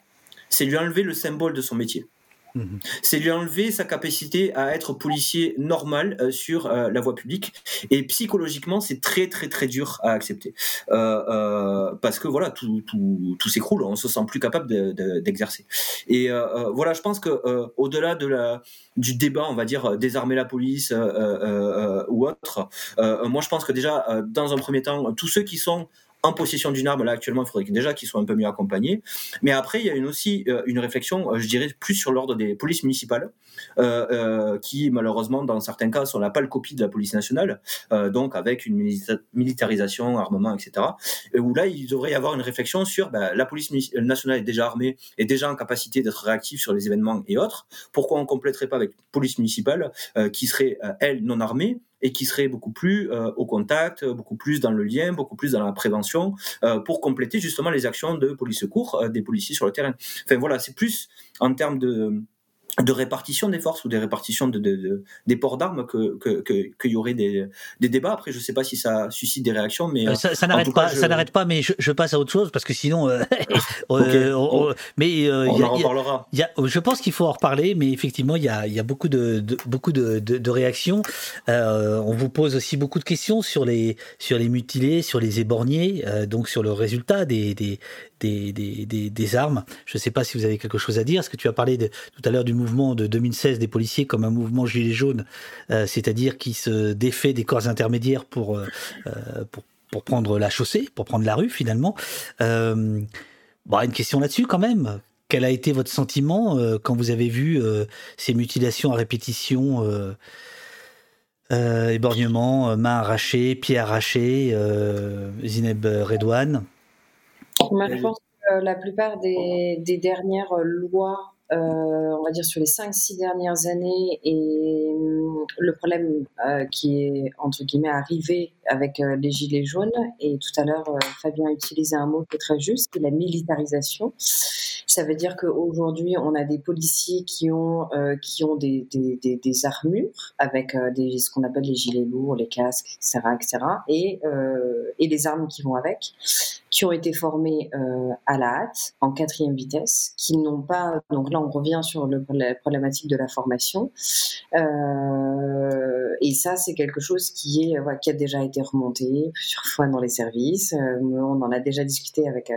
c'est lui enlever le symbole de son métier. Mhm. C'est lui enlever sa capacité à être policier normal euh, sur euh, la voie publique. Et psychologiquement, c'est très très très dur à accepter euh, parce que voilà, tout, tout, s'écroule. On se sent plus capable d'exercer. Et voilà, je pense que au-delà de la du débat, on va dire désarmer la police ou autre, moi je pense que déjà dans un premier temps, tous ceux qui sont en possession d'une arme, là actuellement, il faudrait déjà qu'ils soient un peu mieux accompagnés. Mais après, il y a une, aussi euh, une réflexion, euh, je dirais, plus sur l'ordre des polices municipales, euh, qui malheureusement, dans certains cas, sont la pâle copie de la police nationale, donc avec une militarisation, armement, etc. où là, il devrait y avoir une réflexion sur ben, la police nationale est déjà armée, est déjà en capacité d'être réactive sur les événements et autres. Pourquoi on compléterait pas avec police municipale qui serait, elle, non armée et qui serait beaucoup plus euh, au contact, beaucoup plus dans le lien, beaucoup plus dans la prévention, euh, pour compléter justement les actions de police secours euh, des policiers sur le terrain. Enfin voilà, c'est plus en termes de de répartition des forces ou des répartitions de, de, des ports d'armes que qu'il que, y aurait des, des, débats. Après, je sais pas si ça suscite des réactions, mais euh, ça, ça n'arrête pas. Ça n'arrête pas, mais je, je, passe à autre chose parce que sinon, euh, euh mais euh, on en reparlera. Y a, je pense qu'il faut en reparler, mais effectivement, il y a, y a beaucoup de, beaucoup de, de réactions. on vous pose aussi beaucoup de questions sur les sur les mutilés, sur les éborgnés, donc sur le résultat des, des des, des, des, armes. Je ne sais pas si vous avez quelque chose à dire. Est-ce que tu as parlé de, tout à l'heure du mouvement de 2016 des policiers comme un mouvement gilet jaune, euh, c'est-à-dire qui se défait des corps intermédiaires pour, euh, euh, pour, pour, prendre la chaussée, pour prendre la rue finalement. bon, une question là-dessus quand même. Quel a été votre sentiment quand vous avez vu ces mutilations à répétition éborgnement, mains arrachées, pieds arrachés, Zineb Redouane? Je pense que la plupart des, dernières lois, euh, on va dire sur les 5-6 dernières années, et hum, le problème euh, qui est, entre guillemets, arrivé avec euh, les gilets jaunes, et tout à l'heure, Fabien a utilisé un mot qui est très juste, c'est la militarisation. Ça veut dire qu'aujourd'hui, on a des policiers qui ont, qui ont des, armures avec ce qu'on appelle les gilets lourds, les casques, etc., etc., et, et les armes qui vont avec qui ont été formés euh, à la hâte, en quatrième vitesse, qui n'ont pas. Donc là, on revient sur la problématique de la formation. Euh, et ça, c'est quelque chose qui est qui a déjà été remonté plusieurs fois dans les services. Euh, on en a déjà discuté avec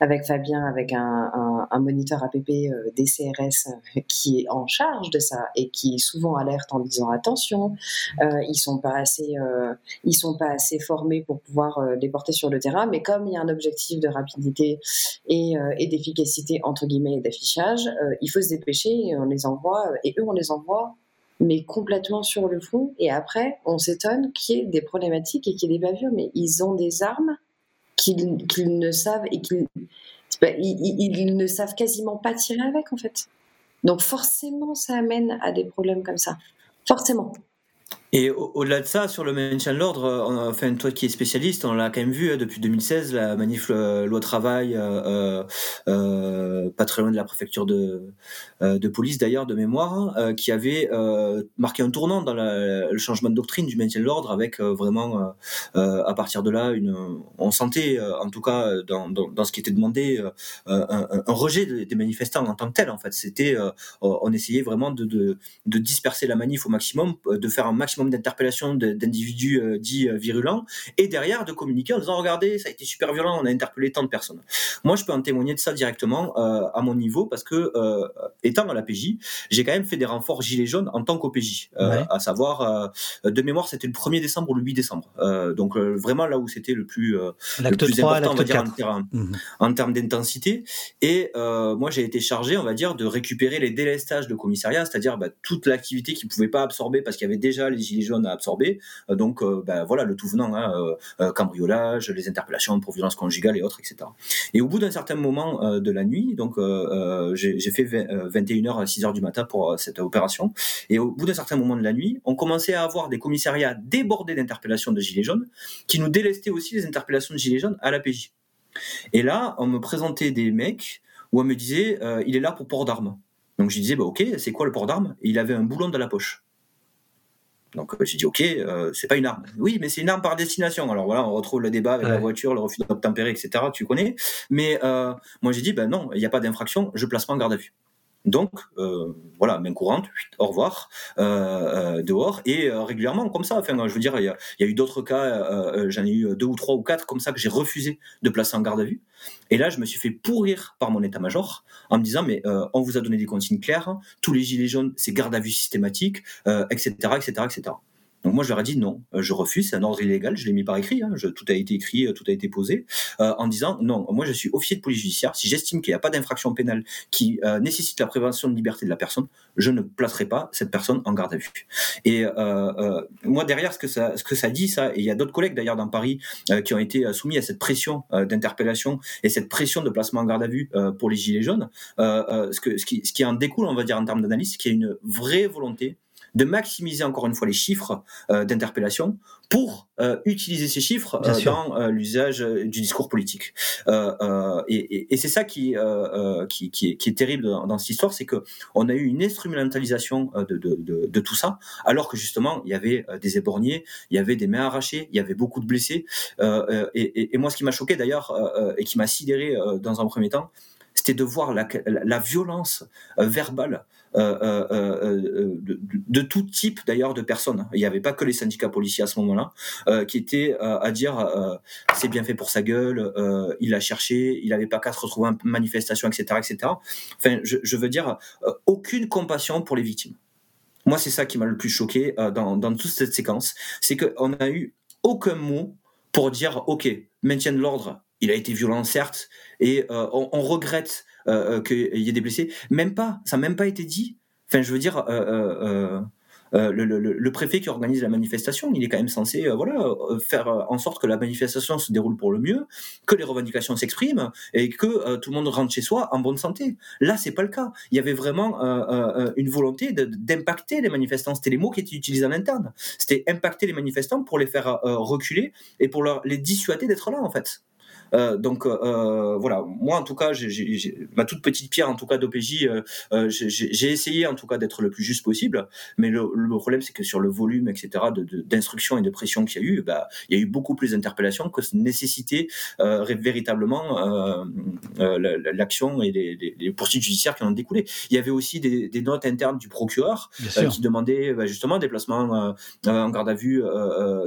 avec Fabien, avec un, moniteur APP des CRS qui est en charge de ça et qui souvent alerte en disant attention, ils sont pas sont pas assez formés pour pouvoir les porter sur le terrain. Mais comme il y a un objectif de rapidité et, euh, et d'efficacité entre guillemets d'affichage, euh, il faut se dépêcher et on les envoie euh, et eux on les envoie mais complètement sur le front et après on s'étonne qu'il y ait des problématiques et qu'il y ait des bavures mais ils ont des armes qu'ils ne savent et qu'ils ils, ne savent quasiment pas tirer avec en fait. Donc forcément ça amène à des problèmes comme ça. Forcément. Et au-delà de ça, sur le maintien de l'ordre, euh, enfin toi qui es spécialiste, on l'a quand même vu hein, depuis 2016, la manif euh, loi travail, euh, pas très loin de la préfecture de, police d'ailleurs de mémoire, hein, qui avait marqué un tournant dans la, le changement de doctrine du maintien de l'ordre, avec vraiment à partir de là, une, on sentait en tout cas dans, dans, ce qui était demandé un, rejet des manifestants en tant que tel. En fait, c'était, on essayait vraiment de, de disperser la manif au maximum, de faire un maximum d'interpellations d'individus euh, dits euh, virulents, et derrière de communiquer en disant regardez, ça a été super violent, on a interpellé tant de personnes. Moi, je peux en témoigner de ça directement euh, à mon niveau parce que étant à la PJ, j'ai quand même fait des renforts gilets jaunes en tant qu'OPJ, à savoir de mémoire, c'était le 1er décembre ou le 8 décembre. donc vraiment là où c'était le plus, le plus important, on va dire, en, en, termes d'intensité. Et moi, j'ai été chargé, on va dire, de récupérer les délestages de commissariat, c'est-à-dire bah, toute l'activité qui pouvait pas absorber parce qu'il y avait déjà les gilets jaunes à absorber. Euh, donc, euh, ben, voilà, le tout venant, hein, euh, cambriolage, les interpellations pour violence conjugale et autres, etc. Et au bout d'un certain moment de la nuit, donc j'ai fait 21h à 6h du matin pour cette opération. Et au bout d'un certain moment de la nuit, on commençait à avoir des commissariats débordés d'interpellations de gilets jaunes, qui nous délestaient aussi les interpellations de gilets jaunes à la PJ. Et là, on me présentait des mecs où on me disait, il est là pour port d'armes. Donc je disais, bah, ok, c'est quoi le port d'armes? Il avait un boulon dans la poche. Donc j'ai dit ok, euh, c'est pas une arme. Oui, mais c'est une arme par destination. Alors voilà, on retrouve le débat avec la voiture, le refus d'obtempérer, etc. Tu connais. Mais euh, moi j'ai dit ben non, il n'y a pas d'infraction, je place pas en garde à vue. Donc euh, voilà, main courante, au revoir, euh, euh, dehors et régulièrement comme ça. Enfin, je veux dire, il y a, y a, eu d'autres cas, j'en ai eu deux ou trois ou quatre comme ça que j'ai refusé de placer en garde à vue. Et là, je me suis fait pourrir par mon état-major en me disant mais on vous a donné des consignes claires, tous les gilets jaunes, c'est garde à vue systématique, etc., etc., etc. Donc moi je leur ai dit non, euh, je refuse, c'est un ordre illégal, je l'ai mis par écrit, hein, tout a été écrit, euh, tout a été posé, euh, en disant non, moi je suis officier de police judiciaire, si j'estime qu'il n'y a pas d'infraction pénale qui nécessite la prévention de liberté de la personne, je ne placerai pas cette personne en garde à vue. Et moi derrière ce que ça, ce que ça dit ça, et il y a d'autres collègues d'ailleurs dans Paris qui ont été soumis à cette pression d'interpellation et cette pression de placement en garde à vue pour les gilets jaunes, ce, que, ce, qui, ce qui en découle, on va dire en termes d'analyse, c'est qu'il y a une vraie volonté de maximiser encore une fois les chiffres euh, d'interpellation pour euh, utiliser ces chiffres euh, dans l'usage du discours politique. et, c'est ça qui, qui, est, terrible dans, cette histoire, c'est que on a eu une instrumentalisation de, tout ça, alors que justement il y avait des éborgnés, il y avait des mains arrachées, il y avait beaucoup de blessés. Et, moi, ce qui m'a choqué d'ailleurs et qui m'a sidéré dans un premier temps, c'était de voir la violence verbale euh, euh, euh, de, tout type d'ailleurs de personnes. Il n'y avait pas que les syndicats policiers à ce moment-là qui étaient à dire c'est bien fait pour sa gueule, il a cherché, il n'avait pas qu'à se retrouver en manifestation, etc., etc. Enfin, je, veux dire aucune compassion pour les victimes. Moi, c'est ça qui m'a le plus choqué dans, toute cette séquence, c'est qu'on a eu aucun mot pour dire ok, maintien de l'ordre, il a été violent certes, et on, regrette qu'il y ait des blessés. Même pas, ça n'a même pas été dit. Enfin, je veux dire, euh, le, préfet qui organise la manifestation, il est quand même censé voilà, faire en sorte que la manifestation se déroule pour le mieux, que les revendications s'expriment et que tout le monde rentre chez soi en bonne santé. Là, c'est pas le cas. Il y avait vraiment une volonté d'impacter les manifestants. C'était les mots qui étaient utilisés en interne. C'était impacter les manifestants pour les faire reculer et pour leur, les dissuader d'être là, en fait. Euh, donc euh, euh, voilà, moi en tout cas, j'ai ma toute petite pierre en tout cas d'OPJ, j'ai essayé en tout cas d'être le plus juste possible, mais le, problème c'est que sur le volume etc d'instruction et de pression qu'il y a eu, bah, il y a eu beaucoup plus d'interpellations que nécessitait véritablement l'action et les, poursuites judiciaires qui en ont découlé. Il y avait aussi des, notes internes du procureur qui demandaient bah, justement des placements en garde à vue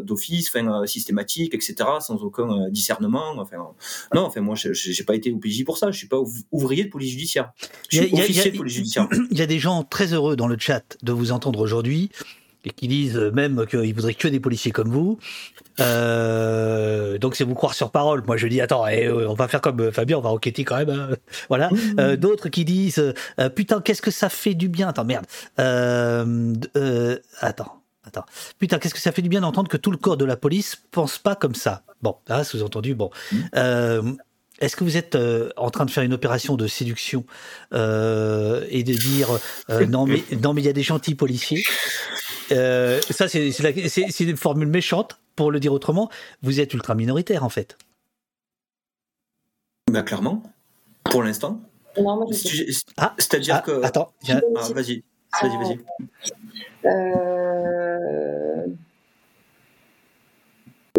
d'office, enfin systématique, etc., sans aucun discernement. Enfin, non, enfin moi, je n'ai pas été au PJ pour ça. Je suis pas ouvrier de police judiciaire. Je suis officier de police judiciaire. Il y a des gens très heureux dans le chat de vous entendre aujourd'hui et qui disent même qu'ils voudraient que des policiers comme vous. Euh, donc c'est vous croire sur parole. Moi je dis attends, eh, euh, on va faire comme Fabien, on va enquêter quand même. Hein. Voilà. Euh, d'autres qui disent putain qu'est-ce que ça fait du bien. Attends merde. attends. Attends. Putain, qu'est-ce que ça fait du bien d'entendre que tout le corps de la police pense pas comme ça. Bon, là, sous-entendu, bon. Mm. Euh, est-ce que vous êtes euh, en train de faire une opération de séduction euh, et de dire non mais non mais il y a des gentils policiers Euh, ça, c'est une formule méchante, pour le dire autrement. Vous êtes ultra minoritaire, en fait. Bah, clairement, pour l'instant. Non, moi, je Ah, C'est-à dire Ah, que. Attends, Ah, vas-y, vas-y, vas-y. Euh,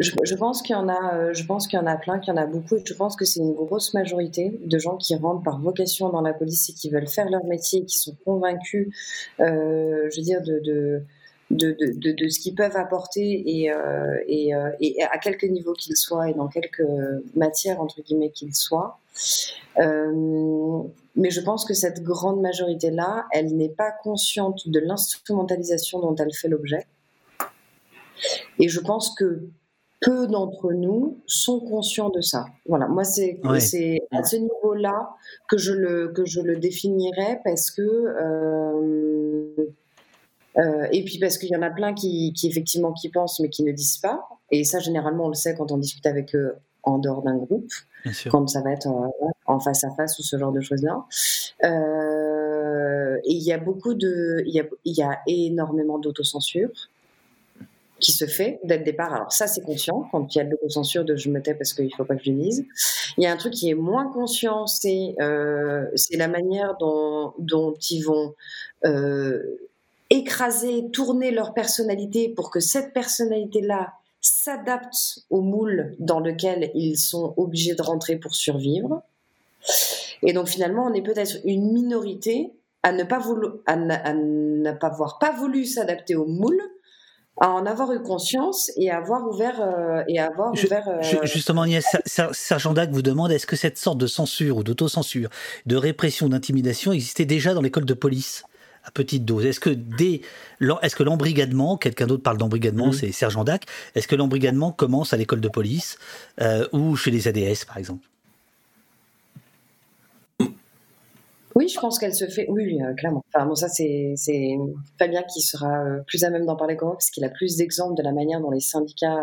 Je, pense qu'il y en a, euh, je pense qu'il y en a plein, qu'il y en a beaucoup. Je pense que c'est une grosse majorité de gens qui rentrent par vocation dans la police et qui veulent faire leur métier, qui sont convaincus, euh, je veux dire, de, de, de, de, de ce qu'ils peuvent apporter et, euh, et, euh, et à quelque niveau qu'ils soient et dans quelque matière entre guillemets qu'ils soient. Euh, mais je pense que cette grande majorité-là, elle n'est pas consciente de l'instrumentalisation dont elle fait l'objet. Et je pense que peu d'entre nous sont conscients de ça. Voilà, moi c'est Ouais. à ce niveau-là que je le que je le définirais parce que euh, et puis parce qu'il y en a plein qui, qui effectivement qui pensent mais qui ne disent pas. Et ça généralement on le sait quand on discute avec eux en dehors d'un groupe quand ça va être euh, en face à face ou ce genre de choses-là. Euh, et il y a beaucoup de, il y a, il y a énormément d'autocensure qui se fait dès le départ. Alors ça, c'est conscient quand il y a de l'autocensure de je me tais parce qu'il faut pas que je le dise. Il y a un truc qui est moins conscient, c'est euh, c'est la manière dont, dont ils vont euh, écraser, tourner leur personnalité pour que cette personnalité-là s'adapte au moule dans lequel ils sont obligés de rentrer pour survivre. Et donc finalement, on est peut-être une minorité à ne pas, à ne, à ne pas avoir pas voulu s'adapter au moule, à en avoir eu conscience et à avoir ouvert euh, et à avoir Je- ouvert. euh, Ju- Justement, Ser- Sergent Dac vous demande est-ce que cette sorte de censure ou d'autocensure, de répression, d'intimidation existait déjà dans l'école de police? À petite dose Est-ce que dès est-ce que l'embrigadement, quelqu'un d'autre parle d'embrigadement, Mhm. c'est Sergent Dac, est-ce que l'embrigadement commence à l'école de police euh, ou chez les ADS par exemple? Oui, je pense qu'elle se fait. Oui, euh, clairement. Enfin, bon, ça, c'est c'est Fabien qui sera euh, plus à même d'en parler que moi, parce qu'il a plus d'exemples de la manière dont les syndicats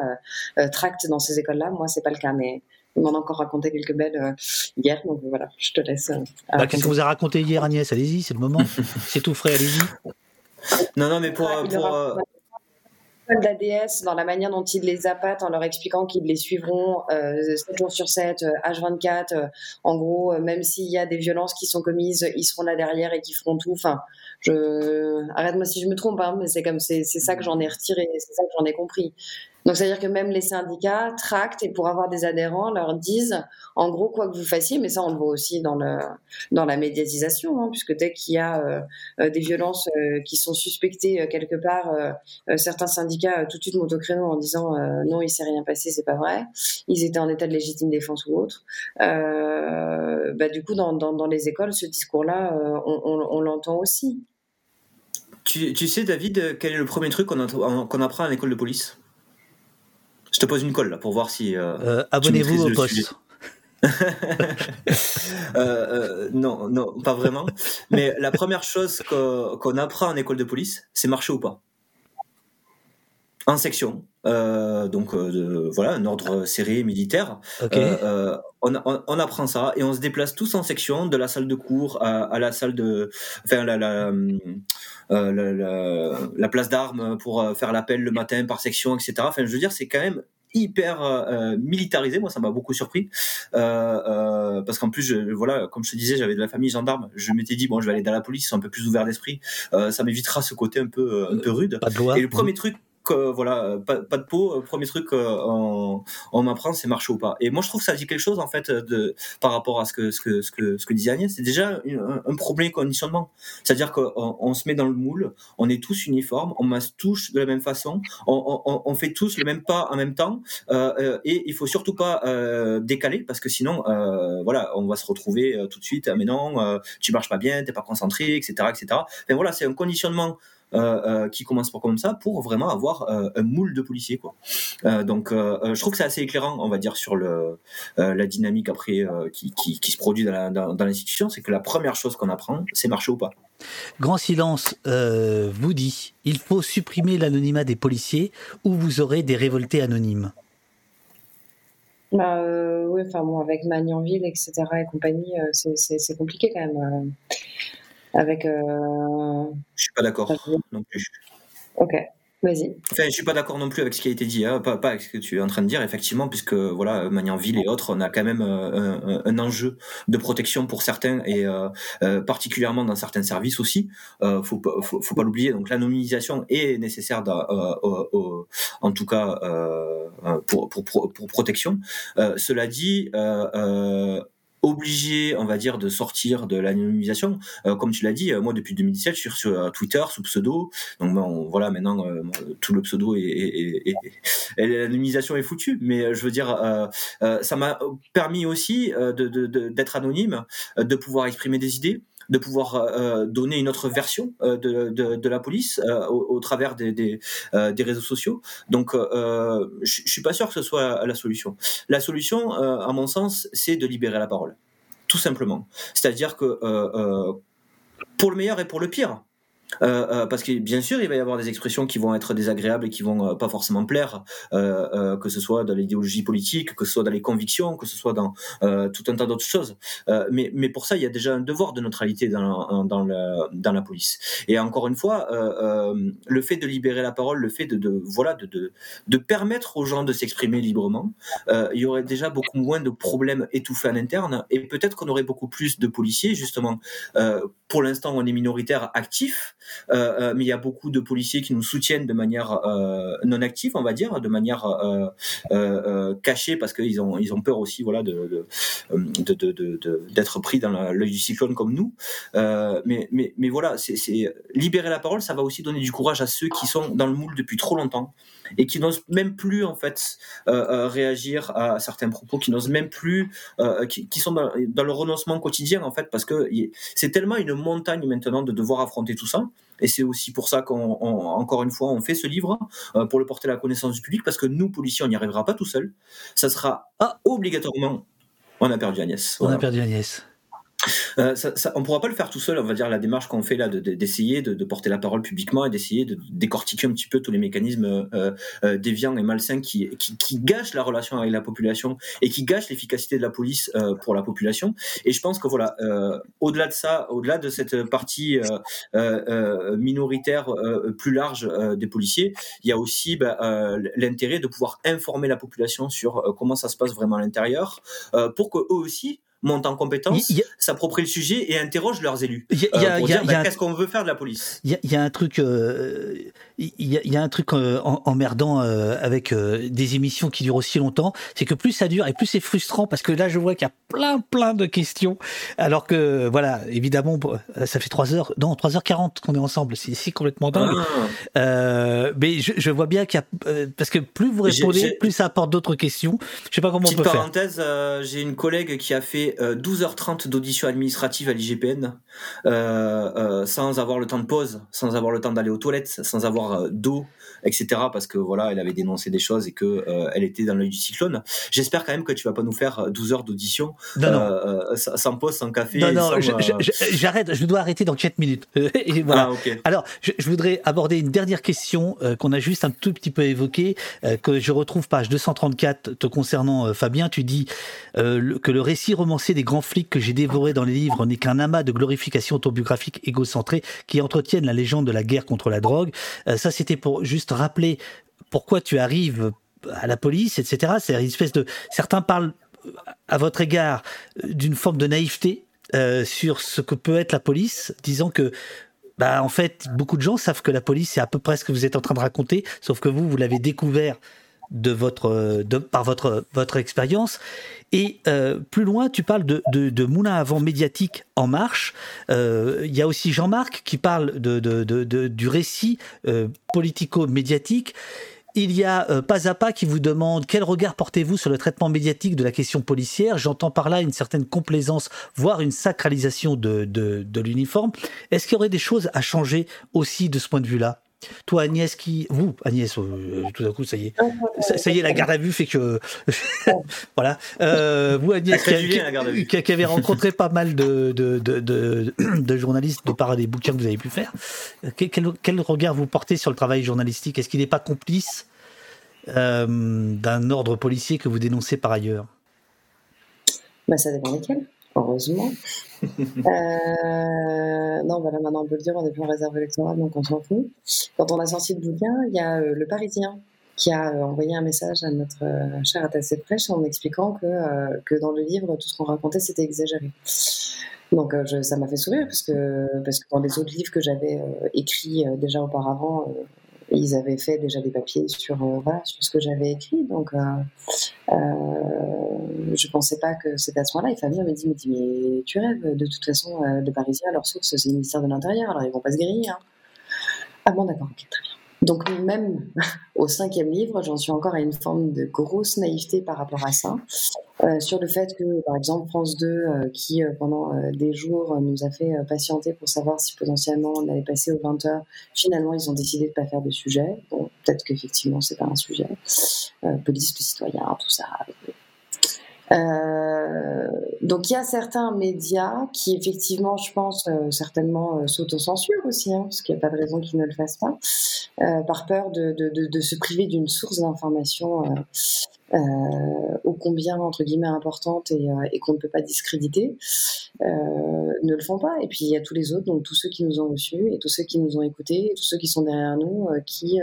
euh, tractent dans ces écoles-là. Moi, c'est pas le cas, mais il m'en a encore raconté quelques belles euh, hier. Donc voilà, je te laisse. euh, Bah, que vous a raconté hier Agnès? Allez-y, c'est le moment. c'est tout frais, allez-y. Non, non, mais pour. Ah, pour, euh, dans la manière dont ils les appâtent en leur expliquant qu'ils les suivront euh, 7 jours sur 7, euh, H24. euh, en gros, euh, même s'il y a des violences qui sont commises, ils seront là derrière et qui feront tout. Enfin, je arrête-moi si je me trompe, hein, mais c'est comme c'est ça que j'en ai retiré, c'est ça que j'en ai compris. Donc, c'est-à-dire que même les syndicats tractent et pour avoir des adhérents leur disent, en gros, quoi que vous fassiez, mais ça on le voit aussi dans le dans la médiatisation, hein, puisque dès qu'il y a euh, des violences euh, qui sont suspectées euh, quelque part, certains syndicats tout de suite montent au créneau en disant non, il s'est rien passé, c'est pas vrai. Ils étaient en état de légitime défense ou autre. Bah, du coup, dans, dans, les écoles, ce discours-là, on, l'entend aussi. tu, tu sais, David, quel est le premier truc qu'on qu'on apprend à l'école de police? Je te pose une colle là pour voir si. euh, Euh, Abonnez-vous au poste. Euh, euh, non, non, pas vraiment. Mais la première chose qu'on apprend en école de police, c'est marcher ou pas. En section. Euh, donc euh, voilà, un ordre serré militaire. Ok. Euh, euh, on, on- on apprend ça et on se déplace tous en section, de la salle de cours à, à la salle de, enfin la, la, euh, la, la- la place d'armes pour euh, faire l'appel le matin par section, etc. Enfin, je veux dire, c'est quand même hyper euh, militarisé. Moi, ça m'a beaucoup surpris euh, euh, parce qu'en plus, je, voilà, comme je te disais, j'avais de la famille gendarme. Je m'étais dit bon, je vais aller dans la police, ils sont un peu plus ouverts d'esprit. Euh, ça m'évitera ce côté un peu, un peu rude. Pas de loi. Et le premier truc, que, voilà, euh, pas, pas de peau, euh, premier truc euh, on, m'apprend, c'est marcher ou pas. Et moi, je trouve que ça dit quelque chose en fait de par rapport à ce que ce que ce que ce que disait Agnès. C'est déjà un, un problème conditionnement. C'est-à-dire qu'on on se met dans le moule, on est tous uniformes, on masse tous de la même façon, on, on, on fait tous le même pas en même temps, euh, euh, et il faut surtout pas euh, décaler parce que sinon, euh, voilà, on va se retrouver euh, tout de suite. Ah, mais non, euh, tu marches pas bien, t'es pas concentré, etc., etc. Enfin voilà, c'est un conditionnement euh, euh, qui commence pour comme ça pour vraiment avoir euh, un moule de policiers quoi. Euh, donc euh, euh, je trouve que c'est assez éclairant on va dire sur le euh, la dynamique après euh, qui, qui, qui se produit dans la- dans, dans l'institution c'est que la première chose qu'on apprend c'est marcher ou pas. Grand silence euh, vous dit il faut supprimer l'anonymat des policiers ou vous aurez des révoltés anonymes. Bah, euh, oui, enfin bon, avec Magnanville, etc. et compagnie, euh, c'est- c'est c'est compliqué quand même. Avec. euh, Je suis pas d'accord non plus. Ok. Vas-y. Enfin, je suis pas d'accord non plus avec ce qui a été dit, hein, pas, pas, avec ce que tu es en train de dire, effectivement, puisque voilà, Magnanville et autres, on a quand même euh, un, un, enjeu de protection pour certains et euh, euh, particulièrement dans certains services aussi. Euh, faut, faut, faut pas l'oublier. Donc l'anonymisation est nécessaire, en tout cas pour, pour, pour, pour protection. cela dit obligé, on va dire, de sortir de l'anonymisation. Euh, comme tu l'as dit, euh, moi depuis 2017, je suis sur euh, Twitter sous pseudo. Donc bon, voilà, maintenant tout le pseudo et, et, et, l'anonymisation est foutue. Mais je veux dire, ça m'a permis aussi de, d'être de, d'être anonyme, de pouvoir exprimer des idées de pouvoir euh, donner une autre version euh, de, de, la police euh, au, travers des, des, des, réseaux sociaux. Donc, je, je suis pas sûr que ce soit la solution. La solution, à mon sens, c'est de libérer la parole, tout simplement. C'est-à-dire que pour le meilleur et pour le pire, euh, euh, parce que bien sûr, il va y avoir des expressions qui vont être désagréables et qui vont euh, pas forcément plaire, euh, que ce soit dans l'idéologie politique, que ce soit dans les convictions, que ce soit dans tout un tas d'autres choses. mais, mais pour ça, il y a déjà un devoir de neutralité dans, dans, la, dans la police. Et encore une fois, le fait de libérer la parole, le fait de, de voilà de, de, de, permettre aux gens de s'exprimer librement, il y aurait déjà beaucoup moins de problèmes étouffés en interne et peut-être qu'on aurait beaucoup plus de policiers justement. pour l'instant, on est minoritaire actif. Euh, euh, mais il y a beaucoup de policiers qui nous soutiennent de manière euh, non active, on va dire, de manière cachée parce qu'ils ont ils ont peur aussi, voilà, de d'être pris dans l'œil du cyclone comme nous. mais mais mais voilà, c'est libérer la parole, ça va aussi donner du courage à ceux qui sont dans le moule depuis trop longtemps et qui n'osent même plus en fait réagir à certains propos, qui n'osent même plus, qui, qui, sont dans, dans, le renoncement quotidien en fait, parce que c'est tellement une montagne maintenant de devoir affronter tout ça et c'est aussi pour ça qu'on, encore une fois, on fait ce livre euh, pour le porter à la connaissance du public, parce que nous, policiers, on n'y arrivera pas tout seul. Ça sera ah. obligatoirement. On a perdu Agnès. On a perdu Agnès. Euh, ça, ça, on pourra pas le faire tout seul. On va dire la démarche qu'on fait là, d'essayer de, de, de, porter la parole publiquement et d'essayer de décortiquer un petit peu tous les mécanismes euh, euh, déviants et malsains qui, qui, qui, gâchent la relation avec la population et qui gâchent l'efficacité de la police euh, pour la population. Et je pense que voilà, euh, au-delà de ça, au-delà de cette partie euh, minoritaire plus large des policiers, il y a aussi bah, l'intérêt de pouvoir informer la population sur comment ça se passe vraiment à l'intérieur, pour que eux aussi montent en compétence, s'approprient le sujet et interrogent leurs élus. Il y a, euh, bah, qu'est-ce qu'on veut faire de la police? Il y, a un truc, euh, il y, a, un truc euh, emmerdant avec des émissions qui durent aussi longtemps, c'est que plus ça dure et plus c'est frustrant parce que là je vois qu'il y a plein plein de questions, alors que voilà, évidemment, ça fait 3 heures, non 3h40 qu'on est ensemble, c'est complètement dingue. Ah. mais je, je, vois bien qu'il y a, parce que plus vous répondez, plus ça apporte d'autres questions. Je sais pas comment Petite on peut parenthèse, faire. j'ai une collègue qui a fait 12h30 euh, d'audition administrative à l'IGPN euh, euh, sans avoir le temps de pause, sans avoir le temps d'aller aux toilettes, sans avoir d'eau, etc. Parce que voilà, elle avait dénoncé des choses et que elle était dans l'œil du cyclone. J'espère quand même que tu vas pas nous faire 12 heures d'audition sans pause, sans café. Non, non, j'arrête. Je dois arrêter dans 4 minutes. et voilà. Ah, Alors, je, je, voudrais aborder une dernière question qu'on a juste un tout petit peu évoquée, que je retrouve page 234 te concernant, Fabien. Tu dis que le récit romancé des grands flics que j'ai dévorés dans les livres n'est qu'un amas de glorification autobiographique égocentrée qui entretiennent la légende de la guerre contre la drogue. Euh, ça, c'était pour juste rappeler pourquoi tu arrives à la police, etc. C'est une espèce de. Certains parlent à votre égard d'une forme de naïveté euh, sur ce que peut être la police, disant que bah, en fait, beaucoup de gens savent que la police, c'est à peu près ce que vous êtes en train de raconter, sauf que vous, vous l'avez découvert de votre, par votre, votre expérience. Et euh, plus loin, tu parles de, de, de moulin à vent médiatique en marche. Euh, il y a aussi Jean-Marc qui parle de, de du récit euh, politico-médiatique. Il y a Pas à Pas qui vous demande quel regard portez-vous sur le traitement médiatique de la question policière. J'entends par là une certaine complaisance, voire une sacralisation de, de, de l'uniforme. Est-ce qu'il y aurait des choses à changer aussi de ce point de vue-là? Toi, Agnès, qui. Vous, Agnès, euh, tout d'un coup, ça y est. Ça, y est, la garde à vue fait que. voilà. Euh, vous, Agnès, qui, qui, avez rencontré pas mal de, de, de, de, journalistes de par des bouquins que vous avez pu faire, quel, quel regard vous portez sur le travail journalistique? Est-ce qu'il n'est pas complice euh, d'un ordre policier que vous dénoncez par ailleurs? Bah, Ça dépend desquels. Heureusement. Euh, non, voilà, maintenant on peut le dire, on est plus en réserve électorale, donc on s'en fout. Quand on a sorti le bouquin, il y a euh, Le Parisien qui a euh, envoyé un message à notre euh, cher attaché de prêche en expliquant que, que dans le livre, tout ce qu'on racontait, c'était exagéré. Donc je, ça m'a fait sourire parce que, parce que dans les autres livres que j'avais écrits déjà auparavant, ils avaient fait déjà des papiers sur, euh, sur ce que j'avais écrit. Donc euh, euh, je pensais pas que c'était à ce moment-là. Et Fabien me dit, dit mais tu rêves, de toute façon, les Parisiens, leur source, c'est le ministère de l'Intérieur, alors ils vont pas se griller. Hein. Ah bon, d'accord, ok, très bien. Donc même au cinquième livre, j'en suis encore à une forme de grosse naïveté par rapport à ça, euh, sur le fait que, par exemple, France 2, euh, qui euh, pendant des jours nous a fait patienter pour savoir si potentiellement on allait passer aux 20 heures, finalement ils ont décidé de pas faire de sujet. Bon, peut-être qu'effectivement c'est pas un sujet. Police, le citoyen, tout ça. Donc il y a certains médias qui effectivement, je pense, certainement s'autocensurent aussi, hein, parce qu'il n'y a pas de raison qu'ils ne le fassent pas, par peur de, de se priver d'une source d'information euh, ô combien entre guillemets importante et, euh, et qu'on ne peut pas discréditer, euh, ne le font pas. Et puis il y a tous les autres, donc tous ceux qui nous ont reçus et tous ceux qui nous ont écoutés, et tous ceux qui sont derrière nous, euh, qui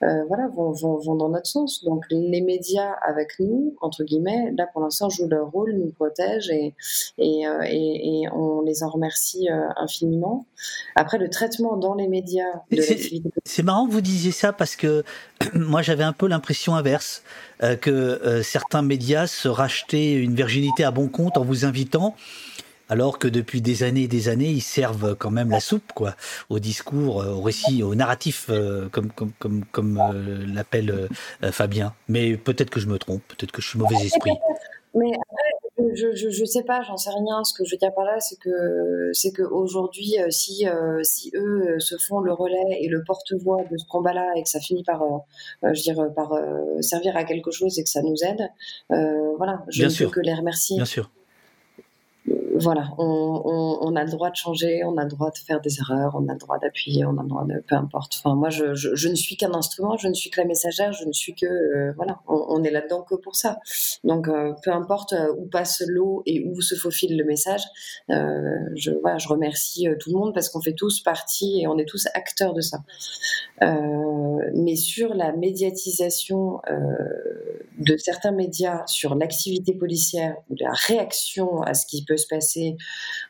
voilà vont, vont, vont dans notre sens. Donc les médias avec nous, entre guillemets, là pour l'instant jouent leur rôle, nous protègent et, et, euh, et, et on les en remercie euh, infiniment. Après le traitement dans les médias de C'est- l'activité C'est marrant que vous disiez ça parce que moi j'avais un peu l'impression inverse euh, que euh, certains médias se rachetaient une virginité à bon compte en vous invitant alors que depuis des années et des années ils servent quand même la soupe quoi au discours, euh, au récit, au narratif euh, comme comme comme comme euh, l'appelle euh, Fabien. Mais peut-être que je me trompe, peut-être que je suis mauvais esprit. Mais après, je, je, je sais pas, j'en sais rien. Ce que je veux dire par là, c'est que c'est que aujourd'hui, euh, si euh, si eux euh, se font le relais et le porte-voix de ce combat-là et que ça finit par, euh, euh, je dire, par euh, servir à quelque chose et que ça nous aide, euh, voilà, je Bien ne sûr. peux que les remercier. Bien sûr. Voilà, on, a le droit de changer, on a le droit de faire des erreurs, on a le droit d'appuyer, on a le droit de, peu importe. Enfin, moi, je, ne suis qu'un instrument, je ne suis que la messagère, je ne suis que, euh, voilà, on, est là-dedans que pour ça. Donc, euh, peu importe euh, où passe l'eau et où se faufile le message, je, voilà, je remercie tout le monde parce qu'on fait tous partie et on est tous acteurs de ça. Mais sur la médiatisation de certains médias sur l'activité policière ou la réaction à ce qui peut se passer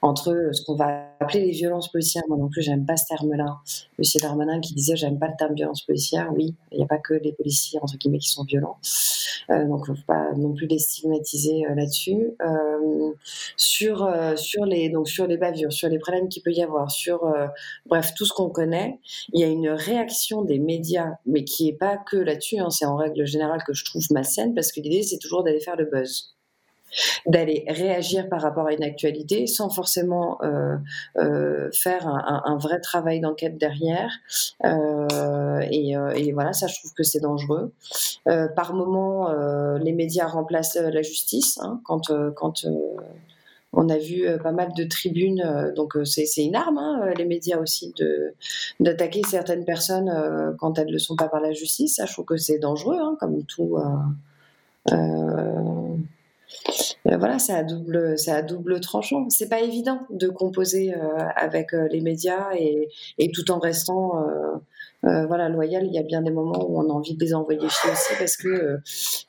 entre ce qu'on va appeler les violences policières, moi non plus j'aime pas ce terme-là. Monsieur Darmanin qui disait j'aime pas le terme violence policière, oui, il n'y a pas que les policiers entre guillemets qui sont violents, euh, donc faut pas non plus les stigmatiser euh, là-dessus. Euh, sur euh, sur les donc sur les bavures, sur les problèmes qu'il peut y avoir, sur bref tout ce qu'on connaît, il y a une réaction des médias, mais qui est pas que là-dessus, hein, c'est en règle générale que je trouve malsaine, parce que l'idée c'est toujours d'aller faire le buzz d'aller réagir par rapport à une actualité sans forcément euh, euh, faire un, vrai travail d'enquête derrière. Euh, et, voilà, ça, je trouve que c'est dangereux. Par moment, les médias remplacent la justice. Hein, quand quand on a vu pas mal de tribunes, donc c'est une arme, hein, les médias aussi, d'attaquer certaines personnes quand elles ne le sont pas par la justice. Ça, je trouve que c'est dangereux, hein, comme tout. Euh, voilà, c'est à double, c'est à double tranchant. C'est pas évident de composer euh, avec euh, les médias et, tout en restant voilà loyal. Il y a bien des moments où on a envie de les envoyer chier aussi parce que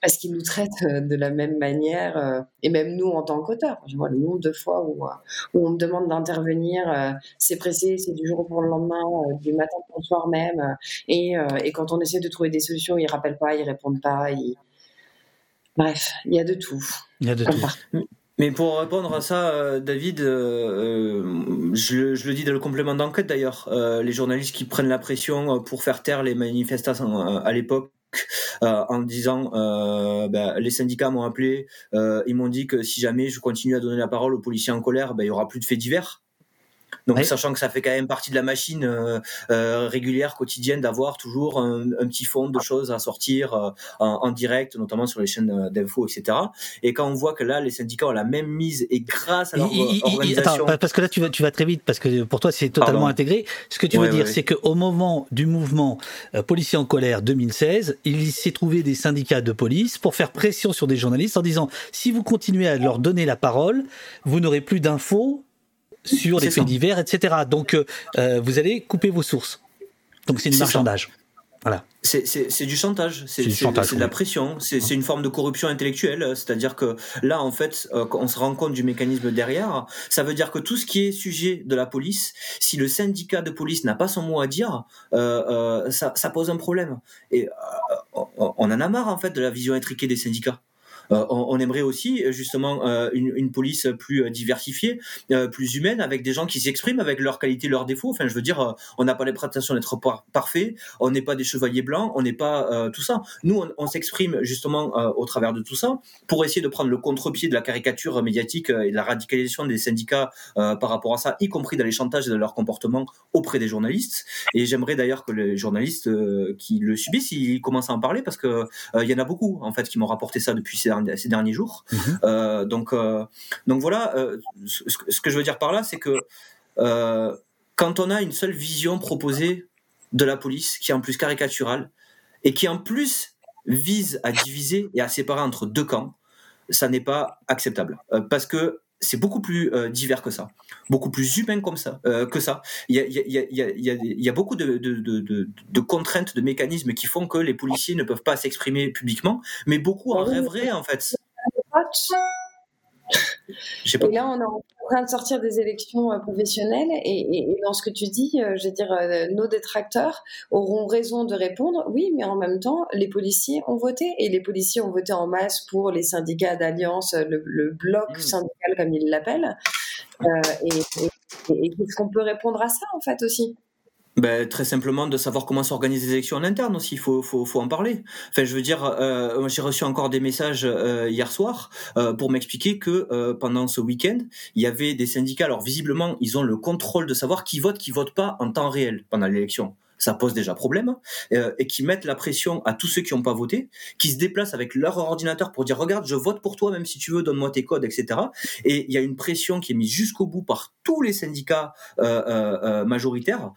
parce qu'ils nous traitent de la même manière et même nous en tant qu'auteurs. Je vois le nombre de fois où on me demande d'intervenir, c'est pressé, c'est du jour pour le lendemain, du matin pour le soir même, et, quand on essaie de trouver des solutions, ils rappellent pas, ils répondent pas. Bref, il y a de tout. Il y a de tout. Mais pour répondre à ça, euh, David, euh, je, je, le dis dans le complément d'enquête d'ailleurs, euh, les journalistes qui prennent la pression pour faire taire les manifestations euh, à l'époque euh, en disant euh, ben, les syndicats m'ont appelé, euh, ils m'ont dit que si jamais je continue à donner la parole aux policiers en colère, ben, il y aura plus de faits divers. Donc, sachant que ça fait quand même partie de la machine euh, euh, régulière, quotidienne, d'avoir toujours un, un petit fond de choses à sortir euh, en, en direct, notamment sur les chaînes euh, d'infos, etc. Et quand on voit que là, les syndicats ont la même mise et grâce à leur Il- organisation, attends, pa- parce que là tu vas, tu vas très vite parce que pour toi c'est totalement Pardon. intégré. Ce que tu veux dire, ouais. c'est qu'au moment du mouvement euh, policier en colère 2016, il s'est trouvé des syndicats de police pour faire pression sur des journalistes en disant si vous continuez à leur donner la parole, vous n'aurez plus d'infos sur les faits divers, etc. Donc euh, euh, vous allez couper vos sources. Donc c'est du ça. marchandage. Voilà. C'est, du chantage, c'est, C'est du c'est- chantage, c'est de la pression, c'est, une forme de corruption intellectuelle, c'est-à-dire que là, en fait, euh, on se rend compte du mécanisme derrière, ça veut dire que tout ce qui est sujet de la police, si le syndicat de police n'a pas son mot à dire, euh, euh, ça, ça pose un problème. Et euh, on, on en a marre, en fait, de la vision étriquée des syndicats. Euh, on, aimerait aussi justement euh, une, police plus euh, diversifiée, euh, plus humaine, avec des gens qui s'expriment avec leurs qualités, leurs défauts. Enfin, je veux dire, euh, on n'a pas les prétentions d'être par- parfait, on n'est pas des chevaliers blancs, on n'est pas euh, tout ça. Nous, on, s'exprime justement euh, au travers de tout ça pour essayer de prendre le contre-pied de la caricature médiatique euh, et de la radicalisation des syndicats euh, par rapport à ça, y compris dans les chantages de leur comportement auprès des journalistes. Et j'aimerais d'ailleurs que les journalistes euh, qui le subissent, ils commencent à en parler parce que euh, il y en a beaucoup en fait qui m'ont rapporté ça depuis ces derniers, ces derniers jours. Mhm. Euh, donc, euh, donc voilà. euh, ce, ce que je veux dire par là, c'est que quand on a une seule vision proposée de la police, qui est en plus caricaturale et qui en plus vise à diviser et à séparer entre deux camps, ça n'est pas acceptable parce que c'est beaucoup plus euh, divers que ça, beaucoup plus humain comme ça, euh, que ça. Il y a, y y y beaucoup de, de, de, de, de contraintes, de mécanismes qui font que les policiers ne peuvent pas s'exprimer publiquement, mais beaucoup en rêveraient en fait. Pas Et là, on est en train de sortir des élections euh, professionnelles. Et, et- et dans ce que tu dis, euh, je veux dire, euh, nos détracteurs auront raison de répondre oui, mais en même temps, les policiers ont voté. Et les policiers ont voté en masse pour les syndicats d'alliance, le, le bloc Mm. syndical, comme ils l'appellent. Euh, et et- et qu'est-ce qu'on peut répondre à ça, en fait, aussi? Ben, très simplement de savoir comment s'organisent les élections en interne aussi, il faut, faut, faut en parler. Enfin, je veux dire, euh, j'ai reçu encore des messages euh, hier soir euh, pour m'expliquer que euh, pendant ce week-end, il y avait des syndicats, alors visiblement, ils ont le contrôle de savoir qui vote, qui vote pas en temps réel pendant l'élection. Ça pose déjà problème, euh, et qui mettent la pression à tous ceux qui n'ont pas voté, qui se déplacent avec leur ordinateur pour dire regarde, je vote pour toi, même si tu veux, donne-moi tes codes, etc. Et il y a une pression qui est mise jusqu'au bout par tous les syndicats euh, euh, majoritaires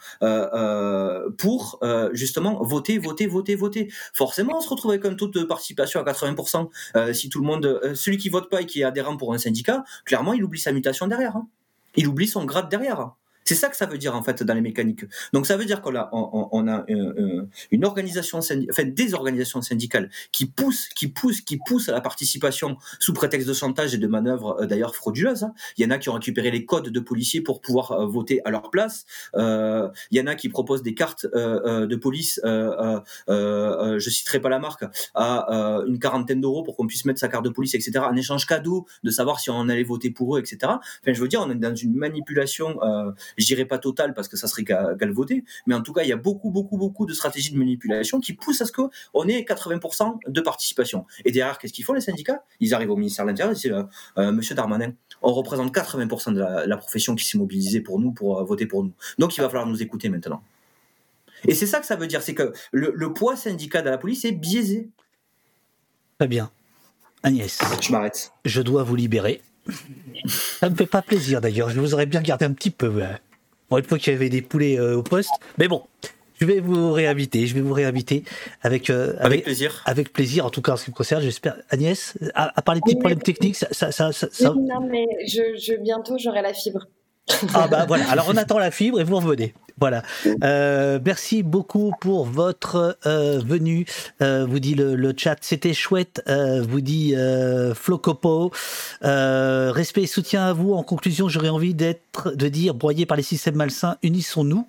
pour justement voter, voter, voter, voter. Forcément, on se retrouve avec un taux de participation à 80%. Euh, si tout le monde, celui qui vote pas et qui est adhérent pour un syndicat, clairement, il oublie sa mutation derrière. hein. Il oublie son grade derrière. C'est ça que ça veut dire en fait dans les mécaniques. Donc ça veut dire qu'on a, on, on a euh, euh, une organisation, enfin des organisations syndicales qui poussent, qui poussent, qui poussent à la participation sous prétexte de chantage et de manœuvres euh, d'ailleurs frauduleuses. hein. Il y en a qui ont récupéré les codes de policiers pour pouvoir voter à leur place. Euh, il y en a qui proposent des cartes euh, de police, euh, je citerai pas la marque, à une quarantaine d'euros pour qu'on puisse mettre sa carte de police, etc. En échange cadeau de savoir si on allait voter pour eux, etc. Enfin, je veux dire, on est dans une manipulation, je dirais pas totale parce que ça serait qu'à qu'à le voter, mais en tout cas, il y a beaucoup, beaucoup, beaucoup de stratégies de manipulation qui poussent à ce qu'on ait 80% de participation. Et derrière, qu'est-ce qu'ils font les syndicats? Ils arrivent au ministère de l'Intérieur et disent, euh, euh, Monsieur Darmanin, on représente 80% de la, la profession qui s'est mobilisée pour nous, pour euh, voter pour nous. Donc il va falloir nous écouter maintenant. Et c'est ça que ça veut dire, c'est que le, le poids syndical de la police est biaisé. Très bien. Agnès, Je m'arrête. je dois vous libérer. Ça me fait pas plaisir d'ailleurs. Je vous aurais bien gardé un petit peu. ouais. Bon, une fois qu'il y avait des poulets euh, au poste. Mais bon, je vais vous réinviter. Je vais vous réinviter avec, euh, Avec plaisir. avec plaisir, en tout cas en ce qui me concerne. J'espère. Agnès, à, à part les petits Oui, problèmes techniques, ça. ça, ça, ça- ça- Oui, Non, mais je, je, bientôt, j'aurai la fibre. Ah bah voilà. Alors on attend la fibre et vous revenez. Voilà. Euh, merci beaucoup pour votre euh, venue. Euh, vous dit le, chat, c'était chouette. Vous dit Flocopo. Respect et soutien à vous. En conclusion, j'aurais envie d'être, de dire, broyé par les systèmes malsains, unissons-nous.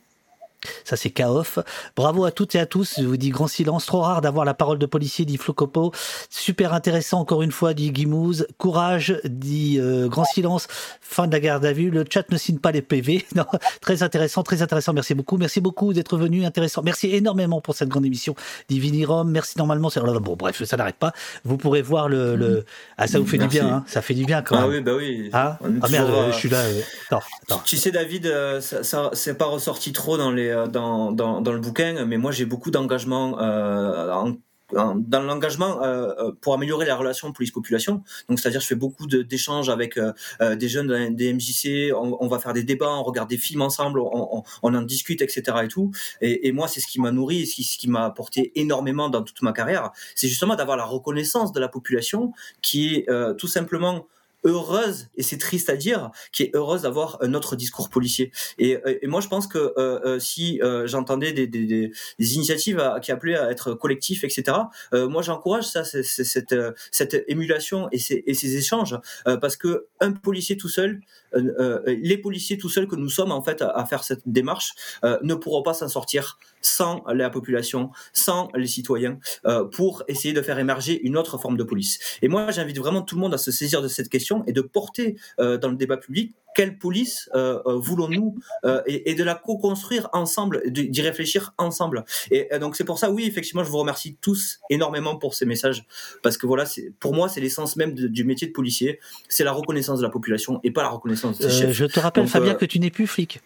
Ça, c'est Kaof. Bravo à toutes et à tous. Je vous dis grand silence. Trop rare d'avoir la parole de policier, dit Flo Copo. Super intéressant, encore une fois, dit Guimouze. Courage, dit euh, grand silence. Fin de la garde à vue. Le chat ne signe pas les PV. Non, très intéressant, très intéressant. Merci beaucoup. Merci beaucoup d'être venu. Intéressant. Merci énormément pour cette grande émission. Dit Vinirom. Merci normalement. c'est- Bon, bref, ça n'arrête pas. Vous pourrez voir le. le... Ah, ça vous fait Merci. du bien, hein. Ça fait du bien quand Ah même. oui, bah oui. Ah, est ah merde, euh, euh, je suis là. euh, Attends, attends. Tu sais, David, euh, ça, ça c'est pas ressorti trop dans les euh, dans dans, le bouquin, mais moi j'ai beaucoup d'engagement euh, dans l'engagement euh, euh, pour améliorer la relation police-population. Donc, c'est-à-dire, je fais beaucoup d'échanges avec euh, euh, des jeunes des MJC. On, va faire des débats, on regarde des films ensemble, on, en discute, etc. Et tout. Et, moi, c'est ce qui m'a nourri, et ce qui, m'a apporté énormément dans toute ma carrière. C'est justement d'avoir la reconnaissance de la population qui est euh, tout simplement heureuse, et c'est triste à dire, qui est heureuse d'avoir un autre discours policier. Et, et moi, je pense que euh, euh, si euh, j'entendais des, des, des, initiatives à- qui appelaient à être collectifs, etc., euh, moi, j'encourage ça, c'est- c'est- cette, euh, cette émulation et ces, et ces échanges, euh, parce que un policier tout seul, les policiers tout seuls que nous sommes en fait à, faire cette démarche, euh, ne pourront pas s'en sortir sans la population, sans les citoyens, euh, pour essayer de faire émerger une autre forme de police. Et moi, j'invite vraiment tout le monde à se saisir de cette question et de porter euh, dans le débat public quelle police euh, euh, voulons-nous euh, et, et de la co-construire ensemble, d'y réfléchir ensemble. Et, euh, donc c'est pour ça, oui, effectivement, je vous remercie tous énormément pour ces messages parce que voilà, pour moi, c'est l'essence même de- du métier de policier, c'est la reconnaissance de la population et pas la reconnaissance des Euh, chefs. je te rappelle, Donc, Fabien, que tu n'es plus flic.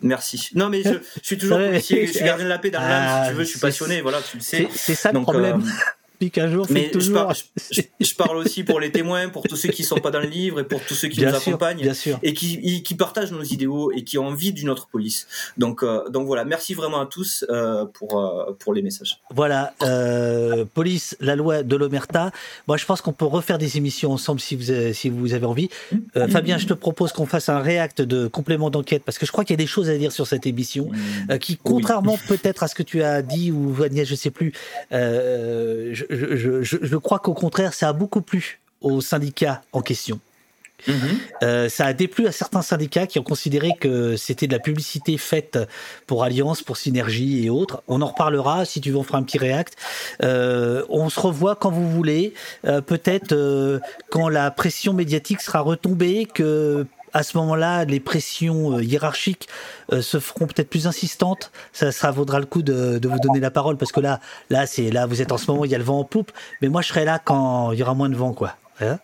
Merci. Non, mais je, je suis toujours policier, je suis gardien de la paix dans Ah, si tu veux, je suis c'est- passionné, voilà, tu le sais. C'est c'est ça le Donc, problème. Flic un jour, je toujours. parle, je, je parle aussi pour les témoins, pour tous ceux qui sont pas dans le livre et pour tous ceux qui bien nous sûr, accompagnent bien sûr. et qui, qui partagent nos idéaux et qui ont envie d'une autre police. Donc, euh, donc voilà, merci vraiment à tous euh, pour, euh, pour les messages. Voilà, police, la loi de l'Omerta. Moi, je pense qu'on peut refaire des émissions ensemble si vous avez, si vous avez envie. Euh, Fabien, je te propose qu'on fasse un réact de complément d'enquête parce que je crois qu'il y a des choses à dire sur cette émission euh, qui, contrairement peut-être à ce que tu as dit ou Agnès, je sais plus, je, je, je, je- je crois qu'au contraire, ça a beaucoup plu aux syndicats en question. Euh, ça a déplu à certains syndicats qui ont considéré que c'était de la publicité faite pour Alliance, pour Synergie et autres. On en reparlera si tu veux, on fera un petit réact. Euh, on se revoit quand vous voulez, euh, peut-être euh, quand la pression médiatique sera retombée, que à ce moment-là, les pressions euh, hiérarchiques euh, se feront peut-être plus insistantes. Ça, ça vaudra le coup de, de vous donner la parole parce que là, là, c'est là, vous êtes en ce moment, il y a le vent en poupe, mais moi, je serai là quand il y aura moins de vent, quoi. Hein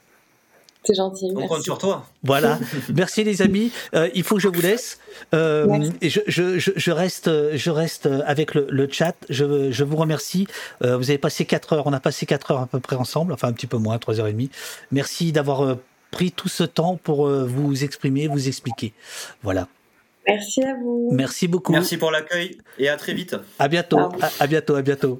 C'est gentil. On compte merci. sur toi. voilà. Merci les amis. Euh, il faut que je vous laisse. Euh, et je, je, je, je reste, je reste avec le, le chat. Je, je vous remercie. Euh, vous avez passé quatre heures. On a passé quatre heures à peu près ensemble. Enfin un petit peu moins, trois heures et demie. Merci d'avoir euh, pris tout ce temps pour euh, vous exprimer, vous expliquer. Voilà. Merci à vous. Merci beaucoup. Merci pour l'accueil et à très vite. À bientôt. À bientôt. À bientôt.